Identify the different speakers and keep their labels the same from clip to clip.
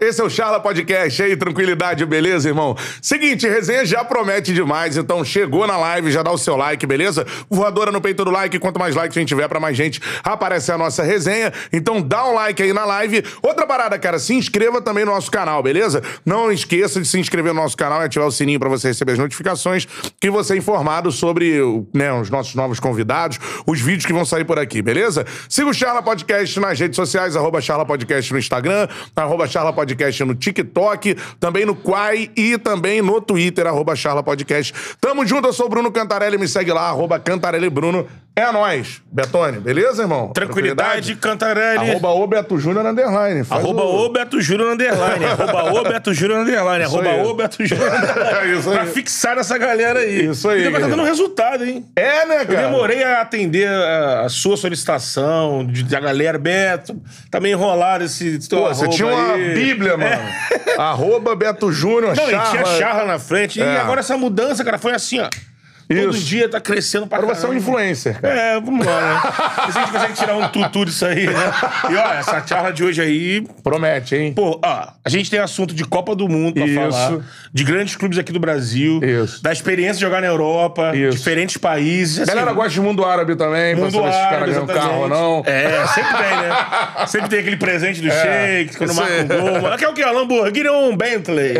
Speaker 1: Esse é o Charla Podcast aí, tranquilidade, beleza, irmão? Seguinte, resenha já promete demais, então chegou na live, já dá o seu like, beleza? Voadora no peito do like, quanto mais likes a gente tiver pra mais gente aparecer a nossa resenha, então dá um like aí na live. Outra parada, cara, se inscreva também no nosso canal, beleza? Não esqueça de se inscrever no nosso canal e ativar o sininho pra você receber as notificações que você é informado sobre né, os nossos novos convidados, os vídeos que vão sair por aqui, beleza? Siga o Charla Podcast nas redes sociais, arroba Charla Podcast no Instagram, arroba Charla Podcast no TikTok, também no Quai e também no Twitter, arroba Charla Podcast. Tamo junto, eu sou o Bruno Cantarelli, me segue lá, arroba Cantarelli Bruno. É nóis. Betone, beleza, irmão?
Speaker 2: Tranquilidade, Cantarelli.
Speaker 1: Arroba o Beto Júnior underline. Faz
Speaker 2: Arroba
Speaker 1: o...
Speaker 2: o Beto Júnior underline. Arroba o Beto Júnior underline. Arroba o Beto Júnior underline.
Speaker 1: Isso aí.
Speaker 2: Pra fixar essa galera aí.
Speaker 1: Isso aí,
Speaker 2: E tá dando resultado, hein?
Speaker 1: É, né,
Speaker 2: Eu
Speaker 1: cara?
Speaker 2: demorei a atender a, a sua solicitação, de, da galera, Beto. Tá meio enrolado esse
Speaker 1: Pô, você tinha uma
Speaker 2: aí.
Speaker 1: bíblia, mano. Arroba Beto Júnior,
Speaker 2: Não,
Speaker 1: charla.
Speaker 2: e tinha charla na frente.
Speaker 1: É.
Speaker 2: E agora essa mudança, cara, foi assim, ó. Todo
Speaker 1: Isso.
Speaker 2: dia tá crescendo pra
Speaker 1: Agora você é um influencer, cara.
Speaker 2: É, vamos lá, né? Se a gente consegue tirar um tutu disso aí, né? E ó, essa charla de hoje aí,
Speaker 1: Promete, hein?
Speaker 2: Pô, ó, a gente tem assunto de Copa do Mundo pra
Speaker 1: Isso.
Speaker 2: falar, de grandes clubes aqui do Brasil,
Speaker 1: Isso.
Speaker 2: da experiência de jogar na Europa,
Speaker 1: Isso.
Speaker 2: diferentes países. assim,
Speaker 1: Galera gosta de mundo árabe também, pra
Speaker 2: mundo
Speaker 1: saber se os caras
Speaker 2: árabe,
Speaker 1: ganham carro ou não.
Speaker 2: É, sempre tem, né? Sempre tem aquele presente do Sheik, quando marca um gol. Mano, Quer o quê? A Lamborghini ou um Bentley?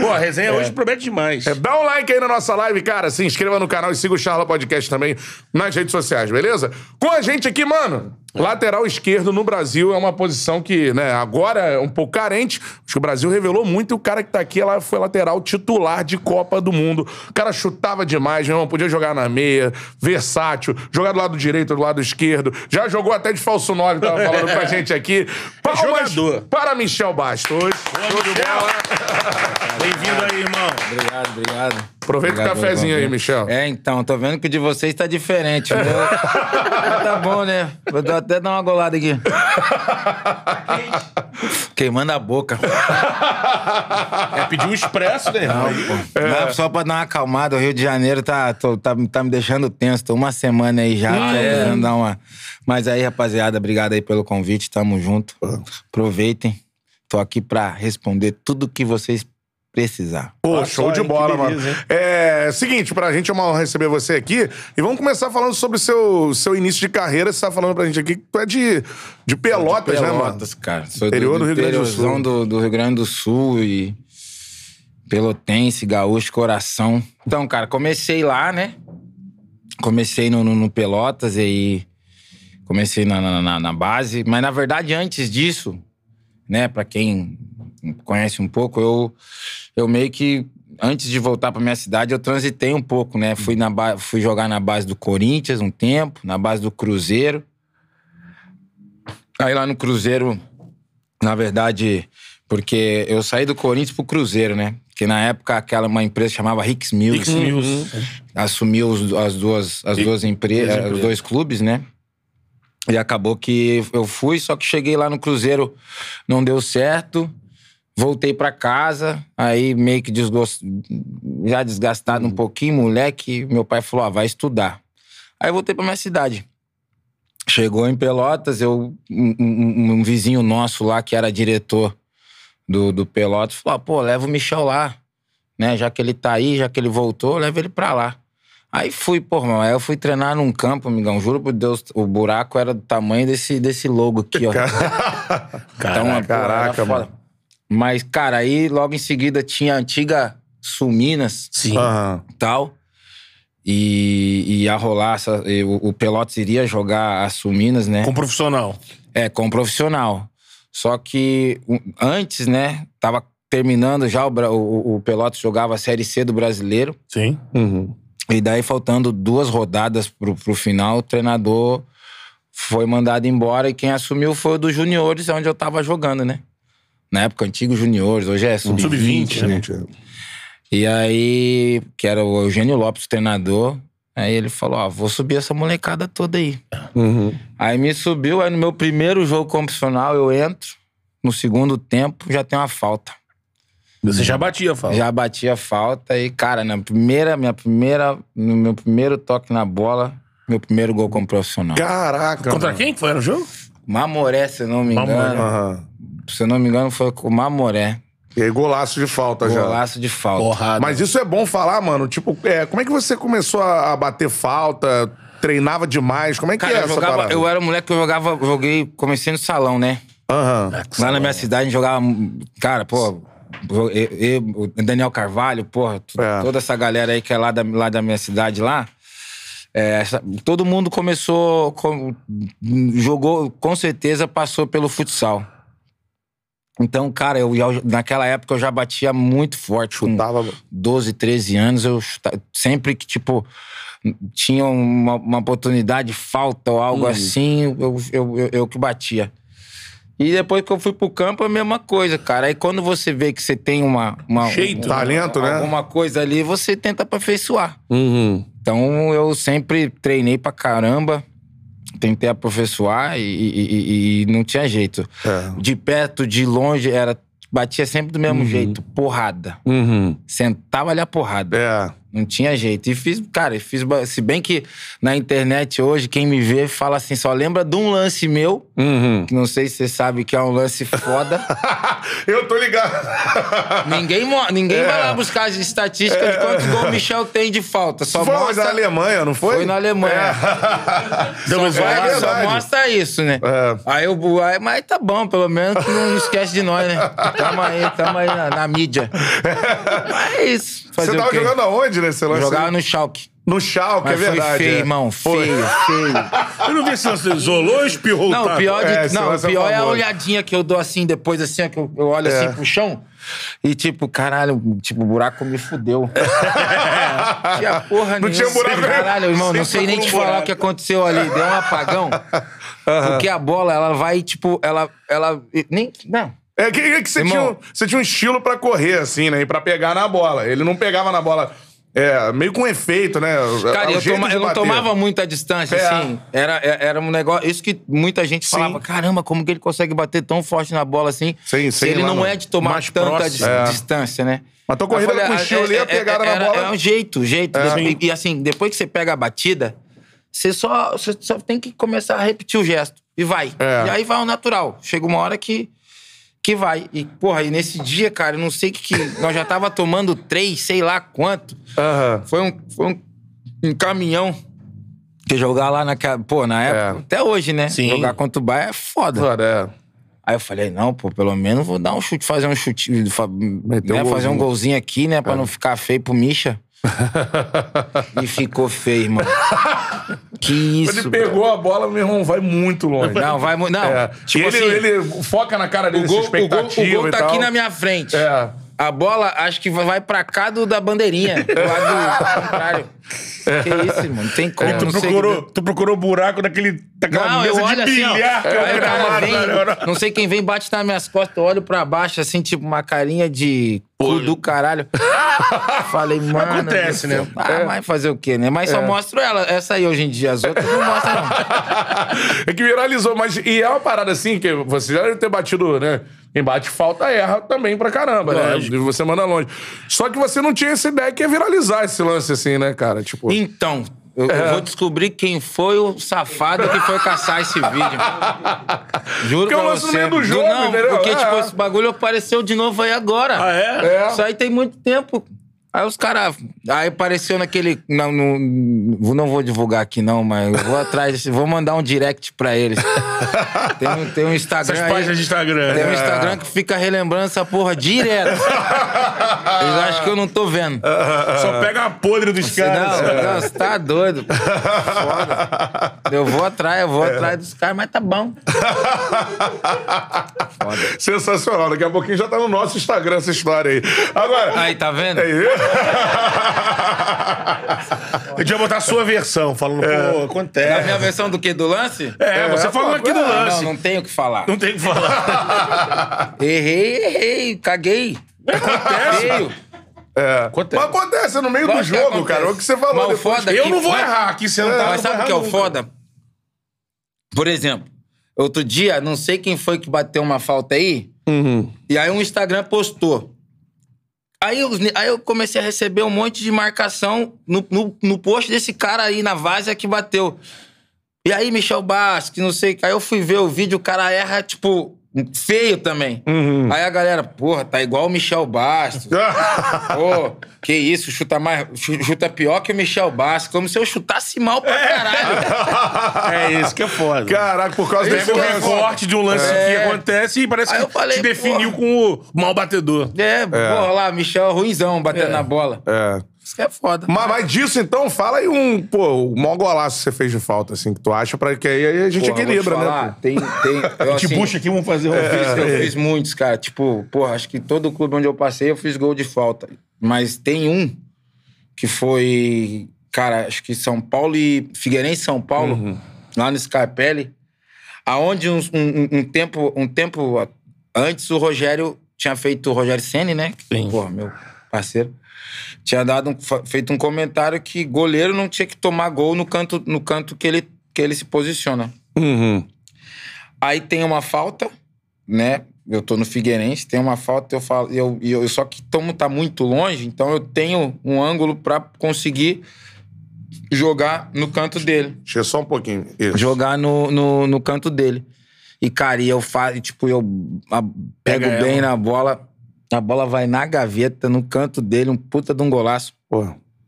Speaker 2: Pô, a resenha hoje promete demais.
Speaker 1: É, dá um like aí na nossa live, cara. Se inscreva no canal e siga o Charla Podcast também nas redes sociais, beleza? Com a gente aqui, mano. Lateral esquerdo no Brasil é uma posição que, né, agora é um pouco carente. Acho que o Brasil revelou muito e o cara que tá aqui ela foi lateral titular de Copa do Mundo. O cara chutava demais, meu irmão. Podia jogar na meia, versátil, jogar do lado direito, do lado esquerdo. Já jogou até de falso 9, tava falando pra gente aqui. Palmas
Speaker 2: jogador.
Speaker 1: para Michel Bastos. De bola.
Speaker 2: Bem-vindo aí, irmão.
Speaker 3: Obrigado, obrigado.
Speaker 1: Aproveita o
Speaker 3: Obrigado pelo
Speaker 1: cafezinho aí. Michel.
Speaker 3: É, então, tô vendo que o de vocês tá diferente. O meu... tá bom, né? Vou até dar uma golada aqui. Queimando a boca.
Speaker 2: É pedir um expresso, né, irmão?
Speaker 3: Não, só pra dar uma acalmada, o Rio de Janeiro tá, tô- tá, tá me deixando tenso. Tô uma semana aí já, tô querendo dar uma... Mas aí, rapaziada, obrigado aí pelo convite, tamo junto. Aproveitem. Tô aqui pra responder tudo que vocês precisar.
Speaker 1: Pô,
Speaker 2: Olha
Speaker 1: show
Speaker 2: só,
Speaker 1: de
Speaker 2: hein,
Speaker 1: bola,
Speaker 2: beleza,
Speaker 1: mano.
Speaker 2: hein?
Speaker 1: É, seguinte, pra gente é uma honra receber você aqui. E vamos começar falando sobre o seu, seu início de carreira. Você tá falando pra gente aqui que tu é de, de Pelotas, né, mano?
Speaker 3: Pelotas, cara. Sou
Speaker 1: Interior do Rio Grande do Sul.
Speaker 3: Do, do Rio Grande do Sul e pelotense, gaúcho, coração. Então, cara, comecei lá, né? Comecei no, no- no Pelotas e aí comecei na, na, na- na base. Mas, na verdade, antes disso, né? Pra quem conhece um pouco, eu, eu meio que... Antes de voltar pra minha cidade, eu transitei um pouco, né? Fui, na ba- fui jogar na base do Corinthians um tempo, na base do Cruzeiro. Aí lá no Cruzeiro, na verdade, porque eu saí do Corinthians pro Cruzeiro, né? Que na época aquela uma empresa chamava Hicks Mills.
Speaker 2: Hicks Mills.
Speaker 3: Assumiu os- as duas, as duas empresas, os dois clubes, né? E acabou que eu fui, só que cheguei lá no Cruzeiro, não deu certo. Voltei pra casa, aí meio que desgost... já desgastado um pouquinho, moleque. Meu pai falou: ah, vai estudar. Aí eu voltei pra minha cidade. Chegou em Pelotas, eu, um, um- um vizinho nosso lá, que era diretor do, do Pelotas, falou: ah, pô, leva o Michel lá. Né? Já que ele tá aí, já que ele voltou, leva ele pra lá. Aí fui, pô, mano, aí eu fui treinar num campo, amigão. Juro por Deus, o buraco era do tamanho desse, desse logo aqui, ó. Então, pô,
Speaker 1: caraca,
Speaker 3: foda.
Speaker 1: mano.
Speaker 3: Mas, cara, aí logo em seguida tinha a antiga Suminas
Speaker 2: Sim.
Speaker 3: E tal. E ia rolar, essa, e o, o Pelotas iria jogar a Suminas, né?
Speaker 2: Com profissional.
Speaker 3: É, com profissional. Só que antes, né, tava terminando já, o, o, o Pelotas jogava a Série C do Brasileiro.
Speaker 2: Sim.
Speaker 1: Uhum.
Speaker 3: E daí, faltando duas rodadas pro, pro final, o treinador foi mandado embora e quem assumiu foi o dos juniores, onde eu tava jogando, né? Na época, antigo juniores, hoje é sub-20,
Speaker 2: Sub-20,
Speaker 3: né?
Speaker 1: Gente,
Speaker 3: E aí, que era o Eugênio Lopes, o treinador, aí ele falou, ó, vou subir essa molecada toda aí.
Speaker 1: Uhum.
Speaker 3: Aí me subiu, aí no meu primeiro jogo profissional eu entro, no segundo tempo já tem uma falta.
Speaker 2: Você já batia, fala.
Speaker 3: Já bati a falta e, cara, na primeira, minha primeira, no meu primeiro toque na bola, meu primeiro gol como profissional.
Speaker 1: Caraca.
Speaker 2: Contra
Speaker 1: mano.
Speaker 2: quem que foi no jogo?
Speaker 3: Mamoré, se eu não me
Speaker 2: Mamoré.
Speaker 3: engano. Se eu não me engano, foi com o Mamoré.
Speaker 1: E aí, golaço de falta já.
Speaker 3: Golaço de falta.
Speaker 2: Porrada.
Speaker 1: Mas isso é bom falar, mano. Tipo, é, como é que você começou a a bater falta? Treinava demais? Como é que
Speaker 3: Cara,
Speaker 1: é
Speaker 3: eu,
Speaker 1: essa
Speaker 3: jogava,
Speaker 1: parada?
Speaker 3: eu era moleque que eu jogava, joguei, comecei no salão, né?
Speaker 1: Aham.
Speaker 3: Lá na minha cidade a gente jogava. Cara, pô. eu- eu- o Daniel Carvalho, porra,
Speaker 1: É.
Speaker 3: toda essa galera aí que é lá da, lá da minha cidade lá. é, essa- todo mundo começou. com- jogou, com certeza passou pelo futsal. Então, cara, eu, já- naquela época eu já batia muito forte. Com
Speaker 1: Chutava.
Speaker 3: 12, 13 anos, eu chuta- sempre que, tipo, tinha uma, uma oportunidade, falta ou algo assim, eu, eu, eu, eu que batia. E depois que eu fui pro campo, é a mesma coisa, cara. Aí quando você vê que você tem uma... uma
Speaker 2: Jeito.
Speaker 3: um-
Speaker 1: Talento, né?
Speaker 3: Alguma coisa ali, você tenta aperfeiçoar.
Speaker 1: Uhum.
Speaker 3: Então eu sempre treinei pra caramba, tentei aperfeiçoar e, e- e- não tinha jeito.
Speaker 1: É.
Speaker 3: De perto, de longe, era batia sempre do mesmo jeito, porrada.
Speaker 1: Uhum.
Speaker 3: Sentava ali a porrada.
Speaker 1: É.
Speaker 3: Não tinha jeito. E fiz, cara, fiz. Se bem que na internet hoje, quem me vê fala assim, só lembra de um lance meu,
Speaker 1: Uhum.
Speaker 3: que não sei se você sabe que é um lance foda.
Speaker 1: eu tô ligado.
Speaker 3: ninguém ninguém
Speaker 1: É.
Speaker 3: vai lá buscar as estatísticas de quantos gols o Michel tem de falta. Só
Speaker 1: foi
Speaker 3: mostra.
Speaker 1: na Alemanha, não foi?
Speaker 3: Foi na Alemanha.
Speaker 1: É.
Speaker 2: Mas
Speaker 3: Só,
Speaker 2: é
Speaker 3: só mostra isso, né?
Speaker 1: É.
Speaker 3: Aí eu. Aí, mas tá bom, pelo menos não esquece de nós, né? Tamo aí, tamo aí na, na mídia. Mas é isso. Fazer
Speaker 1: Você
Speaker 3: o
Speaker 1: tava
Speaker 3: quê?
Speaker 1: jogando aonde nesse lance?
Speaker 3: Jogava
Speaker 1: aí?
Speaker 3: no Schalke.
Speaker 1: no Schalke,
Speaker 3: Mas
Speaker 1: é verdade.
Speaker 3: foi feio,
Speaker 1: é.
Speaker 3: irmão.
Speaker 1: Foi.
Speaker 3: Feio, feio.
Speaker 2: Eu não vi esse lance. Isolou ou espirrou
Speaker 3: Não, o pior, de,
Speaker 1: É,
Speaker 3: não,
Speaker 1: é
Speaker 3: pior é a olhadinha que eu dou assim, depois assim, ó, que eu, eu olho
Speaker 1: É.
Speaker 3: assim pro chão. E tipo, caralho, tipo, o buraco me fudeu. Não tinha porra
Speaker 1: Não
Speaker 3: nenhuma.
Speaker 1: tinha buraco.
Speaker 3: Caralho, irmão, não sei nem te falar
Speaker 1: buraco.
Speaker 3: o que aconteceu ali. Deu um apagão. Porque a bola, ela vai, tipo, ela. ela nem. Não.
Speaker 1: É que, é que você,
Speaker 3: Irmão.
Speaker 1: tinha, um- você tinha um estilo pra correr, assim, né? E pra pegar na bola. Ele não pegava na bola. É, meio com efeito, né?
Speaker 3: Cara,
Speaker 1: É o
Speaker 3: eu, toma- eu não tomava muita distância,
Speaker 1: É.
Speaker 3: assim. Era, é- era um negócio. Isso que muita gente
Speaker 1: Sim.
Speaker 3: falava: caramba, como que ele consegue bater tão forte na bola assim?
Speaker 1: Sim,
Speaker 3: se ele não é de tomar tanta
Speaker 1: É.
Speaker 3: distância, né?
Speaker 1: Mas tua corrida
Speaker 3: falei,
Speaker 1: com o
Speaker 3: ah,
Speaker 1: estilo ali, a pegada na bola.
Speaker 3: É um jeito, o jeito.
Speaker 1: É.
Speaker 3: E, e assim, depois que você pega a batida, você só, você só tem que começar a repetir o gesto. E vai.
Speaker 1: É.
Speaker 3: E aí vai ao natural. Chega uma hora que, que vai. E, porra, e nesse dia, cara, eu não sei o que, que. Nós já tava tomando três, sei lá quanto.
Speaker 1: Aham.
Speaker 3: Foi um, foi um, um caminhão. Que jogar lá naquela. Pô, na época,
Speaker 1: É.
Speaker 3: até hoje, né?
Speaker 2: Sim.
Speaker 3: Jogar contra o Bahia é foda.
Speaker 1: Claro, é.
Speaker 3: Aí eu falei, não, pô, pelo menos vou dar um chute, fazer um chute, né,
Speaker 1: um
Speaker 3: fazer um
Speaker 1: golzinho.
Speaker 3: aqui, né, pra não ficar feio pro Misha. e ficou feio, irmão. que isso.
Speaker 1: Ele pegou a bola, meu irmão, vai muito longe.
Speaker 3: Não, vai muito. Não,
Speaker 1: É.
Speaker 3: tipo
Speaker 1: ele,
Speaker 3: assim,
Speaker 1: ele foca na cara dele
Speaker 3: o gol,
Speaker 1: essa
Speaker 3: o gol,
Speaker 1: expectativa
Speaker 3: o gol tá
Speaker 1: tal.
Speaker 3: aqui na minha frente.
Speaker 1: É.
Speaker 3: A bola, acho que vai pra cá do, da bandeirinha. Do lado contrário. Que isso, irmão? Não tem como.
Speaker 2: Tu procurou, tu procurou buraco daquele, daquela
Speaker 3: Não, eu
Speaker 2: mesa
Speaker 3: olho
Speaker 2: de
Speaker 3: assim,
Speaker 2: bilhar é
Speaker 3: cara vem,
Speaker 2: né?
Speaker 3: não sei quem vem, bate nas minhas costas, eu olho pra baixo, assim, tipo, uma carinha de cu do caralho. Falei, mano.
Speaker 2: Acontece, né?
Speaker 3: Ah, mas fazer o quê, né? Mas só mostro ela, essa aí hoje em dia, as outras não mostram, não.
Speaker 1: é que viralizou, mas e é uma parada assim que você já deve ter batido, né? Quem bate falta erra também pra caramba,
Speaker 2: Lógico.
Speaker 1: né? Você manda longe. Só que você não tinha essa ideia que ia viralizar esse lance assim, né, cara? Tipo.
Speaker 3: Então, eu, eu vou descobrir quem foi o safado que foi caçar esse vídeo. Juro
Speaker 1: é um lance no
Speaker 3: você.
Speaker 1: do jogo,
Speaker 3: não,
Speaker 1: entendeu?
Speaker 3: Porque,
Speaker 1: É.
Speaker 3: tipo, esse bagulho apareceu de novo aí agora.
Speaker 2: Ah, é?
Speaker 1: É.
Speaker 3: Isso aí tem muito tempo. Aí os caras. Aí apareceu naquele. Não, não, não vou divulgar aqui, não, mas eu vou atrás. Vou mandar um direct pra eles. Tem, um- tem um Instagram.
Speaker 2: Essas
Speaker 3: aí-
Speaker 2: páginas de Instagram.
Speaker 3: Tem um
Speaker 2: né?
Speaker 3: Instagram que fica relembrando essa porra direto. Eles acham que eu não tô vendo.
Speaker 2: Só pega a podre dos caras.
Speaker 3: Não, não, você tá doido. Foda. Eu vou atrás, eu vou
Speaker 1: É.
Speaker 3: atrás dos caras, mas tá bom.
Speaker 1: Sensacional. Daqui a pouquinho já tá no nosso Instagram essa história aí. Agora.
Speaker 3: Aí, tá vendo?
Speaker 1: Aí.
Speaker 2: A vai botar a sua versão, falando, pô,
Speaker 3: Na
Speaker 2: acontece.
Speaker 3: minha versão do que? Do lance?
Speaker 2: É, você
Speaker 1: É,
Speaker 2: falando
Speaker 1: pô,
Speaker 2: aqui do
Speaker 1: é,
Speaker 3: Não,
Speaker 2: lance.
Speaker 3: não tenho o que falar.
Speaker 2: Não tem o que falar.
Speaker 3: Errei, errei, caguei.
Speaker 2: Acontece.
Speaker 3: Feio.
Speaker 1: É.
Speaker 2: Acontece.
Speaker 1: Mas acontece no meio do jogo,
Speaker 3: acontece.
Speaker 1: cara. É o que você falou.
Speaker 3: Mas foda
Speaker 2: Eu
Speaker 3: que-
Speaker 2: não vou errar aqui sentado.
Speaker 3: Mas sabe o que é o foda? Por exemplo, outro dia, não sei quem foi que bateu uma falta aí, e aí um Instagram postou. Aí eu, aí eu comecei a receber um monte de marcação no, no, no post desse cara aí na várzea que bateu. E aí, Michel Bastos, que não sei. Aí eu fui ver o vídeo, o cara erra, tipo, feio também. Aí a galera, porra, tá igual o Michel Bastos. Pô, que isso, chuta mais, chu- chuta pior que o Michel Bastos, como se eu chutasse mal pra caralho.
Speaker 2: É isso que é foda.
Speaker 1: Caraca, por causa
Speaker 2: Pega
Speaker 1: desse
Speaker 2: o
Speaker 1: lance.
Speaker 2: recorte de um lance
Speaker 3: É.
Speaker 2: que acontece e parece
Speaker 3: Aí
Speaker 2: que
Speaker 3: eu falei,
Speaker 2: te definiu com o mal batedor.
Speaker 3: É, porra lá, Michel ruimzão batendo na bola.
Speaker 1: É.
Speaker 3: Isso que é foda.
Speaker 1: Mas, mas disso, então, fala aí um, pô, o maior golaço que você fez de falta, assim, que tu acha, pra que aí a gente
Speaker 3: Porra,
Speaker 1: equilibra, né?
Speaker 3: falar, Tem, tem. Eu,
Speaker 2: Te
Speaker 3: assim,
Speaker 2: puxa aqui, vamos fazer um
Speaker 3: eu fiz, eu fiz muitos, cara. Tipo, porra, acho que todo clube onde eu passei eu fiz gol de falta. Mas tem um que foi, cara, acho que São Paulo e Figueirense São Paulo, lá no Scarpelli, aonde um, um- um tempo, um tempo antes o Rogério tinha feito o Rogério Ceni, né?
Speaker 2: Sim.
Speaker 3: Porra, meu parceiro. Tinha dado um- feito um comentário que goleiro não tinha que tomar gol no canto, no canto que ele, que ele se posiciona.
Speaker 1: Uhum.
Speaker 3: Aí tem uma falta, né? Eu tô no Figueirense, tem uma falta, eu falo, eu, e eu só que como tá muito longe, então eu tenho um ângulo pra conseguir jogar no canto dele.
Speaker 1: Deixa só um pouquinho. Isso.
Speaker 3: Jogar no, no, no canto dele. E, cara, e eu faço, tipo, eu a- pego
Speaker 2: Pega
Speaker 3: bem
Speaker 2: ela.
Speaker 3: na bola, a bola vai na gaveta, no canto dele, um puta de um golaço.
Speaker 1: Pô,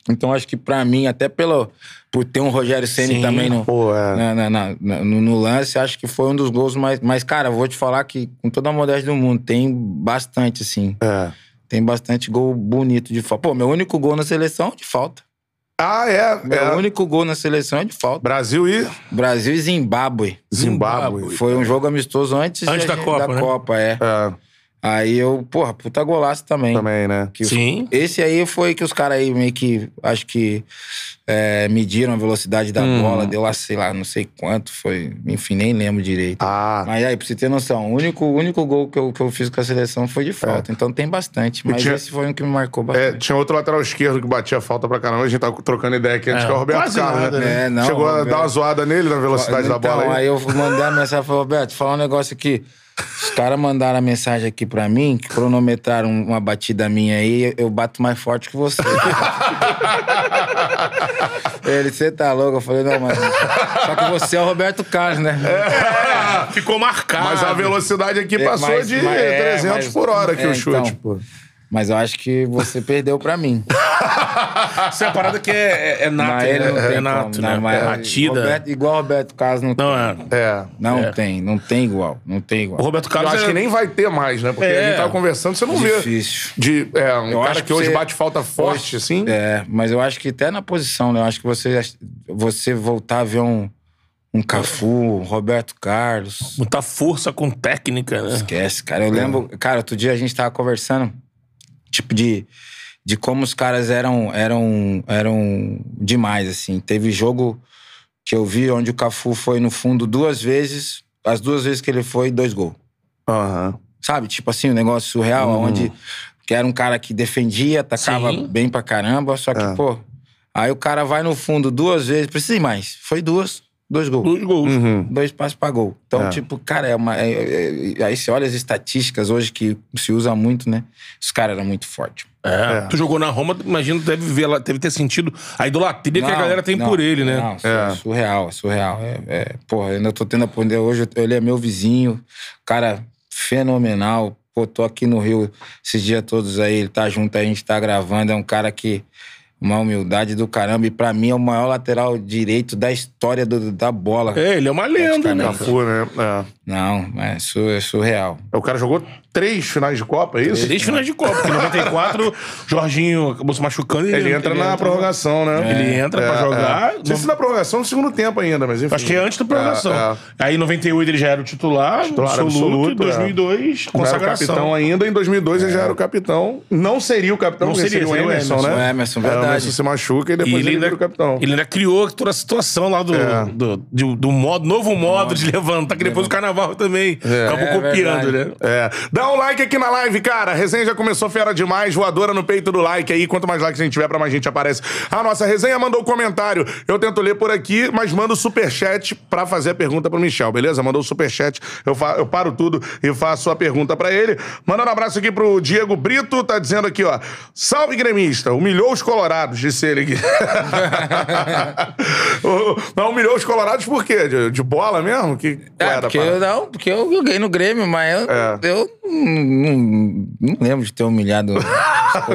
Speaker 3: Então, acho que pra mim, até pelo, por ter um Rogério Ceni
Speaker 2: Sim,
Speaker 3: também no,
Speaker 1: pô, é.
Speaker 3: na- na- na- no, no lance, acho que foi um dos gols mais. Mas, cara, vou te falar que, com toda a modéstia do mundo, tem bastante, assim.
Speaker 1: É.
Speaker 3: Tem bastante gol bonito de falta. Pô, meu único gol na seleção é de falta.
Speaker 1: Ah, é.
Speaker 3: Meu
Speaker 1: é.
Speaker 3: único gol na seleção é de falta.
Speaker 1: Brasil e
Speaker 3: Brasil e Zimbábue.
Speaker 1: Zimbábue.
Speaker 3: Foi um jogo amistoso antes,
Speaker 2: Antes
Speaker 3: de-
Speaker 2: da Copa,
Speaker 3: da
Speaker 2: né?
Speaker 3: Copa, é.
Speaker 1: É,
Speaker 3: Aí eu, porra, puta golaço também.
Speaker 1: também, né?
Speaker 3: Que os-
Speaker 2: Sim.
Speaker 3: Esse aí foi que os caras aí meio que, acho que é, mediram a velocidade da
Speaker 1: Hum.
Speaker 3: bola, deu lá, sei lá, não sei quanto, foi, enfim, nem lembro direito.
Speaker 1: Ah,
Speaker 3: Mas aí, pra você ter noção, o único, o único gol que eu, que eu fiz com a seleção foi de falta. Então tem bastante, mas
Speaker 1: tinha-
Speaker 3: esse foi um que me marcou
Speaker 1: é,
Speaker 3: bastante.
Speaker 1: tinha outro lateral esquerdo que batia falta pra caramba. A gente tava trocando ideia aqui antes,
Speaker 2: É,
Speaker 1: que é o Roberto
Speaker 2: quase
Speaker 1: Carlos,
Speaker 2: nada,
Speaker 1: né?
Speaker 3: né? É, não,
Speaker 1: Chegou a
Speaker 3: Roberto.
Speaker 1: dar uma zoada nele na velocidade da
Speaker 3: então,
Speaker 1: bola aí.
Speaker 3: aí eu mandei a mensagem e falei, Roberto, falar um negócio aqui. Os caras mandaram a mensagem aqui pra mim, que cronometraram uma batida minha aí, eu bato mais forte que você. Ele, você tá louco? Eu falei, não, mas. Só que você é o Roberto Carlos, né?
Speaker 2: É, ficou marcado.
Speaker 1: Mas a velocidade aqui
Speaker 3: É,
Speaker 1: passou
Speaker 3: mas-
Speaker 1: de
Speaker 3: mas- é,
Speaker 1: 300
Speaker 3: mas-
Speaker 1: por hora aqui
Speaker 3: é,
Speaker 1: o chute,
Speaker 3: então.
Speaker 1: pô.
Speaker 3: Mas eu acho que você perdeu pra mim.
Speaker 2: Isso é uma parada que é, é, é nato,
Speaker 3: ele
Speaker 2: né?
Speaker 3: não tem
Speaker 2: é nato,
Speaker 3: como,
Speaker 2: né?
Speaker 3: mas
Speaker 2: Batida.
Speaker 3: Roberto- igual o Roberto Carlos não tem.
Speaker 2: Não, é.
Speaker 1: É.
Speaker 3: Não
Speaker 2: É.
Speaker 3: tem, não tem igual. Não tem igual.
Speaker 2: O Roberto
Speaker 1: Eu
Speaker 2: Carlos
Speaker 1: acho
Speaker 2: é-
Speaker 1: que nem vai ter mais, né? Porque
Speaker 2: É.
Speaker 1: a gente tava conversando, você não vê.
Speaker 3: Difícil.
Speaker 1: De, é, um
Speaker 3: Eu
Speaker 1: cara
Speaker 3: acho
Speaker 1: que,
Speaker 3: que
Speaker 1: hoje
Speaker 3: você-
Speaker 1: bate falta forte, assim.
Speaker 3: É, mas eu acho que até na posição, né? Eu acho que você, você voltar a ver um, um Cafu, um Roberto Carlos.
Speaker 2: Muita força com técnica, né?
Speaker 3: Esquece, cara. Eu lembro, cara, outro dia a gente tava conversando, tipo, de, de como os caras eram, eram, eram demais, assim. Teve jogo que eu vi onde o Cafu foi no fundo duas vezes, as duas vezes que ele foi, dois gols.
Speaker 1: Aham.
Speaker 3: Sabe? Tipo assim, um negócio surreal, onde que era um cara que defendia, atacava
Speaker 2: Sim.
Speaker 3: bem pra caramba, só que,
Speaker 1: É.
Speaker 3: pô, aí o cara vai no fundo duas vezes, precisa ir mais. Foi duas, dois gols.
Speaker 2: Dois gols.
Speaker 1: Uhum.
Speaker 3: Dois passos pra gol. Então,
Speaker 1: É.
Speaker 3: tipo, cara, é uma. é- é- é- aí você olha as estatísticas hoje que se usa muito, né? Os caras eram muito fortes.
Speaker 2: É.
Speaker 1: É.
Speaker 2: Tu jogou na Roma, imagino deve ver deve ter sentido a idolatria que a galera tem por ele, né?
Speaker 3: Não, su-
Speaker 1: É.
Speaker 3: surreal, surreal. É, é, porra, eu ainda tô tendo a aprender hoje. Ele é meu vizinho, cara fenomenal. Pô, tô aqui no Rio esses dias todos aí, ele tá junto, a gente tá gravando. É um cara que. Uma humildade do caramba. E pra mim é o maior lateral direito da história do- da bola.
Speaker 2: É, ele é uma lenda, né?
Speaker 1: Cafu, né? É.
Speaker 3: Não, é, su- é surreal.
Speaker 1: O cara jogou três finais de Copa, é isso?
Speaker 2: Desde finais de Copa, porque em 94, Jorginho acabou se machucando e
Speaker 1: Ele entra na prorrogação, né?
Speaker 2: Ele entra pra
Speaker 1: É,
Speaker 2: jogar.
Speaker 1: É. Não sei se na prorrogação no segundo tempo ainda, mas enfim.
Speaker 2: Acho que é antes da prorrogação.
Speaker 1: É, é.
Speaker 2: Aí em 98 ele já era o titular,
Speaker 1: Titular
Speaker 2: absoluto,
Speaker 1: absoluto,
Speaker 2: em 2002,
Speaker 1: Não era o
Speaker 2: consagração.
Speaker 1: capitão ainda, em 2002 ele já era o capitão. Não seria o capitão,
Speaker 2: Não seria,
Speaker 1: seria o
Speaker 2: seria o
Speaker 1: Emerson,
Speaker 2: Emerson.
Speaker 1: né?
Speaker 3: O Emerson,
Speaker 1: É,
Speaker 3: verdade.
Speaker 1: O Emerson se machuca e depois
Speaker 2: E
Speaker 1: ele,
Speaker 2: ele,
Speaker 1: vira o capitão.
Speaker 2: ele ainda criou toda a situação lá do,
Speaker 1: É.
Speaker 2: do, de- do modo, novo modo de levantar, que depois o carnaval também acabou
Speaker 3: É
Speaker 2: copiando,
Speaker 3: verdade.
Speaker 2: né?
Speaker 1: É. Dá um like aqui na live, cara. A resenha já começou fera demais. Voadora no peito do like aí. Quanto mais likes a gente tiver, pra mais gente aparece. A nossa resenha mandou um comentário. Eu tento ler por aqui, mas manda o superchat pra fazer a pergunta pro Michel, beleza? Mandou o superchat. Eu, fa eu paro tudo e faço a pergunta pra ele. Mandando um abraço aqui pro Diego Brito. Tá dizendo aqui, ó. Salve, gremista. Humilhou os colorados, disse ele Não, humilhou os colorados por quê? De, de bola mesmo? Que,
Speaker 3: É,
Speaker 1: era
Speaker 3: porque
Speaker 1: parada?
Speaker 3: Não, porque eu joguei no Grêmio, mas eu,
Speaker 1: É.
Speaker 3: eu não, não- não lembro de ter humilhado os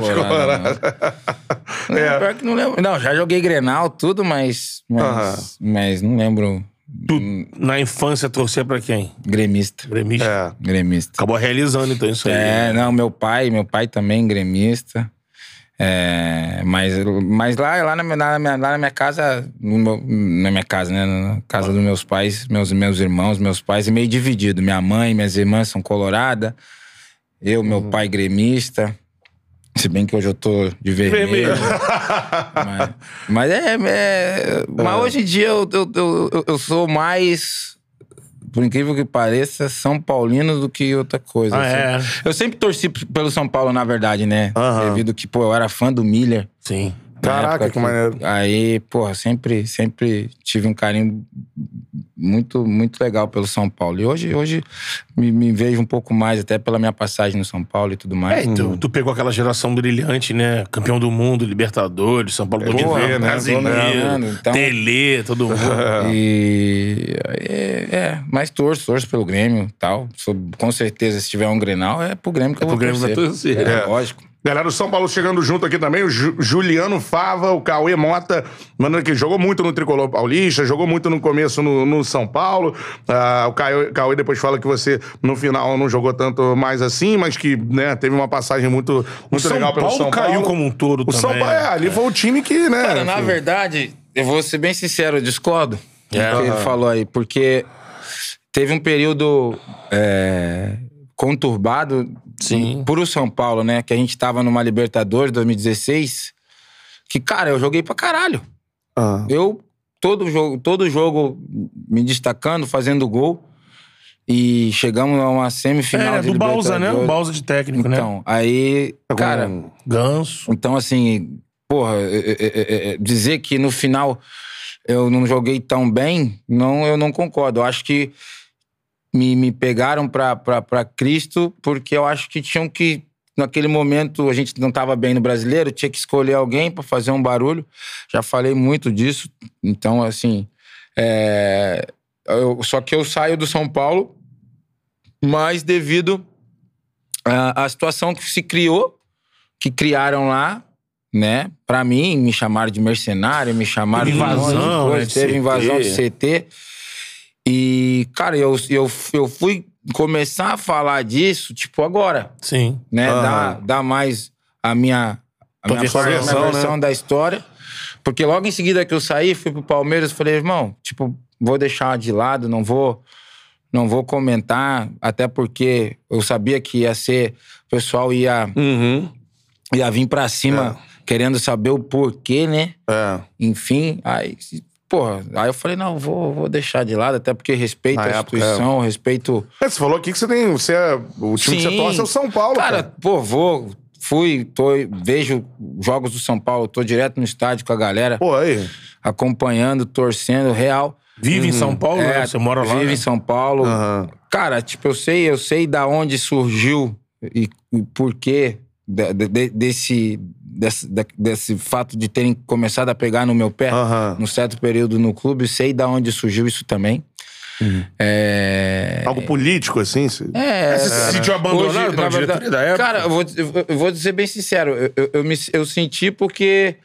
Speaker 3: Colorado, não.
Speaker 1: É.
Speaker 3: Não, pior que não lembro. Não, já joguei Grenal, tudo, mas. Mas,
Speaker 1: Aham.
Speaker 3: mas não lembro.
Speaker 2: Tu, na infância, torcer pra quem?
Speaker 3: Gremista.
Speaker 2: Gremista.
Speaker 1: É.
Speaker 3: Gremista.
Speaker 2: Acabou realizando, então, isso aí.
Speaker 3: É, não, meu pai, meu pai também gremista. É, mas, mas lá, lá, na, minha- na minha, lá na minha casa, meu- na minha casa, né? Na casa dos meus pais, meus, meus irmãos, meus pais, é meio dividido. Minha mãe, minhas irmãs são colorada. Eu, meu pai, gremista. Se bem que hoje eu tô de vermelho.
Speaker 2: Vermelho.
Speaker 3: mas, mas é, é- Mas hoje em dia eu, eu, eu, eu sou mais. Por incrível que pareça, São Paulino do que outra coisa.
Speaker 2: Ah,
Speaker 3: Eu
Speaker 2: é?
Speaker 3: sempre- Eu sempre torci pelo São Paulo, na verdade, né?
Speaker 1: Aham.
Speaker 3: Devido que, pô, eu era fã do Miller.
Speaker 2: Sim.
Speaker 1: Caraca,
Speaker 3: época
Speaker 1: que maneiro.
Speaker 3: Aí, porra, sempre, sempre tive um carinho muito, muito legal pelo São Paulo. E hoje, hoje me, me vejo um pouco mais, até pela minha passagem no São Paulo e tudo
Speaker 2: É,
Speaker 3: mais.
Speaker 2: e tu, tu pegou aquela geração brilhante, né? Campeão do mundo, Libertadores, São Paulo
Speaker 1: É,
Speaker 2: todo
Speaker 1: porra, né?
Speaker 2: Brasileiro,
Speaker 3: Então-
Speaker 2: Tele, todo mundo.
Speaker 3: E é, é, mas torço, torço pelo Grêmio e tal. Sou- com certeza, se tiver um Grenal, é pro Grêmio que eu
Speaker 2: pro
Speaker 3: vou
Speaker 2: Grêmio
Speaker 3: torcer.
Speaker 2: vai torcer.
Speaker 3: É,
Speaker 1: É.
Speaker 3: lógico.
Speaker 1: Galera do São Paulo chegando junto aqui também, o Ju- Juliano Fava, o Cauê Mota, mandando que jogou muito no Tricolor Paulista, jogou muito no começo no, no São Paulo. Ah, o Cauê, Cauê depois fala que você, no final, não jogou tanto mais assim, mas que né, teve uma passagem muito, muito
Speaker 2: São
Speaker 1: legal pelo
Speaker 2: Paulo
Speaker 1: São Paulo.
Speaker 2: caiu como um todo
Speaker 1: o
Speaker 2: também.
Speaker 1: São Paulo, é, ali foi o time que, né?
Speaker 3: Cara, na
Speaker 1: enfim.
Speaker 3: verdade, eu vou ser bem sincero, eu discordo do
Speaker 2: É.
Speaker 3: que ele falou aí, porque teve um período é, conturbado
Speaker 2: Sim.
Speaker 3: pro São Paulo, né? Que a gente tava numa Libertadores 2016, que, cara, eu joguei pra caralho.
Speaker 1: Ah,
Speaker 3: Eu, todo jogo, todo jogo me destacando, fazendo gol. E chegamos a uma semifinal
Speaker 2: É,
Speaker 3: de
Speaker 2: do Balsa, né? O. Balsa de técnico, né?
Speaker 3: Então, aí,
Speaker 1: com-
Speaker 3: cara,
Speaker 2: Ganso.
Speaker 3: então, assim, porra, é- é- é- é- dizer que no final eu não joguei tão bem, não, eu não concordo. Eu acho que me, me pegaram pra Cristo porque eu acho que tinham que. Naquele momento a gente não estava bem no brasileiro, tinha que escolher alguém pra fazer um barulho. Já falei muito disso. Então, assim. é, eu- só que eu saio do São Paulo, mas devido à, à situação que se criou, que criaram lá, né? Pra mim, me chamaram de mercenário, me chamaram de um monte de
Speaker 2: invasão,
Speaker 3: coisa,
Speaker 2: né,
Speaker 3: teve invasão de CT. E, cara, eu, eu, eu fui começar a falar disso, tipo, agora,
Speaker 2: Sim.
Speaker 3: né?
Speaker 1: Aham.
Speaker 3: Dar, dar mais a minha, a minha
Speaker 2: versão,
Speaker 3: parte, a minha
Speaker 1: né?
Speaker 3: versão da história. Porque logo em seguida que eu saí, fui pro Palmeiras, falei, irmão, tipo, vou deixar de lado, não vou não vou comentar, até porque eu sabia que ia ser, o pessoal ia,
Speaker 1: Uhum.
Speaker 3: ia vir pra cima querendo saber o porquê, né?
Speaker 1: É.
Speaker 3: Enfim, aí, porra, aí eu falei, não, vou, vou deixar de lado, até porque respeito
Speaker 1: Na
Speaker 3: a
Speaker 1: época,
Speaker 3: instituição, respeito.
Speaker 1: É, Você falou aqui que você tem. Você é, o time que você
Speaker 3: Sim.
Speaker 1: torce é o São Paulo.
Speaker 3: Cara,
Speaker 1: Cara,
Speaker 3: pô, vou, fui, tô, vejo jogos do São Paulo, tô direto no estádio com a galera,
Speaker 1: Pô, aí.
Speaker 3: acompanhando, torcendo, real.
Speaker 2: Vive em São Paulo, né? Você mora lá.
Speaker 3: Vive
Speaker 2: né?
Speaker 3: em São Paulo.
Speaker 1: Aham.
Speaker 3: Cara, tipo, eu sei, eu sei da onde surgiu e, e por quê de- de- de- desse, desse, de- desse fato de terem começado a pegar no meu pé
Speaker 1: Aham.
Speaker 3: num certo período no clube. Sei da onde surgiu isso também. É...
Speaker 1: Algo político, assim? se-
Speaker 3: É,
Speaker 2: Você se sentiu abandonado pela
Speaker 3: na verdade-
Speaker 2: diretoria da época?
Speaker 3: Cara, eu vou, eu- vou dizer bem sincero. Eu, eu, eu me, eu senti porque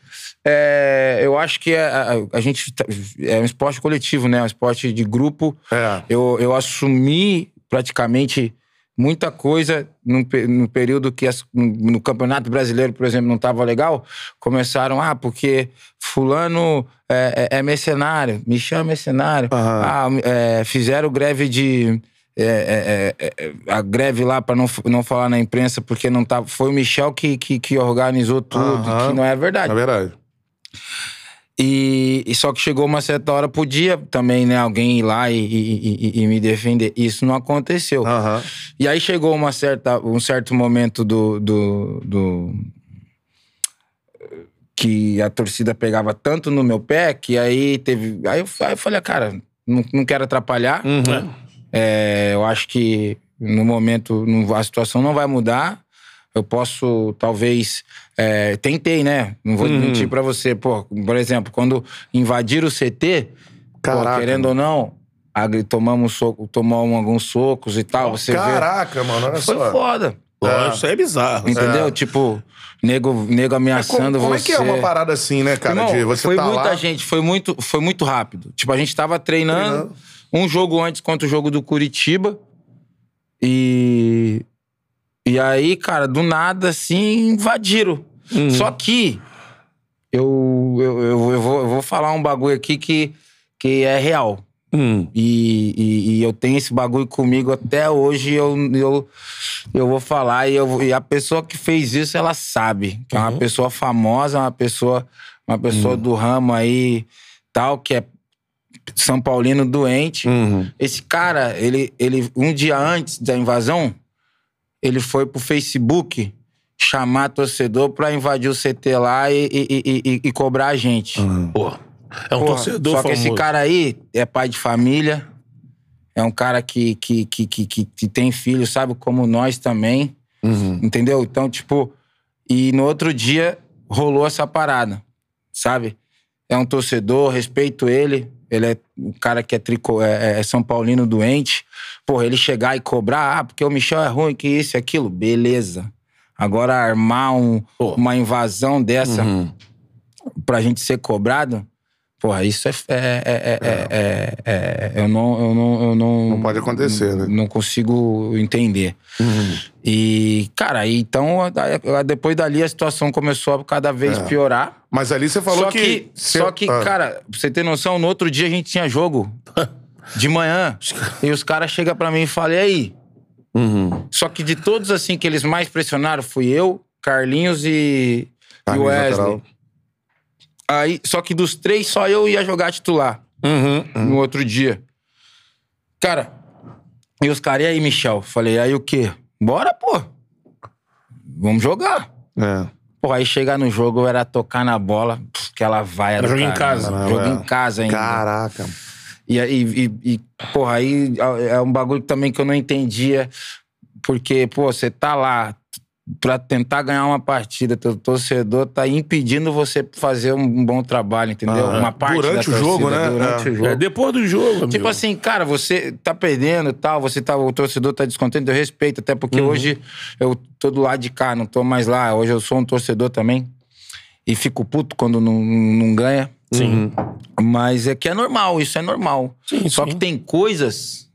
Speaker 3: é, eu acho que a, a- a gente tá- é um esporte coletivo, né? Um esporte de grupo.
Speaker 1: É.
Speaker 3: Eu, eu assumi praticamente muita coisa no, no período que as- no, Campeonato Brasileiro, por exemplo, não estava legal. Começaram, ah, porque fulano é, é- é mercenário, me chama mercenário.
Speaker 1: Aham.
Speaker 3: Ah, é, fizeram greve de... é, é, é, a greve lá, para não, não falar na imprensa, porque não tava, foi o Michel que, que, que organizou tudo,
Speaker 1: Aham.
Speaker 3: que não é verdade.
Speaker 1: É verdade.
Speaker 3: E, e só que chegou uma certa hora, podia também, né, alguém ir lá e, e- e- me defender. Isso não aconteceu.
Speaker 1: Aham.
Speaker 3: E aí chegou uma certa, um certo momento do, do, do- que a torcida pegava tanto no meu pé que aí teve. Aí eu, aí eu falei, cara, não, não quero atrapalhar.
Speaker 1: Uhum.
Speaker 3: É, eu acho que no momento a situação não vai mudar. Eu posso, talvez. é, tentei, né? Não vou
Speaker 1: Uhum.
Speaker 3: mentir pra você. Pô, por exemplo, quando invadiram o CT, pô,
Speaker 1: Caraca.
Speaker 3: querendo ou não, agri- tomamos soco, tomamos alguns socos e tal. Você vê.
Speaker 1: Caraca, mano, olha
Speaker 3: Foi
Speaker 1: só.
Speaker 3: foda.
Speaker 2: Lógico, Isso aí é bizarro.
Speaker 3: Entendeu? Tipo, nego, nego
Speaker 1: Como,
Speaker 3: ameaçando
Speaker 1: como é
Speaker 3: você.
Speaker 1: que é uma parada assim, né, cara?
Speaker 3: Irmão,
Speaker 1: de você
Speaker 3: foi
Speaker 1: tá
Speaker 3: muita
Speaker 1: lá...
Speaker 3: gente, foi muito, foi muito rápido. Tipo, a gente tava treinando,
Speaker 1: Treinando.
Speaker 3: um jogo antes contra o jogo do Curitiba. E. E aí, cara, do nada, assim, invadiram.
Speaker 1: Uhum.
Speaker 3: Só que. Eu, eu, eu, eu vou, eu vou falar um bagulho aqui que, que é real.
Speaker 2: Hum.
Speaker 3: E, e- e eu tenho esse bagulho comigo até hoje. Eu, eu, eu vou falar. E, eu, e a pessoa que fez isso, ela sabe. Que é uma pessoa famosa, uma pessoa, uma pessoa do ramo aí, tal, que é São Paulino doente.
Speaker 1: Uhum.
Speaker 3: Esse cara, ele, ele, um dia antes da invasão, ele foi pro Facebook chamar torcedor pra invadir o CT lá e, e, e- e- e cobrar a gente.
Speaker 2: Pô, é um
Speaker 3: Porra,
Speaker 2: torcedor
Speaker 3: Só que
Speaker 2: famoso.
Speaker 3: esse cara aí é pai de família, é um cara que, que, que, que, que- que tem filho, sabe? Como nós também,
Speaker 1: Uhum.
Speaker 3: entendeu? Então, tipo, e no outro dia rolou essa parada, sabe? É um torcedor, respeito ele. Ele é um cara que é, trico, é, é São Paulino doente. Porra, ele chegar e cobrar, ah, porque o Michel é ruim, que isso e aquilo, beleza. Agora armar um- uma invasão dessa
Speaker 1: Uhum.
Speaker 3: pra gente ser cobrado, porra, isso é. é, é, é, é- é- eu não. Eu não, eu não,
Speaker 1: Não pode acontecer, né?
Speaker 3: Não consigo entender.
Speaker 1: Uhum.
Speaker 3: E, cara, então, depois dali a situação começou a cada vez
Speaker 1: É.
Speaker 3: piorar.
Speaker 1: Mas ali você falou
Speaker 3: só que,
Speaker 1: cê-
Speaker 3: só que
Speaker 1: Ah.
Speaker 3: cara, pra você ter noção, no outro dia a gente tinha jogo de manhã. e os caras chegam pra mim e falam, e aí?
Speaker 1: Uhum.
Speaker 3: Só que de todos, assim, que eles mais pressionaram, fui eu, Carlinhos e, e Wesley.
Speaker 1: lateral.
Speaker 3: Aí, só que dos três, só eu ia jogar titular
Speaker 1: Uhum.
Speaker 3: no outro dia. Cara, e os caras, e aí, Michel? Falei, aí o quê? Bora, pô. Vamos jogar.
Speaker 1: É.
Speaker 3: Pô, aí chegar no jogo era tocar na bola, que ela vai.
Speaker 2: Era jogo em casa.
Speaker 3: Jogo
Speaker 1: É.
Speaker 3: em casa ainda.
Speaker 1: Caraca.
Speaker 3: E, aí, e, e, porra, aí é um bagulho também que eu não entendia. Porque, pô, você tá lá pra tentar ganhar uma partida, teu torcedor tá impedindo você fazer um, bom trabalho, entendeu?
Speaker 1: Aham.
Speaker 3: Uma parte
Speaker 1: Durante
Speaker 3: da
Speaker 1: o jogo,
Speaker 3: torcida,
Speaker 1: né?
Speaker 3: Durante
Speaker 1: É.
Speaker 3: o jogo.
Speaker 2: É, depois do jogo, amigo.
Speaker 3: Tipo assim, cara, você tá perdendo e tal, você tá, o torcedor tá descontente, eu respeito, até porque
Speaker 1: Uhum.
Speaker 3: hoje eu tô do lado de cá, não tô mais lá. Hoje eu sou um torcedor também. E fico puto quando não, não ganha.
Speaker 2: Sim.
Speaker 3: Mas é que é normal, isso é normal.
Speaker 2: Sim,
Speaker 3: Só
Speaker 2: sim.
Speaker 3: que tem coisas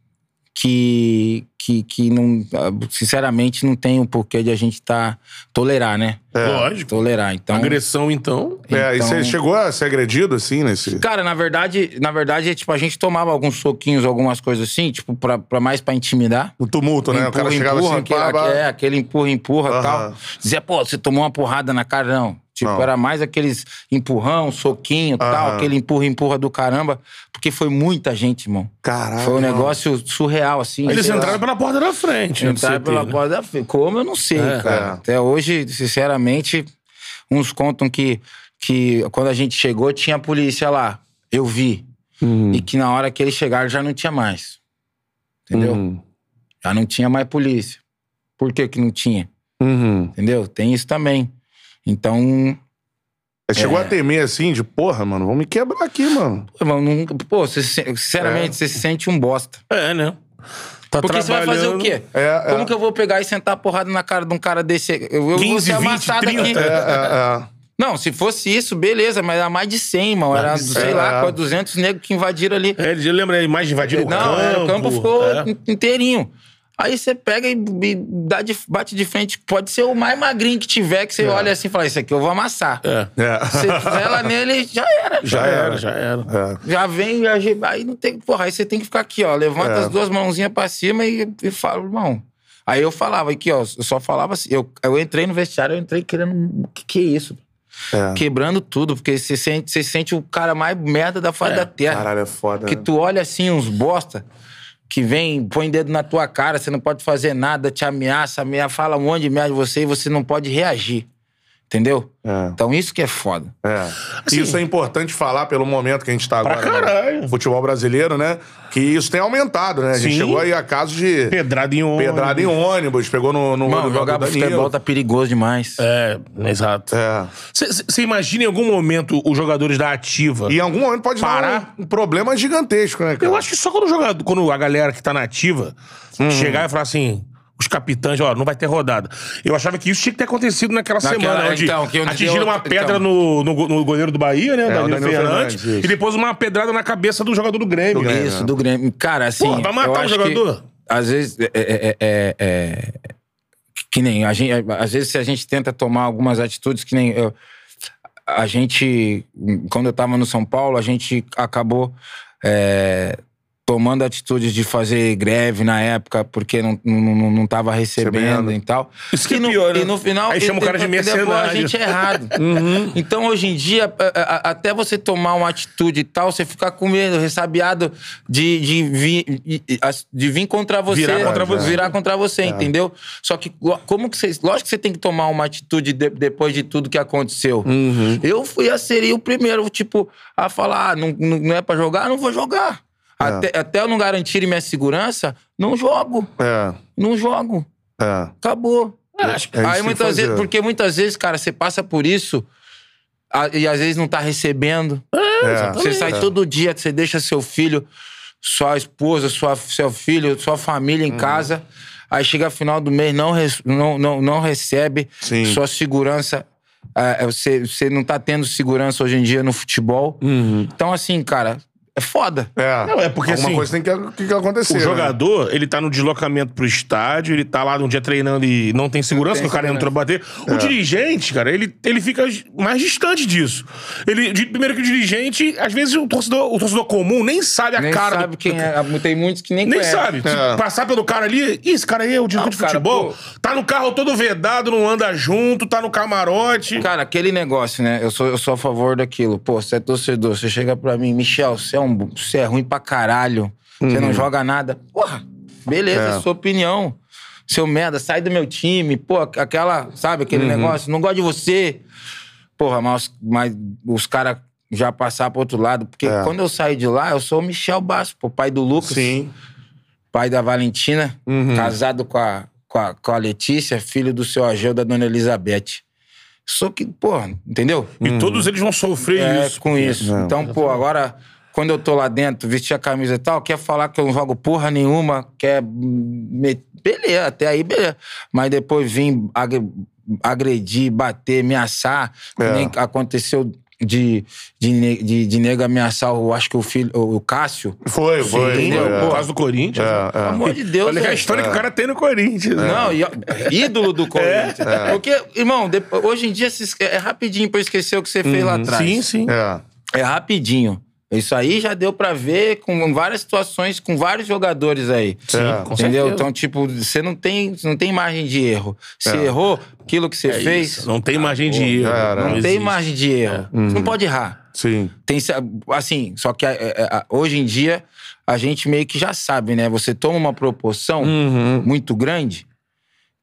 Speaker 3: que, que, que não, ah, sinceramente, não tem o porquê de a gente tá tolerar, né?
Speaker 2: Lógico.
Speaker 3: Tolerar. Então,
Speaker 2: Agressão, então.
Speaker 1: É, e
Speaker 3: Então-
Speaker 1: você chegou a ser agredido, assim, nesse...
Speaker 3: Cara, na verdade, na verdade, tipo, a gente tomava alguns soquinhos, algumas coisas assim, tipo, pra, pra mais pra intimidar.
Speaker 1: No tumulto, né? o cara chegava assim,
Speaker 3: aquele,
Speaker 1: pá, pá.
Speaker 3: é, aquele empurra, empurra e tal. Dizia, pô, você tomou uma porrada na cara, não. Tipo,
Speaker 1: Não.
Speaker 3: era mais aqueles empurrão, soquinho e tal,
Speaker 1: Aham.
Speaker 3: aquele empurra, empurra do caramba. Porque foi muita gente, irmão.
Speaker 1: Caralho.
Speaker 3: Foi um negócio surreal, assim.
Speaker 2: Eles
Speaker 3: sei lá.
Speaker 2: entraram pela porta da frente. né,
Speaker 3: Entraram pela
Speaker 2: né?
Speaker 3: porta da frente. Como eu não sei,
Speaker 2: É.
Speaker 3: cara.
Speaker 1: É.
Speaker 3: Até hoje, sinceramente, uns contam que, que quando a gente chegou tinha a polícia lá. Eu vi.
Speaker 1: Uhum.
Speaker 3: E que na hora que eles chegaram já não tinha mais. Entendeu?
Speaker 1: Uhum.
Speaker 3: Já não tinha mais polícia. Por que que não tinha?
Speaker 1: Uhum.
Speaker 3: Entendeu? Tem isso também. Então,
Speaker 1: Você Chegou
Speaker 3: É.
Speaker 1: a temer, assim, de porra, mano, vamos me quebrar aqui, mano.
Speaker 3: pô, não- pô, você se- sinceramente,
Speaker 1: É.
Speaker 3: você se sente um bosta.
Speaker 2: É, né? Tá
Speaker 3: Porque você vai fazer o
Speaker 2: trabalhando-
Speaker 3: quê?
Speaker 1: É,
Speaker 3: Como
Speaker 1: é.
Speaker 3: que eu vou pegar e sentar a porrada na cara de um cara desse? Eu, eu vou
Speaker 2: 15,
Speaker 3: ser
Speaker 2: 20,
Speaker 3: amassado
Speaker 2: 30.
Speaker 3: aqui.
Speaker 1: É, é, é.
Speaker 3: Não, se fosse isso, beleza, mas era mais de 100, irmão. Era,
Speaker 2: Mais de
Speaker 3: sei
Speaker 1: 100,
Speaker 3: lá,
Speaker 1: é.
Speaker 3: quase 200 negros que invadiram ali.
Speaker 2: É, ele lembra a imagem invadindo o
Speaker 3: Não,
Speaker 2: campo.
Speaker 3: é, o campo ficou
Speaker 2: É.
Speaker 3: inteirinho. Aí você pega e, e dá de- bate de frente. Pode ser o mais magrinho que tiver, que você olha assim e fala: Isso aqui eu vou amassar.
Speaker 2: É.
Speaker 1: É.
Speaker 3: Você vela nele, já era.
Speaker 2: Já era, já era.
Speaker 1: É.
Speaker 3: Já vem, já, aí não tem. Porra, aí você tem que ficar aqui, ó. Levanta
Speaker 1: É.
Speaker 3: as duas mãozinhas pra cima e, e fala, irmão. Aí eu falava aqui, ó. Eu só falava assim. Eu, eu entrei no vestiário, eu entrei querendo. O que, que é isso?
Speaker 1: É.
Speaker 3: Quebrando tudo, porque você sente, você sente o cara mais merda da face
Speaker 2: É,
Speaker 3: da terra.
Speaker 1: Caralho, é foda.
Speaker 3: Que
Speaker 1: né?
Speaker 3: tu olha assim, uns bosta, que vem, põe dedo na tua cara, você não pode fazer nada, te ameaça, ameaça, fala um monte de merda de você e você não pode reagir. Entendeu?
Speaker 1: É.
Speaker 3: Então isso que é foda.
Speaker 1: É.
Speaker 2: Assim-
Speaker 1: isso é importante falar pelo momento que a gente tá
Speaker 2: Pra
Speaker 1: agora
Speaker 2: caralho.
Speaker 1: no futebol brasileiro, né? Que isso tem aumentado, né? A gente
Speaker 2: Sim.
Speaker 1: chegou aí a casos de
Speaker 2: Pedrada em ônibus.
Speaker 1: pedrada em ônibus, pegou no, no
Speaker 3: Mano, jogar futebol tá perigoso demais.
Speaker 2: É, exato.
Speaker 1: É.
Speaker 2: Você imagina em algum momento os jogadores da ativa.
Speaker 1: E em algum momento pode
Speaker 2: Parar.
Speaker 1: dar um, um problema gigantesco, né, cara?
Speaker 2: Eu acho que só quando o jogador, quando a galera que tá na ativa
Speaker 1: Uhum.
Speaker 2: chegar e falar assim. Os capitães, ó, não vai ter rodada. Eu achava que isso tinha que ter acontecido naquela,
Speaker 3: Naquela-
Speaker 2: semana, onde
Speaker 3: então, que onde
Speaker 2: atingiram
Speaker 3: deu-
Speaker 2: uma pedra
Speaker 3: então.
Speaker 2: no, no, no goleiro do Bahia, né?
Speaker 1: É,
Speaker 2: Danilo
Speaker 1: Danilo
Speaker 2: Fernandes.
Speaker 1: Fernandes,
Speaker 2: e depois uma pedrada na cabeça do jogador do Grêmio. né?
Speaker 3: Isso, do Grêmio. Cara, assim.
Speaker 2: Pô, vai matar o jogador?
Speaker 3: Que, às vezes. É, é- é- é- que nem. A gente, às vezes, se a gente tenta tomar algumas atitudes, que nem. eu- a gente. Quando eu tava no São Paulo, a gente acabou. é, tomando atitudes de fazer greve na época, porque não, não, não, tava recebendo e tal.
Speaker 2: Isso que
Speaker 3: e
Speaker 2: é
Speaker 3: no,
Speaker 2: pior, né?
Speaker 3: E no final.
Speaker 2: Aí
Speaker 3: e-
Speaker 2: chama o cara de
Speaker 3: e depois
Speaker 2: mercenário.
Speaker 3: a gente é errado. Então, hoje em dia, até você tomar uma atitude e tal, você ficar com medo, ressabiado de, de, vir, de vir contra você.
Speaker 2: Virar contra você.
Speaker 3: Virar contra você, entendeu? Só que, como que você. Lógico que você tem que tomar uma atitude de- depois de tudo que aconteceu. Eu fui a ser o primeiro, tipo, a falar: ah, não, não não é pra jogar, não vou jogar. Até, até eu não garantir minha segurança, não jogo.
Speaker 1: É,
Speaker 3: Não jogo.
Speaker 1: é.
Speaker 3: Acabou.
Speaker 1: É tem
Speaker 3: Aí muitas
Speaker 1: fazer.
Speaker 3: vezes, porque muitas vezes, cara, você passa por isso a- e às vezes não tá recebendo.
Speaker 1: É.
Speaker 3: Você sai todo dia, você deixa seu filho, sua esposa, sua, seu filho, sua família
Speaker 1: Uhum.
Speaker 3: em casa. Aí chega final do mês, não, não, não, não recebe
Speaker 1: Sim.
Speaker 3: sua segurança. é, você, você não tá tendo segurança hoje em dia no futebol. Então, assim, cara, é foda.
Speaker 1: É.
Speaker 2: Não, é porque,
Speaker 1: Alguma
Speaker 2: assim,
Speaker 1: coisa tem que, que, que acontecer.
Speaker 2: O
Speaker 1: né?
Speaker 2: jogador, ele tá no deslocamento pro estádio, ele tá lá num dia treinando e não tem segurança,
Speaker 3: Não tem
Speaker 2: que o cara entrou bater. O dirigente, cara, ele, ele fica mais distante disso. Ele, de- primeiro que o dirigente, às vezes o torcedor, o torcedor comum nem sabe a
Speaker 3: Nem
Speaker 2: cara.
Speaker 3: sabe
Speaker 2: do-
Speaker 3: quem é. Tem muitos que nem,
Speaker 2: Nem
Speaker 3: conhecem.
Speaker 2: sabe.
Speaker 1: É.
Speaker 2: passar pelo cara ali, "Ih, esse cara aí é o diretor
Speaker 3: Não,
Speaker 2: de
Speaker 3: cara,
Speaker 2: futebol.
Speaker 3: pô.
Speaker 2: Tá no carro todo vedado, não anda junto, tá no camarote.
Speaker 3: Cara, aquele negócio, né? Eu sou, eu sou a favor daquilo. Pô, você é torcedor, você chega pra mim, Michel, você é, um, você é ruim pra caralho, você não joga nada. Porra, beleza,
Speaker 1: É.
Speaker 3: é. sua opinião. Seu merda, sai do meu time. Pô, aquela, sabe, aquele negócio, não gosto de você. Porra, mas, os- mas os caras já passaram pro outro lado. Porque
Speaker 1: É.
Speaker 3: quando eu saí de lá, eu sou o Michel Basso, pô, pai do Lucas
Speaker 1: Sim.
Speaker 3: pai da Valentina,
Speaker 1: Uhum.
Speaker 3: casado com a, com, a, com a Letícia, filho do seu Ageu da dona Elizabeth. Só que, pô, entendeu?
Speaker 2: E todos eles vão sofrer
Speaker 3: É,
Speaker 2: isso.
Speaker 3: com isso.
Speaker 1: Não.
Speaker 3: Então, pô, agora, quando eu tô lá dentro, vestir a camisa e tal, quer falar que eu não jogo porra nenhuma, quer. me- Beleza, até aí, beleza. Mas depois vim ag- agredir, bater, ameaçar,
Speaker 1: É.
Speaker 3: nem aconteceu. De, de, de, de nego ameaçar, eu acho que o filho, o Cássio.
Speaker 1: Foi, foi.
Speaker 3: entendeu?
Speaker 1: foi, é.
Speaker 2: Por causa do Corinthians.
Speaker 1: É,
Speaker 2: né?
Speaker 1: é.
Speaker 3: Pelo amor de Deus,
Speaker 2: Olha que a história que o cara tem no Corinthians. né?
Speaker 3: Não, e, ídolo do Corinthians.
Speaker 1: É.
Speaker 3: Porque, irmão, depois- hoje em dia é rapidinho pra eu esquecer o que você fez lá atrás.
Speaker 2: Sim, sim.
Speaker 1: É.
Speaker 3: É rapidinho. Isso aí já deu pra ver com várias situações, com vários jogadores aí.
Speaker 1: Sim,
Speaker 2: com
Speaker 3: Entendeu?
Speaker 2: certeza.
Speaker 3: Então, tipo, você não tem, não tem margem de erro. Você
Speaker 1: É.
Speaker 3: errou, aquilo que você
Speaker 2: É
Speaker 3: fez,
Speaker 2: isso. Não tem margem de erro.
Speaker 1: já era.
Speaker 3: não, tem margem de erro. Você não pode errar.
Speaker 1: Sim.
Speaker 3: Tem, assim, só que é, é, é, hoje em dia a gente meio que já sabe, né? Você toma uma proporção
Speaker 1: Uhum.
Speaker 3: muito grande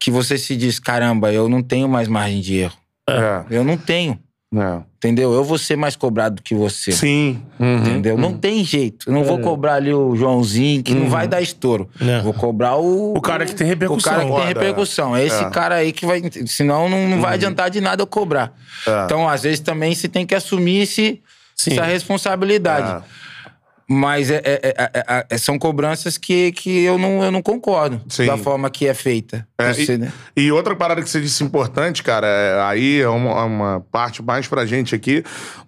Speaker 3: que você se diz, caramba, eu não tenho mais margem de erro.
Speaker 1: É.
Speaker 3: Eu não tenho,
Speaker 1: É.
Speaker 3: entendeu? Eu vou ser mais cobrado do que você.
Speaker 1: Sim. Uhum.
Speaker 3: Entendeu? Não tem jeito. Eu não vou cobrar ali o Joãozinho, que não vai dar estouro.
Speaker 2: É.
Speaker 3: Vou cobrar o.
Speaker 2: O cara que tem repercussão.
Speaker 3: O cara que tem repercussão. É esse
Speaker 1: É.
Speaker 3: cara aí que vai. Senão não, não vai adiantar de nada eu cobrar.
Speaker 1: É.
Speaker 3: Então, às vezes, também você tem que assumir esse,
Speaker 2: Sim.
Speaker 3: essa responsabilidade. Mas é- é- é- é- é- são cobranças que, que eu, não, eu não concordo
Speaker 1: Sim.
Speaker 3: da forma que é feita.
Speaker 1: É,
Speaker 3: Você,
Speaker 1: e,
Speaker 3: né?
Speaker 1: e outra parada que você disse importante, cara, é, aí é uma, uma parte mais pra gente aqui,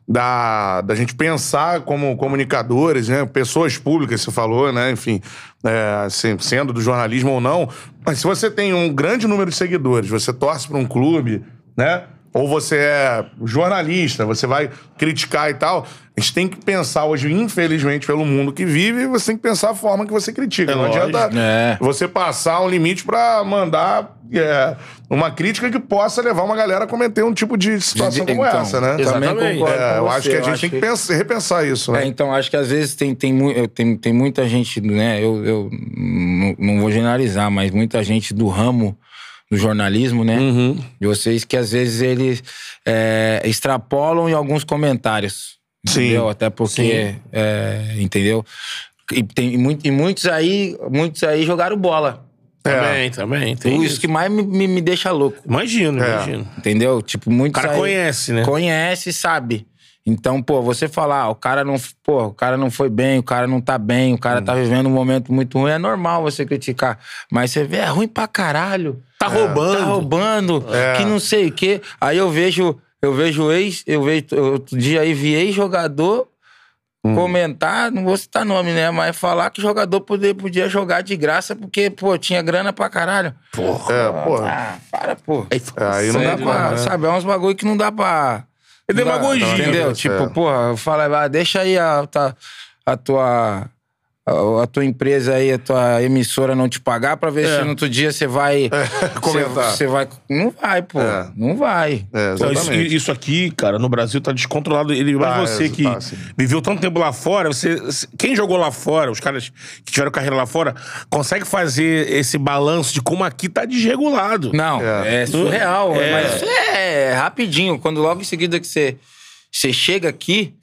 Speaker 1: da, da gente pensar como comunicadores, né? Pessoas públicas, você falou, né? Enfim, é, assim, sendo do jornalismo ou não. Mas se você tem um grande número de seguidores, você torce pra um clube, né? Ou você é jornalista, você vai criticar e tal. A gente tem que pensar hoje, infelizmente, pelo mundo que vive, você tem que pensar a forma que você critica.
Speaker 2: É
Speaker 1: não
Speaker 2: lógico.
Speaker 1: adianta
Speaker 3: É.
Speaker 1: você passar um limite pra mandar é, uma crítica que possa levar uma galera a cometer um tipo de situação
Speaker 3: De-
Speaker 1: como
Speaker 3: então,
Speaker 1: essa, né?
Speaker 3: Também
Speaker 2: Exatamente.
Speaker 3: concordo
Speaker 1: É,
Speaker 3: com
Speaker 1: eu
Speaker 3: você.
Speaker 1: acho que a gente tem que
Speaker 3: que-
Speaker 1: pensar- repensar isso, né?
Speaker 3: É, então, acho que às vezes tem, tem, tem, tem muita gente, né? Eu, eu não, não vou generalizar, mas muita gente do ramo do jornalismo, né?
Speaker 2: Uhum.
Speaker 3: De vocês que às vezes eles é, extrapolam em alguns comentários.
Speaker 1: Sim.
Speaker 3: Entendeu? Até porque. é, entendeu? E, tem, e muito- e muitos aí, muitos aí jogaram bola.
Speaker 1: É.
Speaker 2: Também, também. Tem
Speaker 3: isso,
Speaker 2: isso.
Speaker 3: que mais me, me, me deixa louco.
Speaker 2: Imagino,
Speaker 1: É.
Speaker 2: imagino.
Speaker 3: Entendeu? Tipo,
Speaker 2: O
Speaker 3: muitos
Speaker 2: cara
Speaker 3: aí
Speaker 2: conhece, né?
Speaker 3: conhece e sabe. Então, pô, você falar, ah, o cara não, pô, o cara não foi bem, o cara não tá bem, o cara
Speaker 2: Hum.
Speaker 3: tá vivendo um momento muito ruim, é normal você criticar. Mas você vê, é ruim pra caralho.
Speaker 2: Tá roubando.
Speaker 3: Tá roubando,
Speaker 1: É.
Speaker 3: que não sei o quê. Aí eu vejo, eu vejo ex, eu vejo outro dia aí vi ex-jogador
Speaker 1: Hum.
Speaker 3: comentar, não vou citar nome, né? Mas falar que jogador podia, podia jogar de graça porque, pô, tinha grana pra caralho.
Speaker 2: Porra.
Speaker 1: É, porra.
Speaker 3: Ah, para, pô.
Speaker 2: Aí,
Speaker 1: aí não dá pra-
Speaker 3: né? Sabe, é uns bagulho que não dá pra.
Speaker 2: É
Speaker 3: não dá-
Speaker 2: demagogia.
Speaker 3: Entendeu?
Speaker 1: É.
Speaker 3: Tipo, porra, fala, ah, deixa aí a, a tua. A, tua empresa aí, a tua emissora não te pagar pra ver
Speaker 2: É.
Speaker 3: se no outro dia você vai.
Speaker 1: comentar.
Speaker 3: Você você vai. Não vai, pô.
Speaker 1: É.
Speaker 3: Não vai.
Speaker 1: É,
Speaker 2: isso, isso aqui, cara, no Brasil tá descontrolado. Ele, mas
Speaker 1: Tá,
Speaker 2: você
Speaker 1: é,
Speaker 2: que
Speaker 1: tá,
Speaker 2: viveu tanto tempo lá fora, você, quem jogou lá fora, os caras que tiveram carreira lá fora, consegue fazer esse balanço de como aqui tá desregulado.
Speaker 3: Não,
Speaker 1: É.
Speaker 3: é, surreal.
Speaker 2: É.
Speaker 3: Mas isso é rapidinho. Quando logo em seguida que você, você chega aqui,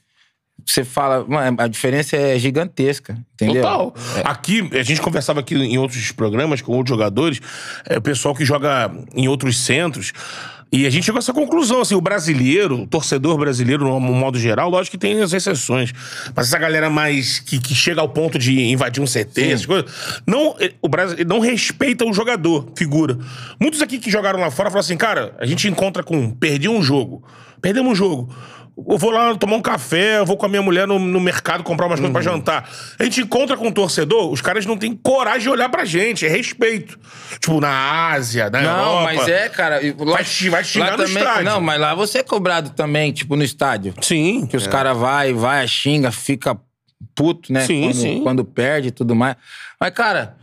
Speaker 3: você fala, mano, a diferença é gigantesca. Entendeu?
Speaker 2: Total. Aqui, a gente conversava aqui em outros programas com outros jogadores, é, o pessoal que joga em outros centros. E a gente chegou a essa conclusão, assim, o brasileiro, o torcedor brasileiro, no modo geral, lógico que tem as exceções. Mas essa galera mais que, que chega ao ponto de invadir um CT, essas coisas, não, eh, o Brasil não respeita o jogador, figura. Muitos aqui que jogaram lá fora falam assim, cara, a gente encontra com, perdi um jogo, perdemos um jogo. Eu vou lá tomar um café, eu vou com a minha mulher no, no mercado comprar umas coisas pra jantar. A gente encontra com o torcedor, os caras não têm coragem de olhar pra gente, é respeito. Tipo, na Ásia, na
Speaker 3: Não,
Speaker 2: Europa.
Speaker 3: mas é, cara. lá-
Speaker 2: Vai xi- vai xingar
Speaker 3: lá
Speaker 2: no
Speaker 3: também,
Speaker 2: estádio.
Speaker 3: Não, mas lá você é cobrado também, tipo, no estádio.
Speaker 2: Sim.
Speaker 3: Que os caras vai, vai, xinga, fica puto, né?
Speaker 2: Sim,
Speaker 3: quando,
Speaker 2: sim.
Speaker 3: quando perde e tudo mais. Mas, cara,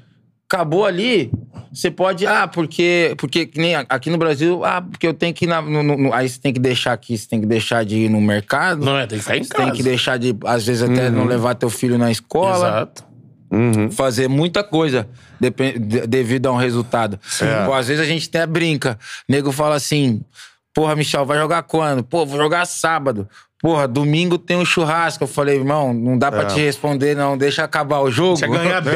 Speaker 3: acabou ali, você pode. Ah, porque. Porque que nem aqui no Brasil, ah, porque eu tenho que ir na. no- no- aí você tem que deixar aqui, você tem que deixar de ir no mercado.
Speaker 2: Não é, tem que ficar em
Speaker 3: Você
Speaker 2: casa.
Speaker 3: tem que deixar de, às vezes, até não levar teu filho na escola.
Speaker 2: Exato.
Speaker 3: Fazer muita coisa devido a um resultado. Pô, às vezes a gente até brinca. Nego fala assim: Porra, Michel, vai jogar quando? Pô, vou jogar sábado. Porra, domingo tem um churrasco. Eu falei, irmão, não dá pra te responder, não. Deixa acabar o jogo.
Speaker 2: Você ganha bem.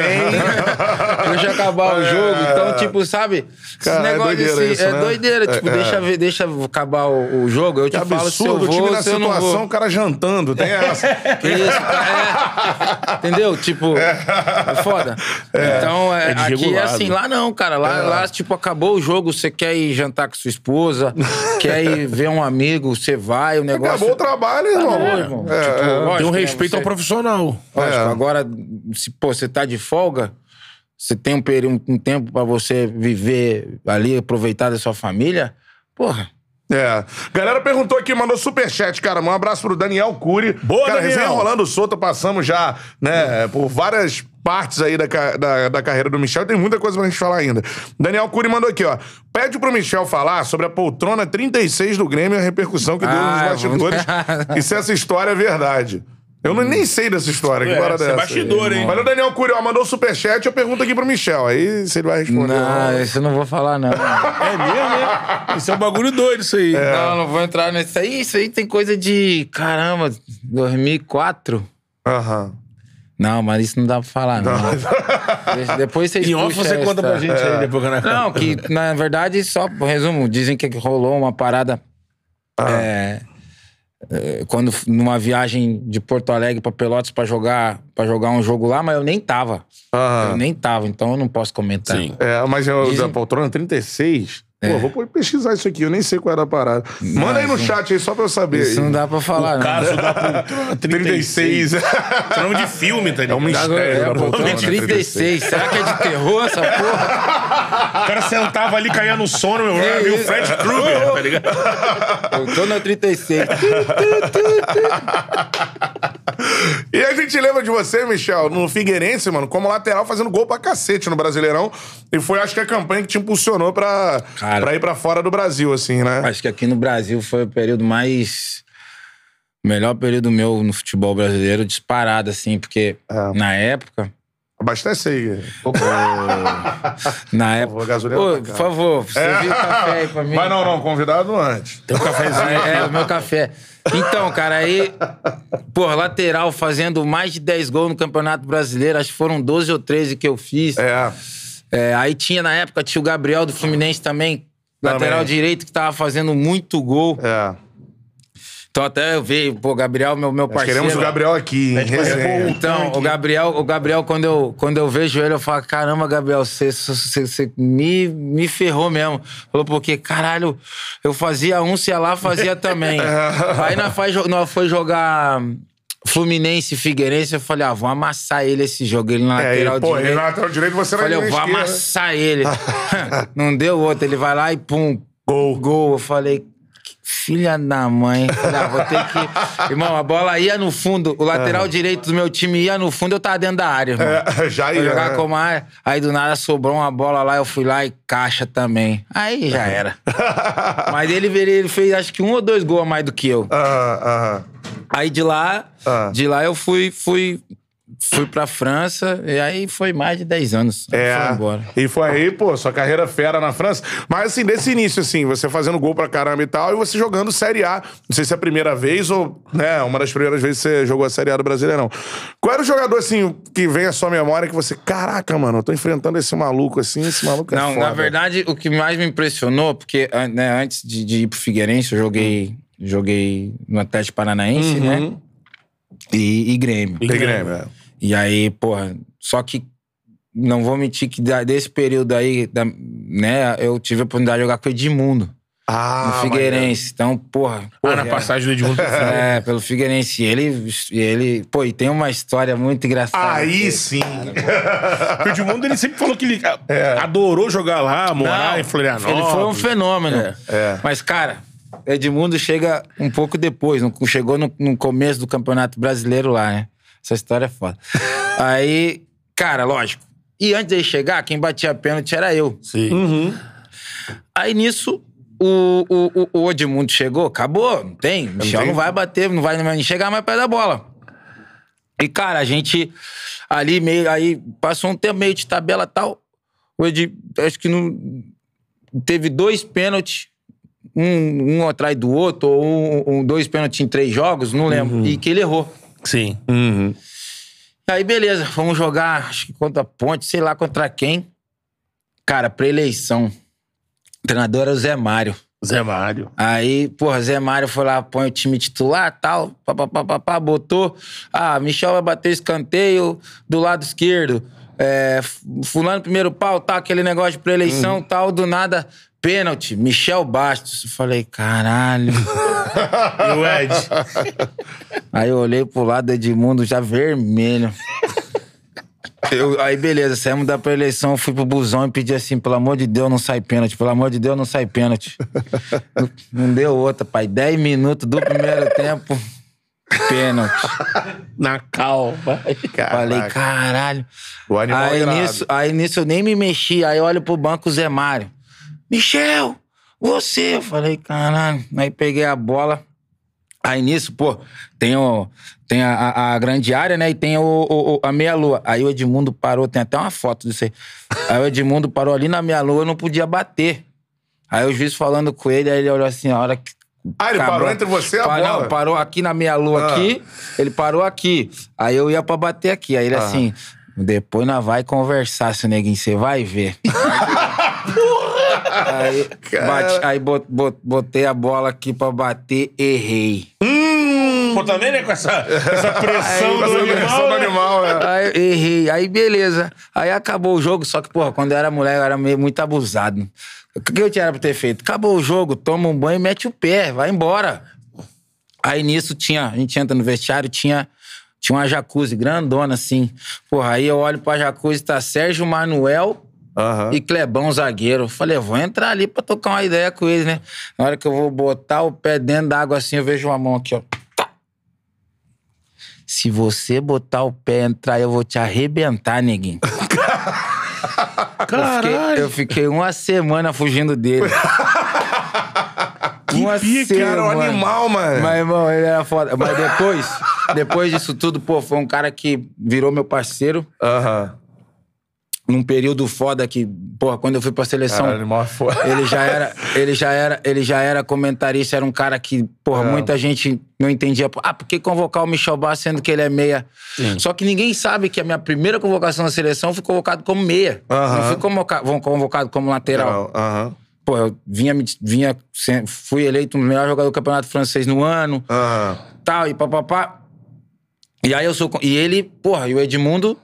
Speaker 3: deixa acabar o jogo. Então, tipo, sabe? Esse
Speaker 1: Cara, é
Speaker 3: negócio
Speaker 1: doideira
Speaker 3: assim,
Speaker 1: isso,
Speaker 3: é
Speaker 1: né?
Speaker 3: doideira. Tipo,
Speaker 1: É,
Speaker 3: deixa, ver, deixa acabar o, o jogo. Eu
Speaker 1: Que
Speaker 3: te falo se eu
Speaker 1: absurdo, o time
Speaker 3: vou,
Speaker 1: na
Speaker 3: se eu não
Speaker 1: situação,
Speaker 3: vou.
Speaker 1: o cara jantando, tem essa.
Speaker 3: Isso, cara. É. Entendeu? Tipo, é foda. Então, é,
Speaker 2: É
Speaker 3: aqui é assim, lá não, cara. Lá, lá, tipo, acabou o jogo, você quer ir jantar com sua esposa, quer ir ver um amigo, você vai, o negócio.
Speaker 1: Acabou o trabalho, irmão.
Speaker 3: Acabou, irmão.
Speaker 1: É,
Speaker 3: Tipo,
Speaker 1: é.
Speaker 3: lógico,
Speaker 2: Tem um
Speaker 3: né,
Speaker 2: respeito
Speaker 3: você-
Speaker 2: ao profissional.
Speaker 3: Lógico,
Speaker 1: É.
Speaker 3: agora, se pô, você tá de folga, você tem um, peri- um, um tempo pra você viver ali, aproveitar da sua família, porra.
Speaker 1: É. Galera perguntou aqui, mandou superchat, cara. Um abraço pro Daniel Cury.
Speaker 2: Boa,
Speaker 1: cara,
Speaker 2: Daniel.
Speaker 1: resenha rolando solta, passamos já, né, por várias partes aí da, da, da carreira do Michel. Tem muita coisa pra gente falar ainda. Daniel Cury mandou aqui, ó. Pede pro Michel falar sobre a poltrona 36 do Grêmio e a repercussão que deu
Speaker 3: Ah,
Speaker 1: nos bastidores. e se essa história é verdade. Eu não, nem sei dessa história. Que
Speaker 2: É,
Speaker 1: bora
Speaker 2: isso é
Speaker 1: dessa?
Speaker 2: bastidor, hein?
Speaker 1: Mas o Daniel Cury, ó, mandou superchat. Eu pergunto aqui pro Michel. Aí se ele vai responder.
Speaker 3: Não, isso eu não vou falar, não.
Speaker 2: É mesmo, né? Isso é um bagulho doido, isso aí.
Speaker 3: Não, não vou entrar nisso aí. Isso aí tem coisa de. Caramba, 2004.
Speaker 1: Aham.
Speaker 3: Não, mas isso não dá pra falar, não. Deixa- Depois vocês
Speaker 2: Em off
Speaker 3: puxam
Speaker 2: você conta
Speaker 3: essa-
Speaker 2: pra gente aí depois que eu
Speaker 3: Não, que na verdade, só por resumo, dizem que rolou uma parada. é, é, quando numa viagem de Porto Alegre pra Pelotas pra jogar para jogar um jogo lá, mas eu nem tava.
Speaker 1: Aham.
Speaker 3: Eu nem tava, então eu não posso comentar.
Speaker 2: Sim.
Speaker 1: É, mas eu,
Speaker 3: Dizem-
Speaker 1: da poltrona 36.
Speaker 3: É.
Speaker 1: Pô, vou pesquisar isso aqui, eu nem sei qual era a parada. Manda aí no chat aí só pra eu saber.
Speaker 3: Isso não dá pra falar,
Speaker 2: O
Speaker 3: não.
Speaker 2: caso da poltrona 36.
Speaker 1: 36.
Speaker 2: Isso é nome de filme, tá ligado?
Speaker 1: É um mistério
Speaker 3: É,
Speaker 1: da poltrona.
Speaker 3: 36. Será que é de terror essa porra?
Speaker 2: O cara sentava ali, caía no sono, meu irmão, viu o Fred Krueger, tá ligado?
Speaker 3: Eu tô na 36.
Speaker 1: E a gente lembra de você, Michel, no Figueirense, mano, como lateral fazendo gol pra cacete no Brasileirão. E foi, acho que, a campanha que te impulsionou pra,
Speaker 3: Cara.
Speaker 1: pra ir pra fora do Brasil, assim, né?
Speaker 3: Acho que aqui no Brasil foi o período mais. O melhor período meu no futebol brasileiro, disparado, assim, porque
Speaker 1: É.
Speaker 3: na época,
Speaker 1: Abastece aí.
Speaker 3: Na
Speaker 1: Por
Speaker 3: época.
Speaker 1: favor, gasolina
Speaker 3: Ô,
Speaker 1: tá
Speaker 3: por favor, você
Speaker 1: É.
Speaker 3: viu o café aí pra mim?
Speaker 1: Mas não, não, convidado antes.
Speaker 2: Tem um cafezinho.
Speaker 3: É, é, o meu café. Então, cara, aí, pô, lateral fazendo mais de 10 gols no Campeonato Brasileiro, acho que foram 12 ou 13 que eu fiz.
Speaker 1: É.
Speaker 3: É, aí tinha na época, tinha o Gabriel do Fluminense também, lateral
Speaker 1: Também.
Speaker 3: direito, que tava fazendo muito gol.
Speaker 1: É.
Speaker 3: Então até eu vi, pô, Gabriel, meu, meu
Speaker 1: Nós
Speaker 3: parceiro.
Speaker 1: queremos o Gabriel aqui, em resenha.
Speaker 3: Então, o Gabriel, o Gabriel quando, eu, quando eu vejo ele, eu falo, caramba, Gabriel, você, você, você me, me ferrou mesmo. Falou, porque, caralho, eu fazia um, se lá, fazia também. Aí nós, faz, nós foi jogar Fluminense e Figueirense, eu falei, ah, vou amassar ele esse jogo, ele na
Speaker 1: É,
Speaker 3: lateral
Speaker 1: e, pô, ele
Speaker 3: direito.
Speaker 1: na lateral direito, você na
Speaker 3: Falei, eu vou
Speaker 1: esquerda.
Speaker 3: amassar ele. Não deu outro, ele vai lá e pum,
Speaker 1: Gol.
Speaker 3: gol. Eu falei, filha da mãe. Falei, ah, vou ter que. Irmão, a bola ia no fundo, o lateral direito do meu time ia no fundo, eu tava dentro da área, irmão.
Speaker 1: É, já ia.
Speaker 3: jogar
Speaker 1: né?
Speaker 3: como área, aí do nada sobrou uma bola lá, eu fui lá e caixa também. Aí já era. Mas ele, ele fez acho que um ou dois gols a mais do que eu.
Speaker 1: Ah, ah.
Speaker 3: Aí de lá,
Speaker 1: Ah.
Speaker 3: de lá eu fui, fui, fui pra França, e aí foi mais de 10 anos.
Speaker 1: É.
Speaker 3: Foi embora.
Speaker 1: E foi aí, pô, sua carreira fera na França. Mas assim, desse início, assim, você fazendo gol pra caramba e tal, e você jogando Série A. Não sei se é a primeira vez ou, né, uma das primeiras vezes que você jogou a Série A do Brasileirão. Qual era o jogador, assim, que vem à sua memória que você, caraca, mano, eu tô enfrentando esse maluco assim, esse maluco é
Speaker 3: Não,
Speaker 1: foda.
Speaker 3: na verdade, o que mais me impressionou, porque né, antes de, de ir pro Figueirense, eu joguei, joguei no Atlético Paranaense,
Speaker 1: Uhum.
Speaker 3: né? E, e Grêmio.
Speaker 1: Tem Grêmio, é.
Speaker 3: E aí, porra, só que não vou mentir que desse período aí, da- né, eu tive a oportunidade de jogar com o Edmundo
Speaker 1: Ah,
Speaker 3: no Figueirense. Então, porra.
Speaker 2: Ah,
Speaker 3: porra,
Speaker 2: na passagem do Edmundo.
Speaker 3: É, pelo Figueirense. E ele, e ele. Pô, e tem uma história muito engraçada.
Speaker 1: Aí sim.
Speaker 2: Porque o Edmundo, ele sempre falou que ele ah, adorou jogar lá, morar
Speaker 3: Não,
Speaker 2: em Florianópolis.
Speaker 3: Ele foi um fenômeno.
Speaker 1: é.
Speaker 3: Mas, cara, Edmundo chega um pouco depois. no- chegou no, no começo do Campeonato Brasileiro lá, né? Essa história é foda. Aí, cara, lógico. E antes dele chegar, quem batia pênalti era eu.
Speaker 2: Sim.
Speaker 3: Aí nisso, o, o, o- o Edmundo chegou, acabou, não tem. Michel
Speaker 1: tem.
Speaker 3: não vai bater, não vai nem chegar mais perto da bola. E, cara, a gente ali meio. Aí passou um tempo meio de tabela e tal. O Ed, acho que não. Teve dois pênaltis, um, um atrás do outro, ou um, um- dois pênaltis em três jogos, não lembro. E que ele errou.
Speaker 2: Sim.
Speaker 3: Aí, beleza, vamos jogar, acho que contra a Ponte, sei lá contra quem. Cara, pré-eleição. O treinador era o Zé Mário.
Speaker 2: Zé Mário.
Speaker 3: Aí, porra, Zé Mário foi lá, põe o time titular tal, papapá, botou. Ah, Michel vai bater escanteio do lado esquerdo. É, fulano primeiro pau, tal, aquele negócio de pré-eleição, tal, do nada, pênalti, Michel Bastos. Eu falei, caralho.
Speaker 2: E o Ed.
Speaker 3: Aí eu olhei pro lado do Edmundo já vermelho. Eu- aí beleza, saímos da pré-eleição, fui pro busão e pedi assim, pelo amor de Deus, não sai pênalti, pelo amor de Deus, não sai pênalti. não, não deu outra, pai. Dez minutos do primeiro tempo, pênalti.
Speaker 2: Na calma.
Speaker 3: Falei, caralho.
Speaker 1: O animal
Speaker 3: Aí
Speaker 1: irado.
Speaker 3: nisso, aí nisso eu nem me mexi, aí eu olho pro banco o Zé Mário. Michel, você! Eu falei, caralho. Aí peguei a bola. Aí nisso, pô, tem, o, tem a, a- a grande área, né? E tem o, o- a meia-lua. Aí o Edmundo parou, tem até uma foto disso aí. Aí o Edmundo parou ali na meia-lua, eu não podia bater. Aí o juiz falando com ele, aí ele olhou assim, a hora que.
Speaker 1: Ah, ele parou entre você e a
Speaker 3: Pa-
Speaker 1: bola?
Speaker 3: Não, parou aqui na meia-lua
Speaker 1: Ah.
Speaker 3: aqui, ele parou aqui. Aí eu ia pra bater aqui. Aí ele
Speaker 1: Ah.
Speaker 3: assim, depois nós vai conversar, seu neguinho, você vai ver. aí, bate- aí bot- bot- botei a bola aqui pra bater, errei.
Speaker 2: Pô, também, né? Com essa, essa pressão
Speaker 1: Com
Speaker 2: do animal.
Speaker 1: pressão do
Speaker 2: né?
Speaker 1: animal, é.
Speaker 3: Aí eu errei. Aí beleza. Aí acabou o jogo, só que, porra, quando eu era mulher, eu era meio, muito abusado. O que eu tinha pra ter feito? Acabou o jogo, toma um banho e mete o pé, vai embora. Aí nisso tinha, a gente entra no vestiário, tinha, tinha uma jacuzzi grandona assim. Porra, aí eu olho pra jacuzzi, tá Sérgio Manuel
Speaker 1: Aham.
Speaker 3: e Clebão zagueiro. Falei, eu vou entrar ali pra tocar uma ideia com eles, né? Na hora que eu vou botar o pé dentro da água assim, eu vejo uma mão aqui, ó. Tá. Se você botar o pé entrar, eu vou te arrebentar, neguinho. Eu fiquei, eu fiquei uma semana fugindo dele. uma
Speaker 1: pique, era um animal, mano.
Speaker 3: Mas, irmão, ele era foda. Mas depois, depois disso tudo, pô, foi um cara que virou meu parceiro.
Speaker 1: Aham.
Speaker 3: Num período foda que, porra, quando eu fui pra seleção,
Speaker 1: Caralho,
Speaker 3: ele já era, ele já era, ele já era comentarista, era um cara que, porra,
Speaker 1: É.
Speaker 3: muita gente não entendia. Ah, por que convocar o Michel Bastos sendo que ele é meia? Só que ninguém sabe que a minha primeira convocação na seleção eu fui convocado como meia.
Speaker 1: Aham.
Speaker 3: Não fui convoca- vou- convocado como lateral.
Speaker 1: Aham.
Speaker 3: Pô, eu vinha, vinha, fui eleito o melhor jogador do campeonato francês no ano,
Speaker 1: Aham.
Speaker 3: tal, e papapá. E aí eu sou. E ele, porra, e o Edmundo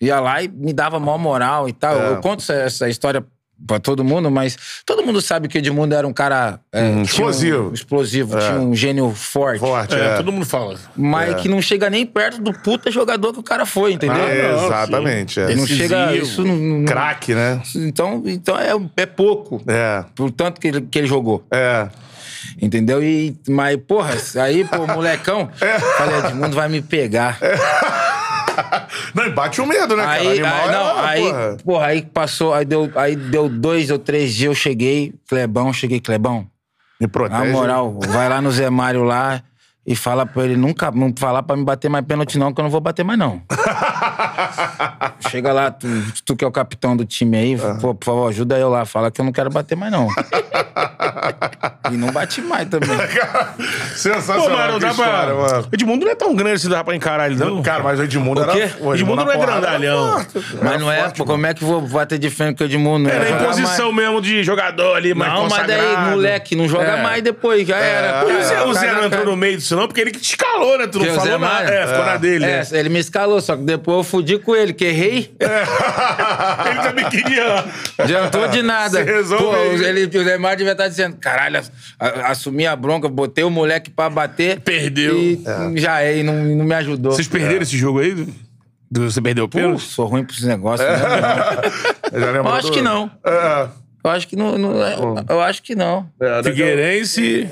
Speaker 3: ia lá e me dava maior moral e tal.
Speaker 1: É.
Speaker 3: Eu conto essa, essa história pra todo mundo, mas todo mundo sabe que o Edmundo era um cara. é, tinha um-
Speaker 1: explosivo.
Speaker 3: explosivo, tinha um gênio forte.
Speaker 1: Forte,
Speaker 2: É,
Speaker 1: é.
Speaker 2: todo mundo fala.
Speaker 3: Mas que não chega nem perto do puta jogador que o cara foi, entendeu?
Speaker 1: É,
Speaker 2: não,
Speaker 1: exatamente. É.
Speaker 3: Não chega. Isso não. não-
Speaker 1: Craque, né?
Speaker 3: Então, então é, é pouco.
Speaker 1: É.
Speaker 3: Por tanto que ele, que ele jogou.
Speaker 1: É.
Speaker 3: Entendeu? E, mas, porra, aí, pô, molecão,
Speaker 1: É.
Speaker 3: falei, Edmundo vai me pegar.
Speaker 1: Não, e bate o medo, né, cara?
Speaker 3: Aí,
Speaker 1: Animal
Speaker 3: aí,
Speaker 1: é,
Speaker 3: não, aí,
Speaker 1: porra.
Speaker 3: porra, aí passou, aí deu, aí deu dois ou três dias, eu cheguei, Clebão, cheguei, Clebão,
Speaker 1: Me
Speaker 3: na
Speaker 1: protege.
Speaker 3: moral, vai lá no Zé Mário lá e fala pra ele nunca, não falar pra me bater mais pênalti não, que eu não vou bater mais não. Chega lá, tu, tu que é o capitão do time aí, pô, por favor, ajuda eu lá, fala que eu não quero bater mais não. e não bate mais também.
Speaker 1: Sensacional.
Speaker 2: Pô, mano, dá
Speaker 1: história,
Speaker 2: pra.
Speaker 1: mano.
Speaker 2: Edmundo não é tão grande assim, dá pra encarar ele, não.
Speaker 1: Cara, mas o Edmundo
Speaker 3: O
Speaker 1: era...
Speaker 3: quê?
Speaker 1: o
Speaker 2: Edmundo não é
Speaker 1: era
Speaker 2: grandalhão.
Speaker 1: forte.
Speaker 3: Mas
Speaker 1: Era
Speaker 3: não é,
Speaker 1: forte,
Speaker 3: pô, como é que vou bater de frente com o Edmundo?
Speaker 2: Era
Speaker 3: Não
Speaker 2: em
Speaker 3: jogar
Speaker 2: posição mesmo de jogador ali, mais
Speaker 3: Não, mas daí,
Speaker 2: consagrado.
Speaker 3: moleque, não joga
Speaker 2: É.
Speaker 3: mais depois, já era.
Speaker 2: E o Zé, o Zé
Speaker 3: Cara,
Speaker 2: não entrou
Speaker 3: cara.
Speaker 2: no meio disso, não, porque ele que te escalou, né? Tu não falou nada. É, ficou na dele.
Speaker 3: É,
Speaker 2: né?
Speaker 3: ele me escalou, só que depois eu fudi com ele, que errei.
Speaker 2: ele também queria.
Speaker 3: Adiantou de nada.
Speaker 1: Se resolve
Speaker 3: Pô,
Speaker 1: aí.
Speaker 3: ele, o Neymar devia estar dizendo: caralho, assumi a bronca, botei o moleque pra bater.
Speaker 2: Perdeu.
Speaker 3: E já é, e não, não me ajudou.
Speaker 2: Vocês perderam esse jogo aí? Você perdeu o pênalti?
Speaker 3: sou ruim pros negócios. Né?
Speaker 1: Já lembrou
Speaker 3: Eu acho que não.
Speaker 1: É.
Speaker 3: Eu acho que não. não é- eu acho que não.
Speaker 1: É,
Speaker 2: Figueirense.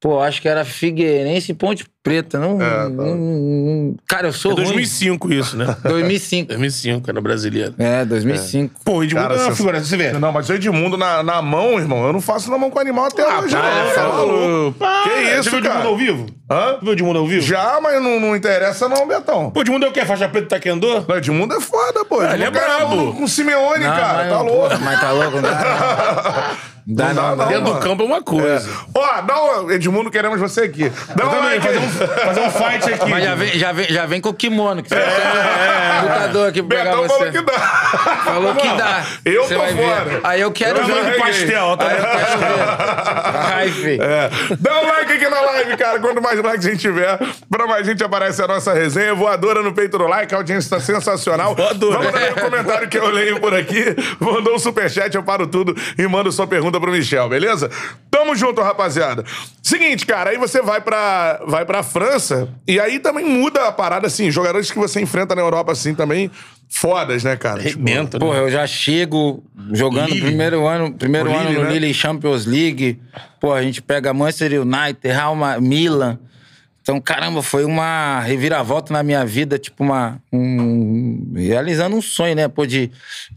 Speaker 3: Pô, acho que era Figueirense e Ponte Preta. Não,
Speaker 1: É,
Speaker 3: não- não- Cara, eu sou
Speaker 2: É
Speaker 3: ruim.
Speaker 2: 2005 isso, né?
Speaker 3: 2005.
Speaker 2: 2005, era brasileiro.
Speaker 3: É, 2005.
Speaker 2: Pô, o Edmundo
Speaker 1: Cara,
Speaker 2: é uma
Speaker 1: você-
Speaker 2: figura, você vê.
Speaker 1: Não, mas o Edmundo na, na mão, irmão, eu não faço na mão com animal até hoje, não. Tá maluco?
Speaker 2: Para.
Speaker 1: Que isso,
Speaker 2: viu o Edmundo
Speaker 1: cara?
Speaker 2: ao vivo?
Speaker 1: Hã?
Speaker 2: Viu o Edmundo ao vivo?
Speaker 1: Já, mas não, não interessa não, Betão.
Speaker 2: Pô, o Edmundo é o quê? Faixa preta do Taekwondo?
Speaker 1: O Edmundo é foda, pô.
Speaker 2: ele é
Speaker 1: Edmundo na
Speaker 2: brabo.
Speaker 1: Com o Simeone,
Speaker 3: Não,
Speaker 1: cara,
Speaker 3: mas,
Speaker 1: tá louco.
Speaker 3: Mas tá louco? Não dá, não. Não dá,
Speaker 1: Não.
Speaker 2: Dentro do
Speaker 1: mano.
Speaker 2: campo é uma coisa.
Speaker 1: Ó, dá um... Edmundo, queremos você aqui. Dá um
Speaker 2: Também,
Speaker 1: like
Speaker 2: fazer
Speaker 1: aí.
Speaker 2: um, fazer um fight aqui.
Speaker 3: Mas já vem, já, vem, já vem com o kimono, que você é, lutador aqui pra pegar você.
Speaker 1: falou que dá.
Speaker 3: Falou que dá.
Speaker 1: Eu
Speaker 3: Você
Speaker 1: tô
Speaker 3: vai ver.
Speaker 1: fora.
Speaker 3: Aí eu quero
Speaker 1: Eu
Speaker 3: ver.
Speaker 1: também.
Speaker 2: pastel, tá
Speaker 3: Aí eu quero ver. Ai, filho.
Speaker 1: É. Dá um like aqui na live, cara. Quanto mais likes a gente tiver, pra mais gente aparece a nossa resenha. Voadora no peito do like, a audiência tá sensacional.
Speaker 2: Voadora.
Speaker 1: Vamos ler o comentário que eu leio por aqui. Mandou um superchat, eu paro tudo e mando sua pergunta pro Michel, beleza? Tamo junto, rapaziada. Seguinte, cara, aí você vai pra, vai pra França e aí também muda a parada, assim, jogadores que você enfrenta na Europa, assim, também fodas, né, cara? Tipo,
Speaker 2: Arrebenta, né?
Speaker 3: Porra, eu já chego jogando
Speaker 2: Lille.
Speaker 3: primeiro ano, primeiro
Speaker 1: O
Speaker 3: ano
Speaker 1: Lille,
Speaker 3: no
Speaker 1: né?
Speaker 3: Lille Champions League. Pô, a gente pega Manchester United, Real Milan. Então, caramba, foi uma reviravolta na minha vida, tipo uma um- realizando um sonho, né, pô, de,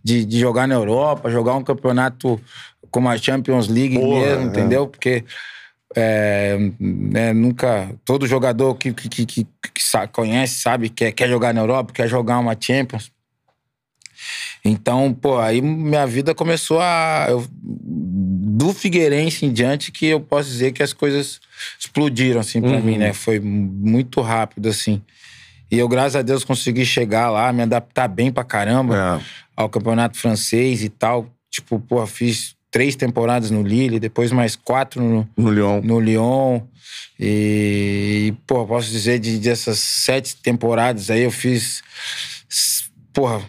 Speaker 3: de, de jogar na Europa, jogar um campeonato como a Champions League
Speaker 1: Porra,
Speaker 3: mesmo,
Speaker 1: é.
Speaker 3: entendeu? Porque é, né, nunca todo jogador que, que, que, que- que sa- conhece sabe que quer, jogar na Europa, quer jogar uma Champions. Então, pô, aí minha vida começou a. eu- do Figueirense em diante que eu posso dizer que as coisas explodiram, assim, pra mim, né? Foi muito rápido, assim. E eu, graças a Deus, consegui chegar lá, me adaptar bem pra caramba
Speaker 1: É.
Speaker 3: ao campeonato francês e tal. Tipo, pô, fiz três temporadas no Lille, depois mais quatro no,
Speaker 1: No Lyon.
Speaker 3: no Lyon. E, pô, posso dizer de dessas sete temporadas aí eu fiz, porra,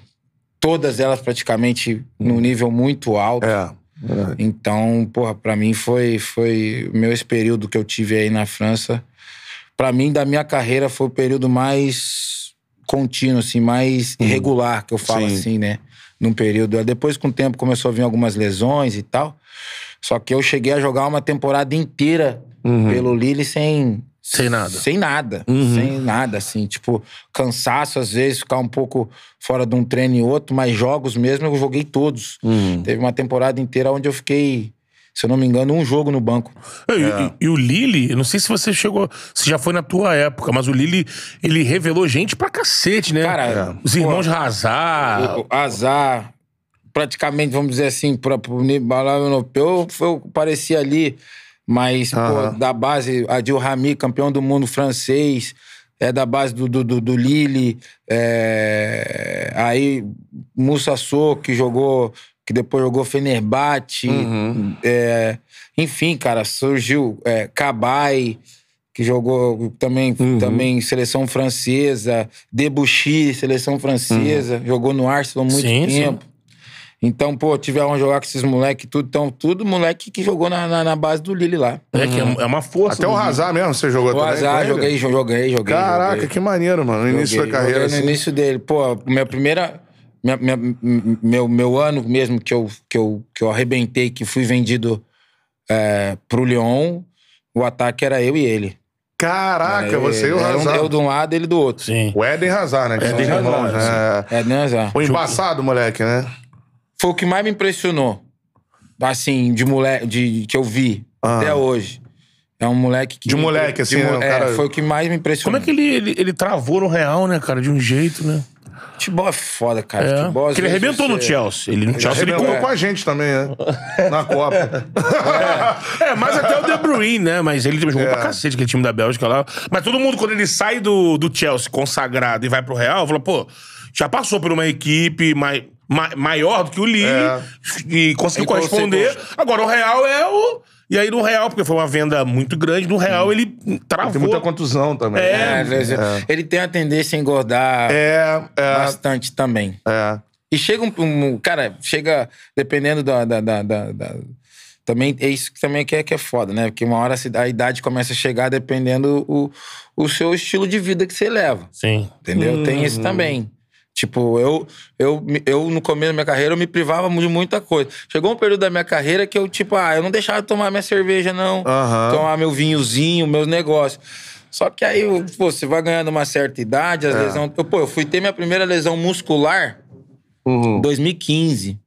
Speaker 3: todas elas praticamente num nível muito alto.
Speaker 1: É.
Speaker 3: Então, porra, pra mim foi foi o meu esse período que eu tive aí na França. Pra mim da minha carreira foi o período mais contínuo assim, mais irregular que eu falo
Speaker 1: Sim.
Speaker 3: assim, né? Num período. Depois com o tempo começou a vir algumas lesões e tal. Só que eu cheguei a jogar uma temporada inteira pelo Lille sem
Speaker 2: Sem nada.
Speaker 3: sem nada. Sem nada, assim. Tipo, cansaço, às vezes, ficar um pouco fora de um treino e outro, mas jogos mesmo eu joguei todos. Teve uma temporada inteira onde eu fiquei se eu não me engano, um jogo no banco.
Speaker 2: E, e- e o Lili, eu não sei se você chegou, se já foi na tua época, mas o Lili, ele revelou gente pra cacete, né?
Speaker 3: Cara,
Speaker 2: Os irmãos Hazard.
Speaker 3: O Azar, praticamente, vamos dizer assim, para o nível europeu, foi, o que parecia ali. Mas, pô, da base, Adil Rami, campeão do mundo francês, é da base do, do, do, do Lille. é, aí, Moussa Sow, que jogou, que depois jogou Fenerbahçe. é, enfim, cara, surgiu é, Cabai, que jogou também, também seleção francesa, Debuchy, seleção francesa, jogou no Arsenal há muito
Speaker 2: Sim, sim.
Speaker 3: tempo. Então, pô, tiveram jogar com esses moleques, tudo, então, tudo moleque que jogou na, na, na base do Lille lá.
Speaker 2: É, que é, é uma força.
Speaker 1: Até o. Hazard mesmo, você jogou
Speaker 3: O
Speaker 1: também? com
Speaker 3: Azar,
Speaker 1: ele?
Speaker 3: joguei, joguei, joguei.
Speaker 1: Caraca,
Speaker 3: joguei.
Speaker 1: que maneiro, mano. No início
Speaker 3: Joguei,
Speaker 1: da carreira. assim.
Speaker 3: No início dele. Pô, minha primeira. Minha- minha- meu, meu ano mesmo que eu, que, eu, que eu arrebentei, que fui vendido é, pro Lyon, o ataque era eu e ele.
Speaker 1: Caraca, você e o
Speaker 3: Era um-
Speaker 1: Hazard.
Speaker 3: Eu de um lado, ele do outro.
Speaker 2: Sim.
Speaker 1: O Eden Hazard, né?
Speaker 2: Eden Hazard,
Speaker 1: né?
Speaker 3: É, né, Zé?
Speaker 1: O embaçado, moleque, né?
Speaker 3: Foi o que mais me impressionou. Assim, de moleque, de, que eu vi
Speaker 1: Ah.
Speaker 3: até hoje. É um moleque que.
Speaker 1: De moleque, assim,
Speaker 3: mo-
Speaker 1: né,
Speaker 3: é,
Speaker 1: cara-
Speaker 3: foi o que mais me
Speaker 2: Como
Speaker 3: impressionou.
Speaker 2: é que ele, ele, ele travou no Real, né, cara? De um jeito, né?
Speaker 3: Futebol é foda, cara.
Speaker 2: É.
Speaker 3: Futebol,
Speaker 2: Porque ele arrebentou no Chelsea. Ele no Chelsea ele com...
Speaker 1: a gente também, né? Na Copa.
Speaker 2: É, mas até o De Bruyne, né? Mas ele jogou
Speaker 1: É.
Speaker 2: pra cacete, aquele time da Bélgica lá. Mas todo mundo, quando ele sai do, do Chelsea consagrado e vai pro Real, fala, pô, já passou por uma equipe mai, ma- maior do que o Lille
Speaker 1: É.
Speaker 2: e conseguiu
Speaker 3: E
Speaker 2: corresponder. Agora o Real é o. E aí no Real, porque foi uma venda muito grande, no Real ele travou.
Speaker 1: Tem muita contusão também.
Speaker 2: É,
Speaker 3: É, às vezes, Ele tem a tendência a engordar
Speaker 1: É, é,
Speaker 3: bastante também.
Speaker 1: é.
Speaker 3: E chega um, um- Cara, chega. Dependendo da. da, da, da- da- também é isso que também que é, que é foda, né? Porque uma hora a idade começa a chegar dependendo o, o seu estilo de vida que você leva.
Speaker 2: Sim.
Speaker 3: Entendeu? Tem isso também. Tipo, eu, eu, eu, no começo da minha carreira, eu me privava de muita coisa. Chegou um período da minha carreira que eu, tipo, ah, eu não deixava de tomar minha cerveja, não.
Speaker 1: Aham.
Speaker 3: Tomar meu vinhozinho, meus negócios. Só que aí, pô, você vai ganhando uma certa idade, as lesões. Eu, pô, eu fui ter minha primeira lesão muscular em 2015.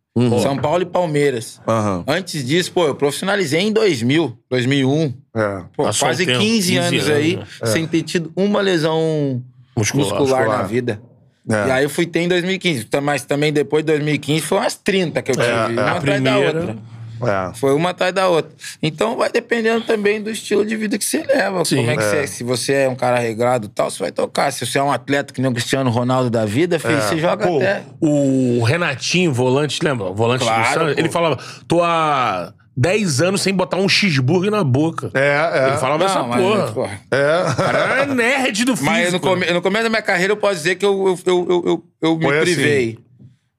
Speaker 3: São Paulo e Palmeiras.
Speaker 1: Aham.
Speaker 3: Antes disso, pô, eu profissionalizei em 2000, 2001.
Speaker 1: É.
Speaker 3: Pô, quase
Speaker 2: um tempo,
Speaker 3: 15,
Speaker 2: 15
Speaker 3: anos,
Speaker 2: anos,
Speaker 3: aí,
Speaker 2: né?
Speaker 3: sem ter tido uma lesão
Speaker 2: Muscular.
Speaker 3: muscular,
Speaker 1: muscular.
Speaker 3: na vida.
Speaker 1: É.
Speaker 3: E aí eu fui ter em 2015. Tá- Mas também depois de 2015 foi umas 30 que eu tive.
Speaker 1: é,
Speaker 3: uma
Speaker 1: a
Speaker 3: atrás da outra.
Speaker 1: É.
Speaker 3: Foi uma atrás da outra. Então vai dependendo também do estilo de vida que você leva.
Speaker 2: Sim.
Speaker 3: Como é que
Speaker 1: É.
Speaker 3: você. Se você é um cara regrado e tal, você vai tocar. Se você é um atleta que nem o Cristiano Ronaldo da vida, filho, você joga
Speaker 2: Pô,
Speaker 3: até.
Speaker 2: o Renatinho, volante, lembra? O volante
Speaker 3: Claro,
Speaker 2: do Santos, ele falava, tô há 10 anos sem botar um cheeseburger na boca.
Speaker 1: É, é.
Speaker 2: Ele falava essa
Speaker 3: mas,
Speaker 2: porra.
Speaker 3: porra.
Speaker 1: É.
Speaker 2: O cara era nerd do físico.
Speaker 3: Mas no, come- no começo da minha carreira eu posso dizer que eu, eu, eu, eu, eu, me
Speaker 1: Foi assim.
Speaker 3: privei.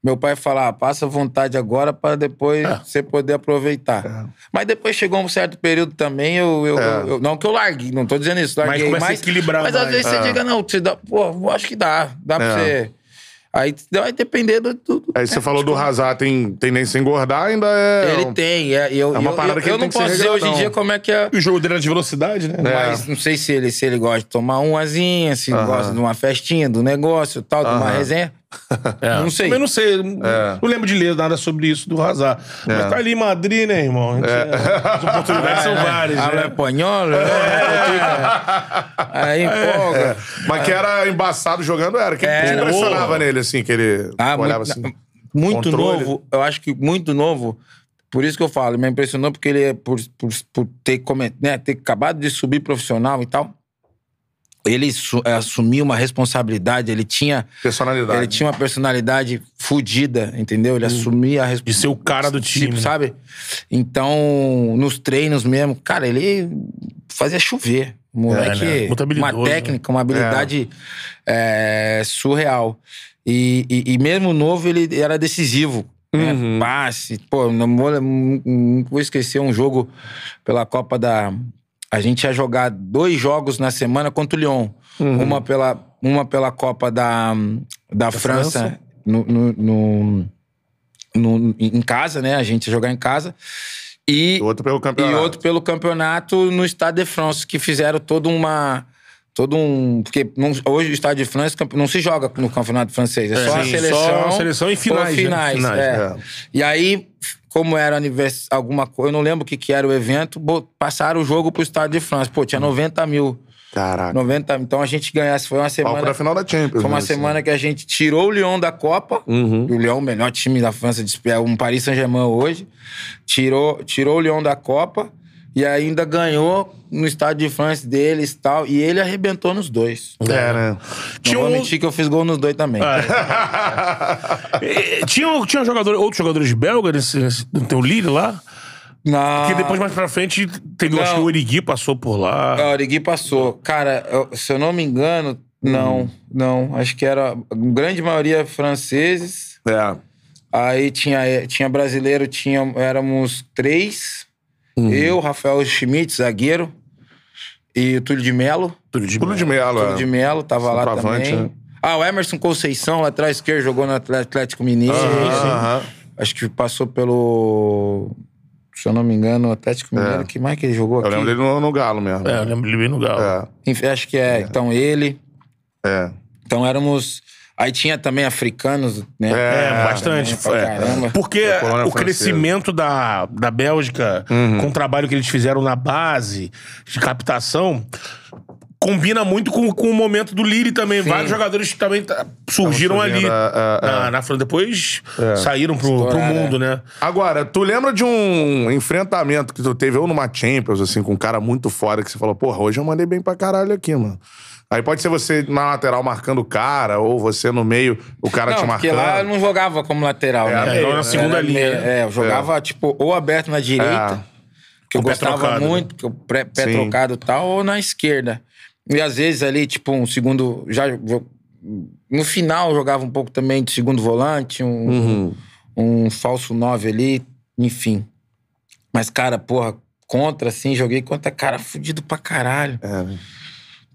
Speaker 3: Meu pai falava, passa vontade agora para depois
Speaker 2: É.
Speaker 3: você poder aproveitar. Mas depois chegou um certo período também, eu, eu,
Speaker 1: É.
Speaker 3: eu- não que eu larguei, não tô dizendo isso, larguei,
Speaker 2: começa a
Speaker 3: mas,
Speaker 2: equilibrar
Speaker 3: mas às vezes você
Speaker 1: É.
Speaker 3: diga, não, você dá, pô, eu acho que dá, dá pra
Speaker 1: É.
Speaker 3: você... Aí vai depender do... do-
Speaker 1: Aí você falou do Hazard, tem tendência a engordar, ainda é.
Speaker 3: Ele tem, é, e eu,
Speaker 1: É uma
Speaker 3: eu-
Speaker 1: parada
Speaker 3: eu,
Speaker 1: que ele
Speaker 3: eu
Speaker 1: tem
Speaker 3: não
Speaker 1: que ser
Speaker 3: posso dizer hoje em dia como é que é...
Speaker 2: E o jogo dele era de velocidade, né?
Speaker 1: É.
Speaker 3: Mas não sei se ele, se ele gosta de tomar uma asinha, se
Speaker 1: Aham.
Speaker 3: gosta de uma festinha, do negócio tal, de uma resenha.
Speaker 2: É.
Speaker 3: Não sei.
Speaker 2: Também não sei.
Speaker 1: É.
Speaker 2: Não lembro de ler nada sobre isso do Hazard. Mas tá ali em Madrid, né, irmão? Gente- As oportunidades são várias,
Speaker 3: Habla
Speaker 2: né?
Speaker 3: espanhol, né? Aí empolga.
Speaker 1: É. Mas que era embaçado jogando, era. Que
Speaker 3: Era.
Speaker 1: impressionava nele, assim, que ele
Speaker 3: Ah,
Speaker 1: olhava
Speaker 3: muito,
Speaker 1: assim?
Speaker 3: muito
Speaker 1: Controle.
Speaker 3: novo, eu acho que muito novo. Por isso que eu falo, me impressionou porque ele, é por, por, por ter, né, ter acabado de subir profissional e tal, ele eh, assumiu uma responsabilidade, ele tinha,
Speaker 1: Personalidade.
Speaker 3: ele tinha uma personalidade fodida, entendeu? Ele assumia a
Speaker 2: De
Speaker 3: responsabilidade.
Speaker 2: ser o cara do time. né?
Speaker 3: sabe? Então, nos treinos mesmo, cara, ele fazia chover. O Moleque,
Speaker 2: né? Muito habilidoso,
Speaker 3: uma técnica, uma habilidade é, surreal. E, e- e mesmo novo, ele era decisivo. né?
Speaker 1: Uhum.
Speaker 3: Passe. Pô, não vou, não vou esquecer um jogo pela Copa da. A gente ia jogar dois jogos na semana contra o Lyon.
Speaker 1: Uhum.
Speaker 3: Uma, pela, uma pela Copa da, da, França,
Speaker 2: França.
Speaker 3: no- no- no, no- em casa, né? A gente ia jogar em casa. E,
Speaker 1: E outro pelo
Speaker 3: e
Speaker 1: campeonato.
Speaker 3: outro pelo campeonato no Stade de France, que fizeram todo uma. Todo um. Porque não- hoje o Stade de France campe- não se joga no campeonato francês. É, só a
Speaker 2: sim,
Speaker 3: seleção.
Speaker 2: só a seleção e finais,
Speaker 3: ou
Speaker 2: né?
Speaker 3: finais,
Speaker 2: Finais,
Speaker 3: é.
Speaker 1: é.
Speaker 3: E aí como era anivers... alguma coisa, eu não lembro o que, que era o evento, passaram o jogo pro Estado de França. Pô, tinha 90 mil.
Speaker 1: Caraca.
Speaker 3: 90, então a gente ganhasse. Foi uma semana.
Speaker 1: da final da Champions.
Speaker 3: Foi uma
Speaker 1: né, assim.
Speaker 3: semana que a gente tirou o Lyon da Copa.
Speaker 1: Uhum.
Speaker 3: O Lyon, o melhor time da França, é um Paris Saint-Germain hoje. Tirou, tirou o Lyon da Copa e ainda ganhou no estádio de France deles e tal. E ele arrebentou nos dois.
Speaker 1: É, né?
Speaker 3: Não
Speaker 2: Tinha
Speaker 3: vou
Speaker 2: um-
Speaker 3: mentir que eu fiz gol nos dois também.
Speaker 2: Eh, tinha tinha jogador, outros jogadores belgas nesse, nesse, no teu Lille lá?
Speaker 3: Na...
Speaker 2: Que depois, mais pra frente, teve, eu acho que
Speaker 3: Não.
Speaker 2: o Origui passou por lá.
Speaker 3: Ah, o Origui passou. Cara, eu- se eu não me engano, não, não. Acho que era a grande maioria franceses.
Speaker 1: É.
Speaker 3: Aí tinha, tinha brasileiro, tinha, éramos três. Eu, Rafael Schmidt, zagueiro. E o Túlio de Melo.
Speaker 2: Tudo de
Speaker 1: Tudo de Melo,
Speaker 3: Túlio
Speaker 1: é.
Speaker 3: de Melo tava lá também.
Speaker 1: né?
Speaker 3: Ah, o Emerson Conceição, lateral esquerdo, jogou no Atlético Mineiro.
Speaker 1: Aham.
Speaker 3: Acho que passou pelo... Se eu não me engano, o Atlético Mineiro. que mais que ele jogou
Speaker 1: É. Eu
Speaker 3: aqui?
Speaker 1: lembro dele no, no Galo mesmo.
Speaker 2: É, eu lembro ele bem no Galo.
Speaker 1: É.
Speaker 3: Enfim, acho que é. Então, ele...
Speaker 1: É.
Speaker 3: Então éramos. Aí tinha também africanos, né?
Speaker 2: É, bastante.
Speaker 3: Também, pra
Speaker 2: é.
Speaker 3: caramba.
Speaker 2: Porque o crescimento da, da Bélgica, com o trabalho que eles fizeram na base de captação, combina muito com, com o momento do Lille também.
Speaker 3: Sim.
Speaker 2: Vários jogadores que também tá- surgiram ali
Speaker 1: é, é,
Speaker 2: na, na França. Depois saíram pro, pro mundo, né?
Speaker 1: Agora, tu lembra de um enfrentamento que tu teve ou numa Champions, assim, com um cara muito fora, que você falou, porra, hoje eu mandei bem pra caralho aqui, mano. Aí pode ser você na lateral marcando o cara, ou você no meio, o cara te
Speaker 3: Não, porque
Speaker 1: marcando.
Speaker 3: lá eu não jogava como lateral,
Speaker 1: É,
Speaker 3: né?
Speaker 1: então
Speaker 2: na segunda
Speaker 3: Era
Speaker 2: linha,
Speaker 3: meio-
Speaker 2: né?
Speaker 3: É, eu jogava, tipo, ou aberto na direita, que eu gostava
Speaker 2: trocado, né?
Speaker 3: muito, que o pé, pé
Speaker 1: Sim.
Speaker 3: trocado e tal, ou na esquerda. E às vezes ali, tipo, um segundo. Já, no final eu jogava um pouco também de segundo volante, um, um falso nove ali, enfim. Mas, cara, porra, contra, assim, joguei contra cara fudido pra caralho.
Speaker 1: É.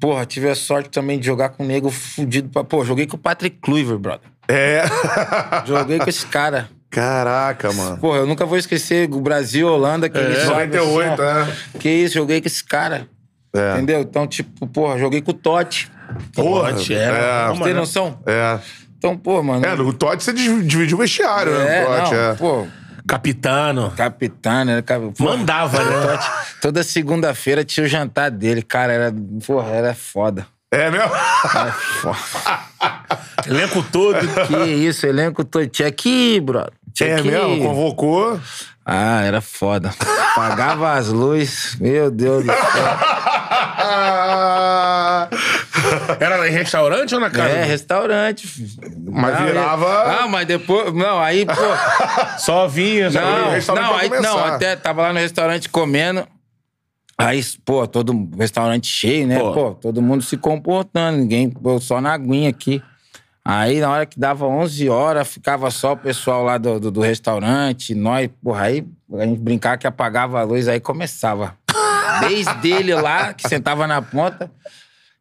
Speaker 3: Porra, tive a sorte também de jogar com um nego fudido pra. Pô, joguei com o Patrick Kluivert, brother.
Speaker 1: É.
Speaker 3: Joguei com esse cara.
Speaker 1: Caraca, mano.
Speaker 3: Porra, eu nunca vou esquecer o Brasil, Holanda, que sobe
Speaker 1: 98,
Speaker 3: assim, ó.
Speaker 1: é.
Speaker 3: Que isso, joguei com esse cara.
Speaker 1: É.
Speaker 3: Entendeu? Então, tipo, porra, joguei com o Totti.
Speaker 1: Porra,
Speaker 2: Totti, era.
Speaker 1: é.
Speaker 2: Vamos
Speaker 3: Tem
Speaker 2: né?
Speaker 3: noção?
Speaker 1: É.
Speaker 3: Então, pô, mano.
Speaker 1: É, no Totti você div- dividiu o vestiário, né?
Speaker 3: É,
Speaker 1: no Totti,
Speaker 3: não,
Speaker 1: é.
Speaker 3: pô,
Speaker 2: Capitano.
Speaker 3: capitão, né? Cap- pô,
Speaker 2: Mandava, né?
Speaker 3: Toda segunda-feira tinha o jantar dele, cara, era, porra, era foda.
Speaker 1: É mesmo?
Speaker 3: Era foda.
Speaker 2: Elenco todo.
Speaker 3: que isso, elenco todo. Tinha aqui, brother. Tinha
Speaker 1: É
Speaker 3: aqui.
Speaker 1: mesmo? Convocou.
Speaker 3: Ah, era foda. Pagava as luzes. Meu Deus do céu.
Speaker 2: Era em restaurante ou na casa?
Speaker 3: É, restaurante.
Speaker 1: Mas
Speaker 3: Não,
Speaker 1: virava-
Speaker 3: Ah, mas depois. Não, aí, pô.
Speaker 2: Só vinha,
Speaker 1: o
Speaker 3: Não, não, aí,
Speaker 1: começar.
Speaker 3: não, até tava lá no restaurante comendo. Aí, pô, todo restaurante cheio, né?
Speaker 2: Pô.
Speaker 3: Pô, todo mundo se comportando, ninguém, pô, só na aguinha aqui. Aí, na hora que dava 11 horas, ficava só o pessoal lá do, do, do restaurante, nós, porra, aí a gente brincava que apagava a luz, aí começava. Desde ele lá, que sentava na ponta,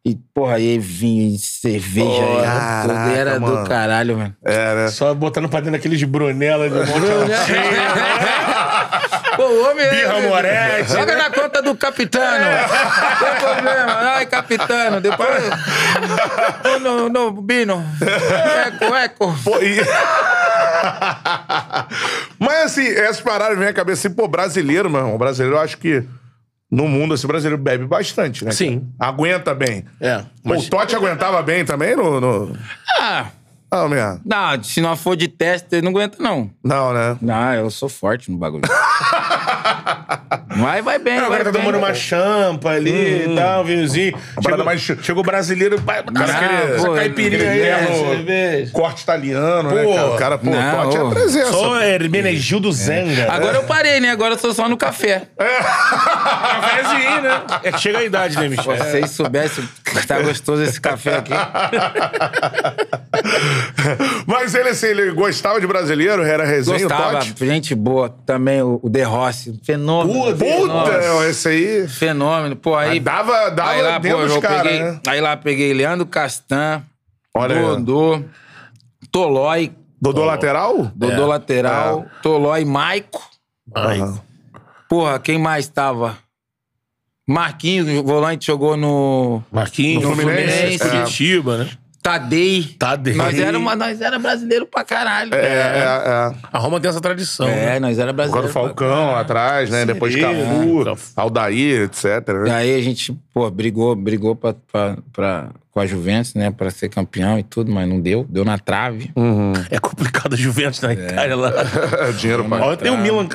Speaker 3: e, porra, aí vinho, e cerveja,
Speaker 1: caraca,
Speaker 3: tudo era
Speaker 1: mano.
Speaker 3: do caralho, mano.
Speaker 1: É, né?
Speaker 2: Só botando pra dentro daqueles brunela de monte
Speaker 3: Pô, o homem
Speaker 2: Birra Moretti.
Speaker 3: Joga na conta do capitano. Não tem problema. Ai, capitano. Depois. Ô, no, no, Bino. Eco, eco.
Speaker 1: Pô, e... Mas assim, essas paradas vêm à cabeça assim, pô, brasileiro, meu irmão. Brasileiro, eu acho que no mundo, o brasileiro bebe bastante, né?
Speaker 2: Sim.
Speaker 1: Aguenta bem.
Speaker 2: É, mas-
Speaker 1: o Totti aguentava bem também no. no...
Speaker 3: Ah,
Speaker 1: Não, mesmo.
Speaker 3: não, se não for de teste, não aguenta, não.
Speaker 1: Não, né?
Speaker 3: Não, eu sou forte no bagulho. Mas vai bem,
Speaker 2: É,
Speaker 3: vai
Speaker 2: cara tá
Speaker 3: bem.
Speaker 2: tomando uma champa ali e tal, um vinhozinho. Chegou,
Speaker 1: mais-
Speaker 2: chegou o brasileiro, cara
Speaker 3: Não,
Speaker 2: queria essa
Speaker 3: pô,
Speaker 2: caipirinha aí,
Speaker 1: é,
Speaker 2: né,
Speaker 1: no-
Speaker 2: cerveja.
Speaker 1: Corte italiano, né,
Speaker 2: Pô.
Speaker 1: cara? O cara, pô,
Speaker 3: Não, ô.
Speaker 1: é presença.
Speaker 2: Só Hermenegildo Zenga.
Speaker 3: Agora eu parei, né? Agora eu tô só no café.
Speaker 2: Cafézinho, né? É que chega a idade, né, Michel?
Speaker 3: Se vocês soubessem que tá gostoso esse café aqui.
Speaker 1: Mas ele, assim, ele gostava de brasileiro, era resenha,
Speaker 3: Gostava, gente boa. Também o, o De Rossi. Fenômeno.
Speaker 1: Puta,
Speaker 3: Nossa.
Speaker 1: esse aí.
Speaker 3: Fenômeno. Pô, aí.
Speaker 1: Aí dava, dava
Speaker 3: aí lá,
Speaker 1: dentro
Speaker 3: pô,
Speaker 1: dos
Speaker 3: eu
Speaker 1: caras,
Speaker 3: peguei,
Speaker 1: né?
Speaker 3: aí lá peguei Leandro Castan,
Speaker 1: Olha aí.
Speaker 3: Dodô, Tolói,
Speaker 1: Dodô lateral?
Speaker 3: Dodô lateral, Tolói, Maico.
Speaker 1: Aham.
Speaker 3: Porra, quem mais tava? Marquinhos, o volante, jogou no.
Speaker 2: Marquinhos,
Speaker 3: No
Speaker 1: Fluminense,
Speaker 2: Fluminense,
Speaker 1: é.
Speaker 2: Curitiba, né?
Speaker 3: Tadei.
Speaker 2: Tadei.
Speaker 3: Nós era, uma, nós era brasileiro pra caralho.
Speaker 1: É, é, é.
Speaker 2: A Roma tem essa tradição. né?
Speaker 3: É, nós era
Speaker 1: Agora
Speaker 3: brasileiro.
Speaker 1: o Falcão lá atrás, né? Depois. Cafu, Aldair, etc.
Speaker 3: E
Speaker 1: Né?
Speaker 3: aí a gente, pô, brigou, brigou pra, pra, pra, com a Juventus, né? Pra ser campeão e tudo, mas não deu. Deu na trave.
Speaker 2: É complicado a Juventus na Itália lá.
Speaker 1: Dinheiro pra.
Speaker 2: Ó, tem o Milan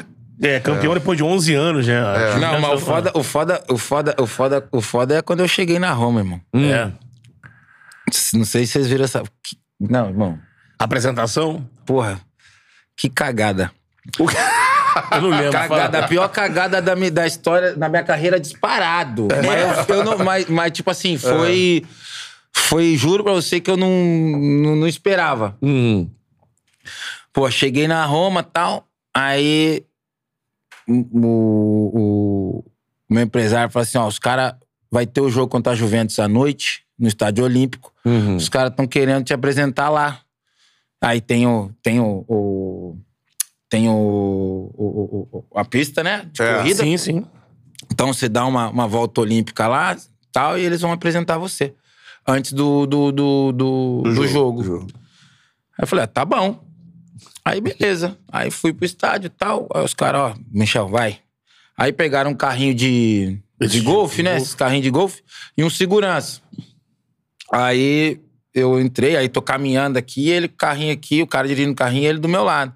Speaker 2: é, campeão depois de 11 anos, né? Juventus
Speaker 3: Não, mas o
Speaker 2: tá-
Speaker 3: foda, o, foda, o, foda, o, foda, o foda é quando eu cheguei na Roma, irmão.
Speaker 2: É.
Speaker 3: Não sei se vocês viram essa. Não, irmão.
Speaker 2: Apresentação?
Speaker 3: Porra. Que cagada.
Speaker 2: Eu não lembro.
Speaker 3: Cagada, a pior cagada da, da história, na minha carreira, disparado. Mas, eu, eu não, mas, mas, tipo assim, foi. Foi, juro pra você que eu não, não, não esperava.
Speaker 1: Hum.
Speaker 3: Pô, cheguei na Roma e tal, aí o, o, o meu empresário falou assim: ó, os caras vai ter o jogo contra a Juventus à noite, no Estádio Olímpico.
Speaker 1: Uhum.
Speaker 3: Os caras estão querendo te apresentar lá. Aí tem o. Tem o. o- tem o, o- o- a pista, né? De
Speaker 1: É,
Speaker 3: corrida.
Speaker 2: Sim, sim.
Speaker 3: Então você dá uma, uma volta olímpica lá tal, e eles vão apresentar você. Antes do, do, do, do, do jogo. Aí eu falei, ah, tá bom. Aí beleza. Aí fui pro estádio e tal. Aí os caras, ó, Michel, vai. Aí pegaram um carrinho de, de
Speaker 2: Esse
Speaker 3: golfe, né? Esses carrinhos de golfe. E um segurança. Aí eu entrei, aí tô caminhando aqui, ele com o carrinho aqui, o cara dirigindo o carrinho, ele do meu lado.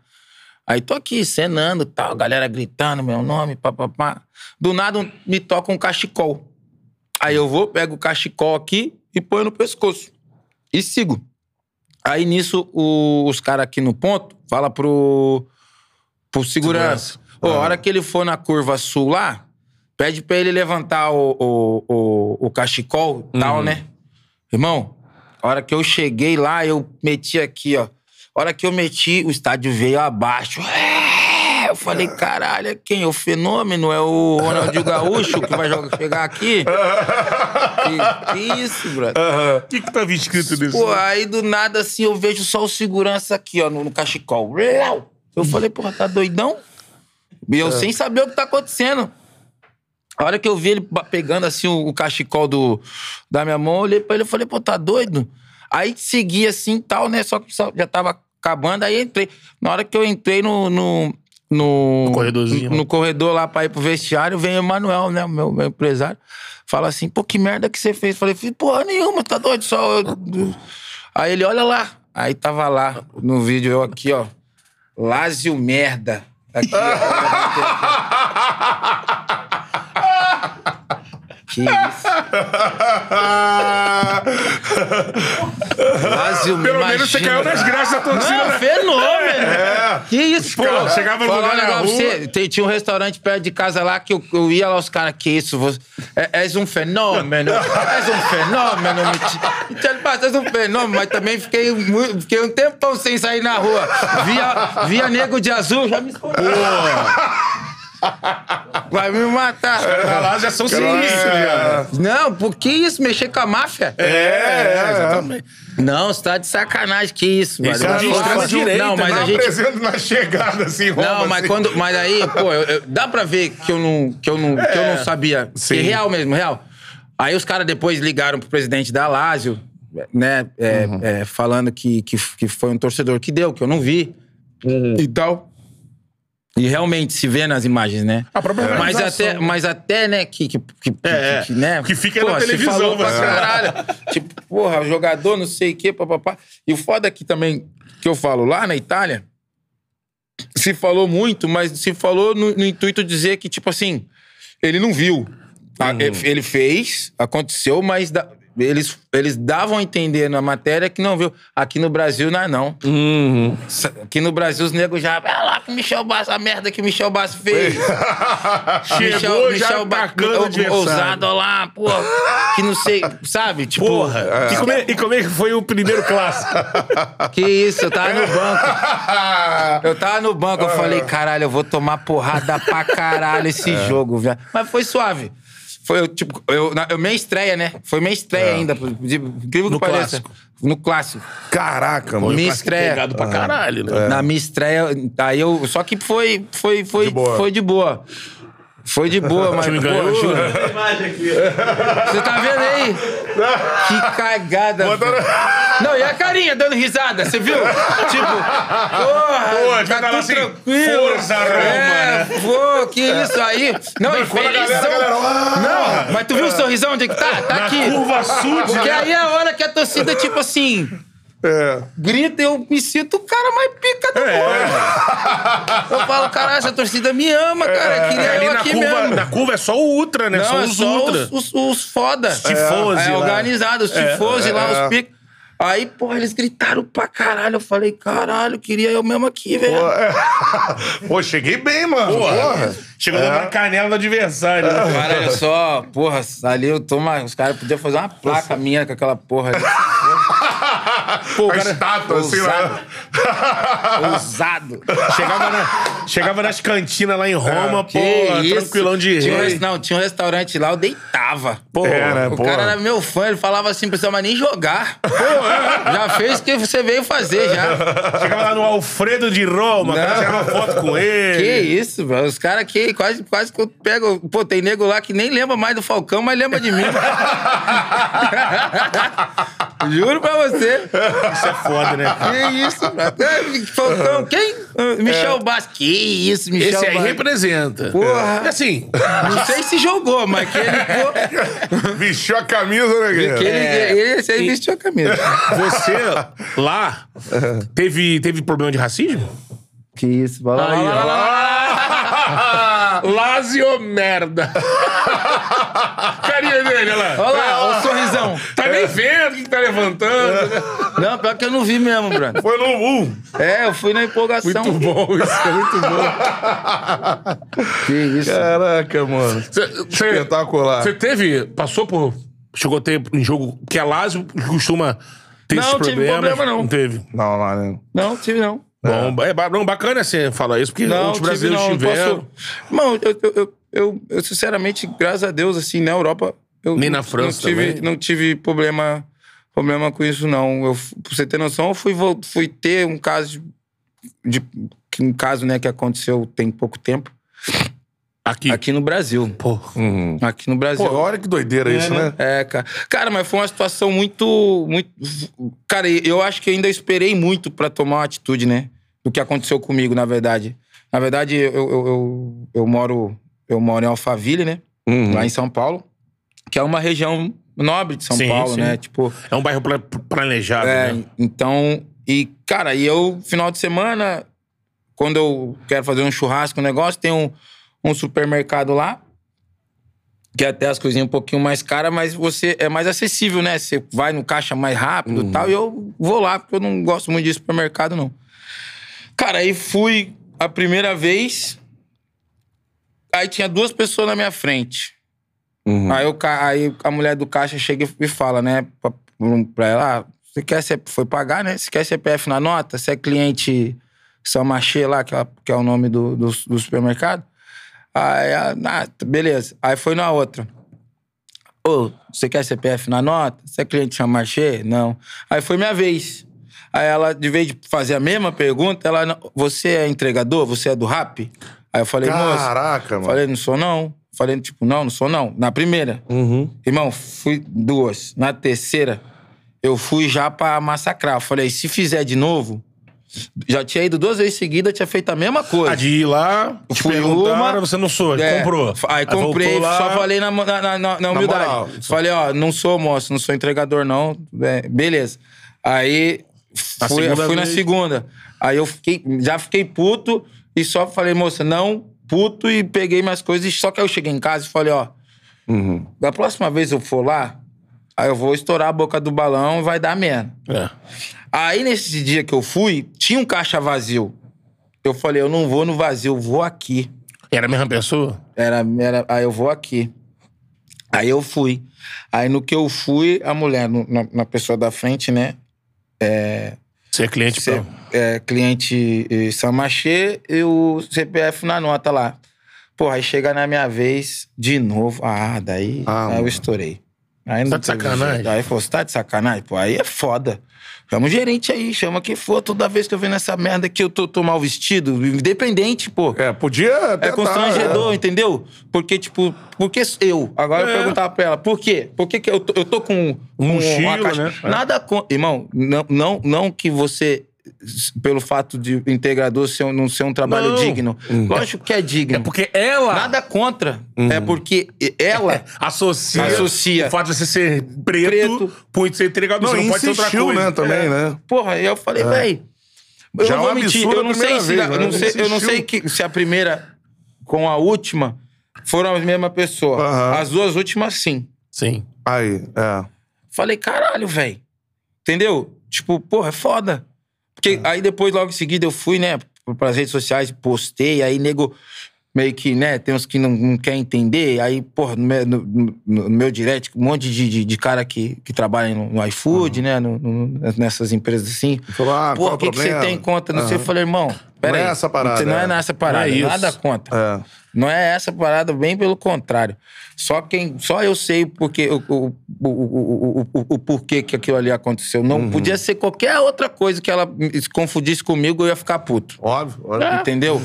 Speaker 3: Aí tô aqui, cenando tal, a galera gritando meu nome, papapá. Do nada me toca um cachecol. Aí eu vou, pego o cachecol aqui e ponho no pescoço. E sigo. Aí nisso, o- os caras aqui no ponto fala pro, pro segurança. Ô, a hora que ele for na curva sul lá, pede pra ele levantar o, o, o, o cachecol e tal, né? Irmão, a hora que eu cheguei lá, eu meti aqui, ó. A hora que eu meti, o estádio veio abaixo. É, Eu falei, caralho, é quem? É o fenômeno? É o Ronaldinho Gaúcho que vai jogar, chegar aqui? Que, que isso, brother?
Speaker 2: O que que tava escrito nisso?
Speaker 3: Pô, aí do nada assim eu vejo só o segurança aqui, ó, no, no cachecol. Eu falei, porra, tá doidão? E eu sem saber o que tá acontecendo. A hora que eu vi ele pegando assim o, o cachecol do, da minha mão, eu olhei pra ele e falei, pô, tá doido? Aí segui assim tal, né? Só que só- já tava acabando, aí entrei. Na hora que eu entrei no. no no,
Speaker 2: No corredorzinho,
Speaker 3: no,
Speaker 2: né?
Speaker 3: corredor lá pra ir pro vestiário, vem o Emanuel, né? o Meu, meu empresário. Fala assim, pô, que merda que você fez? Falei, porra nenhuma, tá doido? Só. Aí ele, olha lá. Aí tava lá no vídeo, eu aqui, ó. Lázio merda. Aqui, ó. que isso? Lázio
Speaker 2: Pelo menos você caiu nas graças da torcida.
Speaker 3: Não,
Speaker 2: né?
Speaker 3: fenômeno. Que isso, pô.
Speaker 2: caras chegavam no lugar na rua.
Speaker 3: você. Tem- Tinha um restaurante perto de casa lá que eu, eu ia lá, os caras, que isso? Você, é, és um fenômeno. és um fenômeno. Então, és um fenômeno, mas também fiquei, fiquei um tempão sem sair na rua. Via, via nego de azul, já me escondi. Vai me matar.
Speaker 2: Pra lá já são sinistros, já.
Speaker 3: Não, por que isso? Mexer com a máfia?
Speaker 2: É, é, exatamente.
Speaker 3: Não, você tá de sacanagem. Que isso, mano?
Speaker 2: é de
Speaker 3: Não,
Speaker 2: extrema
Speaker 3: mas-
Speaker 2: direita,
Speaker 3: Não, mas
Speaker 1: Tá
Speaker 3: a gente...
Speaker 1: apresento na chegada, assim, Roma,
Speaker 3: Não, mas
Speaker 1: assim.
Speaker 3: quando. Mas aí, pô, eu- eu- dá pra ver que eu não, que eu não, que eu não sabia.
Speaker 1: sim.
Speaker 3: Que real mesmo, real. Aí os caras depois ligaram pro presidente da Lázio, né? é, é, falando que, que, que foi um torcedor que deu, que eu não vi. E tal. E realmente se vê nas imagens, né?
Speaker 2: A própria
Speaker 3: mas até, mas até, né, que, que, que,
Speaker 2: É,
Speaker 3: que- que, né?
Speaker 2: que fica na
Speaker 3: Porra,
Speaker 2: televisão,
Speaker 3: falou pra
Speaker 2: mas-
Speaker 3: caralho. tipo, porra, jogador, não sei o quê, papapá. E o foda aqui também, que eu falo, lá na Itália, se falou muito, mas se falou no, no intuito de dizer que, tipo assim, ele não viu. A-
Speaker 2: Uhum.
Speaker 3: Ele fez, aconteceu, mas da- eles, eles davam a entender na matéria que não viu. Aqui no Brasil não é não.
Speaker 2: Uhum.
Speaker 3: Aqui no Brasil os negros já... Ah lá que Michel Basso, a merda que Michel Basso fez.
Speaker 2: Chegou já
Speaker 3: Ba-
Speaker 2: atacando o adversário.
Speaker 3: ousado lá, pô. Que não sei, sabe? Tipo,
Speaker 2: Porra. E, como é, e como é que foi o primeiro clássico?
Speaker 3: que isso, eu tava no banco. Eu tava no banco, eu falei, caralho, eu vou tomar porrada pra caralho esse jogo, velho. Mas foi suave. Foi, eu, tipo, eu, na, eu minha estreia, né? Foi minha estreia ainda, por- de- incrível que
Speaker 2: No
Speaker 3: pareça.
Speaker 2: clássico.
Speaker 3: No clássico.
Speaker 1: Caraca, mano.
Speaker 3: minha estreia.
Speaker 2: Pegado pra caralho, né?
Speaker 3: Na minha estreia, aí eu. Só que foi, foi, foi,
Speaker 1: De boa.
Speaker 3: foi de boa. Foi de boa, mas.
Speaker 2: time
Speaker 3: pô,
Speaker 2: ganhou?
Speaker 3: juro.
Speaker 4: Imagem aqui.
Speaker 3: Você tá vendo aí? Que cagada. Não, e a carinha dando risada, você viu? Tipo, porra,
Speaker 2: Pô,
Speaker 3: tá tudo
Speaker 2: assim,
Speaker 3: tranquilo.
Speaker 2: força, Roma,
Speaker 3: é,
Speaker 2: né?
Speaker 3: pô, que isso aí. Não, e
Speaker 1: a galera-
Speaker 3: felizão.
Speaker 1: a galera, ah!
Speaker 3: Não, mas tu viu o sorrisão onde que tá? Tá
Speaker 2: Na
Speaker 3: aqui.
Speaker 2: curva sul,
Speaker 3: Porque aí é a hora que a torcida, tipo assim,
Speaker 1: É.
Speaker 3: grita, eu me sinto o cara mais pica do mundo. Eu falo, caralho, essa torcida me ama, cara. Queria
Speaker 2: Ali
Speaker 3: eu
Speaker 2: na
Speaker 3: aqui
Speaker 2: curva,
Speaker 3: mesmo.
Speaker 2: na curva é só o Ultra, né?
Speaker 3: Não,
Speaker 2: são
Speaker 3: é
Speaker 2: os
Speaker 3: só
Speaker 2: Ultra.
Speaker 3: os, os, os foda.
Speaker 2: Tifose
Speaker 3: É,
Speaker 2: lá.
Speaker 3: organizado, os tifose lá,
Speaker 1: é.
Speaker 3: os picos. Aí, porra, eles gritaram pra caralho. Eu falei, caralho, queria eu mesmo aqui, velho.
Speaker 1: Pô, cheguei bem, mano. Porra.
Speaker 2: Chegou dando na canela do adversário. né?
Speaker 3: Cara, olha só, porra, ali eu tô mais. Os caras podiam fazer uma placa minha com aquela porra ali.
Speaker 1: Pô, a estátua, assim,
Speaker 3: ousado.
Speaker 1: né?
Speaker 3: Ousado.
Speaker 2: Chegava, na- chegava nas cantinas lá em Roma, pô,
Speaker 3: Que isso?
Speaker 2: tranquilão de
Speaker 3: tinha um,
Speaker 2: rei.
Speaker 3: res- Não, tinha um restaurante lá, eu deitava.
Speaker 2: Pô,
Speaker 1: É, né?
Speaker 3: O
Speaker 1: Pô.
Speaker 3: cara era meu fã, ele falava assim, precisa mais nem jogar. já fez o que você veio fazer, já.
Speaker 2: Chegava lá no Alfredo de Roma, o cara
Speaker 3: Não.
Speaker 2: tirava foto com ele.
Speaker 3: Que isso, velho. Os caras que quase, quase que eu pego. Pô, tem nego lá que nem lembra mais do Falcão, mas lembra de mim. Juro pra você.
Speaker 2: Isso é foda, né? cara?
Speaker 3: Que isso. É, Falcão, quem? Michel Bastos. Que isso, Michel
Speaker 2: Esse aí
Speaker 3: Bastos.
Speaker 2: representa.
Speaker 3: Porra.
Speaker 2: E assim,
Speaker 3: Não sei se jogou, mas que ele. Pô,
Speaker 1: Vestiu a camisa, né, Guilherme?
Speaker 3: ele, ele, esse aí vestiu a camisa.
Speaker 2: você lá teve, teve problema de racismo?
Speaker 3: Que isso, vai lá,
Speaker 2: Aí,
Speaker 3: lá, lá, lá.
Speaker 2: Lazio merda. Carinha dele, olha lá.
Speaker 3: Olha lá, olha o sorrisão.
Speaker 2: Tá nem vendo o que tá levantando.
Speaker 3: Não, pior que eu não vi mesmo, Bruno.
Speaker 1: Foi no um.
Speaker 3: É, eu fui na empolgação.
Speaker 2: Muito bom, isso é muito bom.
Speaker 3: Que isso.
Speaker 1: Caraca, mano.
Speaker 2: Você
Speaker 1: Espetacular.
Speaker 2: você teve, passou por, chegou a ter em jogo que a Lazio costuma ter
Speaker 3: Não,
Speaker 2: esses
Speaker 3: tive
Speaker 2: problemas?
Speaker 3: problema, não.
Speaker 2: Não teve.
Speaker 1: Não, lá, né?
Speaker 3: Não, tive não.
Speaker 2: Bom, é, ba- não, bacana você falar isso, porque
Speaker 3: Não, tive
Speaker 2: brasileiros
Speaker 3: não,
Speaker 2: tiveram.
Speaker 3: Posso... Não, eu, eu, eu, eu, eu, sinceramente, graças a Deus, assim, na Europa... Eu
Speaker 2: Nem na França
Speaker 3: não tive,
Speaker 2: também?
Speaker 3: Não tive problema, problema com isso, não. Eu, pra você ter noção, eu fui, fui ter um caso de... de- um caso, né, que aconteceu tem pouco tempo,
Speaker 2: Aqui.
Speaker 3: aqui no Brasil.
Speaker 2: Pô.
Speaker 3: Aqui no Brasil.
Speaker 1: Pô, olha que doideira isso, né?
Speaker 3: É, cara. Cara, mas foi uma situação muito. muito... Cara, eu acho que ainda esperei muito pra tomar uma atitude, né? Do que aconteceu comigo, na verdade. Na verdade, eu, eu, eu, eu moro, eu moro em Alphaville, né?
Speaker 1: Uhum.
Speaker 3: Lá em São Paulo. Que é uma região nobre de São
Speaker 2: Sim,
Speaker 3: Paulo,
Speaker 2: sim.
Speaker 3: né? Tipo.
Speaker 2: É um bairro pla- planejado,
Speaker 3: É,
Speaker 2: né?
Speaker 3: então, e, cara, e eu, final de semana, quando eu quero fazer um churrasco, um negócio, tem um, um supermercado lá, que é até as coisinhas um pouquinho mais caras, mas você é mais acessível, né? Você vai no caixa mais rápido e tal, e eu vou lá, porque eu não gosto muito de supermercado, não. Cara, aí fui a primeira vez, aí tinha duas pessoas na minha frente. Aí, o ca- aí a mulher do caixa chega e fala, né, pra, pra ela, ah, você quer ser, foi pagar, né? Você quer CPF na nota? Você é cliente São Machê lá, que é, que é o nome do, do, do supermercado? Aí, ah, ah, beleza. Aí foi na outra. Ô, você quer CPF na nota? Você é cliente São Machê? Não. Aí foi minha vez. Aí ela, de vez de fazer a mesma pergunta, ela, você é entregador? Você é do rap? Aí eu falei, moça,
Speaker 1: Caraca, mano.
Speaker 3: Falei, não sou não. Falei, tipo, não, não sou não. Na primeira.
Speaker 1: Uhum.
Speaker 3: Irmão, fui duas. Na terceira, eu fui já pra massacrar. Eu falei, se fizer de novo, já tinha ido duas vezes seguidas, tinha feito a mesma coisa.
Speaker 2: Ah, de ir lá, te
Speaker 3: Fui uma-
Speaker 2: você não sou,
Speaker 3: É,
Speaker 2: comprou.
Speaker 3: Aí comprei,
Speaker 2: voltou lá,
Speaker 3: só falei na, na, na, na- na humildade.
Speaker 1: moral.
Speaker 3: falei, ó, não sou moço, não sou entregador, não. É, beleza. Aí
Speaker 2: Na
Speaker 3: fui,
Speaker 2: segunda
Speaker 3: fui na segunda. Aí eu fiquei, já fiquei puto e só falei, moça, não, puto, e peguei minhas coisas. Só que aí eu cheguei em casa e falei, ó,
Speaker 1: Uhum.
Speaker 3: da próxima vez eu for lá, aí eu vou estourar a boca do balão e vai dar merda.
Speaker 2: É.
Speaker 3: Aí, nesse dia que eu fui, tinha um caixa vazio. Eu falei, eu não vou no vazio, eu vou aqui.
Speaker 2: Era a mesma pessoa?
Speaker 3: Era, era, aí eu vou aqui. Aí eu fui. Aí no que eu fui, a mulher, no- na, na pessoa da frente, né?
Speaker 2: Você é cliente
Speaker 3: Cê-
Speaker 2: pra...
Speaker 3: é, cliente eh, Samachê e o CPF na nota lá. Porra, aí chega na minha vez de novo. Ah, daí
Speaker 1: Ah,
Speaker 3: aí eu estourei. Aí
Speaker 2: Tá de sacanagem?
Speaker 3: Aí falou, você tá de sacanagem? Pô, aí é foda. Chama o gerente aí, chama quem for. Toda vez que eu venho nessa merda aqui, eu tô, tô mal vestido, independente, pô.
Speaker 1: É, podia até
Speaker 3: É constrangedor, entendeu? Porque, tipo, por que eu? Agora eu
Speaker 2: É.
Speaker 3: perguntava pra ela, por quê? Por que, que eu, tô, eu tô com, com
Speaker 2: mochila,
Speaker 3: caixa?
Speaker 2: né? É.
Speaker 3: Nada contra. Irmão, não, não, não que você, pelo fato de integrador ser, não ser um trabalho
Speaker 2: Não.
Speaker 3: digno. Lógico que é digno.
Speaker 2: É porque ela
Speaker 3: Nada contra. É porque ela.
Speaker 2: associa,
Speaker 3: Associa.
Speaker 2: o fato de você ser preto,
Speaker 3: Preto.
Speaker 2: por ser entregador.
Speaker 1: Não,
Speaker 2: você não pode ser outra coisa.
Speaker 1: né, também,
Speaker 2: É.
Speaker 1: né?
Speaker 3: Porra, aí eu falei, véi. Eu
Speaker 1: Já
Speaker 3: não
Speaker 1: é um
Speaker 3: vou mentir,
Speaker 1: absurdo
Speaker 3: eu
Speaker 1: a
Speaker 3: não sei se.
Speaker 1: vez, né?
Speaker 3: não sei, eu não sei que, se a primeira com a última foram as mesmas pessoas.
Speaker 1: Aham.
Speaker 3: As duas últimas, sim.
Speaker 2: Sim.
Speaker 1: Aí, é.
Speaker 3: Falei, caralho, velho. Entendeu? Tipo, porra, é foda. Porque aí depois, logo em seguida, eu fui, né, pras redes sociais, postei, aí nego meio que, né, tem uns que não, não quer entender, aí, porra, no meu, no- no- meu direct, um monte de, de, de cara que, que trabalha no, no iFood, né, no- nessas empresas assim.
Speaker 1: Falou, ah,
Speaker 3: Pô, o que, que você tem contra? Não sei. Eu falei, irmão, peraí.
Speaker 1: Não é essa parada,
Speaker 3: Não é
Speaker 1: é.
Speaker 3: nessa parada,
Speaker 2: Não é
Speaker 3: nada contra.
Speaker 1: É.
Speaker 3: Não é essa parada, bem pelo contrário. Só quem, só eu sei porque o, o, o, o, o, o, o porquê que aquilo ali aconteceu.
Speaker 1: Uhum.
Speaker 3: Não podia ser qualquer outra coisa que ela se confundisse comigo, eu ia ficar puto.
Speaker 1: Óbvio, óbvio.
Speaker 3: Entendeu?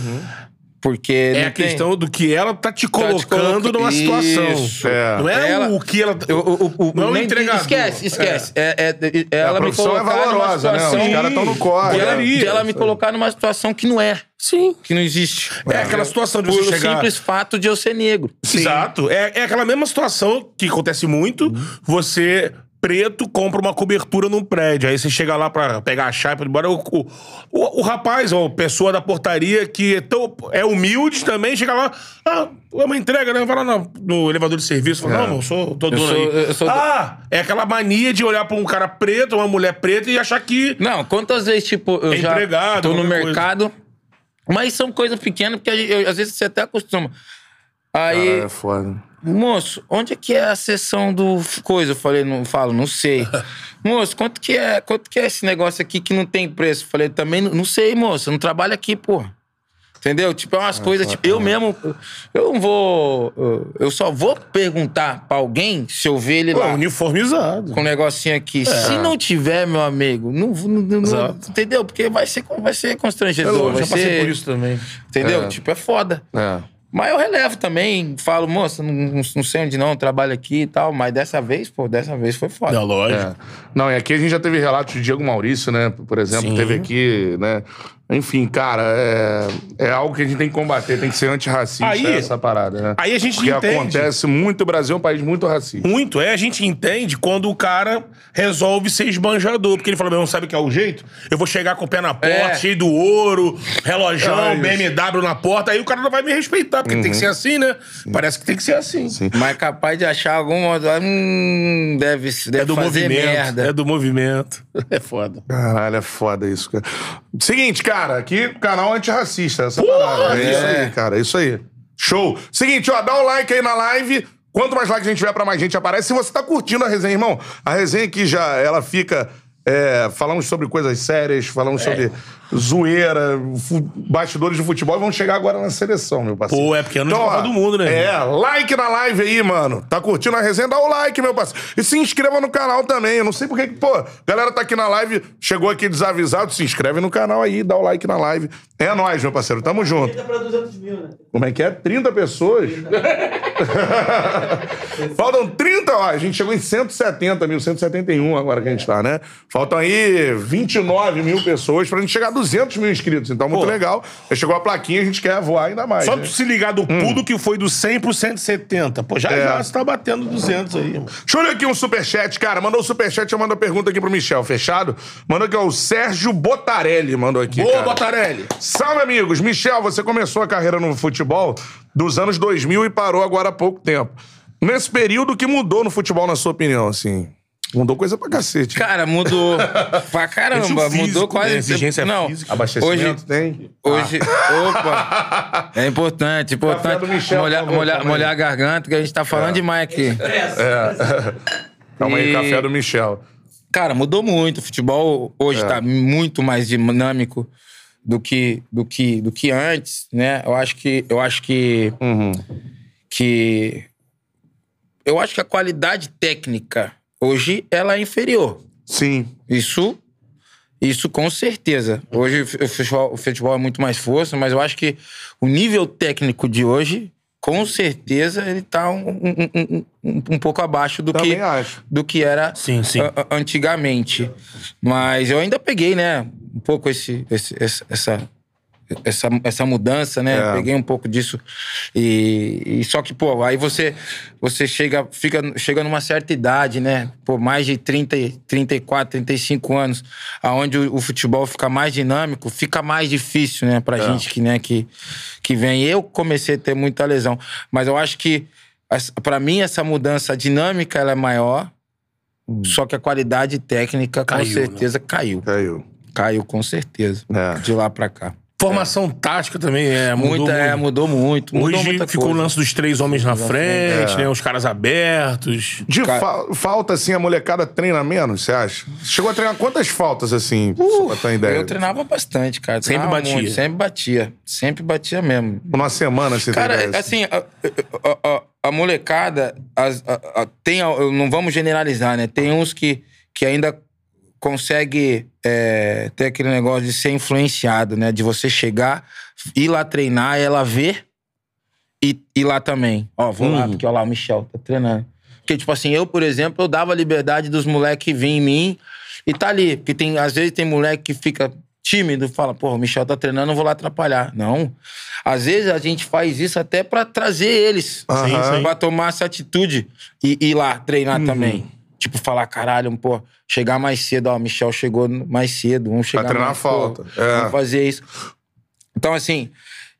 Speaker 3: Porque
Speaker 2: É
Speaker 3: não
Speaker 2: a
Speaker 3: tem-
Speaker 2: questão do que ela tá te colocando
Speaker 3: coloca-
Speaker 2: numa situação.
Speaker 3: Isso.
Speaker 1: É.
Speaker 2: Não é
Speaker 3: Ela-
Speaker 2: o que ela.
Speaker 3: O- o- o-
Speaker 2: não é o
Speaker 3: nem-
Speaker 2: entregador.
Speaker 3: Esquece, esquece. É, é- é- ela
Speaker 1: a
Speaker 3: me
Speaker 1: profissão é
Speaker 3: colocar numa
Speaker 1: valorosa, né?
Speaker 3: situação
Speaker 1: Os caras estão no corre.
Speaker 3: de ela,
Speaker 1: né?
Speaker 3: de ela me colocar numa situação que não é.
Speaker 2: Sim.
Speaker 3: Que não existe.
Speaker 2: É aquela situação de
Speaker 3: Por
Speaker 2: você chegar.
Speaker 3: simples fato de eu ser negro.
Speaker 2: Exato. É, é aquela mesma situação que acontece muito. Você, preto, compra uma cobertura num prédio. Aí você chega lá pra pegar a chave, embora o, o, o, o rapaz, ou pessoa da portaria que é, tão, é humilde também, chega lá, ah, é uma entrega, né? Vai lá no, no elevador de serviço, fala, não, eu sou, tô dono
Speaker 3: sou-
Speaker 2: aí.
Speaker 3: sou-
Speaker 2: ah, é aquela mania de olhar pra um cara preto, uma mulher preta e achar que...
Speaker 3: Não, quantas vezes, tipo, eu
Speaker 2: É
Speaker 3: já
Speaker 2: empregado,
Speaker 3: tô no mercado, mas são coisas pequenas, porque eu- às vezes você até acostuma. Aí,
Speaker 1: Cara, é foda.
Speaker 3: Moço, onde é que é a sessão do coisa? Eu falei, não falo, não sei. moço, quanto que é, quanto que é esse negócio aqui que não tem preço? Eu falei, também não, não sei, moço, eu não trabalho aqui, pô. Entendeu? Tipo, é umas coisas, tipo, eu mesmo, eu não vou, eu só vou perguntar pra alguém se eu ver ele
Speaker 2: Pô,
Speaker 3: lá
Speaker 2: uniformizado.
Speaker 3: com um negocinho aqui. Se não tiver, meu amigo, não, não- não- entendeu? Porque vai ser, vai ser constrangedor.
Speaker 2: Eu
Speaker 3: vai
Speaker 2: já passei
Speaker 3: ser,
Speaker 2: por isso também.
Speaker 3: Entendeu?
Speaker 1: É.
Speaker 3: Tipo, é foda.
Speaker 1: É.
Speaker 3: Mas eu relevo também, falo, moça, não, não- sei onde não, trabalho aqui e tal. Mas dessa vez, pô, dessa vez foi foda.
Speaker 2: Não, lógico.
Speaker 1: É. Não, e aqui a gente já teve relatos de Diego Maurício, né? Por exemplo,
Speaker 2: Sim.
Speaker 1: teve aqui, né? Enfim, cara, é, é algo que a gente tem que combater, tem que ser antirracista
Speaker 2: Aí-
Speaker 1: essa parada, né?
Speaker 2: Aí a gente
Speaker 1: Porque
Speaker 2: entende.
Speaker 1: acontece muito, o Brasil é um país muito racista.
Speaker 2: Muito, é, a gente entende quando o cara resolve ser esbanjador, porque ele fala, meu, não sabe que é o jeito? Eu vou chegar com o pé na porta,
Speaker 3: É.
Speaker 2: cheio do ouro, relojão,
Speaker 1: É.
Speaker 2: BMW na porta, aí o cara não vai me respeitar, porque tem que ser assim, né? Parece que tem que ser assim.
Speaker 3: Mas capaz de achar alguma. Hum, deve, deve
Speaker 2: É do
Speaker 3: fazer
Speaker 2: movimento.
Speaker 3: merda.
Speaker 2: É do movimento. É foda.
Speaker 1: Caralho, é foda isso, cara. Seguinte, cara, aqui canal antirracista, essa parada. É isso aí, cara, é isso aí. Show. Seguinte, ó, dá um like aí na live. Quanto mais like a gente tiver, pra mais gente aparece. Se você tá curtindo a resenha, irmão, a resenha aqui já, ela fica... é, falamos sobre coisas sérias, falamos sobre zoeira, fu- bastidores de futebol e vamos chegar agora na seleção, meu parceiro.
Speaker 2: Pô, é porque é ano de Copa
Speaker 1: ó,
Speaker 2: do Mundo, né?
Speaker 1: É, like na live aí, mano. Tá curtindo a resenha? Dá o like, meu parceiro. E se inscreva no canal também. Eu não sei porque que, pô, galera tá aqui na live, chegou aqui desavisado, se inscreve no canal aí, dá o like na live. É nóis, meu parceiro. Tamo junto.
Speaker 4: pra 200 mil, né?
Speaker 1: Como é que é? 30 pessoas? Faltam 30, ó. A gente chegou em 170 mil, 171 agora que a gente tá, né? Faltam aí 29 mil pessoas pra gente chegar a 200 mil inscritos. Então, muito
Speaker 2: Pô.
Speaker 1: legal. Já chegou a plaquinha, a gente quer voar ainda mais.
Speaker 2: Só
Speaker 1: né?
Speaker 2: se ligar do pudo que foi do 100 pro 170. Pô, já,
Speaker 1: É.
Speaker 2: já você tá batendo 200 aí, mano.
Speaker 1: Deixa eu ler aqui um superchat, cara. Mandou o superchat, eu mando a pergunta aqui pro Michel, fechado? Mandou aqui, ó, o Sérgio Botarelli mandou aqui,
Speaker 2: Boa,
Speaker 1: cara.
Speaker 2: Botarelli.
Speaker 1: Salve, amigos. Michel, você começou a carreira no futebol dos anos 2000 e parou agora há pouco tempo. Nesse período, o que mudou no futebol, na sua opinião, assim? Mudou coisa pra cacete.
Speaker 3: Cara, mudou pra caramba.
Speaker 2: Físico,
Speaker 3: mudou quase.
Speaker 2: né? Exigência
Speaker 3: não,
Speaker 2: física.
Speaker 1: Abastecimento
Speaker 3: hoje,
Speaker 1: tem?
Speaker 3: Hoje. Opa! É importante, importante.
Speaker 1: Michel,
Speaker 3: molhar, molhar, molhar a garganta, que a gente tá falando demais aqui.
Speaker 1: Calma aí,
Speaker 3: E-
Speaker 1: café do Michel.
Speaker 3: Cara, mudou muito. O futebol hoje tá muito mais dinâmico do que, do que, do que antes, né? Eu acho que. Eu acho que. que eu acho que a qualidade técnica hoje ela é inferior.
Speaker 1: Sim.
Speaker 3: Isso, isso com certeza. Hoje o futebol, o futebol é muito mais força, mas eu acho que o nível técnico de hoje, com certeza, ele tá um, um, um, um, pouco abaixo do
Speaker 1: Também
Speaker 3: que,
Speaker 1: acho.
Speaker 3: do que era
Speaker 2: Sim, sim.
Speaker 3: antigamente. Mas eu ainda peguei, né, um pouco esse- esse- essa, essa, essa mudança, né?
Speaker 1: É.
Speaker 3: Peguei um pouco disso. E, e só que, pô, aí você, você chega, fica, chega numa certa idade, né? Pô, mais de 30, e- 34, 35 anos, aonde o, o futebol fica mais dinâmico, fica mais difícil, né? Pra gente que, né, que, que vem. Eu comecei a ter muita lesão. Mas eu acho que, pra mim, essa mudança dinâmica, ela é maior. Só que a qualidade técnica, com
Speaker 2: Caiu, né?
Speaker 3: certeza, caiu.
Speaker 1: Caiu.
Speaker 3: Caiu, com certeza.
Speaker 1: É.
Speaker 3: De lá pra cá.
Speaker 2: Formação tática também é, mudou
Speaker 3: Muita, é,
Speaker 2: muito.
Speaker 3: mudou muito. Mudou
Speaker 2: Hoje
Speaker 3: muita
Speaker 2: ficou
Speaker 3: coisa.
Speaker 2: o lance dos três homens na frente,
Speaker 1: É.
Speaker 2: né? Os caras abertos.
Speaker 1: De
Speaker 3: Cara-
Speaker 1: fa- falta, assim, a molecada treina menos, você acha? Chegou a treinar quantas faltas, assim, pra ter ideia?
Speaker 3: Eu treinava bastante, cara.
Speaker 2: Sempre
Speaker 3: Treinava
Speaker 2: batia.
Speaker 3: muito, sempre batia. Sempre batia mesmo.
Speaker 1: Uma semana, você
Speaker 3: Cara,
Speaker 1: ideia,
Speaker 3: assim, a, a- a- a molecada, as- a- a- tem, a- não vamos generalizar, né? Tem uns que, que ainda consegue é, ter aquele negócio de ser influenciado, né? De você chegar, ir lá treinar, ela ver e ir lá também. Ó, vou lá,
Speaker 1: Hum.
Speaker 3: porque ó lá, o Michel tá treinando. Porque, tipo assim, eu, por exemplo, eu dava a liberdade dos moleques vir em mim e tá ali. Porque tem, às vezes tem moleque que fica tímido, fala, porra, o Michel tá treinando, não vou lá atrapalhar. Não. Às vezes a gente faz isso até pra trazer eles.
Speaker 2: Sim.
Speaker 3: Pra tomar essa atitude e ir lá
Speaker 1: Uhum.
Speaker 3: treinar também. Tipo, falar, caralho, pô, chegar mais cedo, ó, o Michel chegou mais cedo, vamos chegar
Speaker 1: treinar
Speaker 3: mais,
Speaker 1: falta.
Speaker 3: pô,
Speaker 1: É.
Speaker 3: Vamos fazer isso. Então, assim,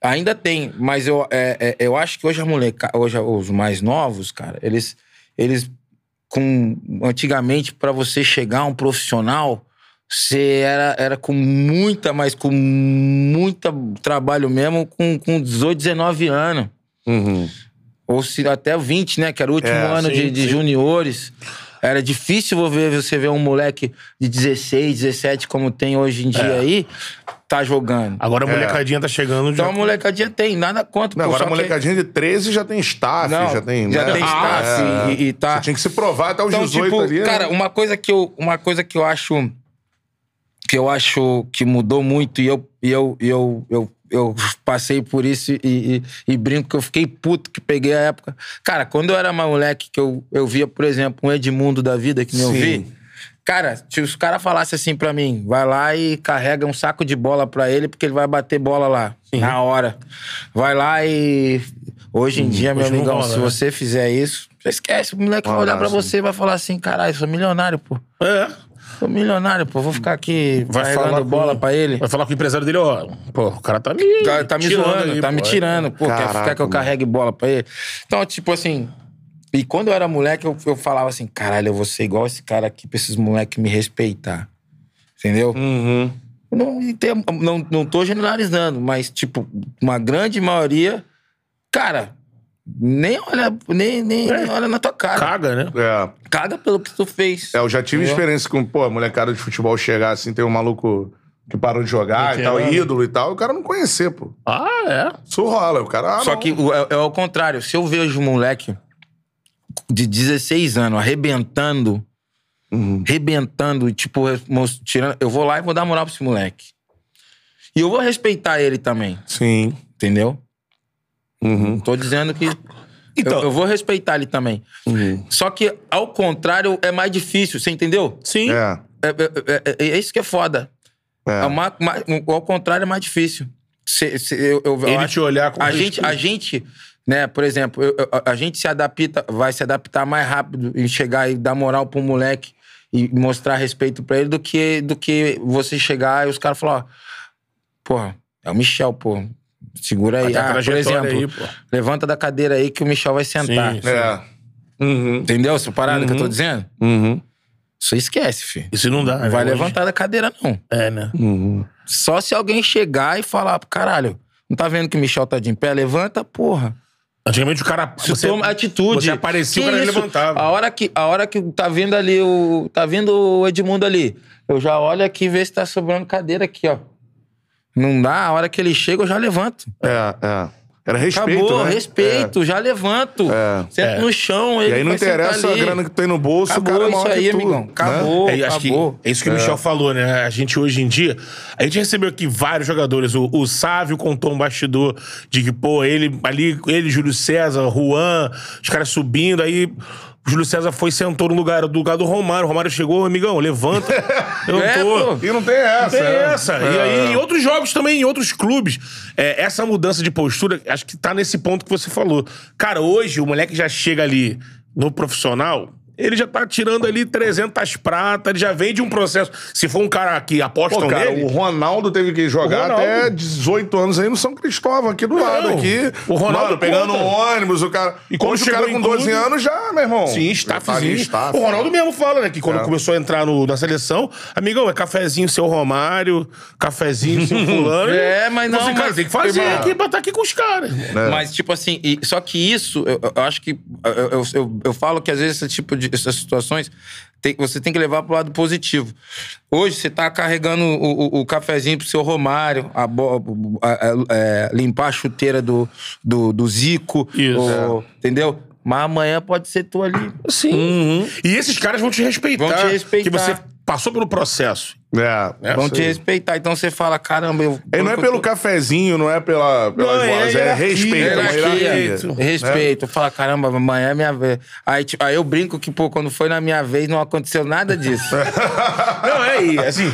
Speaker 3: ainda tem, mas eu, é, é, eu acho que hoje a moleca, hoje os mais novos, cara, eles, eles com antigamente para você chegar a um profissional, você era, era com muita, mas com muita trabalho mesmo, com, com 18, 19 anos.
Speaker 1: Uhum.
Speaker 3: Ou se até 20, né? Que era o último
Speaker 1: É,
Speaker 3: ano
Speaker 2: sim,
Speaker 3: de, de
Speaker 2: sim.
Speaker 3: juniores. Era difícil você ver, você ver um moleque de 16, 17, como tem hoje em dia
Speaker 2: É.
Speaker 3: aí, tá jogando.
Speaker 2: Agora a
Speaker 1: É.
Speaker 2: molecadinha tá chegando
Speaker 3: Então
Speaker 2: já.
Speaker 3: a molecadinha tem, nada contra.
Speaker 1: Não,
Speaker 3: pô,
Speaker 1: agora a
Speaker 3: que-
Speaker 1: molecadinha de 13 já tem staff,
Speaker 3: Não,
Speaker 1: já tem...
Speaker 3: já
Speaker 1: né?
Speaker 3: tem staff
Speaker 1: é.
Speaker 3: e, e tá...
Speaker 1: Você tinha que se provar até os
Speaker 3: Então,
Speaker 1: 18
Speaker 3: tipo,
Speaker 1: ali, né?
Speaker 3: cara, uma coisa que eu, uma coisa que eu acho que eu acho que mudou muito e eu e eu, e eu, eu, eu passei por isso e, e, e brinco que eu fiquei puto que peguei a época. Cara, quando eu era mais moleque que eu, eu via, por exemplo, um Edmundo da vida que nem eu
Speaker 1: Sim.
Speaker 3: vi, cara, se os caras falassem assim pra mim, vai lá e carrega um saco de bola pra ele porque ele vai bater bola lá na hora. Vai lá e hoje em dia, meu amigão,
Speaker 2: rola,
Speaker 3: se
Speaker 2: né?
Speaker 3: você fizer isso, você esquece, o moleque vai olhar pra você e vai falar assim, caralho, sou milionário, pô.
Speaker 2: É.
Speaker 3: Sou milionário, pô. Vou ficar aqui
Speaker 2: Vai falar
Speaker 3: carregando
Speaker 2: com-
Speaker 3: bola pra ele.
Speaker 2: Vai falar com o empresário dele, ó. Pô, o cara tá me.
Speaker 3: Tá, tá me
Speaker 2: tirando
Speaker 3: zoando,
Speaker 2: aí,
Speaker 3: tá me
Speaker 2: pô.
Speaker 3: tirando. Pô, quer,
Speaker 1: Caraca,
Speaker 3: quer que eu carregue bola pra ele? Então, tipo assim... E quando eu era moleque, eu, eu falava assim, caralho, eu vou ser igual esse cara aqui pra esses moleques me respeitar. Entendeu?
Speaker 1: Uhum.
Speaker 3: Não, tem- não, não tô generalizando, mas, tipo, uma grande maioria... Cara, nem olha, nem, nem, nem olha na tua cara.
Speaker 2: Caga, né?
Speaker 1: É.
Speaker 3: Caga pelo que tu fez.
Speaker 1: É, eu já tive
Speaker 3: Entendeu?
Speaker 1: experiência com, pô, a molecada de futebol chegar assim, tem um maluco que parou de jogar e tal, ídolo e tal, e o cara não conhecer, pô.
Speaker 2: Ah, é.
Speaker 1: Isso rola, o cara. Ah,
Speaker 3: Só
Speaker 1: não.
Speaker 3: que o- é, é ao contrário. Se eu vejo um moleque de 16 anos arrebentando,
Speaker 1: Uhum.
Speaker 3: arrebentando, tipo, tirando, eu vou lá e vou dar moral pra esse moleque. E eu vou respeitar ele também,
Speaker 1: Sim.
Speaker 3: entendeu?
Speaker 1: Uhum.
Speaker 3: Tô dizendo que.
Speaker 2: Então-
Speaker 3: eu, eu vou respeitar ele também.
Speaker 1: Uhum.
Speaker 3: Só que, ao contrário, é mais difícil, você entendeu?
Speaker 2: Sim.
Speaker 1: É.
Speaker 3: É, é- é- é isso que é foda.
Speaker 1: É.
Speaker 3: É uma- uma- ao contrário, é mais difícil. Cê- cê- eu, eu, eu
Speaker 2: Ele
Speaker 3: acho-
Speaker 2: te olhar com
Speaker 3: a gente, a gente, né, por exemplo, eu- eu- a, gente se adapta, vai se adaptar mais rápido em chegar e dar moral pro moleque e mostrar respeito pra ele do que, do que você chegar e os caras falar, ó, porra, é o Michel, pô. Segura aí. Ah, por exemplo,
Speaker 2: aí,
Speaker 3: levanta da cadeira aí que o Michel vai sentar.
Speaker 2: Sim, sim.
Speaker 1: É. Uhum.
Speaker 3: Entendeu essa parada que eu tô dizendo?
Speaker 1: Uhum.
Speaker 3: Você esquece, filho.
Speaker 2: Isso não dá.
Speaker 3: Não vai?
Speaker 2: Hoje-
Speaker 3: levantar da cadeira, não.
Speaker 2: É, né?
Speaker 1: Uhum.
Speaker 3: Só se alguém chegar e falar, caralho, não tá vendo que o Michel tá de em pé? Levanta, porra.
Speaker 2: Antigamente o cara.
Speaker 3: Se toma atitude.
Speaker 2: Você aparecia,
Speaker 3: Que
Speaker 2: o cara
Speaker 3: isso?
Speaker 2: levantava.
Speaker 3: A hora que, a hora que tá vindo ali o. Tá vindo o Edmundo ali. Eu já olho aqui e vejo se tá sobrando cadeira aqui, ó. Não dá, a hora que ele chega, eu já levanto.
Speaker 1: É, é. Era respeito,
Speaker 3: Acabou,
Speaker 1: né?
Speaker 3: respeito, já levanto.
Speaker 1: É.
Speaker 3: Senta
Speaker 2: É.
Speaker 3: no chão, ele
Speaker 1: E aí não interessa a grana que tem no bolso,
Speaker 3: Acabou
Speaker 1: o cara é
Speaker 3: isso
Speaker 1: maior
Speaker 3: aí,
Speaker 1: que tudo,
Speaker 3: amigão.
Speaker 1: né?
Speaker 3: Acabou,
Speaker 2: É, acho que
Speaker 3: acabou.
Speaker 2: é isso que o Michel falou, né? A gente hoje em dia. A gente recebeu aqui vários jogadores. O, o Sávio contou um bastidor de que, pô, ele ali, ele, Júlio César, Juan, os caras subindo, aí. O Júlio César foi e sentou no lugar, do lugar do Romário. O Romário chegou, amigão, levanta. Levantou.
Speaker 3: É.
Speaker 1: E não tem essa.
Speaker 2: Tem
Speaker 1: né?
Speaker 2: essa. E
Speaker 1: É.
Speaker 2: aí, em outros jogos também, em outros clubes, é, essa mudança de postura, acho que tá nesse ponto que você falou. Cara, hoje o moleque já chega ali no profissional. Ele já tá tirando ali 300 pratas, ele já vem de um processo. Se for um cara que aposta
Speaker 1: Pô, cara,
Speaker 2: nele.
Speaker 1: o Ronaldo teve que jogar até 18 anos aí no São Cristóvão, aqui do lado. Aqui.
Speaker 2: o Ronaldo
Speaker 1: Mano, pegando um ônibus, o cara.
Speaker 2: E quando
Speaker 1: Hoje o
Speaker 2: chegou
Speaker 1: cara com 12
Speaker 2: clube-
Speaker 1: anos já, meu irmão.
Speaker 2: Sim,
Speaker 1: já tá
Speaker 2: staffzinho.
Speaker 1: staff.
Speaker 2: o Ronaldo mesmo fala, né? Que quando
Speaker 1: É.
Speaker 2: começou a entrar no- na seleção, amigão, é cafezinho seu Romário, cafezinho seu fulano.
Speaker 3: É, mas não,
Speaker 2: Você, cara,
Speaker 3: mas-
Speaker 2: tem que fazer
Speaker 3: irmão.
Speaker 2: aqui pra estar aqui com os caras.
Speaker 1: É.
Speaker 3: Mas, tipo assim, e- só que isso, eu, eu acho que. Eu, eu, eu, eu falo que às vezes esse tipo de essas situações tem- você tem que levar pro lado positivo. Hoje você tá carregando o, o, o cafezinho pro seu Romário, a a- a- é, limpar a chuteira do, do, do Zico.
Speaker 2: Isso.
Speaker 3: o- Entendeu? Mas amanhã pode ser tu ali.
Speaker 2: Sim. E esses caras vão te respeitar.
Speaker 3: Vão te respeitar.
Speaker 2: Que você passou pelo processo.
Speaker 1: É.
Speaker 3: Vão
Speaker 1: isso
Speaker 3: te
Speaker 1: aí.
Speaker 3: respeitar. Então você fala, caramba, eu.
Speaker 1: E não é pelo cafezinho, não é pela, pelas
Speaker 2: Não, é
Speaker 1: bolas, é,
Speaker 2: hierarquia,
Speaker 1: respeito, é
Speaker 3: hierarquia. respeito. Fala, caramba, amanhã é minha vez. Aí, tipo, aí eu brinco que, pô, quando foi na minha vez, não aconteceu nada disso.
Speaker 2: Não, é, e, assim,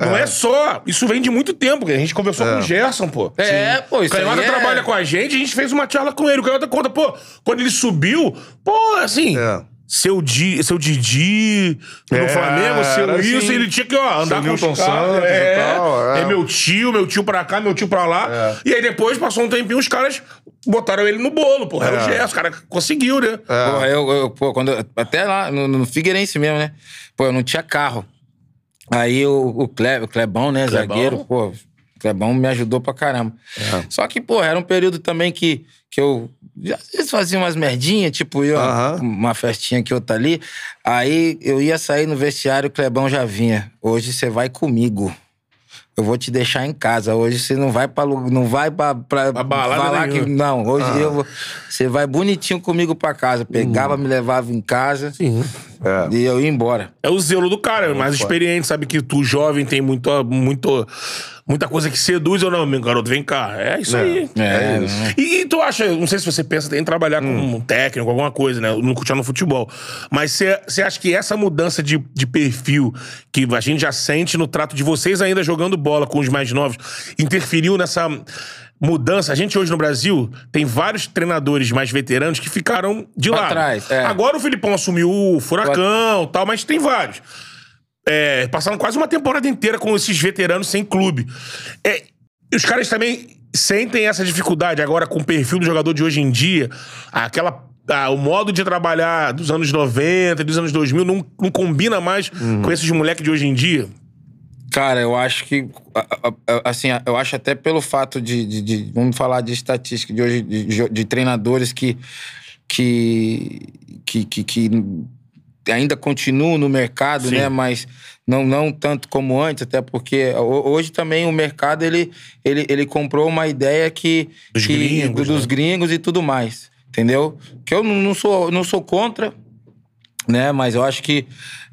Speaker 2: não é só. Isso vem de muito tempo, que a gente conversou com o Gerson, pô.
Speaker 3: É, pô,
Speaker 2: O
Speaker 3: isso aí
Speaker 2: Canhota
Speaker 3: é-
Speaker 2: trabalha com a gente, a gente fez uma charla com ele. O Canhota conta, pô, quando ele subiu, pô, assim.
Speaker 1: É.
Speaker 2: Seu, Di, seu Didi no
Speaker 1: É,
Speaker 2: Flamengo, seu
Speaker 1: era
Speaker 2: isso,
Speaker 1: assim.
Speaker 2: ele tinha que ó, andar com os
Speaker 1: Newton
Speaker 2: caras.
Speaker 1: Santos e
Speaker 2: É,
Speaker 1: tal, é.
Speaker 2: é meu tio, meu tio pra cá, meu tio pra lá.
Speaker 1: É.
Speaker 2: E aí depois, passou um tempinho, os caras botaram ele no bolo, pô. Era o
Speaker 1: É.
Speaker 2: Gerson, o cara conseguiu, né?
Speaker 3: Porra, eu, eu- pô, quando, eu- até lá no, no Figueirense mesmo, né? Pô, eu não tinha carro. Aí o, o, Cle, o Clebão, né,
Speaker 2: Clebão.
Speaker 3: zagueiro, pô, o Clebão me ajudou pra caramba. Só que, pô, era um período também que, que eu às vezes fazia umas merdinhas, tipo eu,
Speaker 1: Aham.
Speaker 3: uma festinha aqui, outra ali. Aí eu ia sair no vestiário, o Clebão já vinha. Hoje você vai comigo. Eu vou te deixar em casa. Hoje você não vai pra não vai pra, pra,
Speaker 2: Pra balada
Speaker 3: falar que
Speaker 2: nenhuma.
Speaker 3: não. Hoje eu vou, você vai bonitinho comigo pra casa. Pegava, me levava em casa
Speaker 2: Sim.
Speaker 1: É.
Speaker 3: e eu ia embora.
Speaker 2: É o zelo do cara, é mais experiente, sabe que tu, jovem, tem muito, muito, muita coisa que seduz ou não, meu garoto, vem cá. É isso aí.
Speaker 3: É,
Speaker 1: isso.
Speaker 3: né?
Speaker 2: E, e tu acha, não sei se você pensa em trabalhar com um técnico, alguma coisa, né? No continuar no futebol. Mas você acha que essa mudança de, de perfil que a gente já sente no trato de vocês ainda jogando bola com os mais novos interferiu nessa mudança? A gente hoje no Brasil tem vários treinadores mais veteranos que ficaram de
Speaker 3: Pra
Speaker 2: lado.
Speaker 3: trás, é.
Speaker 2: Agora o Filipão assumiu o Furacão e tal, mas tem vários. É, passaram quase uma temporada inteira com esses veteranos sem clube. É, os caras também sentem essa dificuldade agora com o perfil do jogador de hoje em dia. Aquela. ah, o modo de trabalhar dos anos 90, dos anos 2000 não, não combina mais com esses moleques de hoje em dia.
Speaker 3: Cara, eu acho que. Assim, eu acho até pelo fato de. de- de- vamos falar de estatística de hoje, de- de treinadores que. que, que, que, que ainda continuam no mercado,
Speaker 2: Sim.
Speaker 3: né? Mas não, não tanto como antes, até porque ho- hoje também o mercado ele, ele, ele comprou uma ideia que.
Speaker 2: Dos
Speaker 3: que-
Speaker 2: gringos,
Speaker 3: dos
Speaker 2: né?
Speaker 3: gringos e tudo mais. Entendeu? Que eu não sou, não sou contra, né? Mas eu acho que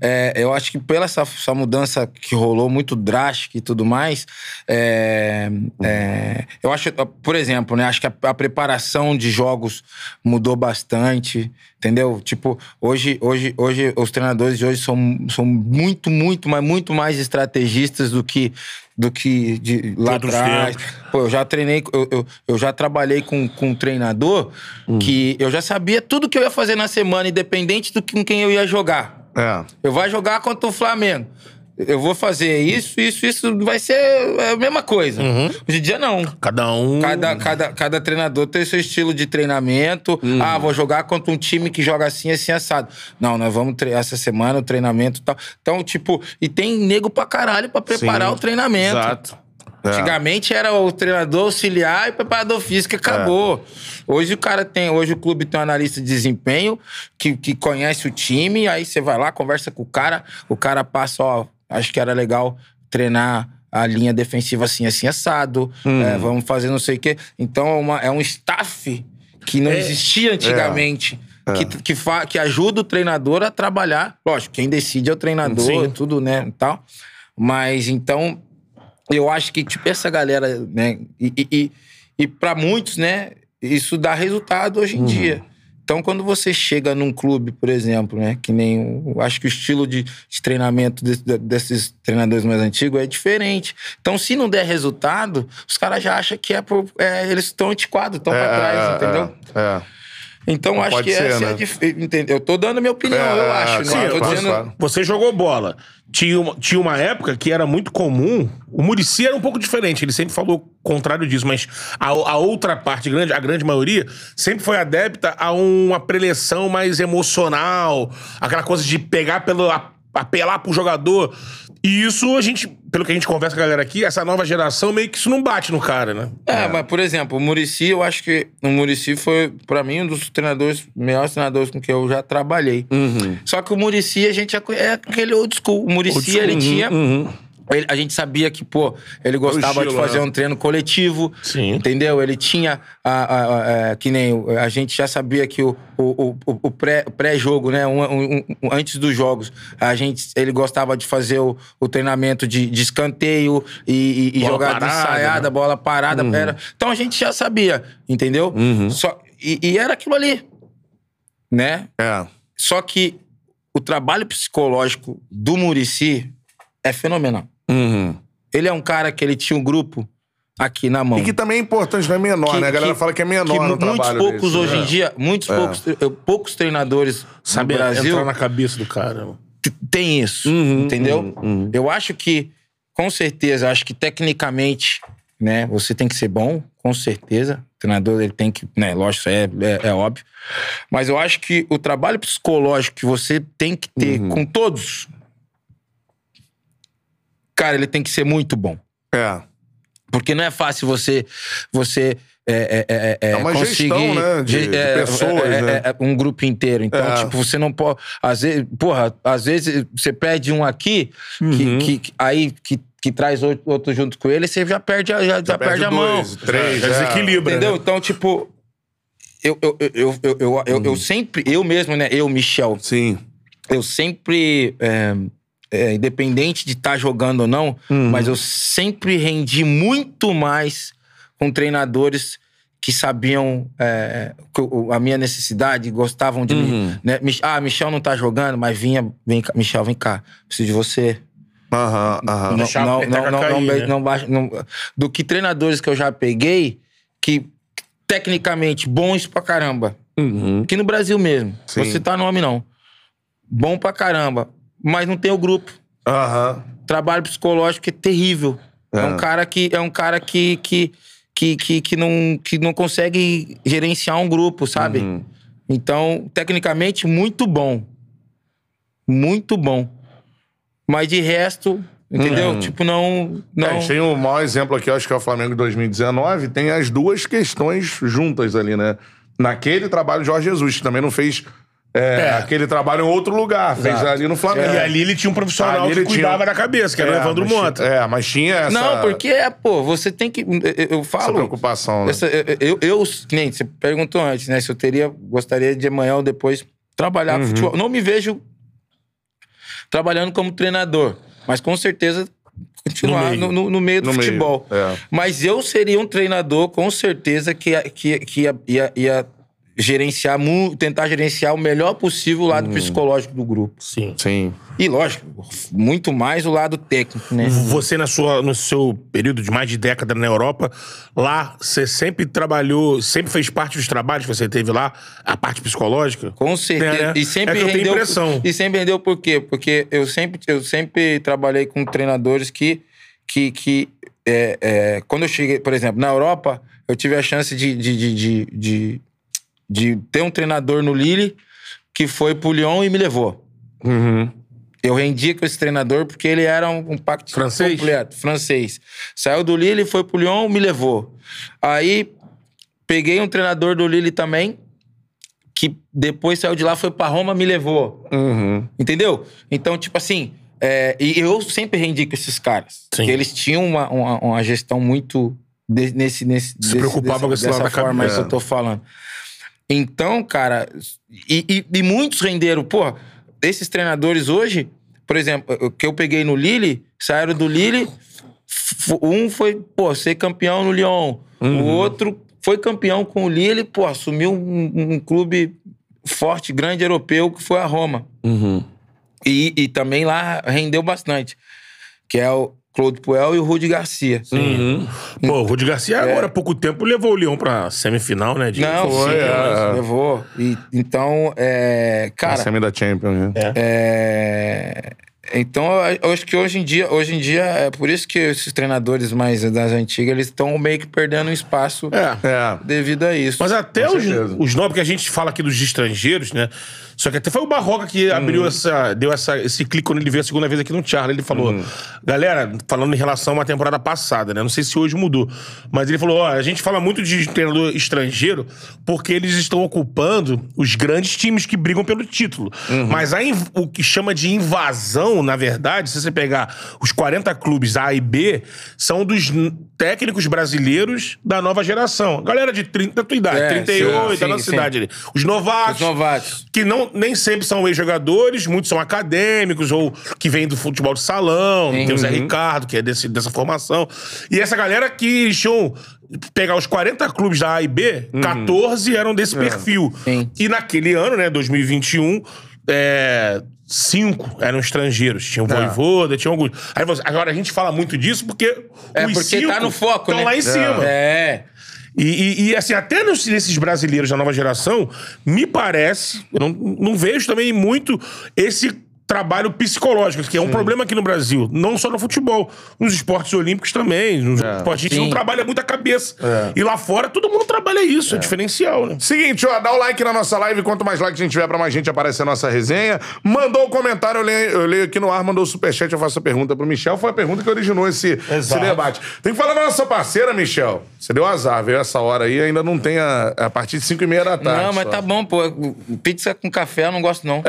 Speaker 3: é, eu acho que pela essa, essa mudança que rolou muito drástica e tudo mais, é, é, eu acho, por exemplo, né? Acho que a, a preparação de jogos mudou bastante, entendeu? Tipo, hoje, hoje, hoje os treinadores de hoje são, são muito, muito, mas muito mais estrategistas do que do que de lá
Speaker 2: outros
Speaker 3: atrás. Pô, eu já treinei, eu, eu, eu já trabalhei com, com um treinador que eu já sabia tudo que eu ia fazer na semana, independente do que, com quem eu ia jogar.
Speaker 1: É.
Speaker 3: Eu vou jogar contra o Flamengo. Eu vou fazer isso, isso, isso, vai ser a mesma coisa. Hoje em dia, não.
Speaker 2: Cada um.
Speaker 3: Cada, cada, cada treinador tem seu estilo de treinamento. Ah, vou jogar contra um time que joga assim, assim, assado. Não, nós vamos tre- essa semana o treinamento e tal. Então, tipo, e tem nego pra caralho pra preparar
Speaker 2: Sim.
Speaker 3: o treinamento.
Speaker 2: Exato.
Speaker 3: Antigamente era o treinador auxiliar e preparador físico acabou. Hoje o cara tem, hoje o clube tem um analista de desempenho que, que conhece o time, aí você vai lá, conversa com o cara, o cara passa, ó, acho que era legal treinar a linha defensiva assim, assim, assado. é, vamos fazer não sei o quê. Então é, uma- é um staff que não
Speaker 2: É.
Speaker 3: existia antigamente. Que, que, fa- que ajuda o treinador a trabalhar. Lógico, quem decide é o treinador,
Speaker 2: Sim.
Speaker 3: tudo, né, tal. Mas, então, eu acho que, tipo, essa galera, né, e, e, e, e para muitos, né, isso dá resultado hoje em dia. Então, quando você chega num clube, por exemplo, né, que nem. acho que o estilo de, de treinamento desse- de- desses treinadores mais antigos é diferente. Então, se não der resultado, os caras já acham que é por. é, eles estão antiquados, estão pra trás, entendeu?
Speaker 1: É, é.
Speaker 3: Então, acho
Speaker 1: pode
Speaker 3: que
Speaker 1: ser,
Speaker 3: essa é
Speaker 1: né?
Speaker 3: a dif... entendeu? Eu tô dando a minha opinião,
Speaker 1: É,
Speaker 3: eu
Speaker 1: é,
Speaker 3: acho, né?
Speaker 1: claro,
Speaker 3: Eu tô
Speaker 1: claro,
Speaker 3: dizendo.
Speaker 1: claro.
Speaker 2: Você jogou bola. Tinha uma, tinha uma época que era muito comum. O Murici era um pouco diferente. Ele sempre falou o contrário disso, mas a, a outra parte grande, a grande maioria, sempre foi adepta a uma preleção mais emocional, aquela coisa de pegar pelo. apelar pro jogador. E isso a gente, pelo que a gente conversa com a galera aqui, essa nova geração meio que isso não bate no cara, né?
Speaker 3: É, mas, por exemplo, o Murici, eu acho que o Murici foi, pra mim, um dos treinadores, melhores treinadores com que eu já trabalhei.
Speaker 1: Uhum.
Speaker 3: Só que o Murici, a gente é é aquele old school. O Murici, ele
Speaker 2: uhum,
Speaker 3: tinha. Ele- a gente sabia que, pô, ele gostava
Speaker 1: estilo,
Speaker 3: de fazer
Speaker 1: né?
Speaker 3: um treino coletivo.
Speaker 2: Sim.
Speaker 3: Entendeu? Ele tinha. A, a- a- é, que nem. A gente já sabia que o, o, o, o pré- pré-jogo, né? um- um- um- antes dos jogos, a gente, ele gostava de fazer o, o treinamento de, de escanteio e, e- e jogada
Speaker 2: parada,
Speaker 3: ensaiada,
Speaker 2: né?
Speaker 3: bola parada. Era, então a gente já sabia, entendeu? Só, e, e era aquilo ali. Né?
Speaker 1: É.
Speaker 3: Só que o trabalho psicológico do Murici é fenomenal.
Speaker 1: Uhum.
Speaker 3: Ele é um cara que ele tinha um grupo aqui na mão.
Speaker 1: E que também é importante, não é menor,
Speaker 3: Que-
Speaker 1: né? A galera
Speaker 3: que-
Speaker 1: fala que é menor
Speaker 3: que
Speaker 1: no
Speaker 3: muitos
Speaker 1: trabalho
Speaker 3: poucos
Speaker 1: desse,
Speaker 3: hoje
Speaker 1: né?
Speaker 3: em dia, muitos poucos, tre- eh, poucos treinadores
Speaker 2: Sabe
Speaker 3: no Brasil
Speaker 2: entrar na cabeça do cara.
Speaker 3: tem isso,
Speaker 1: Uhum,
Speaker 3: entendeu? Eu acho que, com certeza, acho que tecnicamente, né, você tem que ser bom, com certeza. O treinador ele tem que, né, lógico, isso é, é, é óbvio. Mas eu acho que o trabalho psicológico que você tem que ter
Speaker 1: Uhum.
Speaker 3: com todos, cara, ele tem que ser muito bom.
Speaker 1: É.
Speaker 3: Porque não é fácil você você é, é, é, é,
Speaker 1: É uma
Speaker 3: conseguir
Speaker 1: gestão, né, de- de pessoas,
Speaker 3: é,
Speaker 1: né?
Speaker 3: é, é, um grupo inteiro. Então,
Speaker 1: É.
Speaker 3: tipo, você não pode. Às vezes, porra, às vezes você perde um aqui, que,
Speaker 1: Uhum.
Speaker 3: que- que- aí que, que traz outro, junto com ele, você já perde, a- já, já perde, a mão.
Speaker 1: dois, três,
Speaker 2: Já desequilibra.
Speaker 3: Entendeu?
Speaker 2: né?
Speaker 3: Então, tipo. Eu, eu, eu, eu, eu, eu, eu,
Speaker 1: Uhum.
Speaker 3: eu sempre, eu mesmo, né? Eu, Michel,
Speaker 1: Sim.
Speaker 3: eu sempre, é, independente de estar jogando ou não,
Speaker 1: Uhum.
Speaker 3: mas eu sempre rendi muito mais com treinadores que sabiam é, a minha necessidade, gostavam de
Speaker 1: Uhum.
Speaker 3: mim. Né? Ah, Michel não tá jogando, mas vinha, vem cá, Michel, vem cá, preciso de você.
Speaker 1: Aham, aham.
Speaker 3: Não, não, não, não,
Speaker 2: cair, né?
Speaker 3: não- do que treinadores que eu já peguei, que tecnicamente bons pra caramba.
Speaker 1: Uhum.
Speaker 3: Aqui no Brasil mesmo.
Speaker 1: Sim.
Speaker 3: Vou citar nome, não. Bom pra caramba. Mas não tem o grupo.
Speaker 1: Aham.
Speaker 3: Trabalho psicológico é terrível. É,
Speaker 1: É.
Speaker 3: um cara que é um cara que, que, que, que, que não, que não consegue gerenciar um grupo, sabe?
Speaker 1: Uhum.
Speaker 3: Então, tecnicamente, muito bom. Muito bom. Mas de resto, entendeu?
Speaker 1: Uhum.
Speaker 3: Tipo, não.
Speaker 1: É,
Speaker 3: não...
Speaker 1: gente tem o maior exemplo aqui, acho que é o Flamengo de 2019, tem as duas questões juntas ali, né? Naquele trabalho, Jorge Jesus, que também não fez é,
Speaker 2: É.
Speaker 1: aquele trabalho em outro lugar, fez
Speaker 3: Exato.
Speaker 1: ali no Flamengo.
Speaker 2: E ali ele tinha um profissional
Speaker 1: Ali
Speaker 2: que
Speaker 1: ele tinha-
Speaker 2: cuidava da cabeça, que era o
Speaker 1: É,
Speaker 2: Evandro
Speaker 1: mas-
Speaker 2: Mota.
Speaker 1: É, mas tinha essa,
Speaker 3: Não, porque é, pô, você tem que. Eu, eu
Speaker 1: essa
Speaker 3: falo.
Speaker 1: preocupação, né?
Speaker 3: Essa- eu, eu, nem você perguntou antes, né? Se eu teria, gostaria de amanhã ou depois trabalhar
Speaker 1: Uhum.
Speaker 3: futebol. Não me vejo trabalhando como treinador, mas com certeza continuar
Speaker 2: No
Speaker 3: no
Speaker 2: meio.
Speaker 3: no- no meio do
Speaker 1: No meio,
Speaker 3: futebol.
Speaker 1: é.
Speaker 3: Mas eu seria um treinador, com certeza, que, que, que ia, ia, ia gerenciar, tentar gerenciar o melhor possível o lado
Speaker 1: Uhum.
Speaker 3: psicológico do grupo.
Speaker 2: Sim.
Speaker 1: Sim.
Speaker 3: E, lógico, muito mais o lado técnico, né?
Speaker 2: Você, na sua, no seu período de mais de década na Europa, lá você sempre trabalhou, sempre fez parte dos trabalhos que você teve lá, a parte psicológica?
Speaker 3: Com certeza.
Speaker 2: É, né?
Speaker 3: E sempre
Speaker 2: É que eu tenho
Speaker 3: rendeu.
Speaker 2: impressão.
Speaker 3: E sempre rendeu por quê? Porque eu sempre, eu sempre trabalhei com treinadores que. que, que é, é, quando eu cheguei, por exemplo, na Europa, eu tive a chance de, de, de, de, de, ter um treinador no Lille que foi pro Lyon e me levou.
Speaker 1: Uhum.
Speaker 3: Eu rendi com esse treinador porque ele era um, um pacto
Speaker 2: Francês?
Speaker 3: completo, francês. Saiu do Lille, foi pro Lyon, me levou. Aí peguei um treinador do Lille também, que depois saiu de lá, foi pra Roma, me levou.
Speaker 1: Uhum.
Speaker 3: Entendeu? Então, tipo assim, é, e eu sempre rendi com esses caras.
Speaker 2: Sim.
Speaker 3: Que eles tinham uma, uma, uma gestão muito de- nesse, nesse
Speaker 2: Se preocupava com esse lado da
Speaker 3: forma aí que eu tô falando. Então, cara, e, e- e muitos renderam. Pô, esses treinadores hoje, por exemplo, que eu peguei no Lille, saíram do Lille, um foi, pô, ser campeão no Lyon. O outro foi campeão com o Lille, pô, assumiu um, um clube forte, grande europeu, que foi a Roma. E, e também lá rendeu bastante. Que é o Claude Puel e o Rudy Garcia.
Speaker 2: Pô, o Rudi Garcia agora há pouco tempo levou o Leão pra semifinal, né? de-
Speaker 3: É. Não,
Speaker 1: Foi,
Speaker 3: sim,
Speaker 1: é.
Speaker 3: levou. E, então, é,
Speaker 1: Cara,
Speaker 3: cara,
Speaker 1: semi da Champions, né?
Speaker 3: é, então eu- acho que hoje em dia, hoje em dia é por isso que esses treinadores mais das antigas eles estão meio que perdendo espaço
Speaker 2: É.
Speaker 1: É.
Speaker 3: devido a isso.
Speaker 2: Mas até os, os nobres que a gente fala aqui dos estrangeiros, né? Só que até foi o Barroca que
Speaker 1: Uhum.
Speaker 2: abriu essa. deu essa, esse clique quando ele veio a segunda vez aqui no Charlie. Ele falou:
Speaker 1: Uhum.
Speaker 2: galera, falando em relação a uma temporada passada, né? Não sei se hoje mudou. Mas ele falou: ó, a gente fala muito de treinador estrangeiro porque eles estão ocupando os grandes times que brigam pelo título.
Speaker 1: Uhum.
Speaker 2: Mas a inv- o que chama de invasão, na verdade, se você pegar os 40 clubes A e B, são dos técnicos brasileiros da nova geração. Galera de 30 da tua idade,
Speaker 3: É,
Speaker 2: 38,
Speaker 3: sim,
Speaker 2: da nossa
Speaker 3: sim.
Speaker 2: cidade ali. Os novatos.
Speaker 3: Os novatos.
Speaker 2: Que não, nem sempre são ex-jogadores, muitos são acadêmicos ou que vêm do futebol de salão.
Speaker 3: Sim.
Speaker 2: Tem o Zé
Speaker 3: Uhum.
Speaker 2: Ricardo, que é desse, dessa formação. E essa galera que tinham. Pegar os 40 clubes da A e B, 14 eram desse perfil.
Speaker 3: Sim.
Speaker 2: E naquele ano, né, 2021, é, cinco eram estrangeiros. Tinha o Voivoda, tinha alguns. Aí, você- agora a gente fala muito disso porque
Speaker 3: É,
Speaker 2: os
Speaker 3: porque tá no foco,
Speaker 2: estão
Speaker 3: né?
Speaker 2: lá em cima.
Speaker 3: É.
Speaker 2: E, e- e, assim, até nos- nesses brasileiros da nova geração, me parece, eu não, não vejo também muito esse trabalho psicológico, que é um problema aqui no Brasil. Não só no futebol, nos esportes olímpicos também. Nos esportes, a gente
Speaker 3: Sim.
Speaker 2: não trabalha muito a cabeça. E lá fora, todo mundo trabalha isso, é, diferencial, né?
Speaker 1: Seguinte, ó, dá o like na nossa live. Quanto mais like a gente tiver, pra mais gente aparecer a nossa resenha. Mandou o comentário, eu leio, eu leio aqui no ar, mandou o superchat, eu faço a pergunta pro Michel. Foi a pergunta que originou esse, esse debate. Tem que falar da nossa parceira, Michel. Você deu azar, veio essa hora aí, ainda não tem a, a partir de 5 e meia da tarde.
Speaker 3: Não, mas
Speaker 1: só.
Speaker 3: tá bom, pô. Pizza com café eu não gosto, não.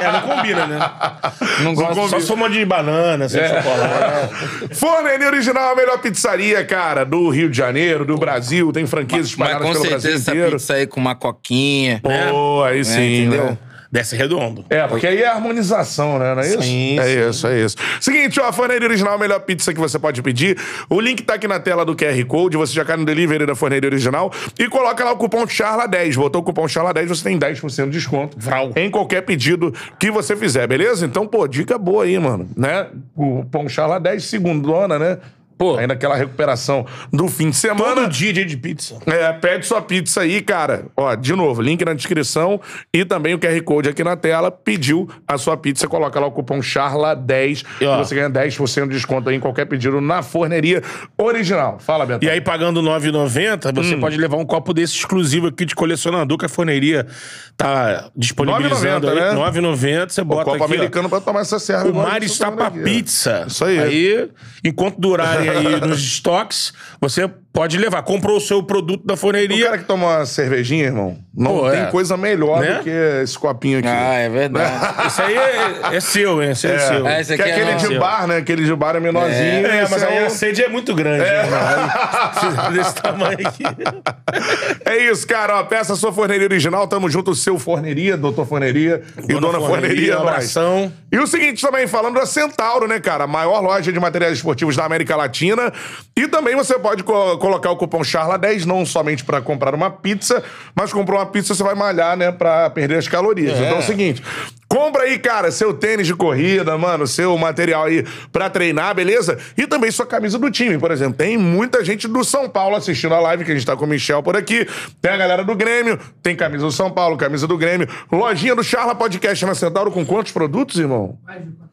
Speaker 2: É, não combina, né?
Speaker 3: Não gosto.
Speaker 2: Só soma de banana, sem chocolate.
Speaker 1: Forneria Original, a melhor pizzaria, cara, do Rio de Janeiro, do Brasil. Tem franquias
Speaker 3: Mas
Speaker 1: espalhadas
Speaker 3: com
Speaker 1: pelo
Speaker 3: certeza
Speaker 1: Brasil
Speaker 3: essa
Speaker 1: inteiro.
Speaker 3: pizza aí com uma coquinha. né?
Speaker 1: Pô, aí sim,
Speaker 3: entendeu?
Speaker 1: né?
Speaker 2: Desce redondo.
Speaker 1: É, porque aí é harmonização, né? Não é isso?
Speaker 2: Sim,
Speaker 1: é
Speaker 2: sim.
Speaker 1: isso, é isso. Seguinte, ó, a Forneria Original, a melhor pizza que você pode pedir. O link tá aqui na tela do QR Code. Você já cai no delivery da Forneria Original e coloca lá o cupom CHARLA10. Botou o cupom CHARLA10, você tem 10% de desconto
Speaker 2: Vral.
Speaker 1: em qualquer pedido que você fizer, beleza? Então, pô, dica boa aí, mano, né? O cupom CHARLA10, segundona, né? Pô, ainda aquela recuperação do fim de semana.
Speaker 2: Todo dia, dia de pizza.
Speaker 1: É, pede sua pizza aí, cara. Ó, de novo, link na descrição e também o QR Code aqui na tela. Pediu a sua pizza, coloca lá o cupom CHARLA10
Speaker 2: E,
Speaker 1: e
Speaker 2: ó.
Speaker 1: você ganha 10% de desconto aí em qualquer pedido na forneria original. Fala, Bento.
Speaker 2: E aí, pagando R$ 9,90, você
Speaker 1: Hum.
Speaker 2: pode levar um copo desse exclusivo aqui de colecionador que a forneria tá disponibilizando
Speaker 1: 9,90,
Speaker 2: aí.
Speaker 1: né?
Speaker 2: R$ 9,90, você
Speaker 1: o
Speaker 2: bota
Speaker 1: copo
Speaker 2: aqui, ó.
Speaker 1: americano pra tomar essa serva.
Speaker 2: O mar está pra
Speaker 1: ó.
Speaker 2: pizza.
Speaker 1: Isso aí.
Speaker 2: Aí, enquanto durarem aí nos estoques, você pode levar. Comprou o seu produto da
Speaker 1: O
Speaker 2: forneria.
Speaker 1: cara que toma uma cervejinha, irmão, não
Speaker 2: Pô,
Speaker 1: tem
Speaker 2: é.
Speaker 1: coisa melhor
Speaker 2: Né?
Speaker 1: do que esse copinho aqui.
Speaker 3: Ah, é verdade.
Speaker 2: Isso aí é, é seu, hein? Esse é, seu.
Speaker 3: É, esse
Speaker 1: que
Speaker 3: aqui
Speaker 1: é
Speaker 3: é
Speaker 1: aquele de bar, né? Aquele de bar é menorzinho.
Speaker 2: É, mas aí
Speaker 1: é
Speaker 2: a
Speaker 1: o-
Speaker 2: sede é muito grande. né, irmão? Aí, desse tamanho aqui.
Speaker 1: É isso, cara. Ó, peça a sua forneria original. Tamo junto, seu forneria, doutor forneria e
Speaker 2: Dona
Speaker 1: dona forneria.
Speaker 2: Forneria,
Speaker 1: nós.
Speaker 2: abração.
Speaker 1: E o seguinte também, falando da Centauro, né, cara? A maior loja de materiais esportivos da América Latina. E também você pode colocar o cupom CHARLA10, não somente pra comprar uma pizza, mas comprou uma pizza, você vai malhar, né, pra perder as calorias. Então é o seguinte, compra aí, cara, seu tênis de corrida, mano, seu material aí pra treinar, beleza? E também sua camisa do time, por exemplo. Tem muita gente do São Paulo assistindo a live, que a gente tá com o Michel por aqui. Tem a galera do Grêmio, tem camisa do São Paulo, camisa do Grêmio. Lojinha do Charla Podcast na Centauro com quantos produtos, irmão? Mais de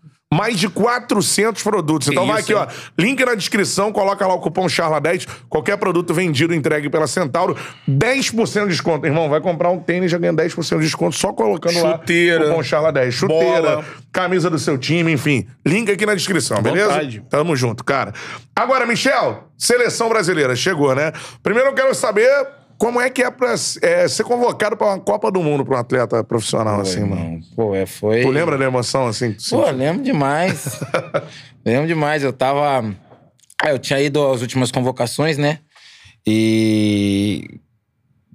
Speaker 1: 400 produtos. Então vai
Speaker 2: isso,
Speaker 1: aqui, ó. Link na descrição, coloca lá o cupom CHARLA10. Qualquer produto vendido, entregue pela Centauro. 10% de desconto. Irmão, vai comprar um tênis já ganha 10% de desconto só colocando
Speaker 2: Chuteira.
Speaker 1: lá o cupom CHARLA10. Chuteira,
Speaker 2: Bola.
Speaker 1: camisa do seu time, enfim. Link aqui na descrição, beleza?
Speaker 2: Vontade.
Speaker 1: Tamo junto, cara. Agora, Michel, seleção brasileira. Chegou, né? Primeiro eu quero saber como é que é pra é, ser convocado pra uma Copa do Mundo pra um atleta profissional, assim, mano?
Speaker 3: não. Pô, é, foi.
Speaker 1: Tu lembra da emoção, assim?
Speaker 3: Pô,
Speaker 1: sentiu?
Speaker 3: lembro demais. lembro demais. Eu tava. Ah, eu tinha ido às últimas convocações, né? E.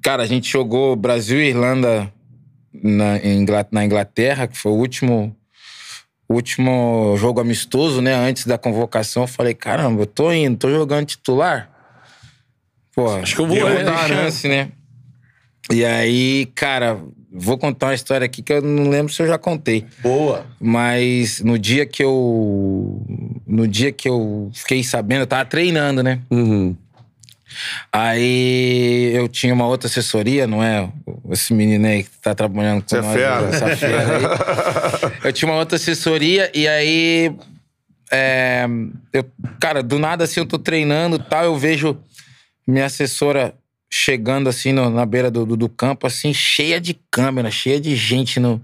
Speaker 3: Cara, a gente jogou Brasil e Irlanda na, na Inglaterra, que foi o último. Último jogo amistoso, né? Antes da convocação, eu falei: caramba, eu tô indo, tô jogando titular. Pô,
Speaker 2: Acho que eu vou,
Speaker 3: deu
Speaker 2: né?
Speaker 3: uma chance, né? E aí, cara, vou contar uma história aqui que eu não lembro se eu já contei.
Speaker 2: Boa.
Speaker 3: Mas no dia que eu. No dia que eu fiquei sabendo, eu tava treinando, né?
Speaker 1: Uhum.
Speaker 3: Aí eu tinha uma outra assessoria, não é? Esse menino aí que tá trabalhando com
Speaker 1: Você é
Speaker 3: nós.
Speaker 1: fera.
Speaker 3: Essa fera aí. Eu tinha uma outra assessoria e aí. é, eu, cara, do nada assim eu tô treinando e tal, eu vejo minha assessora chegando assim no- na beira do, do, do campo, assim, cheia de câmera, cheia de gente no,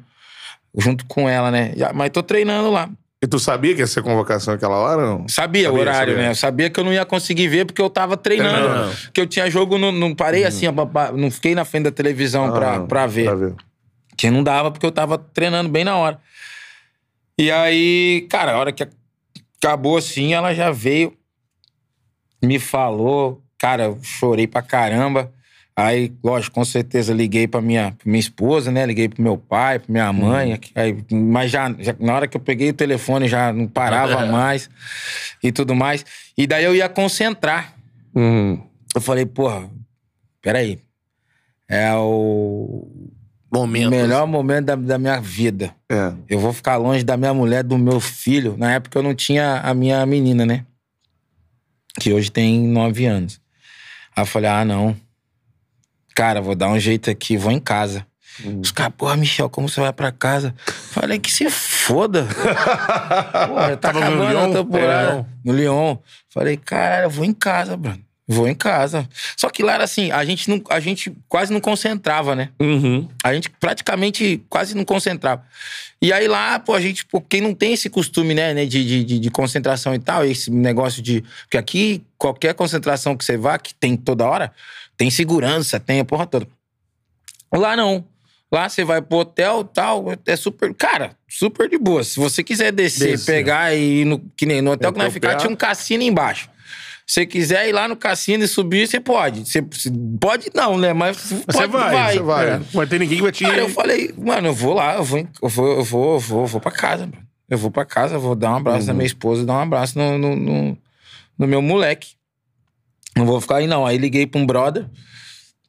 Speaker 3: junto com ela, né? Já- Mas tô treinando lá.
Speaker 1: E tu sabia que ia ser convocação naquela hora, não?
Speaker 3: Sabia, o
Speaker 1: Sabia,
Speaker 3: horário,
Speaker 1: sabia.
Speaker 3: né? Eu sabia que eu não ia conseguir ver porque eu tava treinando.
Speaker 2: Treinando.
Speaker 3: Que eu tinha jogo, não, não parei assim, pa- pa- não fiquei na frente da televisão pra,
Speaker 1: Ah,
Speaker 3: pra ver.
Speaker 1: Pra ver.
Speaker 3: Que não dava porque eu tava treinando bem na hora. E aí, cara, a hora que acabou assim, ela já veio, me falou, cara, eu chorei pra caramba. Aí, lógico, com certeza liguei pra minha, pra minha esposa, né? Liguei pro meu pai, pra minha mãe. Aí, mas já, já- na hora que eu peguei o telefone já não parava mais e tudo mais. E daí eu ia concentrar.
Speaker 1: Uhum.
Speaker 3: Eu falei, porra, peraí. É o
Speaker 2: Momento.
Speaker 3: melhor momento da, da minha vida.
Speaker 1: É.
Speaker 3: Eu vou ficar longe da minha mulher, do meu filho. Na época eu não tinha a minha menina, né? Que hoje tem nove anos. Aí eu falei, ah, não. Cara, vou dar um jeito aqui, vou em casa. Os caras, porra, Michel, como você vai pra casa? Falei que se foda. Porra, tá
Speaker 2: Tava no
Speaker 3: acabando
Speaker 2: Lyon?
Speaker 3: a temporada.
Speaker 2: É.
Speaker 3: No Lyon. Falei, cara, eu vou em casa, Bruno. Vou em casa. Só que lá era assim, a gente, não, a gente quase não concentrava, né?
Speaker 1: Uhum.
Speaker 3: A gente praticamente quase não concentrava. E aí lá, pô, a gente, pô, quem não tem esse costume, né, né, de, de, de- concentração e tal, esse negócio de. Porque aqui, qualquer concentração que você vá, que tem toda hora, tem segurança, tem a porra toda. Lá não. Lá você vai pro hotel tal, é super. Cara, super de boa. Se você quiser descer, pegar e ir no. Que nem no hotel que
Speaker 1: Hotel
Speaker 3: nós ficar, tinha um cassino embaixo. Se você quiser ir lá no cassino e subir, você pode. Você, pode não, né? Mas
Speaker 2: Você vai,
Speaker 1: você vai.
Speaker 2: É. Vai ter ninguém que vai te...
Speaker 3: Cara, eu falei, mano, eu vou lá, eu vou, eu vou, eu vou, eu vou, vou pra casa, mano. Eu vou pra casa, vou dar um abraço na minha esposa, dar um abraço no, no, no, no meu moleque. Não vou ficar aí, não. Aí liguei pra um brother,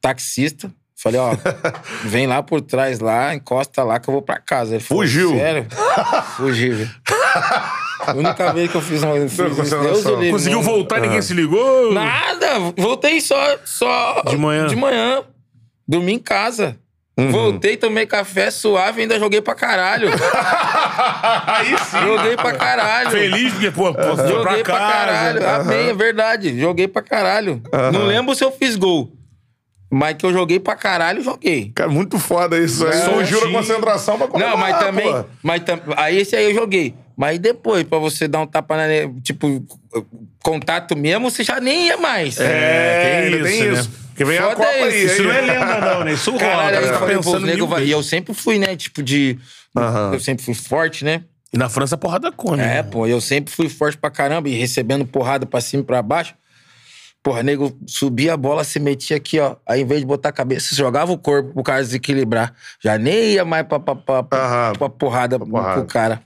Speaker 3: taxista. Falei, ó, vem lá por trás lá, encosta lá que eu vou pra casa. Ele falou,
Speaker 1: Fugiu.
Speaker 3: Sério? Fugiu, velho. A única vez que eu fiz uma. Fiz. Deus o livre,
Speaker 2: Conseguiu
Speaker 3: mano.
Speaker 2: voltar e ninguém se ligou?
Speaker 3: Nada, voltei só, só.
Speaker 2: De manhã?
Speaker 3: De manhã. Dormi em casa.
Speaker 1: Uhum.
Speaker 3: Voltei, tomei café suave e ainda joguei pra caralho.
Speaker 2: Aí sim.
Speaker 3: joguei pra caralho.
Speaker 2: Feliz porque, pô, pô foi
Speaker 3: Joguei
Speaker 2: pra
Speaker 3: pra, caralho. Amém, é verdade. Joguei pra caralho. Não lembro se eu fiz gol. Mas que eu joguei pra caralho, joguei.
Speaker 1: Cara, muito foda isso. Aí
Speaker 3: É,
Speaker 1: surgiu a concentração pra
Speaker 3: Não, mas também.
Speaker 1: pô.
Speaker 3: Mas tam, aí esse aí eu joguei. Mas depois, pra você dar um tapa na. Tipo, contato mesmo, você já nem ia mais.
Speaker 1: É,
Speaker 2: tem
Speaker 1: ainda tem
Speaker 2: isso,
Speaker 1: isso.
Speaker 2: né?
Speaker 1: Porque vem a
Speaker 3: Foda
Speaker 1: Copa
Speaker 3: isso.
Speaker 1: aí.
Speaker 2: Isso
Speaker 1: aí.
Speaker 2: não é lenda, não, né? Isso rola. Cara. tá
Speaker 3: pô, os
Speaker 2: pensando
Speaker 3: nego vai- E eu sempre fui, né? Tipo, de.
Speaker 1: Aham.
Speaker 3: Eu sempre fui forte, né?
Speaker 2: E na França, porrada come.
Speaker 3: É, pô, eu sempre fui forte pra caramba e recebendo porrada pra cima e pra baixo. Porra, nego subia a bola, se metia aqui, ó. Aí, em vez de botar a cabeça, jogava o corpo pro cara desequilibrar. Já nem ia mais pra, pra, pra,
Speaker 1: Aham.
Speaker 3: pra porrada,
Speaker 1: porrada.
Speaker 3: pro cara.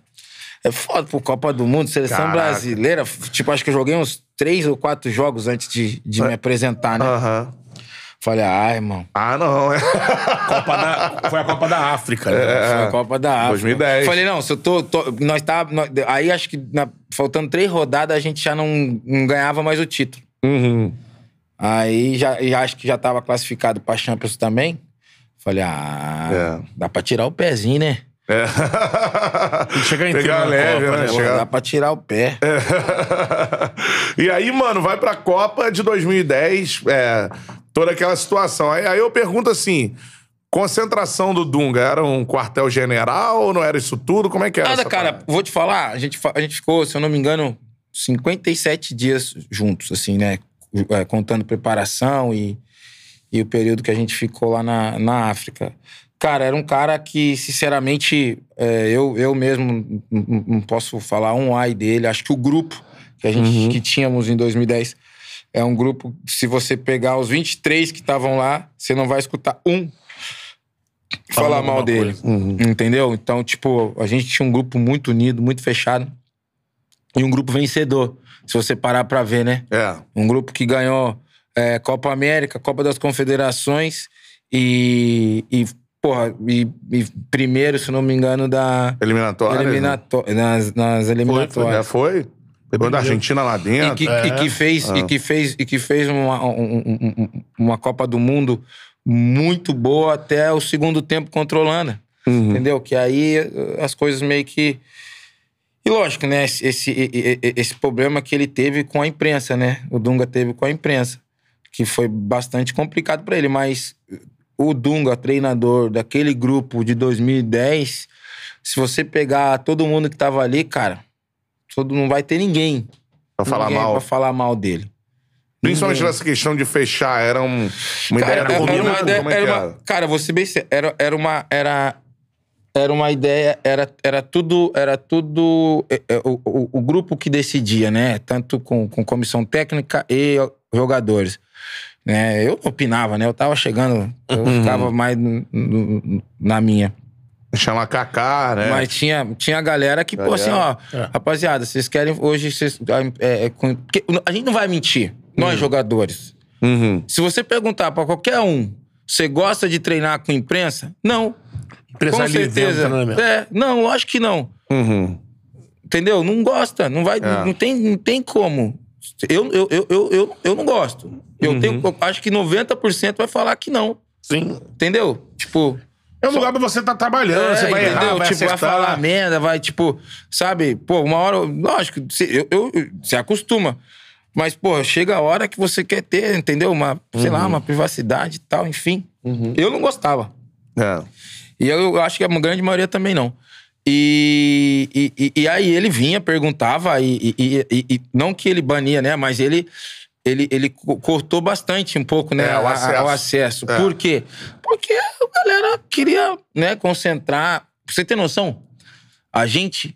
Speaker 3: É foda pro Copa do Mundo, seleção
Speaker 1: Caraca.
Speaker 3: brasileira. Tipo, acho que eu joguei uns três ou quatro jogos antes de, de me apresentar, né?
Speaker 1: Aham.
Speaker 3: Falei, ah, irmão,
Speaker 1: Ah, não. É.
Speaker 2: Copa da- Foi a Copa da África. né?
Speaker 3: foi a Copa da África.
Speaker 1: 2010.
Speaker 3: Falei, não, se eu tô. tô- nós tá. nós- aí acho que na- faltando três rodadas a gente já não, não ganhava mais o título.
Speaker 1: Uhum.
Speaker 3: Aí já, e acho que já tava classificado pra Champions também. Falei, ah,
Speaker 1: É.
Speaker 3: dá pra tirar o pezinho, né?
Speaker 1: É.
Speaker 2: Tem que chegar em
Speaker 1: Pegar
Speaker 2: na
Speaker 1: leve,
Speaker 2: Copa,
Speaker 1: né?
Speaker 2: né?
Speaker 1: Chegar-
Speaker 3: Dá pra tirar o pé.
Speaker 1: e aí, mano, vai pra Copa de 2010, é, toda aquela situação. Aí, aí eu pergunto assim: concentração do Dunga era um quartel-general ou não era isso tudo? Como é que era?
Speaker 3: Nada, cara,
Speaker 1: parada?
Speaker 3: vou te falar, a gente, a gente ficou, se eu não me engano, 57 dias juntos, assim, né? É, Contando preparação e, e o período que a gente ficou lá na, na África. Cara, era um cara que, sinceramente, é, eu, eu mesmo não- posso falar um ai dele. Acho que o grupo que a gente que tínhamos em 2010 é um grupo, se você pegar os 23 que estavam lá, você não vai escutar um falar
Speaker 2: alguma
Speaker 3: mal dele.
Speaker 2: coisa.
Speaker 3: Entendeu? Então, tipo, a gente tinha um grupo muito unido, muito fechado. E um grupo vencedor, se você parar pra ver, né?
Speaker 1: É.
Speaker 3: Um grupo que ganhou é, Copa América, Copa das Confederações e, e porra, e, e primeiro, se não me engano, da
Speaker 1: Eliminatória.
Speaker 3: eliminato- nas, nas
Speaker 1: Já
Speaker 3: eliminatórias.
Speaker 1: foi? Depois da Argentina lá
Speaker 3: E
Speaker 1: dentro.
Speaker 3: que, e que fez, e que fez, e que fez uma, um- um- um- uma Copa do Mundo muito boa até o segundo tempo controlando. Entendeu? Que aí eh, as coisas meio que. E lógico, né? Esse, esse, e- e- esse problema que ele teve com a imprensa, né? O Dunga teve com a imprensa. Que foi bastante complicado pra ele, mas o Dunga, treinador daquele grupo de 2010, se você pegar todo mundo que tava ali, cara, todo, não vai ter ninguém
Speaker 1: Pra falar
Speaker 3: ninguém
Speaker 1: mal.
Speaker 3: Pra falar mal dele.
Speaker 1: Principalmente nessa questão de fechar, era um- uma
Speaker 3: Cara,
Speaker 1: ideia
Speaker 3: era uma ideia-
Speaker 1: como é que
Speaker 3: era uma-
Speaker 1: era?
Speaker 3: Cara, vou ser bem era, era uma. Era, era uma ideia, era, era tudo. Era tudo. é, é, o, o, o grupo que decidia, né? Tanto com, com comissão técnica e jogadores. Né? Eu não opinava, né? Eu tava chegando, eu
Speaker 1: Uhum.
Speaker 3: ficava mais no- no- na minha.
Speaker 1: Chama Kaká, né?
Speaker 3: Mas tinha, tinha galera que, pô, assim, ó,
Speaker 2: É.
Speaker 3: rapaziada, vocês querem hoje. Vocês, é, é, com- a gente não vai mentir, nós jogadores.
Speaker 1: Uhum.
Speaker 3: Se você perguntar pra qualquer um, você gosta de treinar com imprensa? Não.
Speaker 2: Imprensa
Speaker 3: com certeza.
Speaker 2: treinamento.
Speaker 3: É, não, lógico que não.
Speaker 1: Uhum.
Speaker 3: Entendeu? Não gosta, não vai,
Speaker 1: É.
Speaker 3: não, tem, não tem como. Eu, eu, eu, eu, eu, eu não gosto. Eu, tenho, eu acho que 90% vai falar que não.
Speaker 2: Sim.
Speaker 3: Entendeu? Tipo,
Speaker 2: É um lugar pra você estar trabalhando, você vai
Speaker 3: É, entendeu?
Speaker 2: errar, vai
Speaker 3: tipo, vai
Speaker 2: acertar.
Speaker 3: falar merda, vai, tipo, sabe? Pô, uma hora, lógico, você, eu, eu, você acostuma. Mas, pô, chega a hora que você quer ter, entendeu? Uma, sei
Speaker 2: Uhum.
Speaker 3: lá, uma privacidade e tal, enfim. Eu não gostava.
Speaker 1: É.
Speaker 3: E eu, eu acho que a grande maioria também não. E, e, e- e aí ele vinha, perguntava, e, e- e- e- não que ele bania, né? Mas ele, ele, ele co- cortou bastante um pouco, né?
Speaker 1: É, o
Speaker 3: a- a-
Speaker 1: acesso.
Speaker 3: o acesso.
Speaker 1: É.
Speaker 3: Por quê? Porque a galera queria, né, concentrar. Pra você ter noção, a gente.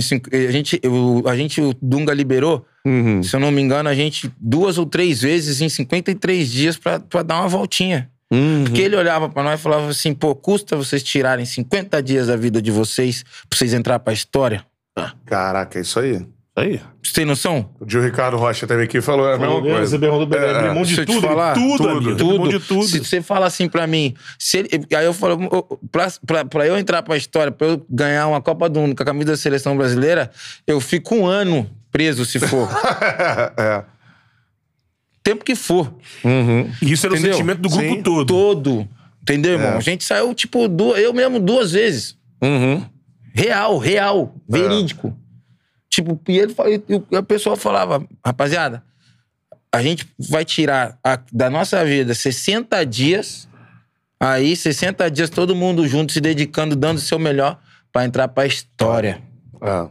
Speaker 3: cinco- A gente, o, a gente, o Dunga liberou,
Speaker 1: Uhum.
Speaker 3: se eu não me engano, a gente duas ou três vezes em 53 dias pra, pra dar uma voltinha.
Speaker 1: Uhum.
Speaker 3: Porque ele olhava pra nós e falava assim: pô, custa vocês tirarem 50 dias da vida de vocês pra vocês entrar pra história?
Speaker 1: Caraca, é isso aí.
Speaker 2: Aí.
Speaker 3: Você tem noção?
Speaker 1: O Gil Ricardo Rocha teve aqui e falou a mesma coisa.
Speaker 2: Você perguntou
Speaker 1: É,
Speaker 2: abrir mão de tudo,
Speaker 3: falar,
Speaker 2: tudo,
Speaker 1: tudo.
Speaker 3: Tudo.
Speaker 2: De tudo.
Speaker 3: Se você fala assim pra mim, se ele- aí eu falo, pra, pra, pra eu entrar pra história, pra eu ganhar uma Copa do Mundo com a camisa da seleção brasileira, eu fico um ano preso, se for.
Speaker 1: é.
Speaker 3: Tempo que for.
Speaker 1: Uhum.
Speaker 2: E isso era
Speaker 3: Entendeu?
Speaker 2: o sentimento do grupo
Speaker 1: Sim.
Speaker 2: todo.
Speaker 3: Todo. Entendeu, irmão?
Speaker 1: É.
Speaker 3: A gente saiu, tipo, du- eu mesmo duas vezes.
Speaker 1: Uhum.
Speaker 3: Real, real,
Speaker 1: É.
Speaker 3: Tipo, e ele e a pessoa falava, rapaziada, a gente vai tirar a- da nossa vida 60 dias, aí 60 dias todo mundo junto, se dedicando, dando o seu melhor pra entrar pra história.
Speaker 1: É.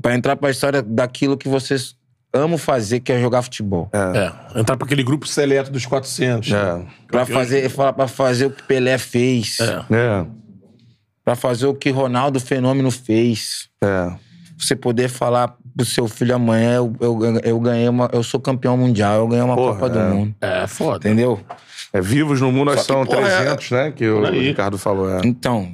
Speaker 3: Pra entrar pra história daquilo que vocês amam fazer, que é jogar futebol.
Speaker 2: É, entrar pra aquele grupo seleto dos 400.
Speaker 1: É.
Speaker 3: Pra fazer, pra fazer o que Pelé fez.
Speaker 2: É.
Speaker 1: É.
Speaker 3: Pra fazer o que Ronaldo Fenômeno fez.
Speaker 1: É.
Speaker 3: você poder falar pro seu filho amanhã, eu, eu, eu ganhei uma. Eu sou campeão mundial, eu ganhei uma
Speaker 1: Porra,
Speaker 3: Copa do
Speaker 1: é.
Speaker 3: Mundo.
Speaker 2: É, foda.
Speaker 3: Entendeu?
Speaker 1: É, vivos no mundo, nós são
Speaker 3: porra, é-
Speaker 1: 300, né? Que o
Speaker 2: aí.
Speaker 1: Ricardo falou. É.
Speaker 3: Então.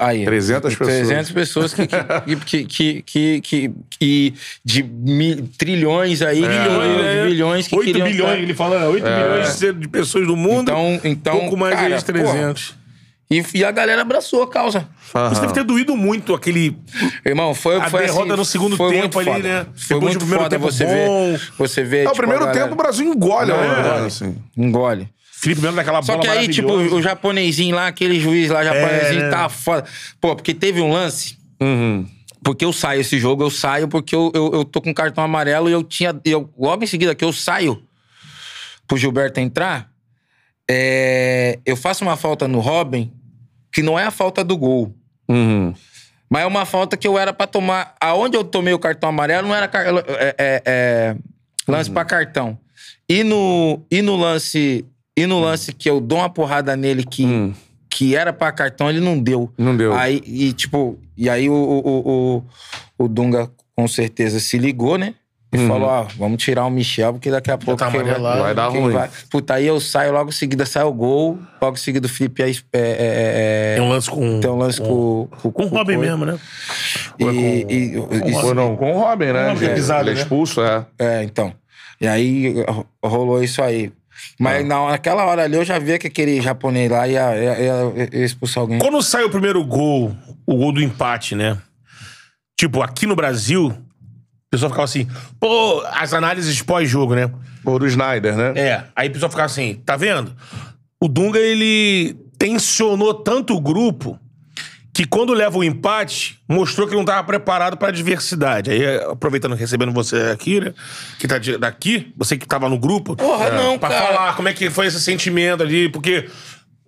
Speaker 3: Aí,
Speaker 1: 300 pessoas.
Speaker 3: 300 pessoas que, que, que, que, que, que de mi- trilhões aí, bilhões,
Speaker 2: É.
Speaker 3: de bilhões que
Speaker 2: 8
Speaker 3: queriam
Speaker 2: bilhões,
Speaker 3: estar-
Speaker 2: ele fala, 8 bilhões de ser- de pessoas do mundo.
Speaker 3: Então, então
Speaker 2: pouco mais
Speaker 3: cara,
Speaker 2: de 300.
Speaker 3: E, e a galera abraçou a causa.
Speaker 1: Aham.
Speaker 2: Isso deve ter doído muito aquele.
Speaker 3: Irmão, foi,
Speaker 2: A
Speaker 3: foi
Speaker 2: derrota
Speaker 3: assim,
Speaker 2: no segundo
Speaker 3: foi
Speaker 2: tempo
Speaker 3: muito
Speaker 2: ali,
Speaker 3: foda.
Speaker 2: né?
Speaker 3: Foi
Speaker 2: Depois
Speaker 3: muito
Speaker 2: primeiro
Speaker 3: foda
Speaker 2: tempo
Speaker 3: você
Speaker 2: bom.
Speaker 3: ver. Você vê.
Speaker 1: É, o
Speaker 3: tipo,
Speaker 1: primeiro
Speaker 3: a galera-
Speaker 1: tempo o Brasil engole, né?
Speaker 3: engole.
Speaker 1: Assim.
Speaker 3: Engole.
Speaker 2: Felipe Melo naquela
Speaker 3: Só
Speaker 2: bola
Speaker 3: que aí, tipo, o japonesinho lá, aquele juiz lá, japonesinho,
Speaker 2: né?
Speaker 3: tá foda. Pô, porque teve um lance.
Speaker 1: Uhum.
Speaker 3: Porque eu saio esse jogo, eu saio porque eu, eu, eu tô com cartão amarelo e eu tinha. Eu, logo em seguida que eu saio pro Gilberto entrar, é, eu faço uma falta no Robin, que não é a falta do gol.
Speaker 1: Uhum.
Speaker 3: Mas é uma falta que eu era pra tomar. Aonde eu tomei o cartão amarelo não era car- é, é, é, lance pra cartão. E no, e no lance. E no lance que eu dou uma porrada nele que,
Speaker 1: Hum.
Speaker 3: que era pra cartão, ele não deu.
Speaker 1: Não deu.
Speaker 3: Aí, e tipo, e aí o, o, o, o Dunga com certeza se ligou, né? E
Speaker 1: Uhum.
Speaker 3: falou, ó, vamos tirar o Michel, porque daqui a pouco
Speaker 2: tá amarelado.
Speaker 1: Vai dar ruim.
Speaker 3: Puta, aí eu saio, logo em seguida sai o gol, logo em seguida o Felipe é, é, é, é-
Speaker 2: Tem um lance com.
Speaker 3: tem um lance com, com,
Speaker 2: Com o Robin
Speaker 3: Coisa.
Speaker 2: mesmo, né?
Speaker 3: E, e- e-
Speaker 1: Ou não, com o Robin, né?
Speaker 2: Com o Robin
Speaker 1: Ele-
Speaker 2: pisado,
Speaker 1: ele é
Speaker 2: né?
Speaker 1: expulso, é.
Speaker 3: É, então. E aí ro- rolou isso aí. Mas na- naquela hora ali eu já via que aquele japonês lá ia, ia, ia- ia expulsar alguém.
Speaker 2: Quando sai o primeiro gol, o gol do empate, né? Tipo, aqui no Brasil, o pessoal ficava assim, pô, as análises pós-jogo, né?
Speaker 1: Ou do Snyder, né?
Speaker 2: É. Aí o pessoal ficava assim, tá vendo? O Dunga, ele tensionou tanto o grupo que quando leva o empate, mostrou que não tava preparado pra adversidade. Aí, aproveitando, recebendo você aqui, né? Que tá de- daqui, você que tava no grupo.
Speaker 3: Porra, não,
Speaker 2: pra
Speaker 3: cara.
Speaker 2: falar como é que foi esse sentimento ali, porque...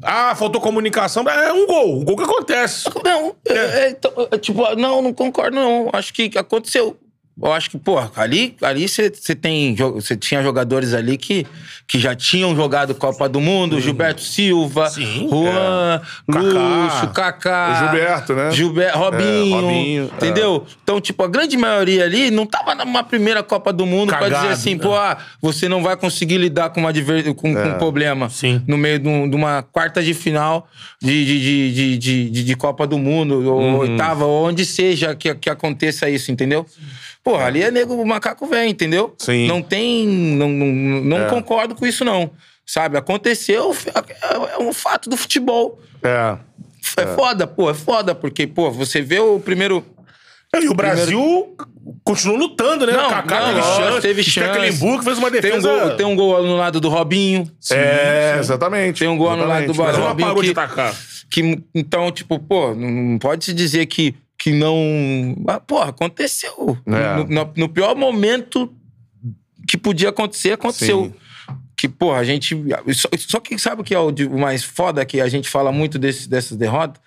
Speaker 2: Ah, faltou comunicação. É um gol. Um gol que acontece.
Speaker 3: Não, é, é, então, é, tipo, não, não concordo, não. Acho que aconteceu. Eu acho que, pô, ali ali você tem. Você tinha jogadores ali que, que já tinham jogado Copa do Mundo, Gilberto Silva,
Speaker 2: Sim,
Speaker 3: Juan,
Speaker 2: Kaká.
Speaker 3: Lúcio, Kaká.
Speaker 1: O Gilberto, né?
Speaker 3: Gilberto, Robinho.
Speaker 1: É, Robinho,
Speaker 3: entendeu? Então, tipo, a grande maioria ali não tava numa primeira Copa do Mundo pra
Speaker 2: Cagado,
Speaker 3: dizer assim,
Speaker 2: né?
Speaker 3: pô, ah, você não vai conseguir lidar com, uma adver... com, com um problema
Speaker 2: Sim.
Speaker 3: no meio de, um- de uma quarta de final de, de, de, de, de, de- de Copa do Mundo, ou
Speaker 1: Uhum.
Speaker 3: oitava, ou onde seja que, que aconteça isso, entendeu? Porra, ali é nego, o macaco velho, entendeu?
Speaker 1: Sim.
Speaker 3: Não tem. Não, não, não
Speaker 1: É.
Speaker 3: concordo com isso, não. Sabe? Aconteceu, é, é um fato do futebol.
Speaker 1: É.
Speaker 3: É, foda, pô, é foda, porque, pô, você vê o primeiro.
Speaker 2: E o Brasil continuou lutando, né?
Speaker 3: Não,
Speaker 2: o Kaká
Speaker 3: não,
Speaker 2: teve chance.
Speaker 3: teve chance.
Speaker 2: Stecklenburg fez uma
Speaker 3: Tem um,
Speaker 2: defesa...
Speaker 3: gol, tem um gol no lado do Robinho.
Speaker 1: é, exatamente.
Speaker 3: Tem um gol anulado do
Speaker 1: Exatamente.
Speaker 2: Mas
Speaker 3: Barão.
Speaker 2: uma
Speaker 3: Robinho
Speaker 2: parou de
Speaker 3: que-
Speaker 2: atacar.
Speaker 3: Que, então, tipo, pô, não pode se dizer que, que não. Ah, porra, aconteceu.
Speaker 1: É.
Speaker 3: No, no- no pior momento que podia acontecer, aconteceu.
Speaker 1: Sim.
Speaker 3: Que, porra, a gente. Só, só que sabe o que é o mais foda que a gente fala muito desse, dessas derrotas?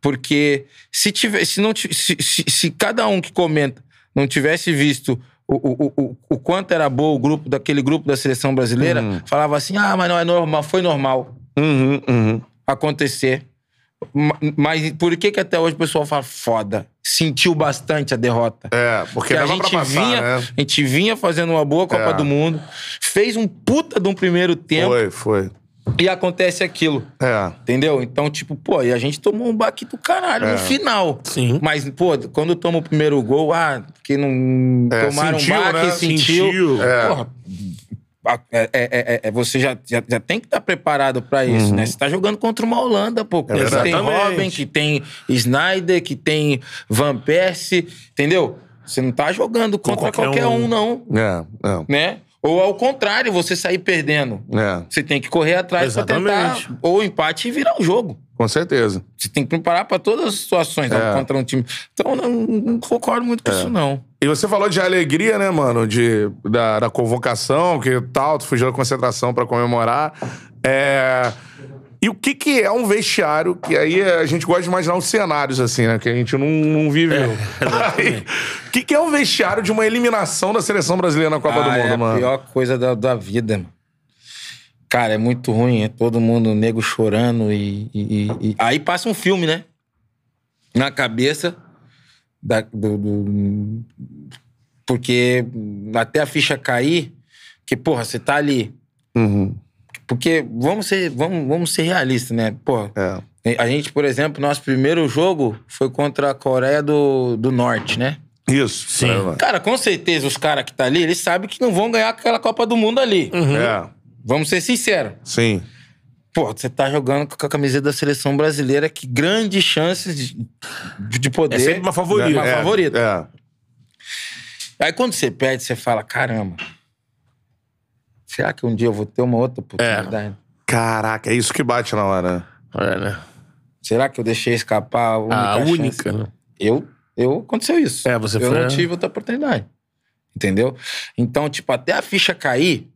Speaker 3: Porque se tiver, se não se, se, se cada um que comenta não tivesse visto o, o, o, o quanto era bom o grupo daquele grupo da seleção brasileira, falava assim: ah, mas não é normal, foi normal
Speaker 1: Uhum, uhum.
Speaker 3: acontecer. Ma- Mas por que que até hoje o pessoal fala foda? Sentiu bastante a derrota.
Speaker 1: É, porque
Speaker 3: Porque a gente,
Speaker 1: pra passar,
Speaker 3: vinha,
Speaker 1: né?
Speaker 3: a gente vinha fazendo uma boa Copa
Speaker 1: É.
Speaker 3: do Mundo, fez um puta de um primeiro tempo
Speaker 1: Foi, foi.
Speaker 3: e acontece aquilo.
Speaker 1: É.
Speaker 3: Entendeu? Então, tipo, pô, e a gente tomou um baque do caralho
Speaker 1: É.
Speaker 3: no final.
Speaker 2: Sim.
Speaker 3: Mas, pô, quando toma o primeiro gol, ah, que não
Speaker 1: É,
Speaker 3: tomaram
Speaker 1: sentiu,
Speaker 3: um baque,
Speaker 1: né?
Speaker 3: sentiu.
Speaker 2: Sentiu.
Speaker 1: É.
Speaker 3: Porra, é, é- é- é- você já, já, já tem que estar preparado pra isso, né? Você tá jogando contra uma Holanda, pô. que tem
Speaker 1: Uhum. É.
Speaker 3: Robin, que tem Snyder, que tem Van Persie, entendeu? Você não tá jogando contra
Speaker 2: qualquer
Speaker 3: qualquer,
Speaker 2: um.
Speaker 3: um, não,
Speaker 1: É, é,
Speaker 3: né? Ou ao contrário, você sair perdendo.
Speaker 1: é.
Speaker 3: Você tem que correr atrás pra
Speaker 2: Exatamente.
Speaker 3: tentar ou empate e virar o jogo.
Speaker 1: Com certeza.
Speaker 3: Você tem que preparar pra todas as situações
Speaker 1: É.
Speaker 3: contra um time. Então, não, não concordo muito com isso, não.
Speaker 1: E você falou de alegria, né, mano? De, da, da convocação, que tal, tu fugiu da concentração pra comemorar. É... E o que que é um vestiário? Que aí a gente gosta de imaginar os cenários, assim, né? Que a gente não, não viveu. O que que é um vestiário de uma eliminação da seleção brasileira na Copa do
Speaker 3: Ah,
Speaker 1: Mundo,
Speaker 3: é a
Speaker 1: mano?
Speaker 3: pior coisa da, da vida, mano. Cara, é muito ruim. É todo mundo nego chorando e, e- e- Aí passa um filme, né? Na cabeça da- do, do- Porque até a ficha cair... Que, porra, você tá ali...
Speaker 1: Uhum.
Speaker 3: Porque vamos ser, vamos, vamos ser realistas, né? Porra,
Speaker 1: É.
Speaker 3: a gente, por exemplo, nosso primeiro jogo foi contra a Coreia do, do Norte, né?
Speaker 1: Isso.
Speaker 2: Sim.
Speaker 3: Cara, com certeza os caras que tá ali, eles sabem que não vão ganhar aquela Copa do Mundo ali.
Speaker 1: É,
Speaker 3: Vamos ser sinceros.
Speaker 1: sim.
Speaker 3: Pô, você tá jogando com a camiseta da seleção brasileira, que grandes chances de, de poder.
Speaker 2: É sempre uma favorita.
Speaker 3: Uma
Speaker 1: É,
Speaker 3: favorita.
Speaker 1: É.
Speaker 3: Aí quando você perde, você fala: caramba, será que um dia eu vou ter uma outra oportunidade?
Speaker 1: Caraca, é isso que bate na hora.
Speaker 2: É, né?
Speaker 3: Será que eu deixei escapar a única?
Speaker 2: A
Speaker 3: chance?
Speaker 2: única, né?
Speaker 3: Eu, eu aconteceu isso.
Speaker 2: É, você
Speaker 3: eu
Speaker 2: foi-
Speaker 3: não tive outra oportunidade. Entendeu? Então, tipo, até a ficha cair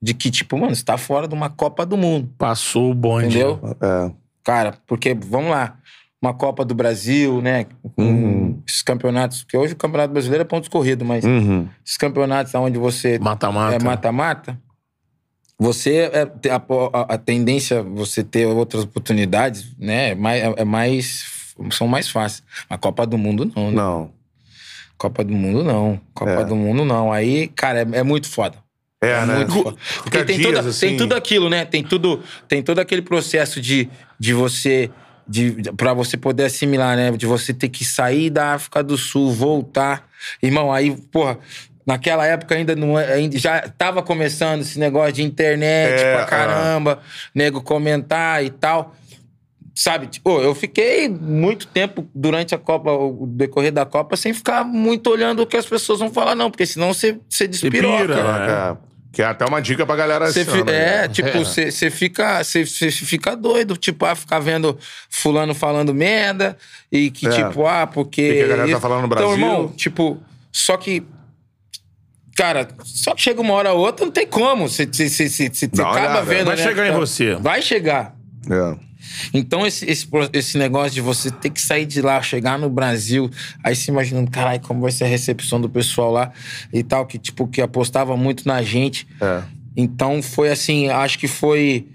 Speaker 3: de que, tipo, mano, você tá fora de uma Copa do Mundo.
Speaker 2: Passou o bonde.
Speaker 3: Entendeu?
Speaker 1: É.
Speaker 3: Cara, porque, vamos lá, uma Copa do Brasil, né?
Speaker 1: Uhum.
Speaker 3: Esses campeonatos, que hoje o Campeonato Brasileiro é pontos corridos, mas
Speaker 1: Uhum.
Speaker 3: esses campeonatos onde você
Speaker 2: Mata-mata.
Speaker 3: é mata-mata, você é, a, a, a, tendência você ter outras oportunidades, né? É mais, é mais são mais fáceis. A Copa do Mundo não. Né?
Speaker 1: Não.
Speaker 3: Copa do Mundo não. Copa é. do Mundo não. Aí, cara, é, é muito foda.
Speaker 1: É, é né?
Speaker 3: Muito. Porque tem, dias, toda, assim... tem tudo aquilo, né? Tem tudo, tem todo aquele processo de, de você de, para você poder assimilar, né? De você ter que sair da África do Sul, voltar. Irmão, aí, porra, Naquela época ainda não é, ainda já tava começando esse negócio de internet é, pra caramba, nego comentar e tal. Sabe, tipo, eu fiquei muito tempo durante a Copa, o decorrer da Copa, sem ficar muito olhando o que as pessoas vão falar, não, porque senão você, você despiroca. Pira,
Speaker 1: né? Que é até uma dica pra galera
Speaker 3: cê fi, É, tipo, você é. fica, cê, fica doido, tipo, ah, ficar vendo fulano falando merda e que, é. tipo, ah, porque.
Speaker 1: que a galera tá falando no Brasil.
Speaker 3: Então, irmão, tipo, só que Cara, só que chega uma hora ou outra, não tem como. Você acaba vendo.
Speaker 2: Vai
Speaker 3: né,
Speaker 2: chegar em você.
Speaker 3: Vai chegar.
Speaker 1: É.
Speaker 3: Então, esse, esse, esse negócio de você ter que sair de lá, chegar no Brasil, aí se imaginando, caralho, como vai ser a recepção do pessoal lá e tal, que tipo, que apostava muito na gente.
Speaker 1: É.
Speaker 3: Então, foi assim, acho que foi.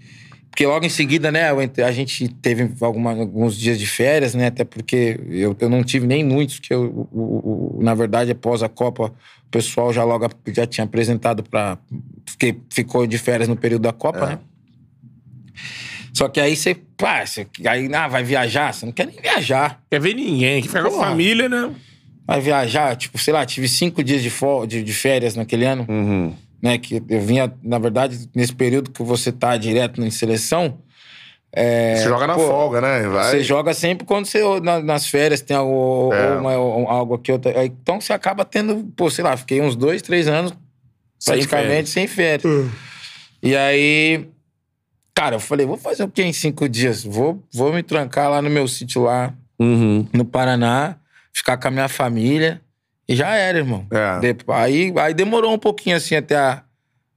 Speaker 3: Porque logo em seguida, né, a gente teve alguma, alguns dias de férias, né? Até porque eu, eu não tive nem muitos, porque eu, eu, eu, na verdade, após a Copa, o pessoal já logo já tinha apresentado para Porque ficou de férias no período da Copa, é. né? Só que aí você, pá, você, aí ah, vai viajar, você não quer nem viajar.
Speaker 2: Quer ver ninguém, quer ficar com a família, né?
Speaker 3: Vai viajar, tipo, sei lá, tive cinco dias de, de, de férias naquele ano.
Speaker 1: Uhum
Speaker 3: né? Que eu vinha, na verdade, nesse período que você tá direto em seleção. É,
Speaker 1: você joga na pô, folga, né?
Speaker 3: Vai. Você joga sempre quando você, na, nas férias, tem algo, é. uma, algo aqui. Outra, então você acaba tendo, pô, sei lá, fiquei uns dois, três anos sem praticamente férias. sem férias. Uhum. E aí, cara, eu falei, vou fazer o quê em cinco dias? Vou, vou me trancar lá no meu sítio lá,
Speaker 1: uhum.
Speaker 3: no Paraná, ficar com a minha família. E já era, irmão.
Speaker 1: É.
Speaker 3: De, aí, aí demorou um pouquinho assim até a,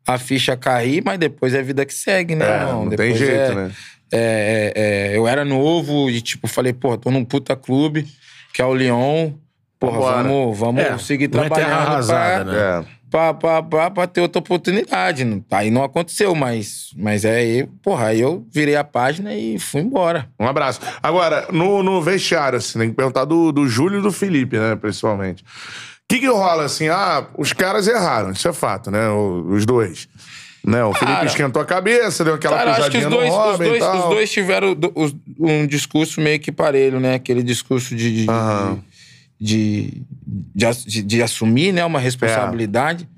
Speaker 3: a ficha cair, mas depois é a vida que segue, né,
Speaker 1: é,
Speaker 3: irmão?
Speaker 1: Não
Speaker 3: depois
Speaker 1: tem jeito,
Speaker 3: é,
Speaker 1: né?
Speaker 3: É, é, é, eu era novo e, tipo, falei, pô, tô num puta clube, que é o Lyon. Porra, Vambora. vamos, vamos
Speaker 2: é,
Speaker 3: seguir trabalhando.
Speaker 2: Arrasada,
Speaker 3: pra, né? Pra, pra, pra, pra, ter outra oportunidade. Aí não aconteceu, mas, mas é aí, porra, aí eu virei a página e fui embora.
Speaker 1: Um abraço. Agora, no, no vestiário, assim, tem que perguntar do, do Júlio e do Felipe, né, principalmente. O que que rola, assim? Ah, os caras erraram, isso é fato, né, os dois. Né, o Felipe cara, esquentou a cabeça, deu aquela cara, acho que os dois,
Speaker 3: os dois, os dois tiveram um discurso meio que parelho, né? Aquele discurso de, de,
Speaker 1: uhum.
Speaker 3: de, de, de, de assumir né, uma responsabilidade. É.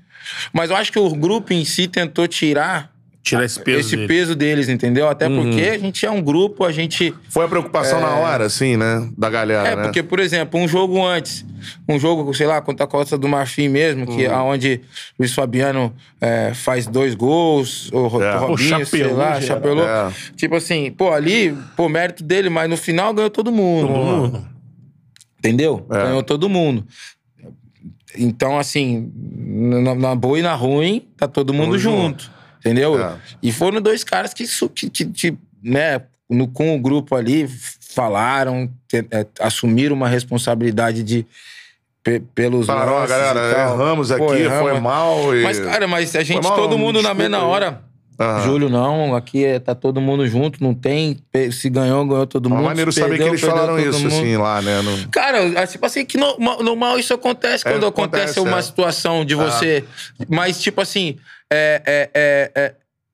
Speaker 3: Mas eu acho que o grupo em si tentou tirar
Speaker 2: tirar esse peso,
Speaker 3: esse dele. peso deles, entendeu? Até uhum. porque a gente é um grupo, a gente.
Speaker 1: Foi a preocupação é... na hora, assim, né? Da galera.
Speaker 3: É,
Speaker 1: né?
Speaker 3: porque, por exemplo, um jogo antes, um jogo, sei lá, contra a Costa do Marfim mesmo, que uhum. aonde Luiz Fabiano é, faz dois gols, o, é. Robinho, sei lá, chapelou. É. Tipo assim, pô, ali, pô, mérito dele, mas no final ganhou todo mundo. Todo mundo. Entendeu? É. Ganhou todo mundo. Então, assim, na, na, boa e na ruim, tá todo mundo junto. junto. Entendeu? É. E foram dois caras que, que, que, que né, no, com o grupo ali, falaram, te, é, assumiram uma responsabilidade de pelos
Speaker 1: Parou, galera, erramos aqui, Pô, erramos. foi mal. E...
Speaker 3: Mas, cara, mas a gente, todo mundo na mesma hora Uhum. Júlio, não, aqui é, tá todo mundo junto, não tem. Se ganhou, ganhou todo mundo. É
Speaker 1: maneiro saber que eles falaram isso, mundo. assim, lá, né? No...
Speaker 3: Cara, é tipo assim, que no, normal isso acontece é, quando acontece, acontece uma é. situação de você. Ah. Mas, tipo assim, é, é, é, é,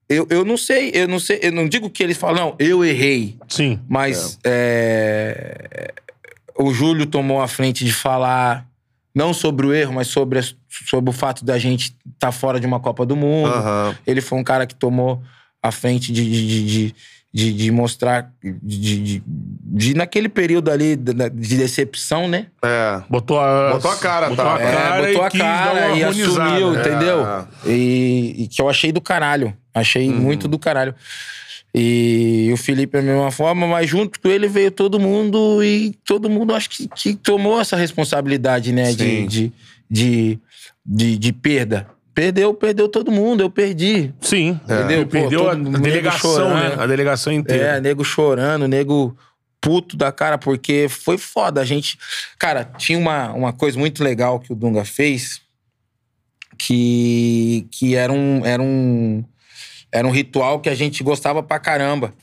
Speaker 3: eu, eu não sei, eu não sei, eu não digo que eles falam, não, eu errei.
Speaker 2: Sim.
Speaker 3: Mas é. o Júlio tomou a frente de falar não sobre o erro, mas sobre, sobre o fato da gente estar tá fora de uma Copa do Mundo.
Speaker 1: Uhum.
Speaker 3: Ele foi um cara que tomou a frente de, de, de, de, de mostrar. De, de, de, naquele período ali de decepção, né?
Speaker 1: É.
Speaker 2: Botou a,
Speaker 1: botou a cara,
Speaker 2: botou
Speaker 1: tá?
Speaker 2: A cara
Speaker 3: é, botou a cara e assumiu, é. entendeu? E, e, que eu achei do caralho. Achei uhum. muito do caralho. E o Felipe é a mesma forma, mas junto com ele veio todo mundo e todo mundo acho que, que tomou essa responsabilidade, né? De, de, de, de, de, perda. Perdeu, perdeu todo mundo, eu perdi.
Speaker 2: Sim.
Speaker 3: Entendeu?
Speaker 2: É. Pô, perdeu a, a delegação, né? A delegação inteira.
Speaker 3: É, nego chorando, nego puto da cara, porque foi foda. A gente. Cara, tinha uma, uma coisa muito legal que o Dunga fez, que, que era um. Era um era um ritual que a gente gostava pra caramba.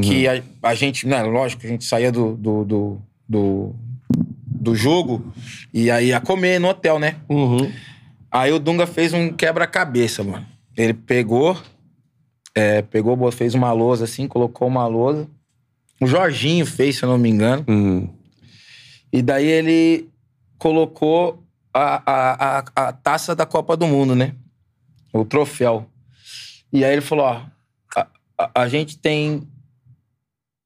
Speaker 3: Que a, a gente, né, lógico, a gente saía do, do, do, do, do jogo e aí ia comer no hotel, né? Aí o Dunga fez um quebra-cabeça, mano. Ele pegou, é, pegou, fez uma lousa assim, colocou uma lousa. O Jorginho fez, se eu não me engano. E daí ele colocou a, a, a, a taça da Copa do Mundo, né? O troféu. E aí ele falou: ó, a, a, a gente tem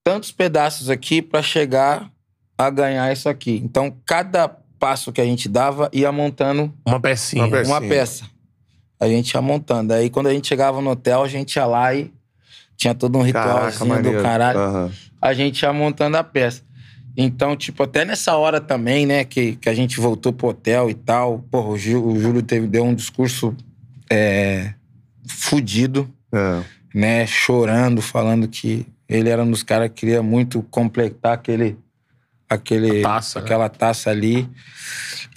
Speaker 3: tantos pedaços aqui pra chegar a ganhar isso aqui. Então, cada passo que a gente dava ia montando
Speaker 2: Uma pecinha.
Speaker 1: Uma pecinha.
Speaker 3: uma peça. A gente ia montando. Aí quando a gente chegava no hotel, a gente ia lá e tinha todo um ritualzinho do caralho.
Speaker 1: Aham.
Speaker 3: A gente ia montando a peça. Então, tipo, até nessa hora também, né, que, que a gente voltou pro hotel e tal, porra, o Júlio teve, deu um discurso é, fudido,
Speaker 1: É.
Speaker 3: né, chorando, falando que ele era um dos caras que queria muito completar aquele, aquele,
Speaker 2: taça, né?
Speaker 3: aquela taça ali.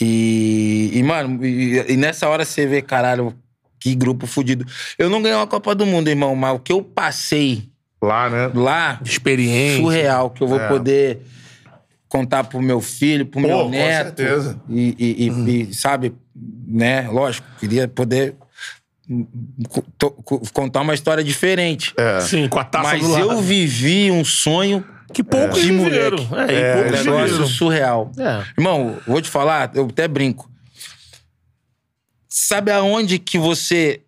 Speaker 3: E, e mano, e, e nessa hora você vê, caralho, que grupo fudido. Eu não ganhei uma Copa do Mundo, irmão, mas o que eu passei
Speaker 1: Lá, né?
Speaker 3: lá,
Speaker 2: Experiência.
Speaker 3: surreal, que eu vou
Speaker 1: É.
Speaker 3: poder contar pro meu filho, pro
Speaker 1: Pô,
Speaker 3: meu
Speaker 1: com
Speaker 3: neto.
Speaker 1: certeza.
Speaker 3: E, e- e- e, sabe, né, lógico, queria poder hum, co- to- co- contar uma história diferente.
Speaker 1: É.
Speaker 2: Sim, com a taça
Speaker 3: Mas
Speaker 2: do lado.
Speaker 3: eu vivi um sonho
Speaker 2: Que poucos
Speaker 3: de
Speaker 2: viveram.
Speaker 3: moleque.
Speaker 2: É, e
Speaker 1: É,
Speaker 3: um
Speaker 2: poucos
Speaker 3: negócio
Speaker 2: viveram.
Speaker 3: surreal.
Speaker 2: É.
Speaker 3: Irmão, vou te falar, eu até brinco. Sabe aonde que você.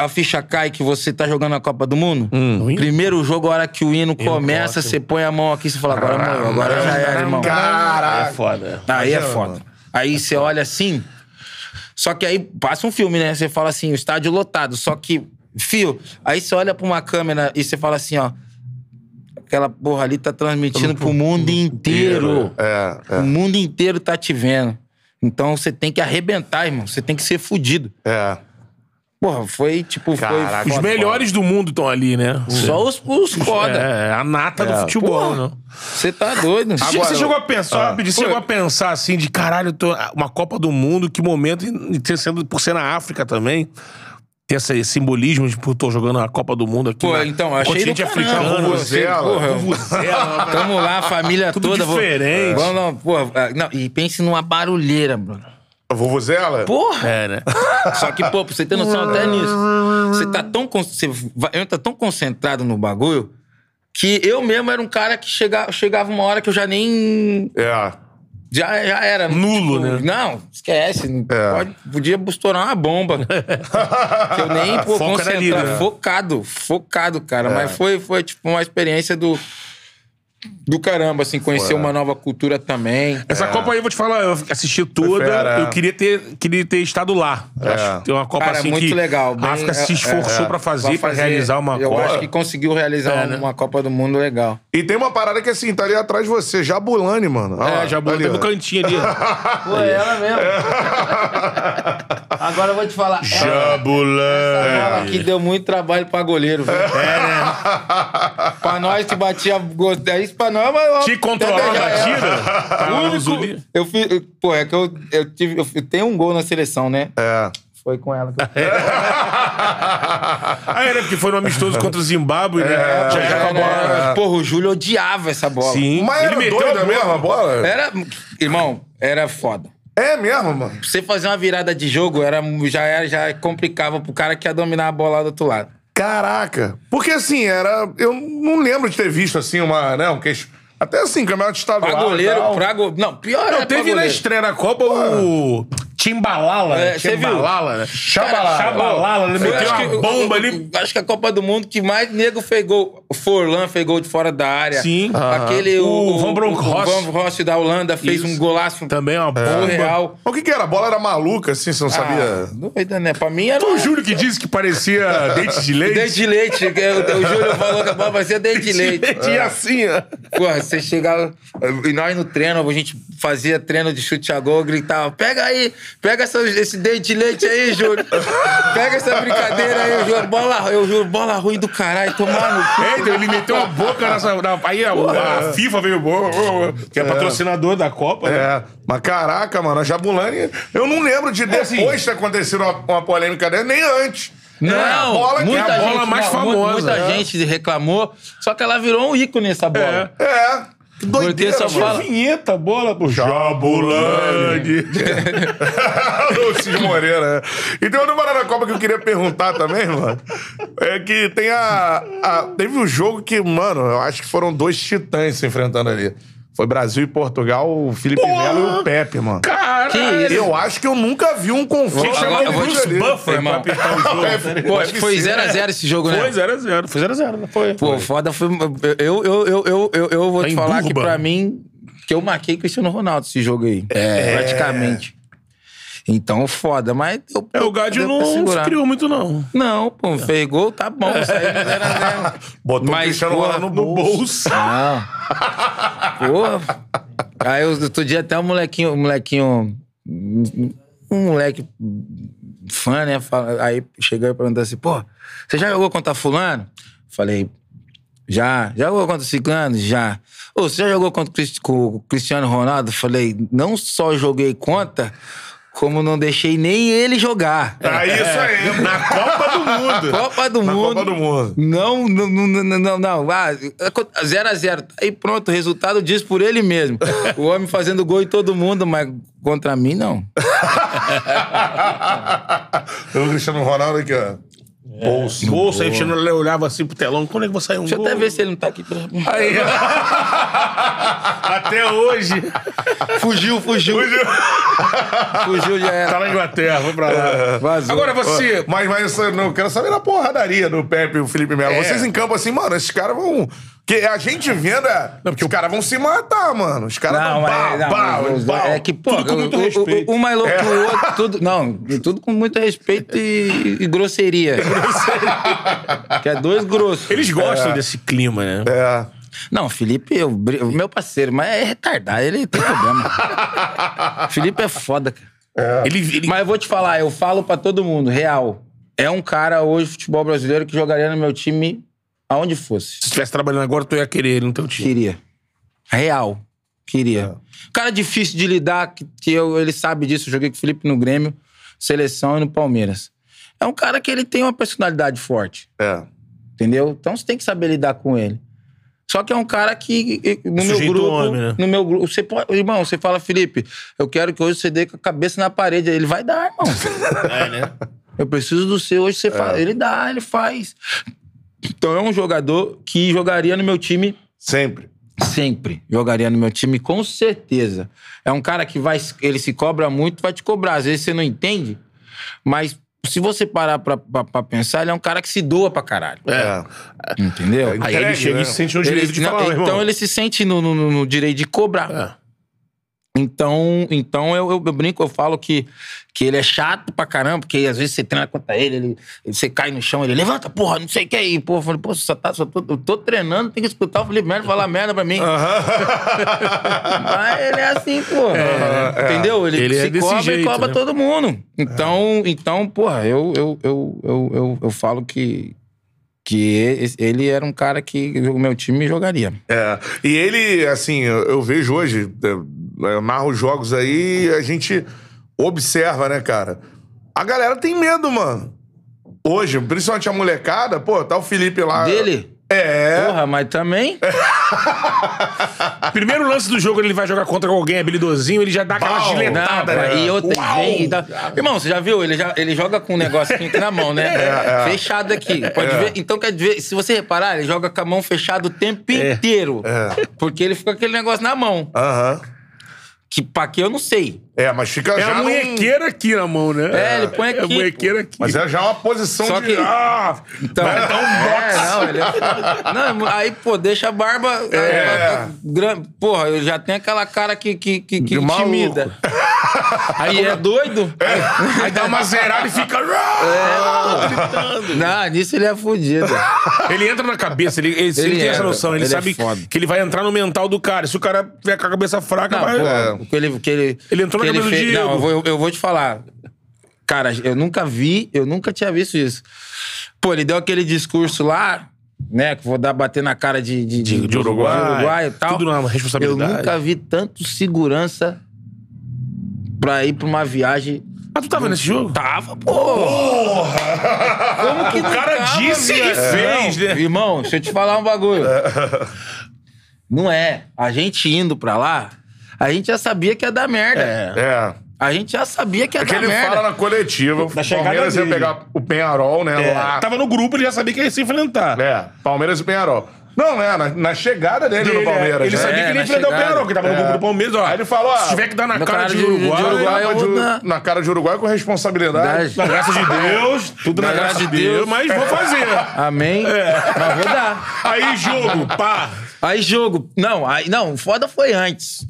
Speaker 3: A ficha cai que você tá jogando a Copa do Mundo?
Speaker 2: Hum.
Speaker 3: Primeiro jogo, a hora que o hino começa,
Speaker 2: corta.
Speaker 3: você põe a mão aqui e você fala, agora morreu, agora já era, irmão.
Speaker 1: Caraca.
Speaker 2: É foda.
Speaker 3: Aí é foda.
Speaker 1: mano.
Speaker 3: Aí você olha assim. Só que aí passa um filme, né? Você fala assim, o estádio lotado. Só que, fio, aí você olha pra uma câmera e você fala assim, ó. Aquela porra ali tá transmitindo pro mundo inteiro.
Speaker 1: É,
Speaker 3: O mundo inteiro tá te vendo. Então você tem que arrebentar, irmão. Você tem que ser fudido.
Speaker 1: é.
Speaker 3: Porra, foi tipo.
Speaker 1: Caraca,
Speaker 3: foi
Speaker 2: Os
Speaker 3: foda,
Speaker 2: melhores do mundo estão ali, né?
Speaker 3: Só os, os foda.
Speaker 2: É, a nata do futebol, né?
Speaker 3: Você tá doido.
Speaker 2: Você-
Speaker 1: Agora-
Speaker 2: você chegou a pensar,
Speaker 1: Ah.
Speaker 2: rapidinho, você chegou a pensar assim, de caralho, tô, uma Copa do Mundo, que momento, e ter sendo, por ser na África também, ter esse simbolismo de, pô, tô jogando a Copa do Mundo aqui.
Speaker 3: Pô,
Speaker 2: na-
Speaker 3: então, achei do caramba,
Speaker 2: africano.
Speaker 1: vuvuzela.
Speaker 3: Porra,
Speaker 2: Vuvuzela,
Speaker 3: Tamo lá, a família
Speaker 2: Tudo
Speaker 3: toda. vamos-
Speaker 2: diferente.
Speaker 3: Vamos, não, porra, ah, não, e pense numa barulheira, Bruno.
Speaker 1: Vuvuzela?
Speaker 3: Porra!
Speaker 2: É, né?
Speaker 3: Só que, pô, pra você ter noção até nisso. Você tá tão, você vai- eu tá tão concentrado no bagulho que eu mesmo era um cara que chegava, chegava uma hora que eu já nem.
Speaker 1: É.
Speaker 3: Já, já era.
Speaker 2: Nulo, né?
Speaker 3: Não, esquece.
Speaker 1: É.
Speaker 3: Pode, podia estourar uma bomba. que eu nem, pô,
Speaker 2: Foca
Speaker 3: concentrado.
Speaker 2: né?
Speaker 3: Focado, focado, cara.
Speaker 1: É.
Speaker 3: Mas foi, foi, tipo, uma experiência do. Do caramba, assim, conhecer uma nova cultura também.
Speaker 2: Essa Copa aí, eu vou te falar, eu assisti toda,
Speaker 1: é.
Speaker 2: eu queria ter, queria ter estado lá. Eu acho que tem uma Copa
Speaker 3: Cara,
Speaker 2: assim
Speaker 3: muito
Speaker 2: que
Speaker 3: legal.
Speaker 2: a África se
Speaker 3: é-
Speaker 2: esforçou
Speaker 3: é,
Speaker 2: pra fazer, pra realizar uma
Speaker 3: Eu
Speaker 2: Copa.
Speaker 3: acho que conseguiu realizar
Speaker 2: É, né?
Speaker 3: uma Copa do Mundo legal.
Speaker 1: E tem uma parada que assim, tá ali atrás de você, Jabulani, mano. Lá,
Speaker 2: É, já
Speaker 1: tá ali,
Speaker 2: no cantinho ali.
Speaker 3: Pô, é ela mesmo. Agora eu vou te falar. Essa bola
Speaker 2: Jabulani.
Speaker 3: aqui deu muito trabalho pra goleiro, viu? É, né? pra nós que batia gol. É isso pra nós, mas. ó,
Speaker 2: Te controlar a batida? Tá
Speaker 3: único-. Eu fiz. Pô, é que eu, eu tive. Eu fi- tenho um gol na seleção, né?
Speaker 1: É.
Speaker 3: Foi com ela. que eu-
Speaker 2: Ah, era porque foi no amistoso contra o Zimbábue, né? Já, já a bola.
Speaker 3: né? Porra, o Júlio odiava essa bola.
Speaker 2: Sim.
Speaker 1: Mas era doida
Speaker 2: a
Speaker 1: mesmo a bola?
Speaker 3: Era. Irmão, era foda.
Speaker 1: É mesmo, mano.
Speaker 3: Pra você fazer uma virada de jogo, era, já, era, já complicava pro cara que ia dominar a bola lá do outro lado.
Speaker 1: Caraca. Porque assim, era. Eu não lembro de ter visto assim uma. Né, um queixo. Até assim, campeonato estadual.
Speaker 3: Pra goleiro, pra go... Não, pior
Speaker 2: Não,
Speaker 3: é pra
Speaker 2: teve na estreia na Copa o Timbalala.
Speaker 3: É, você viu?
Speaker 2: Timbalala, né?
Speaker 1: Chabalala.
Speaker 2: Chabalala, ele meteu
Speaker 3: acho
Speaker 2: uma
Speaker 3: que o-
Speaker 2: bomba
Speaker 3: o-
Speaker 2: ali.
Speaker 3: Acho que a Copa do Mundo que mais nego fez gol. O Forlan fez gol de fora da área.
Speaker 2: Sim.
Speaker 3: Aquele.
Speaker 2: O Van Bronckhorst.
Speaker 3: O Van Bronckhorst da Holanda fez
Speaker 2: Isso.
Speaker 3: um golaço
Speaker 2: Também uma bomba.
Speaker 3: surreal.
Speaker 1: O que que era? A bola era maluca, assim, você não
Speaker 3: Ah,
Speaker 1: sabia?
Speaker 3: doida, né? Pra mim era.
Speaker 2: Foi o Júlio que disse que parecia dente de leite.
Speaker 3: Dente de leite. O, o Júlio falou que a bola vai ser dente de leite.
Speaker 2: E assim, ó.
Speaker 3: Porra, você chegava. E nós no treino, a gente fazia treino de chute a gol, gritava: pega aí, pega essa- esse dente de leite aí, Júlio. Pega essa brincadeira aí, Júlio. Bola, eu juro, bola ruim do caralho, tomar no cu.
Speaker 2: É, então ele meteu a boca nessa. na- aí a, a FIFA veio. oh, que é, patrocinador da Copa, né?
Speaker 1: É, mas caraca, mano, a Jabulani, eu não lembro de depois
Speaker 2: assim-
Speaker 1: ter acontecido uma, uma polêmica dessa, nem antes.
Speaker 3: Não,
Speaker 1: É, a bola que
Speaker 3: muita
Speaker 1: é a
Speaker 3: gente,
Speaker 2: bola mais
Speaker 3: não, mu-
Speaker 2: famosa,
Speaker 3: Muita
Speaker 2: é.
Speaker 3: gente reclamou, só que ela virou um ícone essa bola.
Speaker 1: É. Que doideira,
Speaker 3: só
Speaker 1: mano.
Speaker 3: fala-
Speaker 2: Vinheta, bola pro
Speaker 1: Jabulani. o Cid Moreira, né? E tem uma na Copa que eu queria perguntar também, mano. É que tem a, a- Teve um jogo que, mano, eu acho que foram dois titãs se enfrentando ali. Foi Brasil e Portugal, o Felipe! Melo e o Pepe, mano.
Speaker 2: Cara,
Speaker 3: Que isso?
Speaker 1: Eu acho que eu nunca vi um confronto.
Speaker 3: Agora eu vou te-
Speaker 2: Bruce Buffer
Speaker 3: irmão.
Speaker 2: pra apitar o jogo.
Speaker 1: É,
Speaker 3: Pô, acho que foi
Speaker 1: Deve ser.
Speaker 3: 0x0 esse jogo, né?
Speaker 2: Foi 0x0. Foi 0x0, não foi?
Speaker 3: Pô, foda foi. Eu, eu, eu, eu, eu, eu vou
Speaker 2: Tá
Speaker 3: te
Speaker 2: em
Speaker 3: falar que
Speaker 2: Durban.
Speaker 3: pra mim, que eu marquei Cristiano Ronaldo esse jogo aí. É. Praticamente. Então, foda, mas. Eu,
Speaker 2: É, o
Speaker 3: pra
Speaker 2: não se criou muito, não.
Speaker 3: Não, pô, fez gol, tá bom. Saiu 0x0.
Speaker 1: Botou o
Speaker 3: Mas,
Speaker 1: Cristiano
Speaker 3: porra,
Speaker 1: no bolso.
Speaker 3: Não. Porra. Aí outro dia até um molequinho, um molequinho. Um moleque fã, né? Aí chegou e perguntou assim: pô, você já jogou contra Fulano? Falei, já. Já jogou contra Ciclano? Já. Ô, você já jogou contra o o Cristiano Ronaldo? Falei, não só joguei contra, como não deixei nem ele jogar.
Speaker 1: Ah, isso aí. Na Copa do Mundo.
Speaker 3: Copa do
Speaker 1: Na
Speaker 3: Mundo.
Speaker 1: Copa do Mundo.
Speaker 3: Não, não, não, não, não. Ah, 0x0. Aí pronto, o resultado diz por ele mesmo. O homem fazendo gol em todo mundo, mas contra mim, não.
Speaker 1: o Cristiano Ronaldo aqui, ó. Bolso.
Speaker 2: Bolsa, aí o Cristiano olhava assim pro telão. Quando é que vai sair um
Speaker 3: Deixa eu
Speaker 2: gol?
Speaker 3: até ver se ele não tá aqui. pra-
Speaker 2: Aí. Até hoje.
Speaker 3: Fugiu, fugiu. Fugiu, já
Speaker 2: Tá
Speaker 3: era.
Speaker 2: na Inglaterra, foi pra lá.
Speaker 3: Vazou.
Speaker 2: Agora você.
Speaker 1: Mas, mas eu não quero saber da porradaria do Pepe e o Felipe Melo.
Speaker 2: É.
Speaker 1: Vocês em campo assim, mano, esses caras vão. Que a gente vendo é. Os caras vão se matar, mano. Os caras
Speaker 3: Não,
Speaker 1: vão. Pau,
Speaker 3: não,
Speaker 1: pau,
Speaker 3: mas-
Speaker 1: pau.
Speaker 3: é que, pô,
Speaker 2: Tudo com muito
Speaker 3: o- o-
Speaker 2: respeito.
Speaker 3: o- um mais louco que
Speaker 1: É.
Speaker 3: o outro, tudo, não, tudo com muito respeito e, e grosseria. que é dois grossos.
Speaker 2: Eles gostam desse clima, né?
Speaker 1: É.
Speaker 3: Não, Felipe, eu, bri- meu parceiro, mas é retardado, ele tem problema. Felipe é foda, cara.
Speaker 2: Ele, ele-
Speaker 3: Mas eu vou te falar, eu falo pra todo mundo, real. É um cara hoje, futebol brasileiro, que jogaria no meu time aonde fosse.
Speaker 2: Se estivesse trabalhando agora, tu ia querer ele no teu time.
Speaker 3: Queria. Real. Queria. Cara difícil de lidar, que, que eu, ele sabe disso. Eu joguei com o Felipe no Grêmio, seleção e no Palmeiras. É um cara que ele tem uma personalidade forte,
Speaker 1: É.
Speaker 3: entendeu? Então você tem que saber lidar com ele. Só que é um cara que no meu grupo,
Speaker 2: homem, né?
Speaker 3: no meu grupo, você pode, irmão, você fala, Felipe, eu quero que hoje você dê com a cabeça na parede. Ele vai dar, irmão.
Speaker 2: É, né?
Speaker 3: Eu preciso do seu, hoje você faz. Ele dá, ele faz. Então é um jogador que jogaria no meu time
Speaker 1: Sempre.
Speaker 3: Sempre jogaria no meu time, com certeza. É um cara que vai, ele se cobra muito, vai te cobrar. Às vezes você não entende, mas se você parar pra, pra, pra pensar, ele é um cara que se doa pra caralho.
Speaker 1: É.
Speaker 3: Entendeu?
Speaker 1: É,
Speaker 2: Aí ele chega
Speaker 1: né?
Speaker 2: e se sente no
Speaker 3: Ele-
Speaker 2: direito de
Speaker 3: não,
Speaker 2: falar, irmão.
Speaker 3: então ele se sente no, no- no- no direito de cobrar.
Speaker 2: É.
Speaker 3: Então, então eu, eu, eu brinco, eu falo que, que ele é chato pra caramba, porque às vezes você treina contra ele, ele, você cai no chão, ele levanta, porra, não sei o que aí. Porra, eu falei, pô, só tá, só tô, eu tô treinando, tem que escutar o Felipe Melo falar merda pra mim. Mas ele é assim, pô. Entendeu? Ele,
Speaker 2: Ele é
Speaker 3: se
Speaker 2: desse
Speaker 3: cobra
Speaker 2: jeito,
Speaker 3: e cobra
Speaker 2: né?
Speaker 3: todo mundo. Então, então porra, eu, eu, eu, eu, eu, eu falo que, que ele era um cara que o meu time jogaria.
Speaker 1: É. E ele, assim, eu vejo hoje, eu, eu narro jogos aí e a gente observa, né, cara? A galera tem medo, mano. Hoje, principalmente a molecada, pô, tá o Felipe lá.
Speaker 3: Dele?
Speaker 1: É.
Speaker 3: Porra, mas também.
Speaker 2: Primeiro lance do jogo, ele vai jogar contra alguém habilidosinho, ele já dá aquela
Speaker 1: Pau.
Speaker 2: Giletada, né?
Speaker 3: e outra
Speaker 2: Uau!
Speaker 3: vem e dá- Irmão, você já viu? Ele, já, ele joga com um negocinho aqui na mão, né?
Speaker 1: É,
Speaker 3: Fechado aqui. Pode ver. Então, quer dizer, se você reparar, ele joga com a mão fechada o tempo inteiro.
Speaker 1: É.
Speaker 3: Porque ele fica com aquele negócio na mão.
Speaker 1: Aham.
Speaker 3: Que pra que eu não sei.
Speaker 1: É, mas fica
Speaker 2: É
Speaker 1: já.
Speaker 2: a
Speaker 1: num-
Speaker 2: munhequeira aqui na mão, né?
Speaker 3: É, ele põe
Speaker 2: É a
Speaker 3: aqui,
Speaker 2: munhequeira aqui.
Speaker 1: Mas é já uma posição
Speaker 3: Só
Speaker 1: de.
Speaker 3: que-
Speaker 1: Ah,
Speaker 3: Então,
Speaker 1: vai dar um
Speaker 3: é,
Speaker 1: box.
Speaker 3: não, ele é... não, aí, pô, deixa a barba.
Speaker 1: É.
Speaker 3: gran- Porra, eu já tenho aquela cara que, que, que, que intimida. Aí é doido.
Speaker 2: Aí dá uma zerada e fica.
Speaker 3: É.
Speaker 2: gritando.
Speaker 3: Não, nisso ele é fudido.
Speaker 2: Ele entra na cabeça, ele, ele, ele
Speaker 3: Ele
Speaker 2: tem
Speaker 3: é,
Speaker 2: essa noção, ele,
Speaker 3: ele é
Speaker 2: sabe que ele vai entrar no mental do cara. Se o cara tiver com a cabeça fraca,
Speaker 3: Não,
Speaker 2: vai.
Speaker 3: pô,
Speaker 1: É.
Speaker 3: que ele, que ele,
Speaker 2: Ele entrou
Speaker 3: que
Speaker 2: na do
Speaker 3: fez-
Speaker 2: Diego.
Speaker 3: Não, eu vou, eu- vou te falar. Cara, eu nunca vi, eu nunca tinha visto isso. Pô, ele deu aquele discurso lá, né? Que vou dar bater na cara de, de,
Speaker 2: De- de Uruguai,
Speaker 3: Uruguai e tal.
Speaker 2: tudo na responsabilidade.
Speaker 3: Eu nunca vi tanto segurança pra ir pra uma viagem
Speaker 2: Ah, tu tava nesse jogo?
Speaker 3: Tava, porra! Como que
Speaker 2: O cara disse e fez, né?
Speaker 3: Irmão, deixa eu te falar um bagulho. Não é. A gente indo pra lá, a gente já sabia que ia dar merda.
Speaker 2: É.
Speaker 1: É.
Speaker 3: A gente já sabia que ia
Speaker 1: É que
Speaker 3: dar
Speaker 1: ele
Speaker 3: merda.
Speaker 1: fala na coletiva.
Speaker 2: Da chegada
Speaker 1: Palmeiras ia
Speaker 2: dele.
Speaker 1: pegar o Penharol, né?
Speaker 2: É,
Speaker 1: lá.
Speaker 2: Tava no grupo, ele já sabia que ia se enfrentar.
Speaker 1: É, Palmeiras e Penharol. Não, né? Na, na chegada dele,
Speaker 2: Ele,
Speaker 1: no Palmeiras.
Speaker 2: ele
Speaker 1: né?
Speaker 2: sabia
Speaker 3: É,
Speaker 2: que ele ia
Speaker 3: na
Speaker 2: enfrentar o. Penharol, que tava no
Speaker 1: É.
Speaker 2: grupo do Palmeiras. Ó,
Speaker 1: Aí ele falou, ah,
Speaker 2: se tiver que dar na
Speaker 3: na
Speaker 2: cara,
Speaker 3: cara
Speaker 2: de
Speaker 3: de- de
Speaker 2: Uruguai...
Speaker 3: Uruguai,
Speaker 1: Na,
Speaker 3: eu vou dar-
Speaker 1: na cara de Uruguai com responsabilidade.
Speaker 2: Na graça de Deus, tudo na,
Speaker 3: Na
Speaker 2: graça de Deus, mas vou fazer.
Speaker 3: Amém? Mas vou dar.
Speaker 2: Aí, jogo, pá.
Speaker 3: Aí jogo. Não, aí, não, o foda foi antes.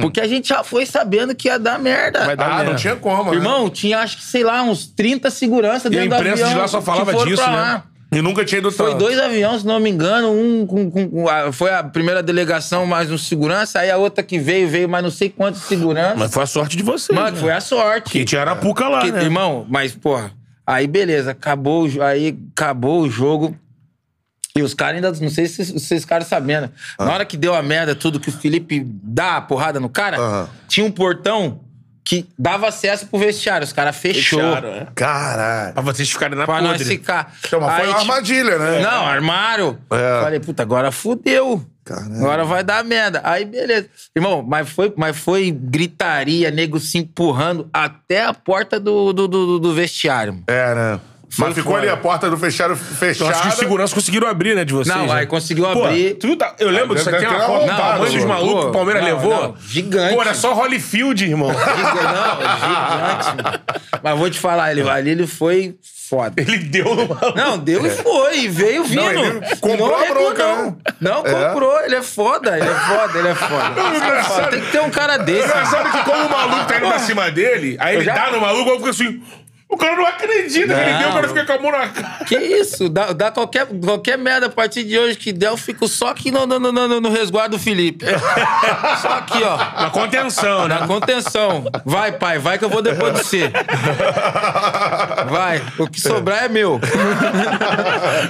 Speaker 3: Porque a gente já foi sabendo que ia dar merda.
Speaker 2: Vai dar
Speaker 1: Ah,
Speaker 2: merda.
Speaker 1: não tinha como, né?
Speaker 3: Irmão, tinha acho que, sei lá, uns 30 seguranças
Speaker 2: E a
Speaker 3: dentro do
Speaker 2: imprensa
Speaker 3: avião.
Speaker 2: de lá só
Speaker 3: que
Speaker 2: falava disso, né?
Speaker 3: lá.
Speaker 1: E nunca tinha ido
Speaker 3: Foi
Speaker 1: tanto.
Speaker 3: dois aviões, se não me engano. Um com, com- com a- foi a primeira delegação mais um segurança, aí a outra que veio, veio mais não sei quantos segurança.
Speaker 2: Mas foi a sorte de você.
Speaker 3: Mano,
Speaker 2: né?
Speaker 3: foi a sorte.
Speaker 2: Porque tinha Arapuca lá,
Speaker 3: Que-
Speaker 2: né?
Speaker 3: Irmão, mas, porra, aí beleza, acabou, aí acabou o jogo. E os caras ainda, não sei se vocês caras sabendo.
Speaker 2: Ah.
Speaker 3: Na hora que deu a merda, tudo que o Felipe dá a porrada no cara,
Speaker 1: Aham.
Speaker 3: tinha um portão que dava acesso pro vestiário. Os caras fechou.
Speaker 2: Fecharam, é.
Speaker 1: Caralho.
Speaker 2: Pra vocês ficarem na
Speaker 3: Pra nós
Speaker 2: podre.
Speaker 3: ficar.
Speaker 1: Então, mas foi
Speaker 3: Aí,
Speaker 1: uma armadilha, né?
Speaker 3: Não, armário.
Speaker 1: É.
Speaker 3: Falei, puta, agora fudeu.
Speaker 1: Caralho.
Speaker 3: Agora vai dar merda. Aí, beleza. Irmão, mas foi, mas foi gritaria, nego se empurrando até a porta do, do, do, do vestiário.
Speaker 1: É, né?
Speaker 3: Foi
Speaker 1: Mas ficou
Speaker 3: foda.
Speaker 1: ali a porta do fechado
Speaker 2: Eu
Speaker 1: fechada.
Speaker 2: acho que os seguranças conseguiram abrir, né, de vocês.
Speaker 3: Não,
Speaker 2: né?
Speaker 3: aí conseguiu
Speaker 2: Pô,
Speaker 3: abrir.
Speaker 2: tu viu, tá- eu lembro disso
Speaker 1: deve
Speaker 2: aqui, uma foto do
Speaker 1: arrombado,
Speaker 2: tamanho dos malucos que o Palmeiras
Speaker 3: Não,
Speaker 2: levou.
Speaker 3: não, gigante.
Speaker 2: Pô, era só Holyfield, irmão.
Speaker 3: Giga- Não, gigante. Mas vou te falar, ele, ali ele foi foda.
Speaker 2: Ele deu no maluco.
Speaker 3: Não, deu e foi, e veio vindo.
Speaker 1: Não, ele comprou
Speaker 3: não
Speaker 1: a bronca,
Speaker 3: não.
Speaker 1: né?
Speaker 3: Não, comprou, ele é foda, ele é foda, ele é foda.
Speaker 2: engraçado-
Speaker 3: Tem que ter um cara desse.
Speaker 2: Engraçado que como o maluco tá indo pra cima dele, aí ele
Speaker 3: já-
Speaker 2: dá no maluco, eu fico assim... O cara não acredita que ele deu, o cara fica com a mão na cara.
Speaker 3: Que isso? Dá, dá qualquer, qualquer merda a partir de hoje que der, eu fico só aqui no, no, no, no- no resguardo do Felipe. Só aqui, ó.
Speaker 2: Na contenção, né?
Speaker 3: Na contenção. Vai, pai, vai que eu vou depois de você. Vai. O que sobrar é meu.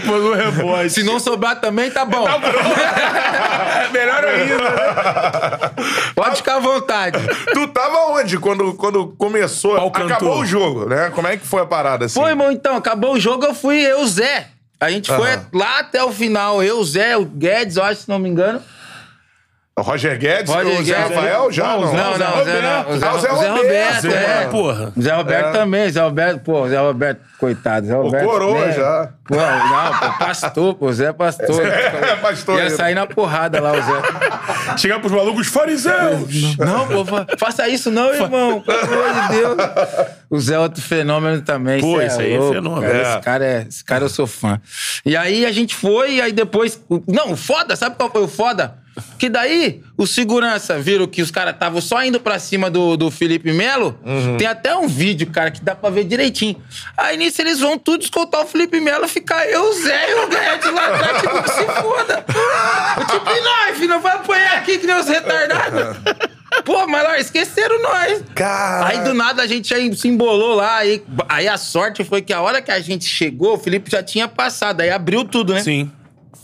Speaker 2: Depois o rebote.
Speaker 3: Se não sobrar também, tá bom.
Speaker 2: É melhor ainda.
Speaker 3: Pode ficar à vontade.
Speaker 1: Tu tava onde quando, quando começou? Acabou o jogo, né? Como é que foi a parada assim?
Speaker 3: Foi, irmão, então, acabou o jogo, eu fui, eu, Zé. A gente foi
Speaker 1: Aham.
Speaker 3: lá até o final. Eu, Zé, o Guedes, eu acho, se não me engano.
Speaker 1: O Roger Guedes,
Speaker 3: Roger
Speaker 1: o Zé
Speaker 3: Guedes.
Speaker 1: Rafael já?
Speaker 2: Não,
Speaker 1: Não,
Speaker 3: Não,
Speaker 2: Zé Roberto.
Speaker 3: O Zé,
Speaker 1: Ah, o Zé
Speaker 3: o
Speaker 1: Roberto,
Speaker 3: Roberto,
Speaker 2: Zé,
Speaker 3: é.
Speaker 2: porra.
Speaker 3: Zé Roberto
Speaker 1: É.
Speaker 3: também, Zé Roberto, pô, Zé Roberto, coitado, Zé Roberto.
Speaker 1: coroa
Speaker 3: né?
Speaker 1: já.
Speaker 3: Pô, não, pô, pastor, pô, Zé é pastor.
Speaker 1: É, pastor
Speaker 3: Ia sair na porrada lá, o Zé.
Speaker 2: Chegar pros malucos fariseus.
Speaker 3: Não, pô, fa- faça isso não, irmão, pelo amor de Deus. O Zé é outro fenômeno também.
Speaker 2: Pô, esse aí é fenômeno.
Speaker 3: cara.
Speaker 1: É.
Speaker 3: Esse, cara é, esse cara eu sou fã. E aí a gente foi, e aí depois... o- Não, o foda, sabe qual foi o foda? Que daí os segurança viram que os caras estavam só indo pra cima do, do Felipe Melo.
Speaker 2: Uhum.
Speaker 3: Tem até um vídeo, cara, que dá pra ver direitinho. Aí nisso eles vão tudo escoltar o Felipe Melo, ficar eu, o Zé e o Guedes lá atrás, tipo, que se foda. Tipo, e nós, filho, não vai apanhar aqui que nem os retardados. Pô, mas lá, esqueceram nós.
Speaker 1: Cara.
Speaker 3: Aí do nada a gente já se embolou lá. Aí, aí a sorte foi que a hora que a gente chegou, o Felipe já tinha passado. Aí abriu tudo, né?
Speaker 2: Sim.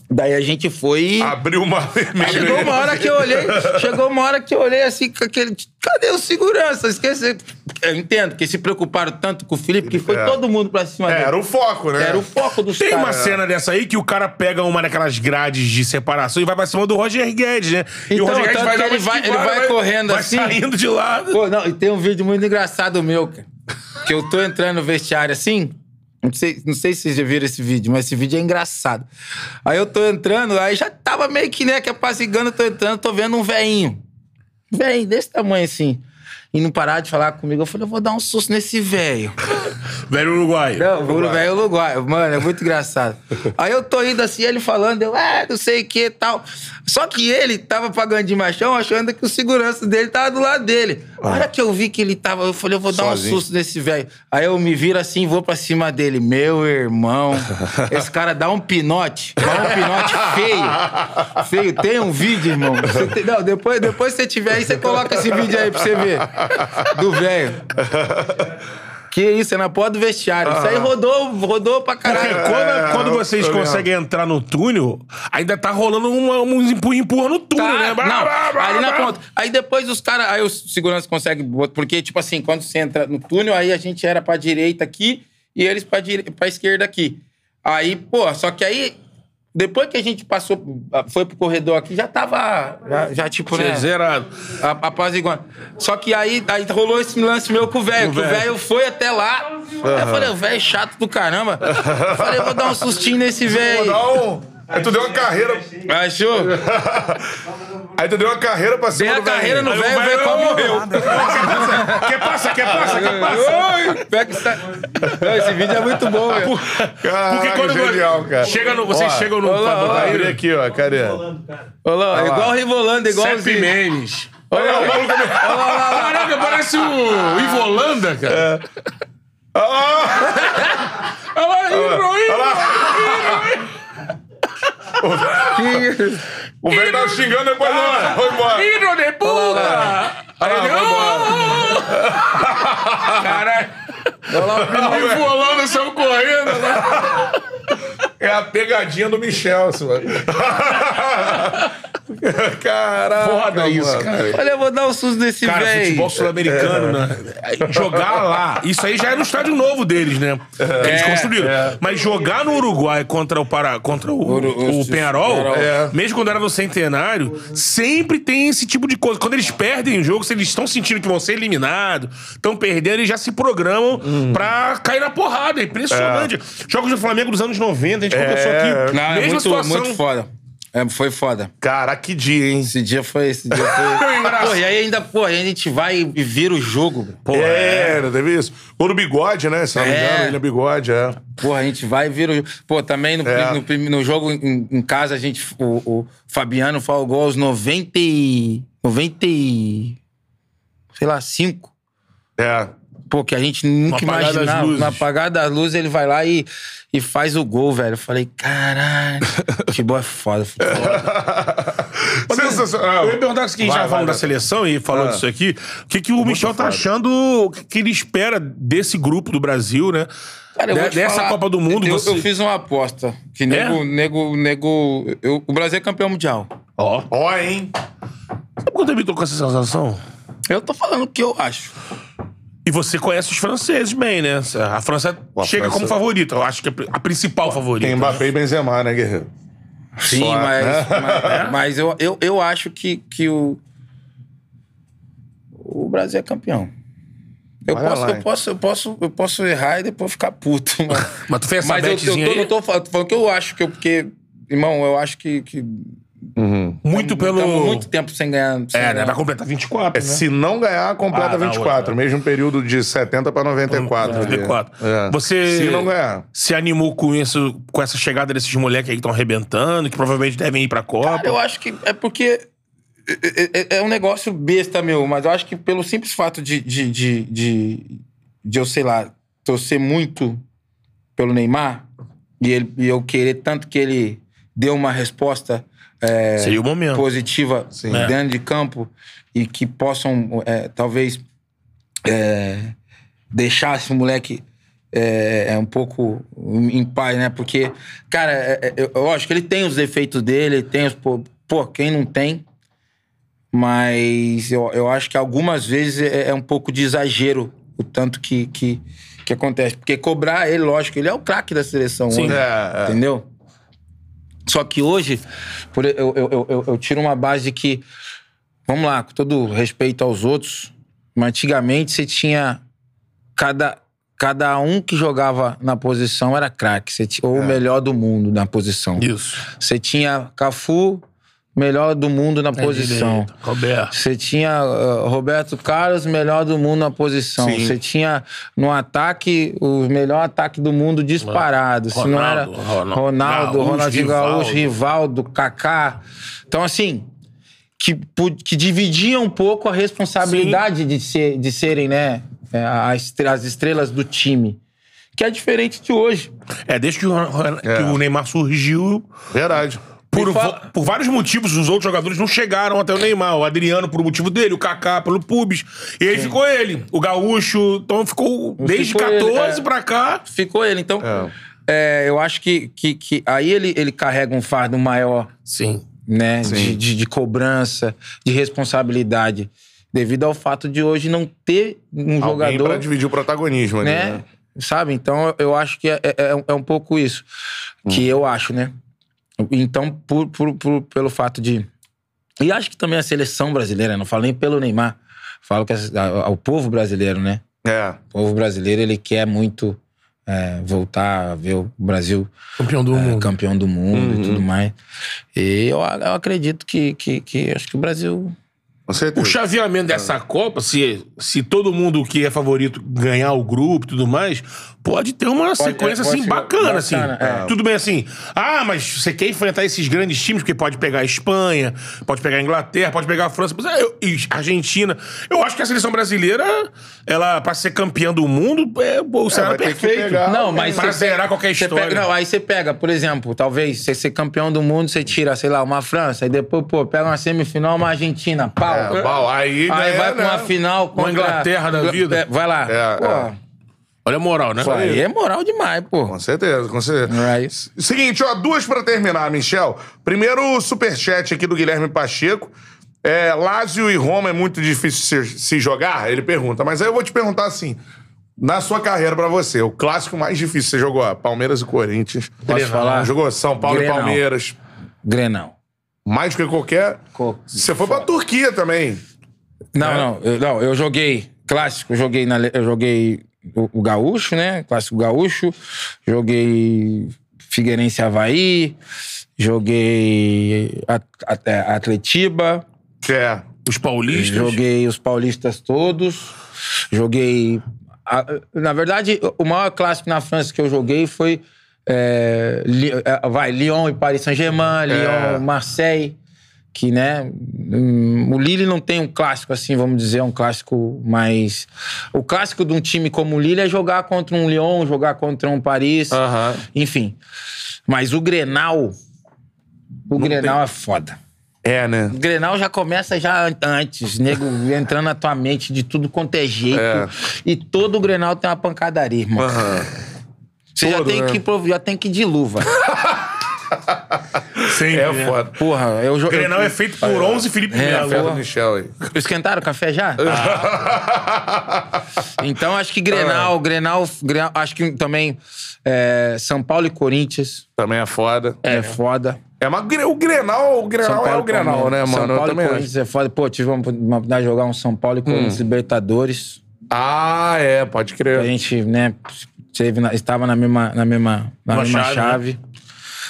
Speaker 3: Daí a gente foi. e-
Speaker 1: Abriu uma vermelha.
Speaker 3: Chegou uma hora que eu olhei, chegou uma hora que eu olhei assim, com aquele. Cadê o segurança? Esqueci. Eu entendo que se preocuparam tanto com o Felipe que foi
Speaker 1: É.
Speaker 3: todo mundo pra cima
Speaker 1: É,
Speaker 3: dele.
Speaker 1: era o foco, né?
Speaker 3: Era o foco dos
Speaker 2: Tem uma
Speaker 3: caras.
Speaker 2: cena dessa aí que o cara pega uma daquelas grades de separação e vai pra cima do Roger Guedes, né? e
Speaker 3: Então,
Speaker 2: o Roger Guedes vai uma
Speaker 3: ele vai- ele
Speaker 2: esquivada,
Speaker 3: vai correndo
Speaker 2: vai
Speaker 3: assim.
Speaker 2: saindo de lado.
Speaker 3: Pô, não, e tem um vídeo muito engraçado meu, cara. Que eu tô entrando no vestiário assim. Não sei, não sei se vocês já viram esse vídeo, mas esse vídeo é engraçado. Aí eu tô entrando, aí já tava meio que, né, que apacigando, eu tô entrando, tô vendo um veinho. Velho, desse tamanho assim. E não parar de falar comigo. Eu falei, eu vou dar um susto nesse velho.
Speaker 2: Velho Uruguai.
Speaker 3: Não, o velho Uruguai. Mano, é muito engraçado. Aí eu tô indo assim, ele falando, eu, ah, não sei o que e tal. Só que ele tava pagando de machão, achando que o segurança dele tava do lado dele. A hora que eu vi que ele tava, eu falei, eu vou dar um
Speaker 1: Sozinho.
Speaker 3: susto nesse velho. Aí eu me viro assim e vou pra cima dele. Meu irmão, esse cara dá um pinote. Dá um pinote feio. Feio. Tem um vídeo, irmão. Tem- não, depois, depois que você tiver aí, você coloca esse vídeo aí pra você ver. Do velho. Que isso, é na porta do vestiário. Isso aí rodou, rodou pra
Speaker 2: Porque
Speaker 3: caralho.
Speaker 2: quando, quando vocês
Speaker 1: eu lembro.
Speaker 2: conseguem entrar no túnel, ainda tá rolando uma- uns empurra, empurra no túnel,
Speaker 3: Tá,
Speaker 2: né? Blá,
Speaker 3: não,
Speaker 2: blá,
Speaker 3: ali na ponta. Aí depois os caras, aí os seguranças conseguem, porque, tipo assim, quando você entra no túnel, aí a gente era pra direita aqui e eles pra, dire... pra esquerda aqui. Aí, pô, só que aí, depois que a gente passou, foi pro corredor aqui, já tava, já, já tipo,
Speaker 2: Tinha
Speaker 3: né?
Speaker 2: zerado.
Speaker 3: a- Apaziguando. Só que aí, aí rolou esse lance meu com o velho, que o
Speaker 2: velho.
Speaker 3: foi até lá. Aí eu falei, o velho é chato do caramba. Eu falei, vou dar um sustinho nesse velho. aí.
Speaker 1: Não. Aí tu deu uma carreira.
Speaker 3: Achou?
Speaker 1: Aí tu deu uma carreira pra cima
Speaker 3: Dei a carreira no velho, o velho
Speaker 2: velho,
Speaker 3: quase morreu.
Speaker 2: Quer passa, quer passa, quer passa.
Speaker 3: Oi, pega essa... Não, esse vídeo é muito bom, velho.
Speaker 2: Porque
Speaker 1: Caraca,
Speaker 2: quando
Speaker 1: genial, cara.
Speaker 2: chega no, vocês
Speaker 1: Ó,
Speaker 2: chegam no
Speaker 3: olha lá, olha lá,
Speaker 1: aqui, ó. Cadê?
Speaker 3: Olha lá, é igual o Rivolando, igual
Speaker 2: Sepp
Speaker 3: os...
Speaker 2: Mendes.
Speaker 1: Olha o maluco.
Speaker 2: Caraca, parece o Ivo Holanda, cara.
Speaker 1: Ah!
Speaker 2: Olha lá,
Speaker 1: Olha lá. O velho tava xingando depois ah, foi embora.
Speaker 2: Hidro de puta! Aí ele, "Oh!" Caralho. Ivo Holanda saiu correndo. né?
Speaker 1: É a pegadinha do Michel, mano. Caraca.
Speaker 2: Foda isso,
Speaker 1: mano.
Speaker 2: cara.
Speaker 3: Olha, eu vou dar um susto nesse
Speaker 2: Cara,
Speaker 3: velho.
Speaker 2: futebol sul-americano, né? Jogar lá. Isso aí já é no estádio novo deles, né? Que eles
Speaker 3: É,
Speaker 2: construíram. Mas jogar no Uruguai contra o, Pará, contra o,
Speaker 3: Uru-
Speaker 2: o,
Speaker 3: o-
Speaker 2: Penharol,
Speaker 3: Penharol.
Speaker 1: É.
Speaker 2: mesmo quando era no centenário, sempre tem esse tipo de coisa. Quando eles perdem o jogo, se eles estão sentindo que vão ser eliminados, estão perdendo, eles já se programam pra cair na porrada. É impressionante. Jogos do Flamengo dos anos 90, a gente conversou aqui.
Speaker 3: Não, é
Speaker 2: mesma
Speaker 3: muito,
Speaker 2: situação.
Speaker 3: muito foda. É, foi foda.
Speaker 1: Caraca, que dia, hein?
Speaker 3: Esse dia foi... Esse dia foi... Pô, e aí ainda, pô, aí a gente vai e vira o jogo. bro.
Speaker 2: Pô,
Speaker 1: é, não teve isso? Ou no bigode, né? Se não me
Speaker 3: É.
Speaker 1: engano, ele é bigode, é.
Speaker 3: Porra, a gente vai e vira o jogo. Pô, também no,
Speaker 1: É.
Speaker 3: no, no jogo em, em casa, a gente... O, o Fabiano gol aos 90 e... 90 e... Sei lá, 5.
Speaker 1: É.
Speaker 3: Pô, que a gente nunca
Speaker 2: No
Speaker 3: imaginava. No apagar das luzes, ele vai lá e, e faz o gol, velho. Eu falei, caralho, futebol é foda. Futebol.
Speaker 1: Sensacional.
Speaker 2: Eu ia perguntar quem
Speaker 1: Vai,
Speaker 2: já falando da seleção e falando
Speaker 1: Ah.
Speaker 2: disso aqui, o que, que o Michel tá
Speaker 1: foda.
Speaker 2: achando, o que, ele espera desse grupo do Brasil, né?
Speaker 3: Cara, eu
Speaker 2: De- dessa
Speaker 3: falar,
Speaker 2: Copa do Mundo,
Speaker 3: eu,
Speaker 2: você... É?
Speaker 3: eu fiz uma aposta. Que nego, nego, nego. eu- o Brasil é campeão mundial.
Speaker 2: Ó.
Speaker 1: Ó, hein?
Speaker 2: Sabe quando eu me tô com essa sensação?
Speaker 3: Eu tô falando o que eu acho.
Speaker 2: E você conhece os franceses bem, né? A França
Speaker 1: A
Speaker 2: chega
Speaker 1: França-
Speaker 2: como favorita. Eu acho que é a principal favorita.
Speaker 1: Tem Mbappé e Benzema, né, Guerreiro?
Speaker 3: Sim,
Speaker 1: Só,
Speaker 3: mas,
Speaker 1: né?
Speaker 3: mas, mas eu, eu, eu acho que, que o. O Brasil é campeão. Eu posso,
Speaker 1: lá,
Speaker 3: eu, posso, eu, posso, eu posso errar e depois ficar puto. Mas,
Speaker 2: Mas tu fez essa
Speaker 3: mas eu, eu tô,
Speaker 2: aí?
Speaker 3: não tô falando, tô falando que eu acho que eu. Porque, irmão, eu acho que. que
Speaker 2: Muito pelo...
Speaker 3: Estamos muito tempo sem ganhar. sem
Speaker 2: É, né?
Speaker 3: ganhar.
Speaker 2: Vai completar 24,
Speaker 1: É,
Speaker 2: né?
Speaker 1: se não ganhar, completa
Speaker 2: Ah, não,
Speaker 1: 24.
Speaker 2: outra.
Speaker 1: Mesmo período de 70 pra 94. ali.
Speaker 2: 94.
Speaker 1: É.
Speaker 2: Você
Speaker 1: Se não ganhar.
Speaker 2: se animou com isso, com essa chegada desses moleques aí que estão arrebentando, que provavelmente devem ir pra Copa?
Speaker 3: Cara, eu acho que é porque é, é- é um negócio besta, meu, mas eu acho que pelo simples fato de, de, de, de, de eu, sei lá, torcer muito pelo Neymar e, ele, e eu querer tanto que ele dê uma resposta é,
Speaker 2: Seria o momento.
Speaker 3: positiva
Speaker 2: É.
Speaker 3: dentro de campo e que possam, é, talvez, é, deixar esse moleque é, é um pouco em paz, né? Porque, cara, é, é, eu, acho que ele tem os defeitos dele, tem os. Pô, pô, quem não tem? Mas eu, eu acho que algumas vezes é, é um pouco de exagero o tanto que, que, que acontece. Porque cobrar ele, lógico, ele é o craque da seleção
Speaker 2: Sim.
Speaker 3: hoje.
Speaker 1: É, é.
Speaker 3: Entendeu? Só que hoje, por, eu, eu, eu, eu- tiro uma base que, vamos lá, com todo respeito aos outros, mas antigamente você tinha cada, cada um que jogava na posição era craque, ou o melhor do mundo na posição.
Speaker 2: Isso.
Speaker 3: Você tinha Cafu, melhor do mundo na posição.
Speaker 2: Direito. Roberto.
Speaker 3: Você tinha uh, Roberto Carlos, melhor do mundo na posição.
Speaker 1: Sim.
Speaker 3: Você tinha no ataque o melhor ataque do mundo disparado. Se não era
Speaker 2: Ronaldo, Ronaldo,
Speaker 3: Ronaldo,
Speaker 2: Gaúcho,
Speaker 3: Ronaldinho Gaúcho,
Speaker 2: Rivaldo.
Speaker 3: Kaká. Então, assim, que, que dividia um pouco a responsabilidade de, ser, de serem, né, é, as estrelas do time. Que é diferente de hoje.
Speaker 2: É, desde que o, que
Speaker 1: É.
Speaker 2: o Neymar surgiu,
Speaker 1: Verdade.
Speaker 2: Por,
Speaker 3: fala-
Speaker 2: por vários motivos, os outros jogadores não chegaram até o Neymar. O Adriano, por um motivo dele, o Kaká, pelo Pubis. E aí ficou ele. O Gaúcho. Então ficou desde
Speaker 3: Ficou ele,
Speaker 2: 14
Speaker 3: é.
Speaker 2: pra cá.
Speaker 3: Ficou ele. Então, é, eu acho que, que, que aí ele, ele carrega um fardo maior,
Speaker 2: Sim.
Speaker 3: né? De, de, de cobrança, de responsabilidade. Devido ao fato de hoje não ter um
Speaker 1: Alguém
Speaker 3: jogador.
Speaker 1: pra dividir o protagonismo ali,
Speaker 3: né?
Speaker 1: né?
Speaker 3: Sabe? Então, eu acho que é, é, é um pouco isso. Que eu acho, né? Então, por, por, por- pelo fato de. E acho que também a seleção brasileira, não falo nem pelo Neymar, falo que a- a- o povo brasileiro, né?
Speaker 1: É.
Speaker 3: O povo brasileiro, ele quer muito é, voltar a ver o Brasil
Speaker 2: Campeão do
Speaker 3: é,
Speaker 2: mundo.
Speaker 3: campeão do mundo
Speaker 1: Uhum.
Speaker 3: e tudo mais. E eu, eu acredito que, que, que acho que o Brasil.
Speaker 2: O chaveamento dessa Copa, se, se todo mundo que é favorito ganhar o grupo e tudo mais, pode ter uma sequência
Speaker 3: pode
Speaker 2: assim bacana,
Speaker 3: bacana,
Speaker 2: assim.
Speaker 3: é.
Speaker 2: Tudo bem assim. Ah, mas você quer enfrentar esses grandes times, porque pode pegar a Espanha, pode pegar a Inglaterra, pode pegar a França, mas, é, eu- e a Argentina. Eu acho que a seleção brasileira, ela, pra ser campeã do mundo, é, o cenário
Speaker 1: vai ter que
Speaker 2: perfeito.
Speaker 1: pegar-
Speaker 3: Não, mas
Speaker 2: Pra zerar qualquer história.
Speaker 3: pega- não, aí você pega, por exemplo, talvez você ser campeão do mundo, você tira, sei lá, uma França, aí depois, pô, pega uma semifinal, uma Argentina, pau.
Speaker 1: É, bom, aí,
Speaker 3: Aí vai pra uma
Speaker 1: né?
Speaker 3: final contra...
Speaker 2: Inglaterra da vida.
Speaker 3: É, vai lá.
Speaker 1: É,
Speaker 3: pô,
Speaker 1: é.
Speaker 2: Olha a moral, né?
Speaker 3: pô, aí é moral demais, pô.
Speaker 1: Com certeza, com certeza.
Speaker 3: Aí-
Speaker 1: Seguinte, ó, duas pra terminar, Michel. Primeiro, o superchat aqui do Guilherme Pacheco. É, Lázio e Roma é muito difícil se, se jogar? Ele pergunta. Mas aí eu vou te perguntar assim. Na sua carreira pra você, o clássico mais difícil você jogou? Palmeiras e Corinthians.
Speaker 3: Posso falar?
Speaker 1: Jogou São Paulo
Speaker 3: Grenal.
Speaker 1: e Palmeiras.
Speaker 3: Grenal.
Speaker 1: Mais do que qualquer.
Speaker 3: Co-
Speaker 1: Você foi pra Turquia também.
Speaker 3: Não,
Speaker 1: É.
Speaker 3: não, eu, não, eu joguei clássico, eu joguei, na, eu joguei o, o Gaúcho, né? Clássico Gaúcho, joguei Figueirense Havaí, joguei At- At- é, Atletiba,
Speaker 1: Que é.
Speaker 2: Os paulistas.
Speaker 3: joguei os paulistas todos, joguei. a- na verdade, o maior clássico na França que eu joguei foi. É, é, vai, Lyon e Paris Saint-Germain, Lyon, Marseille, que, né? hum, O Lille não tem um clássico assim, vamos dizer, um clássico mais. O clássico de um time como o Lille é jogar contra um Lyon, jogar contra um Paris,
Speaker 1: Aham.
Speaker 3: enfim. Mas o Grenal. O Grenal é foda.
Speaker 1: É, né?
Speaker 3: O Grenal já começa já an- antes, nego entrando na tua mente de tudo quanto é jeito.
Speaker 1: É.
Speaker 3: E todo o Grenal tem uma pancadaria, irmão.
Speaker 1: Aham.
Speaker 3: Você já tem,
Speaker 1: né?
Speaker 3: que, já tem que ir de luva.
Speaker 2: Sempre,
Speaker 1: É
Speaker 2: né?
Speaker 1: foda.
Speaker 3: Porra, eu
Speaker 2: O
Speaker 3: joguei.
Speaker 2: Grenal é feito por 11 Felipe
Speaker 3: É,
Speaker 2: Melo.
Speaker 1: Michel aí.
Speaker 3: Esquentaram o café já? Então acho que Grenal, Grenal, Grenal acho que também é, São Paulo e Corinthians
Speaker 1: Também é foda.
Speaker 3: é, foda.
Speaker 1: É, mas o Gre- o Grenal, o Grenal é o Grenal, né, mano?
Speaker 3: São
Speaker 1: Eu
Speaker 3: Paulo e
Speaker 1: acho.
Speaker 3: Corinthians é foda. Pô, tive uma oportunidade de jogar um São Paulo e Corinthians Libertadores.
Speaker 1: Ah, é, pode
Speaker 3: A
Speaker 1: crer.
Speaker 3: gente, né, teve na- estava na mesma, na mesma, na
Speaker 2: Uma
Speaker 3: mesma
Speaker 2: chave,
Speaker 3: chave.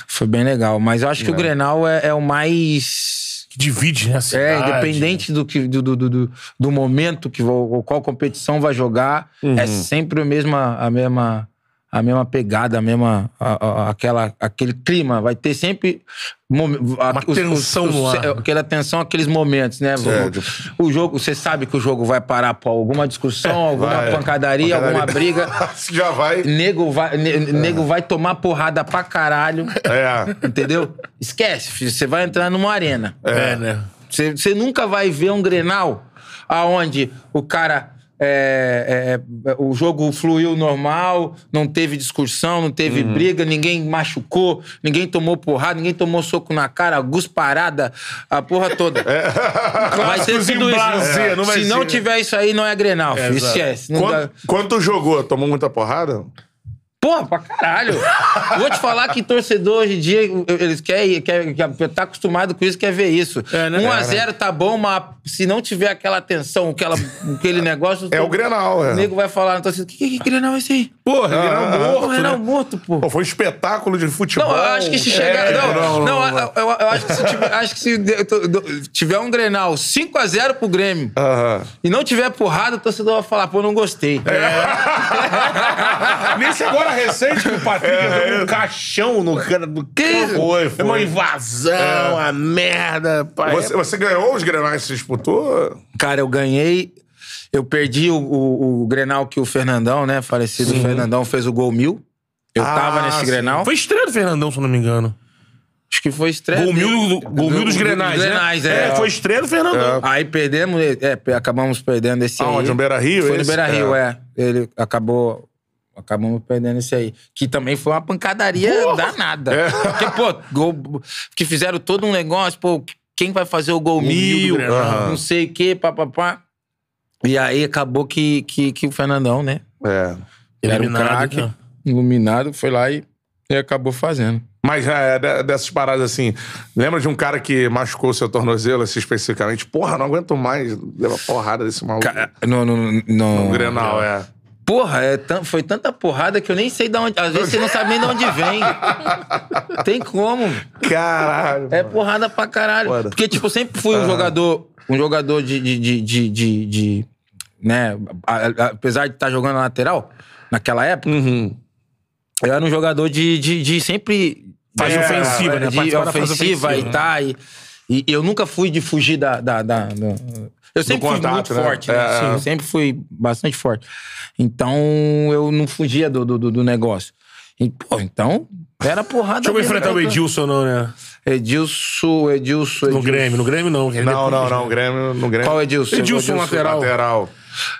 Speaker 3: Foi bem legal. Mas eu acho que o Grenal é, é o mais.
Speaker 2: Que divide, né?
Speaker 3: É, independente do, que, do, do, do, do momento que vou, ou qual competição vai jogar,
Speaker 2: Uhum.
Speaker 3: é sempre a mesma, a mesma, a mesma pegada, a mesma, a- a- aquela, aquele clima. Vai ter sempre
Speaker 2: Uma tensão no ar.
Speaker 3: Aquela tensão, aqueles momentos, né?
Speaker 1: Certo.
Speaker 3: O, o jogo, você sabe que o jogo vai parar por alguma discussão, alguma
Speaker 1: vai.
Speaker 3: pancadaria,
Speaker 1: Pancadaria.
Speaker 3: alguma briga.
Speaker 1: Já vai.
Speaker 3: Nego vai, ne- nego vai tomar porrada pra caralho.
Speaker 1: É.
Speaker 3: Entendeu? Esquece, filho. Você vai entrar numa arena.
Speaker 2: É, né?
Speaker 3: Você, você nunca vai ver um Grenal aonde o cara. É, é, é, o jogo fluiu normal, não teve discussão, não teve
Speaker 2: Uhum.
Speaker 3: briga, ninguém machucou, ninguém tomou porrada, ninguém tomou soco na cara, gusparada, a porra toda. Vai ter tudo isso.
Speaker 2: não
Speaker 3: Se
Speaker 2: ser,
Speaker 3: não tiver isso aí, não é Grenal,
Speaker 2: exato.
Speaker 3: Esquece. Não dá-
Speaker 1: Quanto, quanto jogou? Tomou muita porrada?
Speaker 3: Porra, pra caralho. Vou te falar que torcedor hoje em dia, eles querem, quer, quer, tá acostumado com isso, quer ver isso.
Speaker 2: É, né?
Speaker 3: 1x0 tá bom, mas se não tiver aquela tensão, aquela, aquele negócio.
Speaker 1: É o Grenal, é.
Speaker 3: O nego vai falar na torcida: que, que, que Grenal é esse aí?
Speaker 2: Porra, Grenal
Speaker 1: Ah,
Speaker 2: morto,
Speaker 3: Porra, Grenal
Speaker 2: né?
Speaker 3: morto, pô.
Speaker 1: Pô, foi um espetáculo de futebol.
Speaker 3: Não, eu acho que se chegar.
Speaker 1: É,
Speaker 3: não, não,
Speaker 1: não,
Speaker 3: eu, eu- eu acho que se tiver, acho que se de- to- do- tiver um Grenal 5x0 pro Grêmio
Speaker 1: Aham.
Speaker 3: e não tiver porrada, o torcedor vai falar: pô, não gostei.
Speaker 2: Nesse agora recente que o Patrick entrou num caixão no cara do
Speaker 3: Que?
Speaker 1: Foi, foi.
Speaker 2: Uma invasão, a merda. Pai.
Speaker 1: Você, você ganhou os Grenais que você disputou?
Speaker 3: Cara, eu ganhei. Eu perdi o, o, o Grenal que o Fernandão, né? Falecido Fernandão fez o gol mil. Eu
Speaker 1: Ah,
Speaker 3: tava nesse
Speaker 1: sim.
Speaker 3: Grenal.
Speaker 2: Foi estreia do Fernandão, se eu não me engano.
Speaker 3: Acho que foi estreia.
Speaker 2: Gol mil, do- gol mil dos
Speaker 3: Do-
Speaker 2: Grenais, né?
Speaker 3: Grenais, é.
Speaker 2: foi estreia do Fernandão.
Speaker 3: Aí perdemos, é, acabamos perdendo esse aí.
Speaker 1: Aonde? No Beira-Rio,
Speaker 3: Foi no
Speaker 1: esse?
Speaker 3: Beira-Rio,
Speaker 1: É.
Speaker 3: é. Ele acabou... Acabamos perdendo esse aí. Que também foi uma pancadaria danada.
Speaker 1: É.
Speaker 3: Porque, pô, gol, que fizeram todo um negócio, pô, quem vai fazer o gol
Speaker 2: mil do
Speaker 3: mil,
Speaker 2: Grenal.
Speaker 3: não sei o quê, papapá. E aí acabou que, que, que o Fernandão, né?
Speaker 1: É.
Speaker 3: Ele era um craque,
Speaker 2: né?
Speaker 3: iluminado, foi lá e, e acabou fazendo.
Speaker 1: Mas é, de- dessas paradas assim, lembra de um cara que machucou seu tornozelo, assim, especificamente? Porra, não aguento mais levar porrada desse maluco.
Speaker 3: Ca- No, no, no,
Speaker 1: O Grenal, é.
Speaker 3: Porra, é foi tanta porrada que eu nem sei de onde. Às vezes você não sabe nem de onde vem. Tem como.
Speaker 1: Caralho.
Speaker 3: É porrada pra caralho. Porque, tipo, eu sempre fui um jogador. Um jogador de. de, de, de, de- de- né? a- a- Apesar de estar jogando na lateral, naquela época,
Speaker 1: Uhum.
Speaker 3: eu era um jogador de, de, de sempre.
Speaker 2: Fase
Speaker 3: é,
Speaker 2: ofensiva, né?
Speaker 3: De ofensiva
Speaker 2: ofensiva,
Speaker 3: e tá. E, e eu nunca fui de fugir da. da, da- da- eu sempre fui
Speaker 1: contato,
Speaker 3: muito
Speaker 1: né?
Speaker 3: forte, né?
Speaker 1: É.
Speaker 3: Sim, eu sempre fui bastante forte. Então eu não fugia do, do, do- negócio. E, pô, então era porrada.
Speaker 2: Chegou a
Speaker 3: mesmo,
Speaker 2: enfrentar o. Edilson, não, né?
Speaker 3: Edilson, Edilson.
Speaker 2: No
Speaker 3: Edilson.
Speaker 2: Grêmio. No Grêmio, não. que ele
Speaker 1: Não, não, não.
Speaker 2: né?
Speaker 1: Grêmio, no Grêmio.
Speaker 3: Qual Edilson?
Speaker 2: Edilson, lateral.
Speaker 1: Lateral.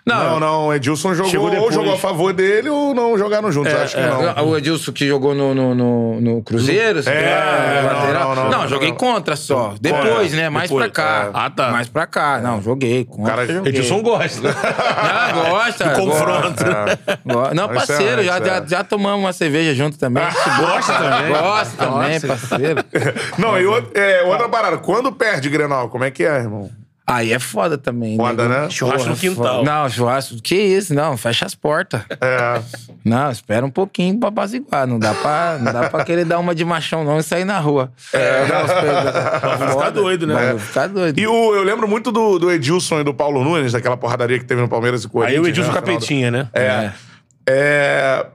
Speaker 3: Não,
Speaker 1: Não, não, Edilson jogou,
Speaker 2: Chegou
Speaker 1: ou jogou a favor dele ou não jogaram juntos, acho que não.
Speaker 3: O Edilson que jogou no, no, no, no Cruzeiro, você
Speaker 1: É,
Speaker 3: quer
Speaker 1: não,
Speaker 3: lateral?
Speaker 1: não, não,
Speaker 3: joguei
Speaker 1: não.
Speaker 3: contra só. Depois, né? Mais
Speaker 2: depois,
Speaker 3: pra cá.
Speaker 2: é. Ah, tá.
Speaker 3: Mais pra cá. Não, joguei. Contra,
Speaker 1: cara-
Speaker 3: joguei.
Speaker 2: Edilson gosta.
Speaker 3: Ah, gosta.
Speaker 2: confronto.
Speaker 3: gosta. Go- Não,
Speaker 1: é
Speaker 3: parceiro, já, já,
Speaker 1: é.
Speaker 3: já tomamos uma cerveja junto também.
Speaker 2: Gosta também.
Speaker 3: Gosta também, parceiro.
Speaker 1: Não, e é, outra parada. Quando perde Grenal, como é que é, irmão?
Speaker 3: Aí é foda também.
Speaker 1: Foda,
Speaker 3: nego.
Speaker 1: né?
Speaker 2: Churrasco no quintal.
Speaker 3: foda. Não, churrasco. Que isso? Não, fecha as portas.
Speaker 1: É.
Speaker 3: Não, espera um pouquinho pra apaziguar. Não dá pra, não dá pra querer dar uma de machão, não, e sair na rua. É,
Speaker 2: Vai ficar doido, né?
Speaker 3: Vai ficar doido.
Speaker 1: E o, eu lembro muito do, do Edilson e do Paulo Nunes, daquela porradaria que teve no Palmeiras e Corinthians.
Speaker 2: Aí o Edilson
Speaker 1: né,
Speaker 2: Capetinha, né?
Speaker 1: É. É,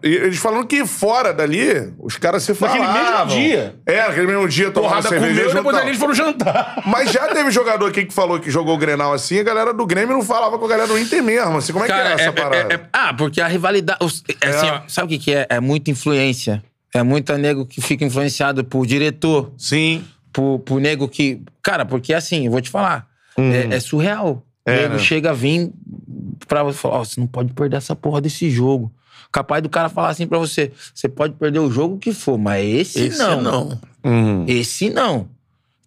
Speaker 1: e eles falando que fora dali, os caras se
Speaker 2: Naquele
Speaker 1: falavam.
Speaker 2: mesmo dia.
Speaker 1: É, naquele mesmo dia, tomando cerveja
Speaker 2: comeu depois eles foram jantar.
Speaker 1: Mas já teve jogador aqui que falou que jogou o Grenal assim, a galera do Grêmio não falava com a galera do Inter mesmo. Assim, como é que é essa parada?
Speaker 3: é- ah, porque a rivalidade. os- é assim,
Speaker 1: É.
Speaker 3: ó, sabe o que, que é? É muita influência. É muita nego que fica influenciado por diretor,
Speaker 1: Sim.
Speaker 3: por, por nego que. Cara, porque assim, eu vou te falar. É, é surreal.
Speaker 1: É,
Speaker 3: o nego
Speaker 1: né?
Speaker 3: chega a vir pra você falar: ó, você não pode perder essa porra desse jogo. Capaz do cara falar assim pra você: você pode perder o jogo que for, mas esse,
Speaker 2: Esse
Speaker 3: não.
Speaker 2: não.
Speaker 1: Uhum.
Speaker 3: Esse não.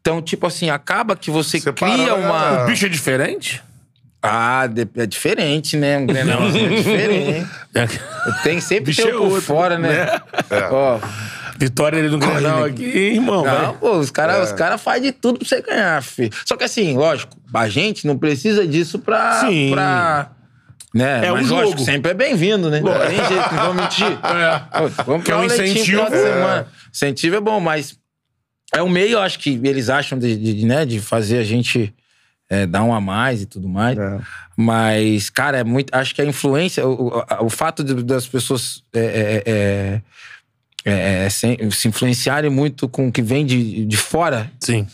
Speaker 3: Então, tipo assim, acaba que você
Speaker 1: Separando
Speaker 3: cria uma.
Speaker 2: O bicho é diferente?
Speaker 3: Ah, de- é diferente, né? Um Grenalzinho é diferente. Tem sempre
Speaker 2: Bicho
Speaker 3: ter
Speaker 2: é
Speaker 3: o por
Speaker 2: outro,
Speaker 3: fora, né?
Speaker 1: É.
Speaker 3: Ó,
Speaker 2: Vitória ele no Grenal aqui, irmão.
Speaker 3: não, pô, os caras os cara fazem de tudo pra você ganhar, filho. Só que assim, lógico, a gente não precisa disso pra.
Speaker 2: Sim.
Speaker 3: pra né?
Speaker 2: É
Speaker 3: Mas
Speaker 2: um
Speaker 3: lógico,
Speaker 2: jogo.
Speaker 3: sempre é bem-vindo, né? Não tem jeito, não vamos mentir. Pô, vamos
Speaker 2: Que é um incentivo.
Speaker 3: semana. Incentivo é bom, mas é um meio, eu acho que eles acham de, de, né, de fazer a gente é, dar um a mais e tudo mais.
Speaker 1: É.
Speaker 3: Mas, cara, é muito. Acho que a influência, o, o- o fato de- das pessoas é, é, é, é, se, se influenciarem muito com o que vem de, de fora,
Speaker 2: Sim.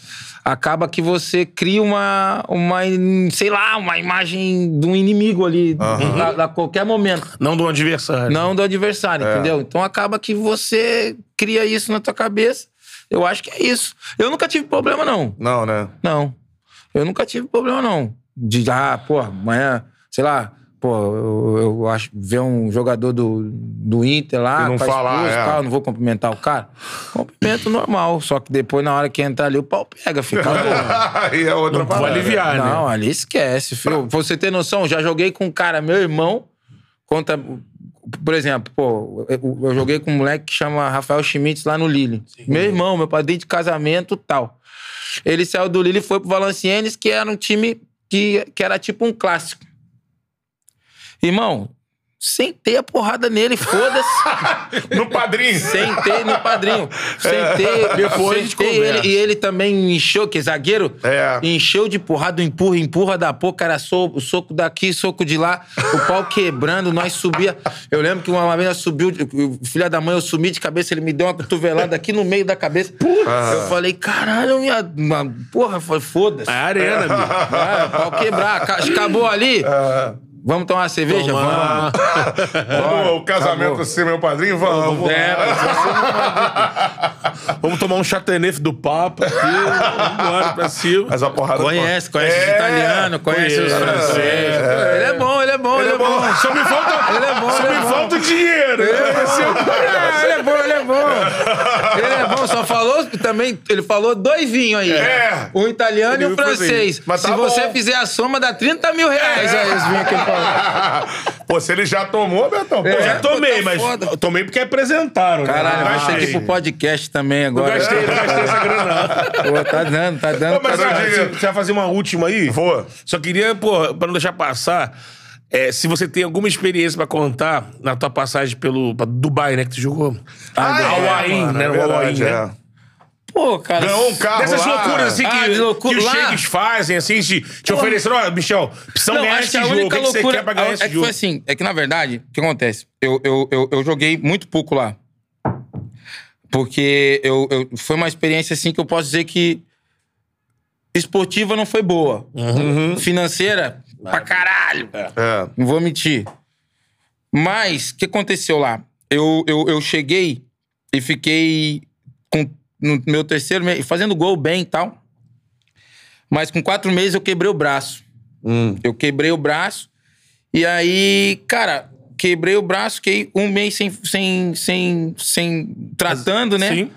Speaker 3: Acaba que você cria uma, uma, sei lá, uma imagem de um inimigo ali a, a qualquer momento.
Speaker 2: Não do adversário.
Speaker 3: Não do adversário, entendeu? Então acaba que você cria isso na tua cabeça. Eu acho que é isso. Eu nunca tive problema, não.
Speaker 1: Não, né?
Speaker 3: Não. Eu nunca tive problema, não. De, ah, pô, amanhã, sei lá, pô, eu, eu acho, ver um jogador do, do Inter lá,
Speaker 1: E não falar, é.
Speaker 3: tal, não vou cumprimentar o cara. Cumprimento normal. Só que depois, na hora que entrar ali, o pau pega, fica.
Speaker 1: Aí é outra
Speaker 2: Não vou aliviar, né?
Speaker 3: Não, ali esquece, filho. Pra você ter noção, já joguei com um cara, meu irmão, conta. Por exemplo, pô, eu, eu joguei com um moleque que chama Rafael Schmitz lá no Lille. Meu irmão, meu padrinho de casamento tal. Ele saiu do Lille e foi pro Valenciennes, que era um time que, que era tipo um clássico. Irmão, sentei a porrada nele, foda-se.
Speaker 1: No padrinho.
Speaker 3: Sentei no padrinho. Sentei,
Speaker 2: Depois a gente
Speaker 3: sentei ele, e ele também encheu, que é zagueiro,
Speaker 1: É.
Speaker 3: encheu de porrada, empurra, empurra da boca, era soco, soco daqui, soco de lá, o pau quebrando, nós subia. Eu lembro que uma vez nós subiu, o filho da mãe, eu sumi de cabeça, ele me deu uma cotovelada aqui no meio da cabeça. Eu falei, caralho, minha, uma- porra, foi foda-se.
Speaker 2: É a arena, bicho.
Speaker 3: Ah, pau quebrar. Ca- Acabou ali. Vamos tomar uma cerveja?
Speaker 2: Tomar.
Speaker 3: Vamos.
Speaker 1: O casamento
Speaker 3: acabou.
Speaker 1: ser meu padrinho, vamos.
Speaker 3: É,
Speaker 2: Vamos tomar um chateauneuf do Papa aqui. Vamos embora pra cima.
Speaker 1: Mas a porrada...
Speaker 3: Conhece, conhece
Speaker 1: É,
Speaker 3: os italianos, conhece os
Speaker 2: conheço.
Speaker 3: franceses. Ele é bom, ele é bom, ele, é bom.
Speaker 2: Só me falta,
Speaker 3: Ele é bom,
Speaker 2: só
Speaker 3: ele é
Speaker 2: me
Speaker 3: bom.
Speaker 2: falta o dinheiro.
Speaker 3: É, ele é bom, ele é bom. Ele é bom, só falou também. Ele falou dois vinhos aí.
Speaker 1: É.
Speaker 3: Um italiano e um
Speaker 2: Ele foi
Speaker 3: francês.
Speaker 1: Mas
Speaker 3: Se
Speaker 1: tá
Speaker 3: você
Speaker 1: bom.
Speaker 3: fizer a soma, dá 30 mil reais aí os vinhos que ele.
Speaker 1: Pô, se ele já tomou, Betão, pô,
Speaker 3: É.
Speaker 1: já
Speaker 2: Já tomei,
Speaker 3: Tá
Speaker 2: mas
Speaker 3: foda.
Speaker 2: eu tomei porque apresentaram. né?
Speaker 3: Caralho,
Speaker 2: Não
Speaker 3: vai ser
Speaker 2: gastei.
Speaker 3: tipo podcast também agora.
Speaker 2: Não gastei, não gastei essa grana.
Speaker 3: Pô, tá dando, tá dando.
Speaker 1: Ô, mas
Speaker 3: tá
Speaker 1: eu
Speaker 3: dando.
Speaker 2: Você vai fazer uma última aí?
Speaker 1: Vou.
Speaker 2: Só queria, pô, pra não deixar passar, é, se você tem alguma experiência pra contar na tua passagem pelo pra Dubai, né, que tu jogou.
Speaker 1: Ah, é,
Speaker 2: Hawaii,
Speaker 1: mano,
Speaker 2: né?
Speaker 1: é verdade,
Speaker 2: Hawaii, né?
Speaker 1: É.
Speaker 3: Pô, cara.
Speaker 1: Ganhou um carro
Speaker 2: Dessas
Speaker 1: lá.
Speaker 2: loucuras assim que,
Speaker 3: Ah, loucura
Speaker 2: que os sheiks fazem, assim, te, te ofereceram, ó, Michel, precisamos
Speaker 3: Não,
Speaker 2: ganhar esse
Speaker 3: que a
Speaker 2: jogo. O que, que você quer pra ganhar
Speaker 3: é
Speaker 2: esse
Speaker 3: que
Speaker 2: jogo?
Speaker 3: foi assim, é que na verdade, o que acontece? Eu, eu, eu, eu joguei muito pouco lá. Porque eu, eu, foi uma experiência assim que eu posso dizer que esportiva não foi boa.
Speaker 2: Uhum.
Speaker 3: Financeira, pra caralho.
Speaker 1: É.
Speaker 3: Não vou mentir. Mas, o que aconteceu lá? Eu, eu, eu cheguei e fiquei com, no meu terceiro mês, fazendo gol bem e tal. Mas com quatro meses eu quebrei o braço.
Speaker 2: Hum.
Speaker 3: Eu quebrei o braço. E aí, cara, quebrei o braço, fiquei um mês sem, sem, sem, sem tratando, né?
Speaker 2: Sim.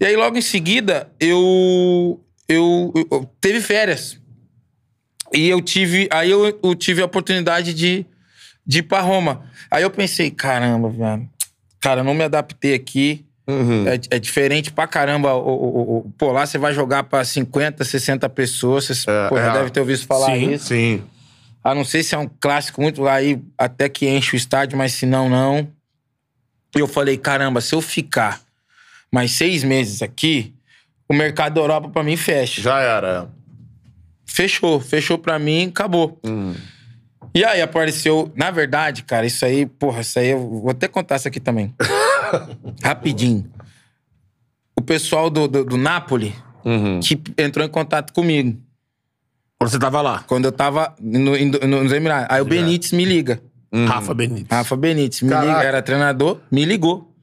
Speaker 3: E aí, logo em seguida, eu, eu, eu- eu- teve férias. E eu tive. Aí eu, eu tive a oportunidade de, de ir pra Roma. Aí eu pensei, caramba, velho. Cara, eu não me adaptei aqui. É, é diferente pra caramba. O, o- o- pô, lá você vai jogar pra 50, 60 pessoas. Você
Speaker 1: É,
Speaker 3: pô, já
Speaker 1: é.
Speaker 3: deve ter ouvido falar
Speaker 2: Sim,
Speaker 3: isso.
Speaker 1: Sim.
Speaker 3: A não ser se é um clássico muito lá aí, até que enche o estádio, mas se não, não. E eu falei, caramba, se eu ficar mais seis meses aqui, o mercado da Europa pra mim fecha.
Speaker 1: Já era.
Speaker 3: Fechou, fechou pra mim, acabou. E aí apareceu, na verdade, cara, isso aí, porra, isso aí eu vou até contar isso aqui também. Rapidinho. O pessoal do, do, do Napoli que entrou em contato comigo
Speaker 2: Quando você tava lá.
Speaker 3: quando eu tava no, no, nos Emirados. Aí o Benítez me liga.
Speaker 2: Rafa Benítez.
Speaker 3: Rafa Benítez me
Speaker 1: Caraca.
Speaker 3: liga, era treinador, me ligou.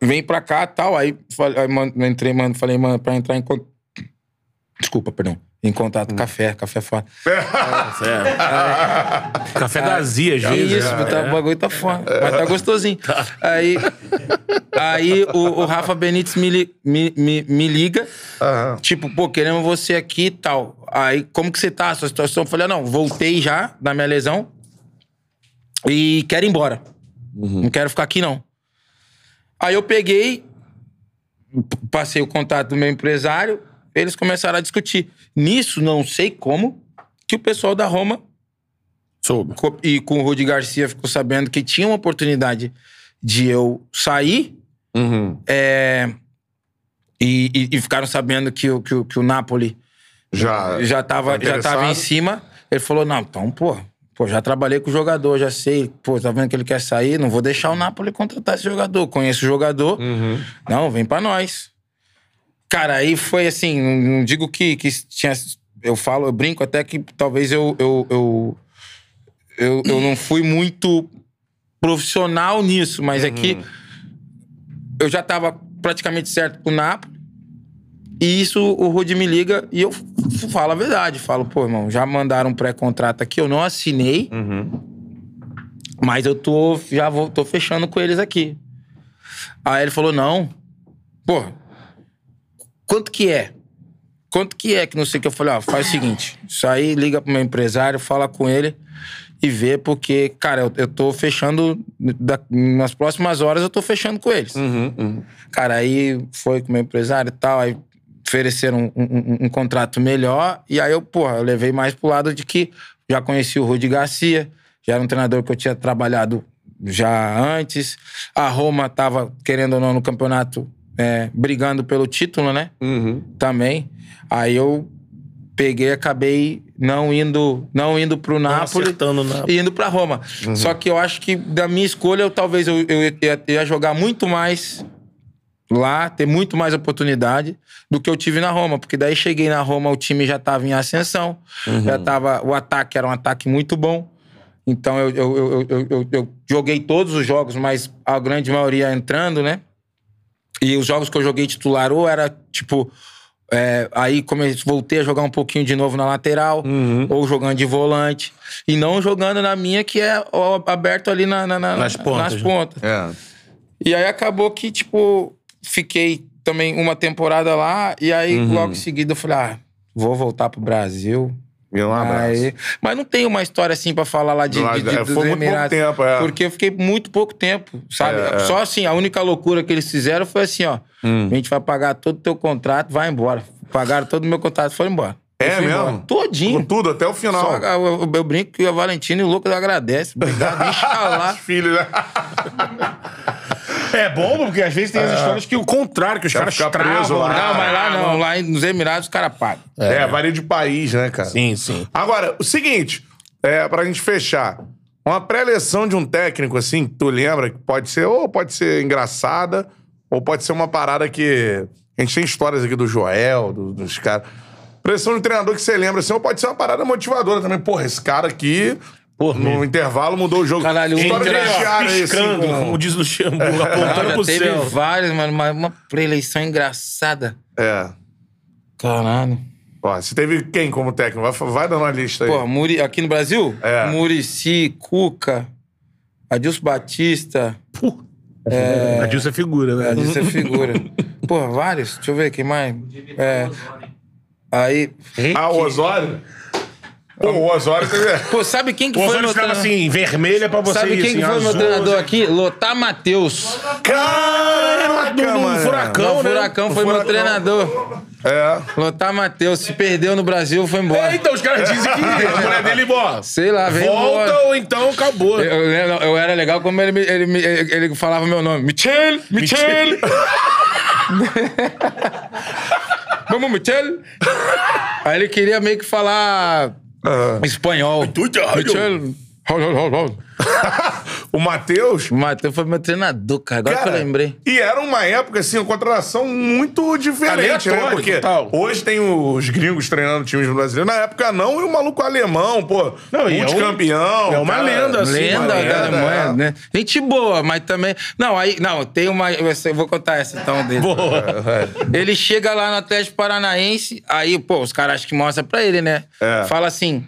Speaker 3: Vem pra cá tal. Aí, falei, aí mano, eu entrei, mano, falei, mano, pra entrar em contato. Desculpa, perdão. Em contato, café, café fora.
Speaker 2: Café da Azia,
Speaker 3: Que
Speaker 2: vezes.
Speaker 3: isso,
Speaker 2: né?
Speaker 3: tá, o bagulho tá fora. Mas tá gostosinho. Aí, aí o, o Rafa Benítez me, li- me, me, me liga,
Speaker 1: Aham.
Speaker 3: tipo, pô, queremos você aqui e tal. Aí, como que você tá, a sua situação? Eu falei, não, voltei já da minha lesão e quero ir embora. Não quero ficar aqui, não. Aí eu peguei, passei o contato do meu empresário, eles começaram a discutir. Nisso, não sei como, que o pessoal da Roma
Speaker 2: Soube.
Speaker 3: e com o Rudi Garcia ficou sabendo que tinha uma oportunidade de eu sair
Speaker 1: Uhum.
Speaker 3: é, e, e- e ficaram sabendo que, o- que, o- que o Napoli
Speaker 1: Já.
Speaker 3: já tava,
Speaker 1: tá
Speaker 3: já tava em cima. Ele falou, não, então, pô, pô, já trabalhei com o jogador, já sei, pô, tá vendo que ele quer sair, não vou deixar o Napoli contratar esse jogador. Conheço o jogador,
Speaker 1: Uhum.
Speaker 3: não, vem pra nós. Cara, aí foi assim, não, digo que, que tinha. Eu falo, eu brinco até que talvez eu, eu, eu, eu, eu não fui muito profissional nisso, mas é que eu já tava praticamente certo com o Napoli. E isso o Rudy me liga e eu falo a verdade. Falo, pô, irmão, já mandaram um pré-contrato aqui, eu não assinei, mas eu tô, já vou, tô fechando com eles aqui. Aí ele falou, não, pô, quanto que é? Quanto que é que não sei o que? Eu falei, ó, faz o seguinte, isso aí liga pro meu empresário, fala com ele e vê, porque, cara, eu, eu tô fechando, da- nas próximas horas eu tô fechando com eles. Cara, aí foi com o meu empresário e tal, aí ofereceram um, um- um- contrato melhor, e aí eu, porra, eu levei mais pro lado de que já conheci o Rudi Garcia, já era um treinador que eu tinha trabalhado já antes. A Roma tava, querendo ou não, no campeonato, é, brigando pelo título, né?
Speaker 1: Uhum.
Speaker 3: Também. Aí eu peguei e acabei não indo, não indo pro Napoli
Speaker 2: acertando o Napoli.
Speaker 3: e indo pra Roma. Só que eu acho que da minha escolha, eu, talvez eu, eu ia, ia jogar muito mais lá, ter muito mais oportunidade do que eu tive na Roma. Porque daí cheguei na Roma, o time já tava em ascensão, já tava. O ataque era um ataque muito bom. Então eu, eu, eu- eu joguei todos os jogos, mas a grande maioria entrando, né? E os jogos que eu joguei titular ou era tipo. é, aí comecei, voltei a jogar um pouquinho de novo na lateral,
Speaker 2: Uhum.
Speaker 3: ou jogando de volante. E não jogando na minha, que é ó, aberto ali na, na- na-
Speaker 2: Nas pontas,
Speaker 3: Nas
Speaker 2: né?
Speaker 3: pontas.
Speaker 1: É.
Speaker 3: E aí acabou que, tipo, fiquei também uma temporada lá, e aí
Speaker 2: Uhum.
Speaker 3: logo em seguida eu falei, ah, vou voltar pro Brasil.
Speaker 1: E um abraço.
Speaker 3: Aí, mas não tenho uma história assim pra falar lá de, de, de,
Speaker 1: é,
Speaker 3: dos Emirados.
Speaker 1: tempo, é.
Speaker 3: Porque eu fiquei muito pouco tempo, sabe?
Speaker 1: É, é.
Speaker 3: Só assim, a única loucura que eles fizeram foi assim, ó.
Speaker 1: Hum.
Speaker 3: A gente vai pagar todo o teu contrato, vai embora. Pagaram todo o meu contrato, foi embora.
Speaker 1: É mesmo?
Speaker 3: embora. Todinho.
Speaker 1: Com tudo, até o final.
Speaker 3: Só, eu, eu- brinco que o Valentino e o Lucas agradece. Obrigado, Inxalá.
Speaker 1: Filho, né?
Speaker 2: É bom, porque às vezes tem as histórias que o contrário, que os caras
Speaker 1: ficar preso
Speaker 2: travam.
Speaker 1: lá.
Speaker 2: né?
Speaker 3: Não, mas lá não. Lá nos Emirados os caras pagam.
Speaker 1: É, varia de país, né, cara?
Speaker 2: Sim, sim.
Speaker 1: Agora, o seguinte, é, pra gente fechar. Uma pré-eleição de um técnico, assim, que tu lembra, que pode ser, ou pode ser engraçada, ou pode ser uma parada que. A gente tem histórias aqui do Joel, do- dos caras. Pressão de um treinador que você lembra, assim, ou pode ser uma parada motivadora também. Porra, esse cara aqui, no intervalo, mudou o jogo.
Speaker 3: Caralho,
Speaker 1: História
Speaker 3: entra-
Speaker 1: vestiário aí, assim,
Speaker 2: Piscando,
Speaker 1: com-
Speaker 2: como diz o Luxemburgo,
Speaker 3: Não,
Speaker 2: apontando pro
Speaker 3: teve
Speaker 2: céu.
Speaker 3: vários, mano. Uma, uma pré-eleição engraçada.
Speaker 1: É.
Speaker 3: Caralho.
Speaker 1: Ó, você teve quem como técnico? Vai, vai dando uma lista aí.
Speaker 3: Pô, Muri, aqui no Brasil?
Speaker 1: É.
Speaker 3: Murici, Cuca, Adilson Batista.
Speaker 2: É... A Dilson é figura, né?
Speaker 3: Adilson é figura. Pô, vários. Deixa eu ver quem mais. É. Aí.
Speaker 1: ah, o Osório? Pô, o Osório teve.
Speaker 3: Pô, sabe quem que
Speaker 2: O
Speaker 3: foi
Speaker 2: Osório
Speaker 3: meu
Speaker 2: ficava
Speaker 3: treinador?
Speaker 2: assim, vermelha pra você
Speaker 3: Sabe
Speaker 2: ir,
Speaker 3: quem
Speaker 2: assim,
Speaker 3: que foi meu
Speaker 2: azul,
Speaker 3: treinador
Speaker 2: assim.
Speaker 3: aqui? Lotar Matheus.
Speaker 1: Caraca,
Speaker 2: no
Speaker 1: mano.
Speaker 2: furacão,
Speaker 3: o
Speaker 2: né?
Speaker 3: Furacão
Speaker 1: O
Speaker 3: foi meu
Speaker 1: Furacão.
Speaker 3: treinador.
Speaker 1: É.
Speaker 3: Lotar Matheus. Se perdeu no Brasil, foi embora.
Speaker 2: É, então, os caras dizem que a mulher dele, ó,
Speaker 3: Sei lá, veio
Speaker 2: volta
Speaker 3: embora.
Speaker 2: ou então acabou.
Speaker 3: Eu, eu- eu era legal como ele, me- ele, me- ele, ele falava meu nome. Michel! Michel! Vamos, Michel! Aí ele queria meio que falar espanhol. Michel!
Speaker 1: O Matheus.
Speaker 3: O Matheus foi meu treinador, cara. Agora que eu lembrei.
Speaker 1: E era uma época, assim, uma contratação muito diferente, né? Porque
Speaker 2: total.
Speaker 1: hoje tem os gringos treinando times brasileiros. Na época não, e o maluco alemão, pô.
Speaker 2: Não, e é um-
Speaker 1: multicampeão.
Speaker 2: é uma lenda, assim,
Speaker 3: Lenda
Speaker 1: uma
Speaker 3: da
Speaker 1: lenda,
Speaker 3: Alemanha,
Speaker 1: é.
Speaker 3: né? Gente boa, mas também. Não, aí. Não, tem uma. Eu vou contar essa então dele. Ele chega lá no Atlético Paranaense, aí, pô, os caras acham que mostram pra ele, né?
Speaker 1: É.
Speaker 3: Fala assim.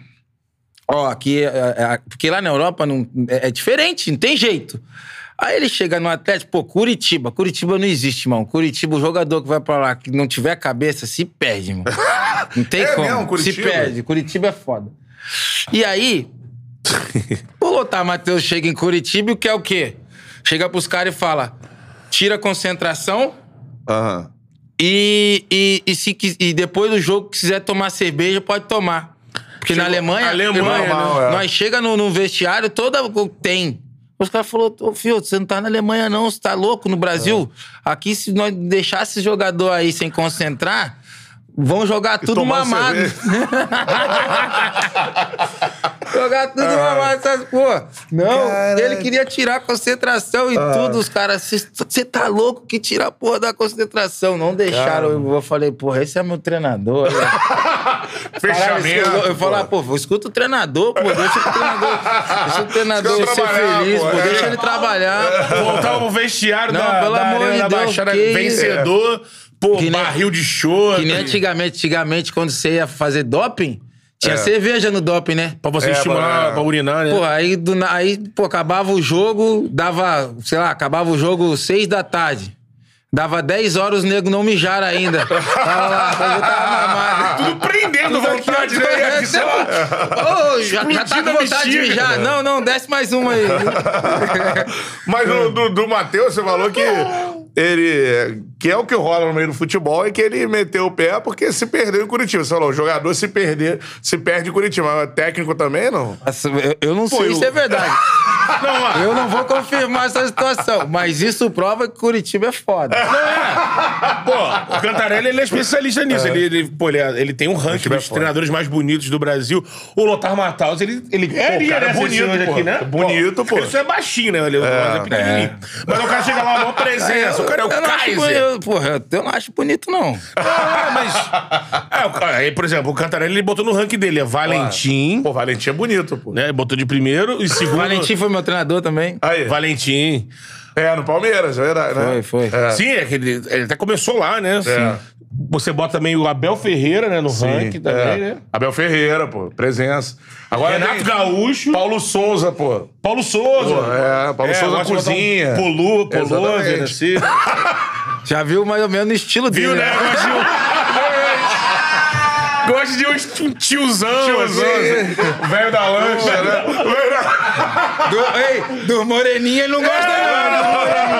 Speaker 3: Ó, aqui. é- é- porque lá na Europa não, é, é diferente, não tem jeito. Aí ele chega no Atlético, pô, Curitiba. Curitiba não existe, irmão. Curitiba, o jogador que vai pra lá, que não tiver cabeça, se perde, irmão. Não tem
Speaker 1: É
Speaker 3: como.
Speaker 1: mesmo, Curitiba?
Speaker 3: Se perde. Curitiba é foda. E aí, o Lotar Matheus chega em Curitiba e quer o quê? Chega pros caras e fala: tira a concentração
Speaker 1: Aham.
Speaker 3: e, e, e, se, e depois do jogo, se quiser tomar cerveja, pode tomar. Porque na Alemanha,
Speaker 2: Alemanha,
Speaker 3: irmão,
Speaker 1: né?
Speaker 3: nós chega no, no vestiário, toda tem. Os caras falaram, ô filho, você não tá na Alemanha, não, você tá louco no Brasil.
Speaker 1: É.
Speaker 3: Aqui, se nós deixasse esse jogador aí sem concentrar, vão jogar tudo mamado. Jogar tudo mamado, essas porra. Não,
Speaker 1: Caraca.
Speaker 3: ele queria tirar a concentração e tudo. Os caras, você tá louco que tira a porra da concentração. Não deixaram. Eu, eu falei, porra, esse é meu treinador. Caralho,
Speaker 1: Fechamento.
Speaker 3: eu, eu
Speaker 1: pô.
Speaker 3: falar, pô, escuta o treinador, pô, deixa o treinador, deixa o treinador
Speaker 1: Deixa
Speaker 3: ser feliz,
Speaker 1: pô,
Speaker 3: pô,
Speaker 1: é.
Speaker 3: deixa ele trabalhar.
Speaker 2: Voltar pro vestiário
Speaker 3: Não,
Speaker 2: da,
Speaker 3: pelo
Speaker 2: da
Speaker 3: amor
Speaker 2: Arena
Speaker 3: de Deus,
Speaker 2: Baixada, vencedor, pô,
Speaker 3: Que nem-
Speaker 2: barril de choro.
Speaker 3: Que nem antigamente, antigamente, quando você ia fazer doping, tinha
Speaker 1: É.
Speaker 3: cerveja no doping, né?
Speaker 2: Pra você
Speaker 1: É,
Speaker 2: estimular
Speaker 1: pra-
Speaker 2: pra urinar, né?
Speaker 3: Pô, aí, do aí, pô, acabava o jogo, dava, sei lá, acabava o jogo seis da tarde. Dava 10 horas, os negros não mijaram ainda. Tava lá, eu tava mamado.
Speaker 2: Prendendo vontade, né?
Speaker 3: É,
Speaker 2: Sei lá.
Speaker 3: Ô, já, já tá com vontade de mijar. Não, não, desce mais uma aí.
Speaker 1: Mas do, do, do Matheus, você falou que ele. Que é o que rola no meio do futebol e que ele meteu o pé porque se perdeu em Curitiba. Você falou, o jogador se perder, se perde em Curitiba. Mas técnico também, não?
Speaker 3: Nossa, eu, eu não sei
Speaker 2: eu-
Speaker 3: se é verdade.
Speaker 2: Não.
Speaker 3: Eu não vou confirmar essa situação, mas isso prova que Curitiba é foda.
Speaker 2: Pô, o Cantarelli ele é especialista nisso. Ele, ele, pô, ele, é- ele tem um ranking
Speaker 1: é
Speaker 2: dos
Speaker 1: foda.
Speaker 2: treinadores mais bonitos do Brasil. O Lothar Matthaus, ele, ele ganharia,
Speaker 1: cara é
Speaker 2: né?
Speaker 1: bonito, pô.
Speaker 2: aqui, né?
Speaker 1: Bonito, pô.
Speaker 2: Só é baixinho, né? Ele é, é pequenininho. Mas o cara chega lá, uma presença. O cara é o
Speaker 3: não
Speaker 2: Kaiser.
Speaker 3: Eu, porra, eu não acho bonito, não.
Speaker 2: Ah, mas. É, o cara- aí, por exemplo, o Cantarelli ele botou no ranking dele. É Valentim,
Speaker 1: Pô, Valentim é bonito, pô.
Speaker 2: né? Botou de primeiro. E segundo.
Speaker 3: Valentim foi meu treinador também.
Speaker 1: Aí.
Speaker 2: Valentim.
Speaker 1: É, no Palmeiras, é verdade, né?
Speaker 3: Foi, foi.
Speaker 1: É.
Speaker 2: Sim, é que ele, ele até começou lá, né?
Speaker 1: É.
Speaker 2: Você bota também o Abel Ferreira, né? No ranking também,
Speaker 1: é.
Speaker 2: né?
Speaker 1: Abel Ferreira, pô, presença. Agora
Speaker 2: Renato
Speaker 1: tem
Speaker 2: Gaúcho.
Speaker 1: Paulo Souza, pô.
Speaker 2: Paulo Souza.
Speaker 1: Pô, é, Paulo Souza
Speaker 2: gosta de botar
Speaker 1: cozinha.
Speaker 2: Um Polu, Polu,
Speaker 1: Exatamente.
Speaker 2: assim.
Speaker 3: Já viu mais ou menos o estilo
Speaker 2: Viu,
Speaker 3: dele.
Speaker 2: né? Gosta de um... Gosta de um tiozão,
Speaker 1: Tiozão,
Speaker 2: assim.
Speaker 1: assim. Velho da lancha, né? Da-
Speaker 3: Do, ei, do Moreninha ele não gosta, não. Viu?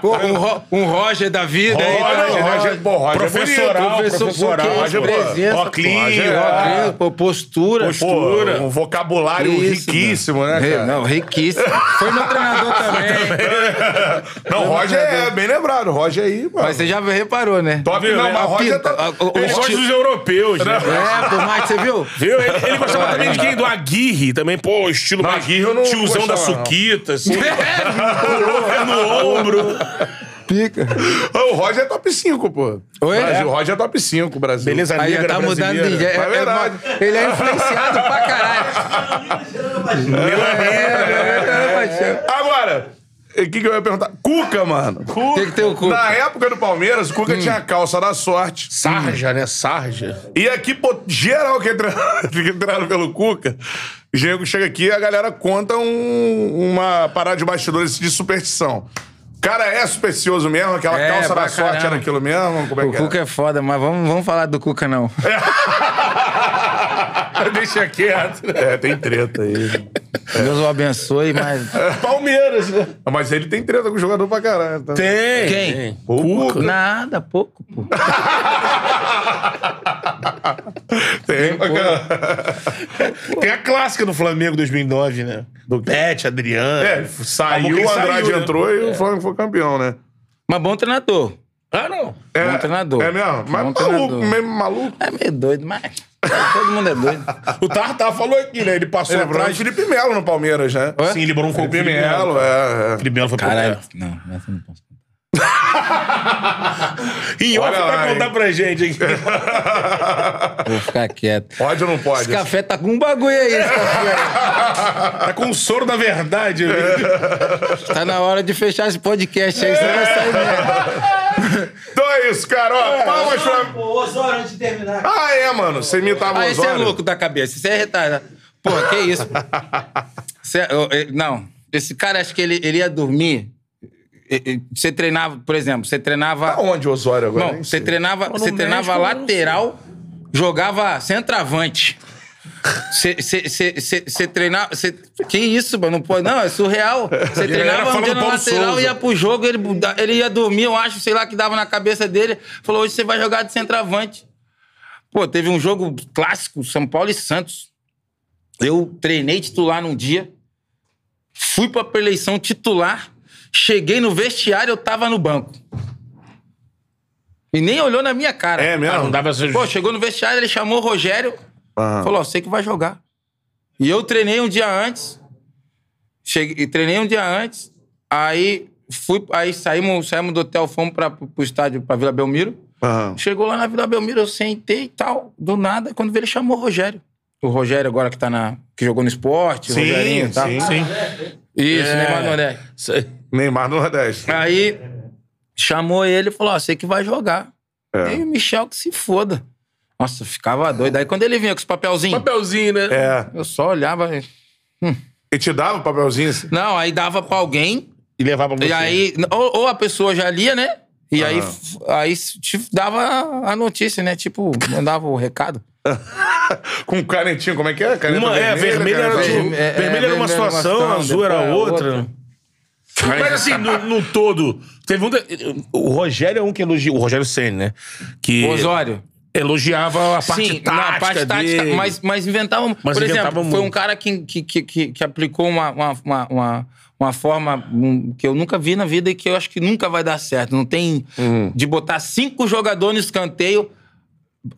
Speaker 3: Pô, um, Ro- um Roger da vida. aí,
Speaker 1: Roger,
Speaker 3: tá?
Speaker 1: Roger, pô, Roger é
Speaker 2: Professoral,
Speaker 1: bonito.
Speaker 3: professor,
Speaker 2: professoral.
Speaker 3: pô,
Speaker 1: Roger, pô,
Speaker 3: presença.
Speaker 1: Roger,
Speaker 3: postura.
Speaker 2: Postura.
Speaker 1: Pô, um vocabulário
Speaker 3: Isso,
Speaker 1: riquíssimo, né, cara?
Speaker 3: Não, riquíssimo. Foi meu treinador também.
Speaker 1: Não, Roger é bem lembrado. Roger aí, mano.
Speaker 3: Mas você já reparou, né?
Speaker 1: Top,
Speaker 2: Viu,
Speaker 1: não,
Speaker 2: né?
Speaker 1: mas Roger
Speaker 3: pinta,
Speaker 1: tá...
Speaker 2: Ele gosta dos europeus, né?
Speaker 3: É, pô, mas você viu?
Speaker 2: Viu? Ele, ele gostava também de quem? Do Aguirre também, pô, estilo
Speaker 1: Não,
Speaker 2: mais
Speaker 1: Aguirre eu não
Speaker 2: tiozão da
Speaker 1: não.
Speaker 2: suquita, assim. Pullover no ombro.
Speaker 3: Pica.
Speaker 1: O Roger é top 5, pô.
Speaker 3: Oi?
Speaker 1: Brasil,
Speaker 3: É.
Speaker 1: O Roger é top 5, Brasil.
Speaker 2: Beleza
Speaker 3: Aí
Speaker 2: negra
Speaker 3: tá mudando de
Speaker 2: brasileira.
Speaker 3: jeito.
Speaker 1: É verdade.
Speaker 3: Ele é influenciado pra caralho. É,
Speaker 1: Agora, o que, que eu ia perguntar? Cuca, mano.
Speaker 3: Tem que ter o Cuca.
Speaker 1: Na época do Palmeiras, o Cuca tinha a calça da sorte.
Speaker 2: Sarja, né? Sarja.
Speaker 1: E aqui, pô, geral que é que é treinado pelo Cuca, Diego chega aqui e a galera conta um- uma parada de bastidores de superstição. O cara é supersticioso mesmo? Aquela
Speaker 3: É,
Speaker 1: calça da sorte
Speaker 3: caramba.
Speaker 1: era aquilo mesmo? Como é
Speaker 3: O
Speaker 1: que
Speaker 3: Cuca é foda, mas vamos, vamos falar do Cuca, não.
Speaker 2: Deixa quieto.
Speaker 1: é? É, tem treta aí.
Speaker 3: Deus o abençoe, mas.
Speaker 2: Palmeiras, né?
Speaker 1: Mas ele tem treta com o jogador pra caralho. Tá?
Speaker 2: Tem.
Speaker 3: Quem?
Speaker 2: tem.
Speaker 1: O Cuca.
Speaker 3: Nada, pouco, pô.
Speaker 1: Tem pra caralho.
Speaker 2: Tem a clássica do Flamengo 2009, né? Do Pet, Adriano.
Speaker 1: É, saiu, o Andrade
Speaker 2: saiu, né?
Speaker 1: entrou e o Flamengo foi campeão, né?
Speaker 3: Mas bom treinador.
Speaker 2: Ah, não.
Speaker 1: É,
Speaker 3: Bom treinador.
Speaker 1: É mesmo? Mas
Speaker 3: Bom
Speaker 1: maluco,
Speaker 3: treinador.
Speaker 1: mesmo maluco.
Speaker 3: É meio doido, mas. Todo mundo é doido.
Speaker 2: O Tartar falou aqui, né? Ele passou
Speaker 1: Ele o
Speaker 2: atrás.
Speaker 1: Felipe Melo no Palmeiras, né?
Speaker 2: Sim, liberou um pouco
Speaker 1: Felipe Melo, é, é.
Speaker 2: Felipe Melo foi pro
Speaker 3: Caralho. Não, essa eu não posso.
Speaker 2: Em off
Speaker 1: Olha
Speaker 2: pra contar pra gente aqui.
Speaker 3: Vou ficar quieto.
Speaker 1: Pode ou não pode?
Speaker 3: Esse café tá com um bagulho aí, esse café.
Speaker 2: tá com o soro da verdade.
Speaker 3: Tá na hora de fechar esse podcast aí, senão vai sair merda.
Speaker 1: Então é isso, cara. Ó, palmas pra...
Speaker 4: Ô, Osório, antes de terminar.
Speaker 1: Ah, é, mano. Você imitava o
Speaker 3: Ah, esse é
Speaker 1: Osório.
Speaker 3: louco da cabeça. Isso é retardado. Porra, que isso? pô? Cê- eu- eu- não, esse cara, acho que ele, ele ia dormir. Você treinava, por exemplo, você treinava.
Speaker 1: Aonde o Osório agora?
Speaker 3: Não, você treinava, você treinava
Speaker 2: México, não
Speaker 3: lateral, jogava centroavante. Você- treinava. você- que isso, mano? Não pode. Não, é surreal. Você treinava um dia no lateral,
Speaker 2: Souza.
Speaker 3: ia pro jogo, ele, ele ia dormir, eu acho, sei lá, que dava na cabeça dele. Falou: hoje você vai jogar de centroavante. Pô, teve um jogo clássico, São Paulo e Santos. Eu treinei titular num dia, fui pra eleição titular, cheguei no vestiário, eu tava no banco. E nem olhou na minha cara.
Speaker 1: É mesmo?
Speaker 2: Ah, não dá pra ser...
Speaker 3: Pô, chegou no vestiário, ele chamou o Rogério,
Speaker 1: Aham.
Speaker 3: falou, ó, você que vai jogar. E eu treinei um dia antes, cheguei, treinei um dia antes, aí fui, aí saímos, saímos do hotel, fomos pra, pro estádio, pra Vila Belmiro.
Speaker 1: Aham.
Speaker 3: Chegou lá na Vila Belmiro, eu sentei e tal, do nada, quando veio ele chamou o Rogério. O Rogério agora que tá na. que jogou no esporte, o
Speaker 1: Sim,
Speaker 3: Rogerinho e tal.
Speaker 1: sim.
Speaker 2: Sim.
Speaker 3: Isso,
Speaker 2: É.
Speaker 3: Neymar Nordeste.
Speaker 2: Isso aí.
Speaker 1: Neymar no Nordeste.
Speaker 3: Aí chamou ele e falou: Ó, você que vai jogar.
Speaker 1: É.
Speaker 3: E o Michel que se foda. Nossa, ficava doido. Aí quando ele vinha com os papelzinhos,
Speaker 2: Papelzinho, né?
Speaker 1: É.
Speaker 3: eu só olhava. e-
Speaker 1: E te dava o papelzinho assim?
Speaker 3: Não, aí dava pra alguém,
Speaker 2: E levava pra você.
Speaker 3: e aí. Ou, ou a pessoa já lia, né? E aí, f- aí te dava a notícia, né? Tipo, mandava o recado.
Speaker 1: Com canetinho, como é que é? Caneta
Speaker 2: Uma, é, vermelha era,
Speaker 1: caneta
Speaker 2: tipo,
Speaker 1: azul.
Speaker 3: É, é,
Speaker 2: vermelha era uma
Speaker 3: vermelho era uma
Speaker 2: situação,
Speaker 3: situação,
Speaker 2: azul era outra.
Speaker 3: outra.
Speaker 2: Mas assim, no, no todo, teve um. de- O Rogério é um que elogia. O Rogério Senna, né? Que
Speaker 3: O Osório.
Speaker 2: elogiava a parte
Speaker 3: Sim,
Speaker 2: tática.
Speaker 3: na parte tática,
Speaker 2: dele.
Speaker 3: mas, mas inventava.
Speaker 2: Mas
Speaker 3: por
Speaker 2: inventava
Speaker 3: exemplo, foi
Speaker 2: muito.
Speaker 3: um cara que, que, que, que, que aplicou uma, uma, uma, uma, uma forma um, que eu nunca vi na vida e que eu acho que nunca vai dar certo. Não tem
Speaker 2: Uhum.
Speaker 3: de botar cinco jogadores no escanteio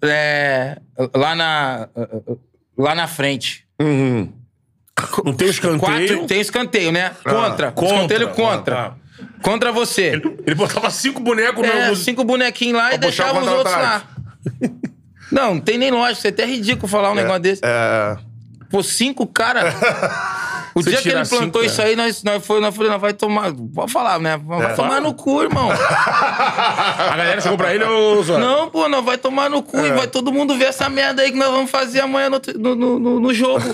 Speaker 3: é, lá, na, lá na frente.
Speaker 2: Não tem escanteio.
Speaker 3: Quatro, tem escanteio, né? Contra.
Speaker 2: contra.
Speaker 3: Escanteio contra.
Speaker 2: Ah.
Speaker 3: contra você.
Speaker 2: Ele botava cinco bonecos
Speaker 3: É,
Speaker 2: no.
Speaker 3: cinco bonequinhos lá e deixava os outros lá. Não, não tem nem lógica. É até ridículo falar um negócio desse.
Speaker 1: É.
Speaker 3: Pô, cinco cara. O
Speaker 2: Você
Speaker 3: dia que ele plantou
Speaker 2: cinco,
Speaker 3: isso aí, nós, nós, foi, nós falamos, nós vai tomar. Pode falar, né? Vai
Speaker 1: É.
Speaker 3: tomar no cu, irmão.
Speaker 2: A galera chegou pra ele, Zóio.
Speaker 3: Não, pô, nós vai tomar no cu
Speaker 1: É.
Speaker 3: e vai todo mundo ver essa merda aí que nós vamos fazer amanhã no, no, no, no jogo.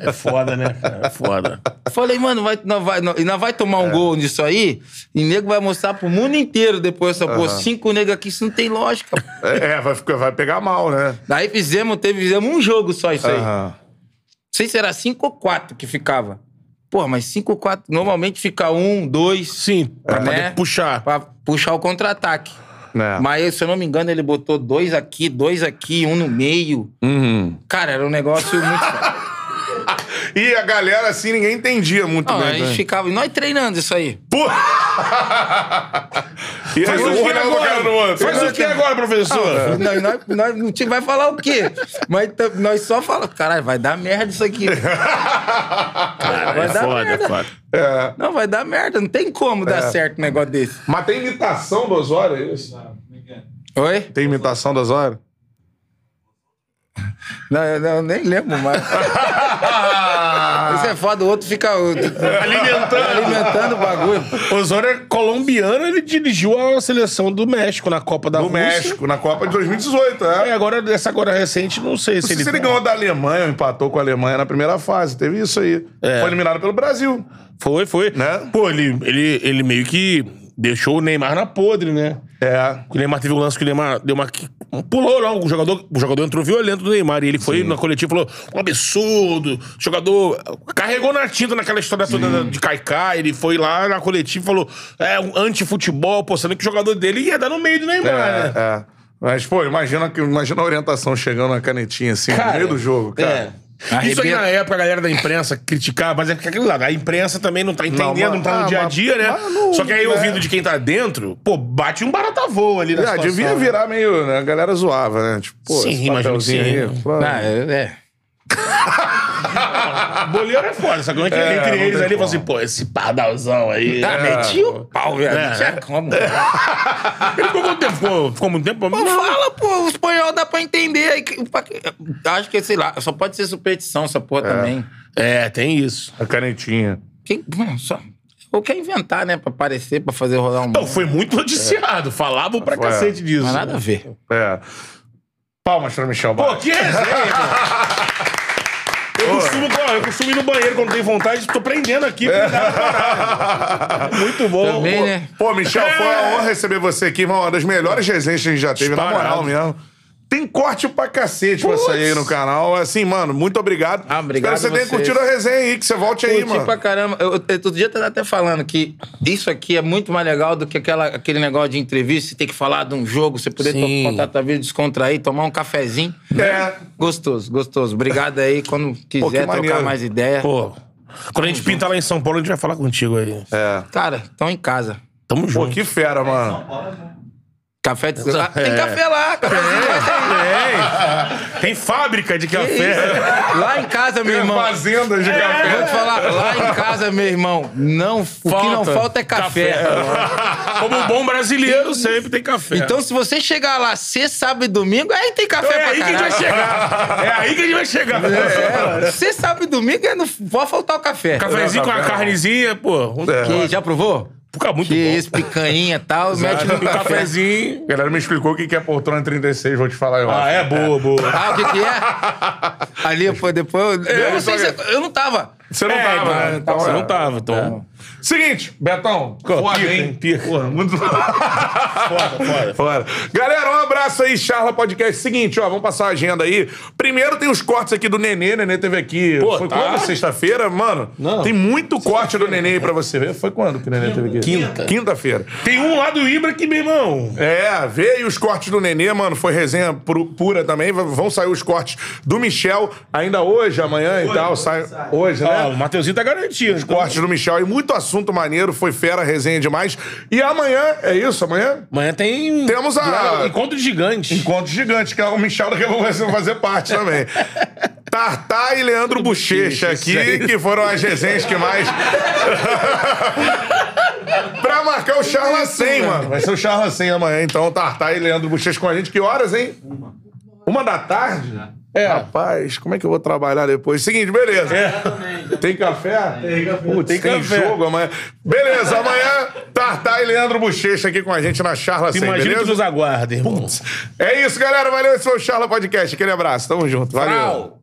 Speaker 2: É foda, né? É foda.
Speaker 3: Falei, mano, vai, nós, vai, nós, e nós vai tomar um gol nisso aí e nego vai mostrar pro mundo inteiro depois essa, pô, cinco negros aqui, isso não tem lógica.
Speaker 1: É, vai, ficar- vai pegar mal, né?
Speaker 3: Daí fizemos, teve, fizemos um jogo só isso aí. Sei se era cinco ou quatro que ficava. Pô, mas cinco ou quatro, normalmente fica um, dois,
Speaker 2: Sim, pra
Speaker 3: Né?
Speaker 2: poder puxar.
Speaker 3: pra puxar o contra-ataque.
Speaker 1: Né?
Speaker 3: Mas, se eu não me engano, ele botou dois aqui, dois aqui, um no meio.
Speaker 1: Uhum.
Speaker 3: Cara, era um negócio muito.
Speaker 1: E a galera, assim, ninguém entendia muito
Speaker 3: Não, a
Speaker 1: bem.
Speaker 3: gente
Speaker 1: né?
Speaker 3: ficava. E nós treinando isso aí.
Speaker 1: E aí,
Speaker 2: Faz o que agora?
Speaker 1: outro.
Speaker 2: Faz o que agora, professor?
Speaker 3: Nós, nós, nós, não tinha- vai falar o quê? Mas nós só falamos, caralho, vai dar merda isso aqui.
Speaker 2: Cara,
Speaker 3: vai
Speaker 2: é
Speaker 3: dar
Speaker 2: foda,
Speaker 3: merda.
Speaker 2: é foda.
Speaker 1: É.
Speaker 3: Não, vai dar merda, não tem como dar certo um negócio desse.
Speaker 1: Mas tem imitação do Osório, é isso?
Speaker 3: Oi?
Speaker 1: Tem imitação do Osório?
Speaker 3: Não, eu, não, eu nem lembro mais. É foda, o outro fica o-
Speaker 2: Alimentando.
Speaker 3: alimentando o bagulho.
Speaker 2: O Osório é colombiano, ele dirigiu a seleção do México na Copa da
Speaker 1: Do
Speaker 2: Rússia.
Speaker 1: México, na Copa de 2018, é.
Speaker 2: É, agora, essa agora recente, não sei
Speaker 1: Não
Speaker 2: se
Speaker 1: sei
Speaker 2: ele...
Speaker 1: se ele ganhou da Alemanha, ou empatou com a Alemanha na primeira fase. Teve isso aí.
Speaker 2: É.
Speaker 1: Foi eliminado pelo Brasil.
Speaker 2: Foi, foi.
Speaker 1: Né?
Speaker 2: Pô, ele, ele, ele meio que deixou o Neymar na podre, né?
Speaker 1: É.
Speaker 2: O Neymar teve um lance que o Neymar deu uma. Pulou lá, o jogador, o jogador entrou violento do Neymar. E ele foi na coletiva e falou: um absurdo. O jogador carregou na tinta naquela história toda de Caicá. Ele foi lá na coletiva e falou: é um anti-futebol, pô, sendo que o jogador dele ia dar no meio do Neymar, né?
Speaker 1: É, é. Mas, pô, imagina, imagina a orientação chegando na canetinha assim, no meio do jogo, cara.
Speaker 2: É. Isso aí
Speaker 3: Arrebenta.
Speaker 2: na época a galera da imprensa criticava, mas é porque aquilo lá, a imprensa também não tá entendendo, não,
Speaker 1: mas-
Speaker 2: tá no
Speaker 1: ah,
Speaker 2: dia a dia, né?
Speaker 1: não-
Speaker 2: Só que aí,
Speaker 1: é.
Speaker 2: ouvindo de quem tá dentro, pô, bate um barata voa ali na
Speaker 1: É,
Speaker 2: situação,
Speaker 1: devia
Speaker 2: né?
Speaker 1: virar meio. Né? A galera zoava, né? Tipo, pô,
Speaker 2: Sim,
Speaker 1: esse papelzinho
Speaker 2: sim.
Speaker 1: aí.
Speaker 3: Ah, é, é.
Speaker 2: Boleiro é foda, sabe? Entre,
Speaker 1: É,
Speaker 2: entre
Speaker 1: não
Speaker 2: eles
Speaker 1: tem
Speaker 2: ali, fala assim, pô, esse pardalzão aí.
Speaker 3: Ah,
Speaker 2: é.
Speaker 3: meti o pau, velho.
Speaker 2: É.
Speaker 3: Não tinha como.
Speaker 2: Ele ficou quanto tempo? Ficou, ficou muito tempo?
Speaker 3: Pô, fala, pô, o espanhol dá pra entender. aí que- pra- Acho que, sei lá, só pode ser superstição essa porra também.
Speaker 2: É, tem isso.
Speaker 1: A canetinha.
Speaker 3: Quem, mano, só, ou quer inventar, né, pra aparecer, pra fazer rolar um...
Speaker 2: Não, foi muito noticiado. Falavam pra
Speaker 1: Foi.
Speaker 2: cacete disso.
Speaker 3: Mas nada a ver.
Speaker 1: É. Palmas pra Michel
Speaker 2: Pô, que resenha, costumo, eu costumo ir no banheiro quando tem vontade, tô prendendo aqui. parada. Muito bom.
Speaker 3: Também,
Speaker 2: pô.
Speaker 3: né?
Speaker 1: Pô, Michel, foi uma honra receber você aqui, irmão. Uma das melhores resenhas que a gente já teve, na
Speaker 2: Disparado.
Speaker 1: moral mesmo. Tem corte pra cacete pra sair aí no canal. Assim, mano, muito obrigado.
Speaker 3: Ah, obrigado
Speaker 1: Espero que você tenha curtido a resenha aí, que você volte aí,
Speaker 3: Curti
Speaker 1: mano.
Speaker 3: pra caramba. Eu, eu, outro dia eu tava até falando que isso aqui é muito mais legal do que aquela, aquele negócio de entrevista, você ter que falar de um jogo, você poder
Speaker 2: Sim.
Speaker 3: contar tua vida, descontrair, tomar um cafezinho.
Speaker 1: É.
Speaker 3: Gostoso, gostoso. Obrigado aí. Quando quiser
Speaker 1: que
Speaker 3: trocar mais ideia.
Speaker 2: Pô, quando a gente pinta lá em São Paulo, a gente vai falar contigo aí.
Speaker 1: É.
Speaker 3: Cara, estão em casa.
Speaker 2: Tamo
Speaker 1: Pô,
Speaker 2: junto.
Speaker 1: que fera, mano.
Speaker 3: Café de... Ah, Tem
Speaker 2: É.
Speaker 3: café lá, café
Speaker 2: Tem, tem fábrica de café.
Speaker 3: Lá em casa, meu irmão.
Speaker 1: Fazendas de
Speaker 3: Eu vou
Speaker 1: café.
Speaker 3: te falar, lá em casa, meu irmão, não, o que não falta é café.
Speaker 2: Como um bom brasileiro, sempre tem café.
Speaker 3: Então, se você chegar lá sexta, sábado e domingo, aí tem café
Speaker 2: é
Speaker 3: pra
Speaker 2: aí que a gente vai chegar. É aí que a gente vai chegar.
Speaker 3: É, sexta, sábado e domingo, aí não pode faltar o café.
Speaker 2: Cafézinho com a
Speaker 1: Café.
Speaker 2: carnezinha, pô.
Speaker 3: Que, já provou?
Speaker 2: Fica muito
Speaker 3: Que
Speaker 2: bom.
Speaker 3: esse picanha e tal, mete no café.
Speaker 2: cafezinho.
Speaker 1: A galera me explicou o que é poltrona 36, vou te falar, eu
Speaker 2: Ah,
Speaker 1: acho.
Speaker 2: é boa, boa.
Speaker 3: Ah, o que que é? Ali, depois, depois eu, eu não sei se... Eu não tava.
Speaker 1: Você não
Speaker 2: É,
Speaker 1: tava,
Speaker 2: então,
Speaker 1: né? Então,
Speaker 2: Você
Speaker 1: é.
Speaker 2: não tava, então.
Speaker 1: Seguinte, Betão.
Speaker 2: Pô,
Speaker 1: Foda,
Speaker 2: pica,
Speaker 1: hein?
Speaker 2: Pica.
Speaker 1: Porra, muito...
Speaker 2: Foda, foda.
Speaker 1: Foda. Galera, um abraço aí, Charla Podcast. Seguinte, ó, vamos passar a agenda aí. Primeiro tem os cortes aqui do Nenê. Nenê teve aqui.
Speaker 2: Pô,
Speaker 1: foi
Speaker 2: tá.
Speaker 1: quando? Sexta-feira? Mano,
Speaker 2: Não.
Speaker 1: tem muito corte do Nenê aí pra você ver. Foi quando que o Nenê teve aqui?
Speaker 2: Quinta.
Speaker 1: Quinta-feira.
Speaker 2: Tem um lá do Ibra que, meu irmão.
Speaker 1: É, aí os cortes do Nenê, mano. Foi resenha pu- pura também. Vão sair os cortes do Michel ainda hoje, amanhã e tal. Sai hoje,
Speaker 2: Ah,
Speaker 1: né?
Speaker 2: o Mateuzinho tá garantido.
Speaker 1: Os cortes do Michel e muito assunto maneiro. Foi fera, resenha demais. E amanhã, é isso? Amanhã?
Speaker 2: Amanhã tem.
Speaker 1: Temos a-
Speaker 2: Encontro gigante.
Speaker 1: Encontro gigante, que é o Michel daqui a pouco vai fazer parte também. Tartar e Leandro Bochecha aqui, que foram as resenhas que mais. pra marcar o Charla 100, mano. Vai ser o Charla 100 amanhã, então. Tartar e Leandro Bochecha com a gente. Que horas, hein? Uma. Uma da tarde? É. Rapaz, como é que eu vou trabalhar depois? Seguinte, beleza. Tem café? Tem café. Putz, tem,
Speaker 2: café.
Speaker 1: jogo amanhã. Beleza, amanhã, Tartar e Leandro Bochecha aqui com a gente na Charla 100,
Speaker 2: Imagina
Speaker 1: beleza?
Speaker 2: que nos aguarda, irmão.
Speaker 1: É isso, galera. Valeu. Esse foi o Charla Podcast. Aquele abraço. Tamo junto. Valeu.
Speaker 2: Tchau.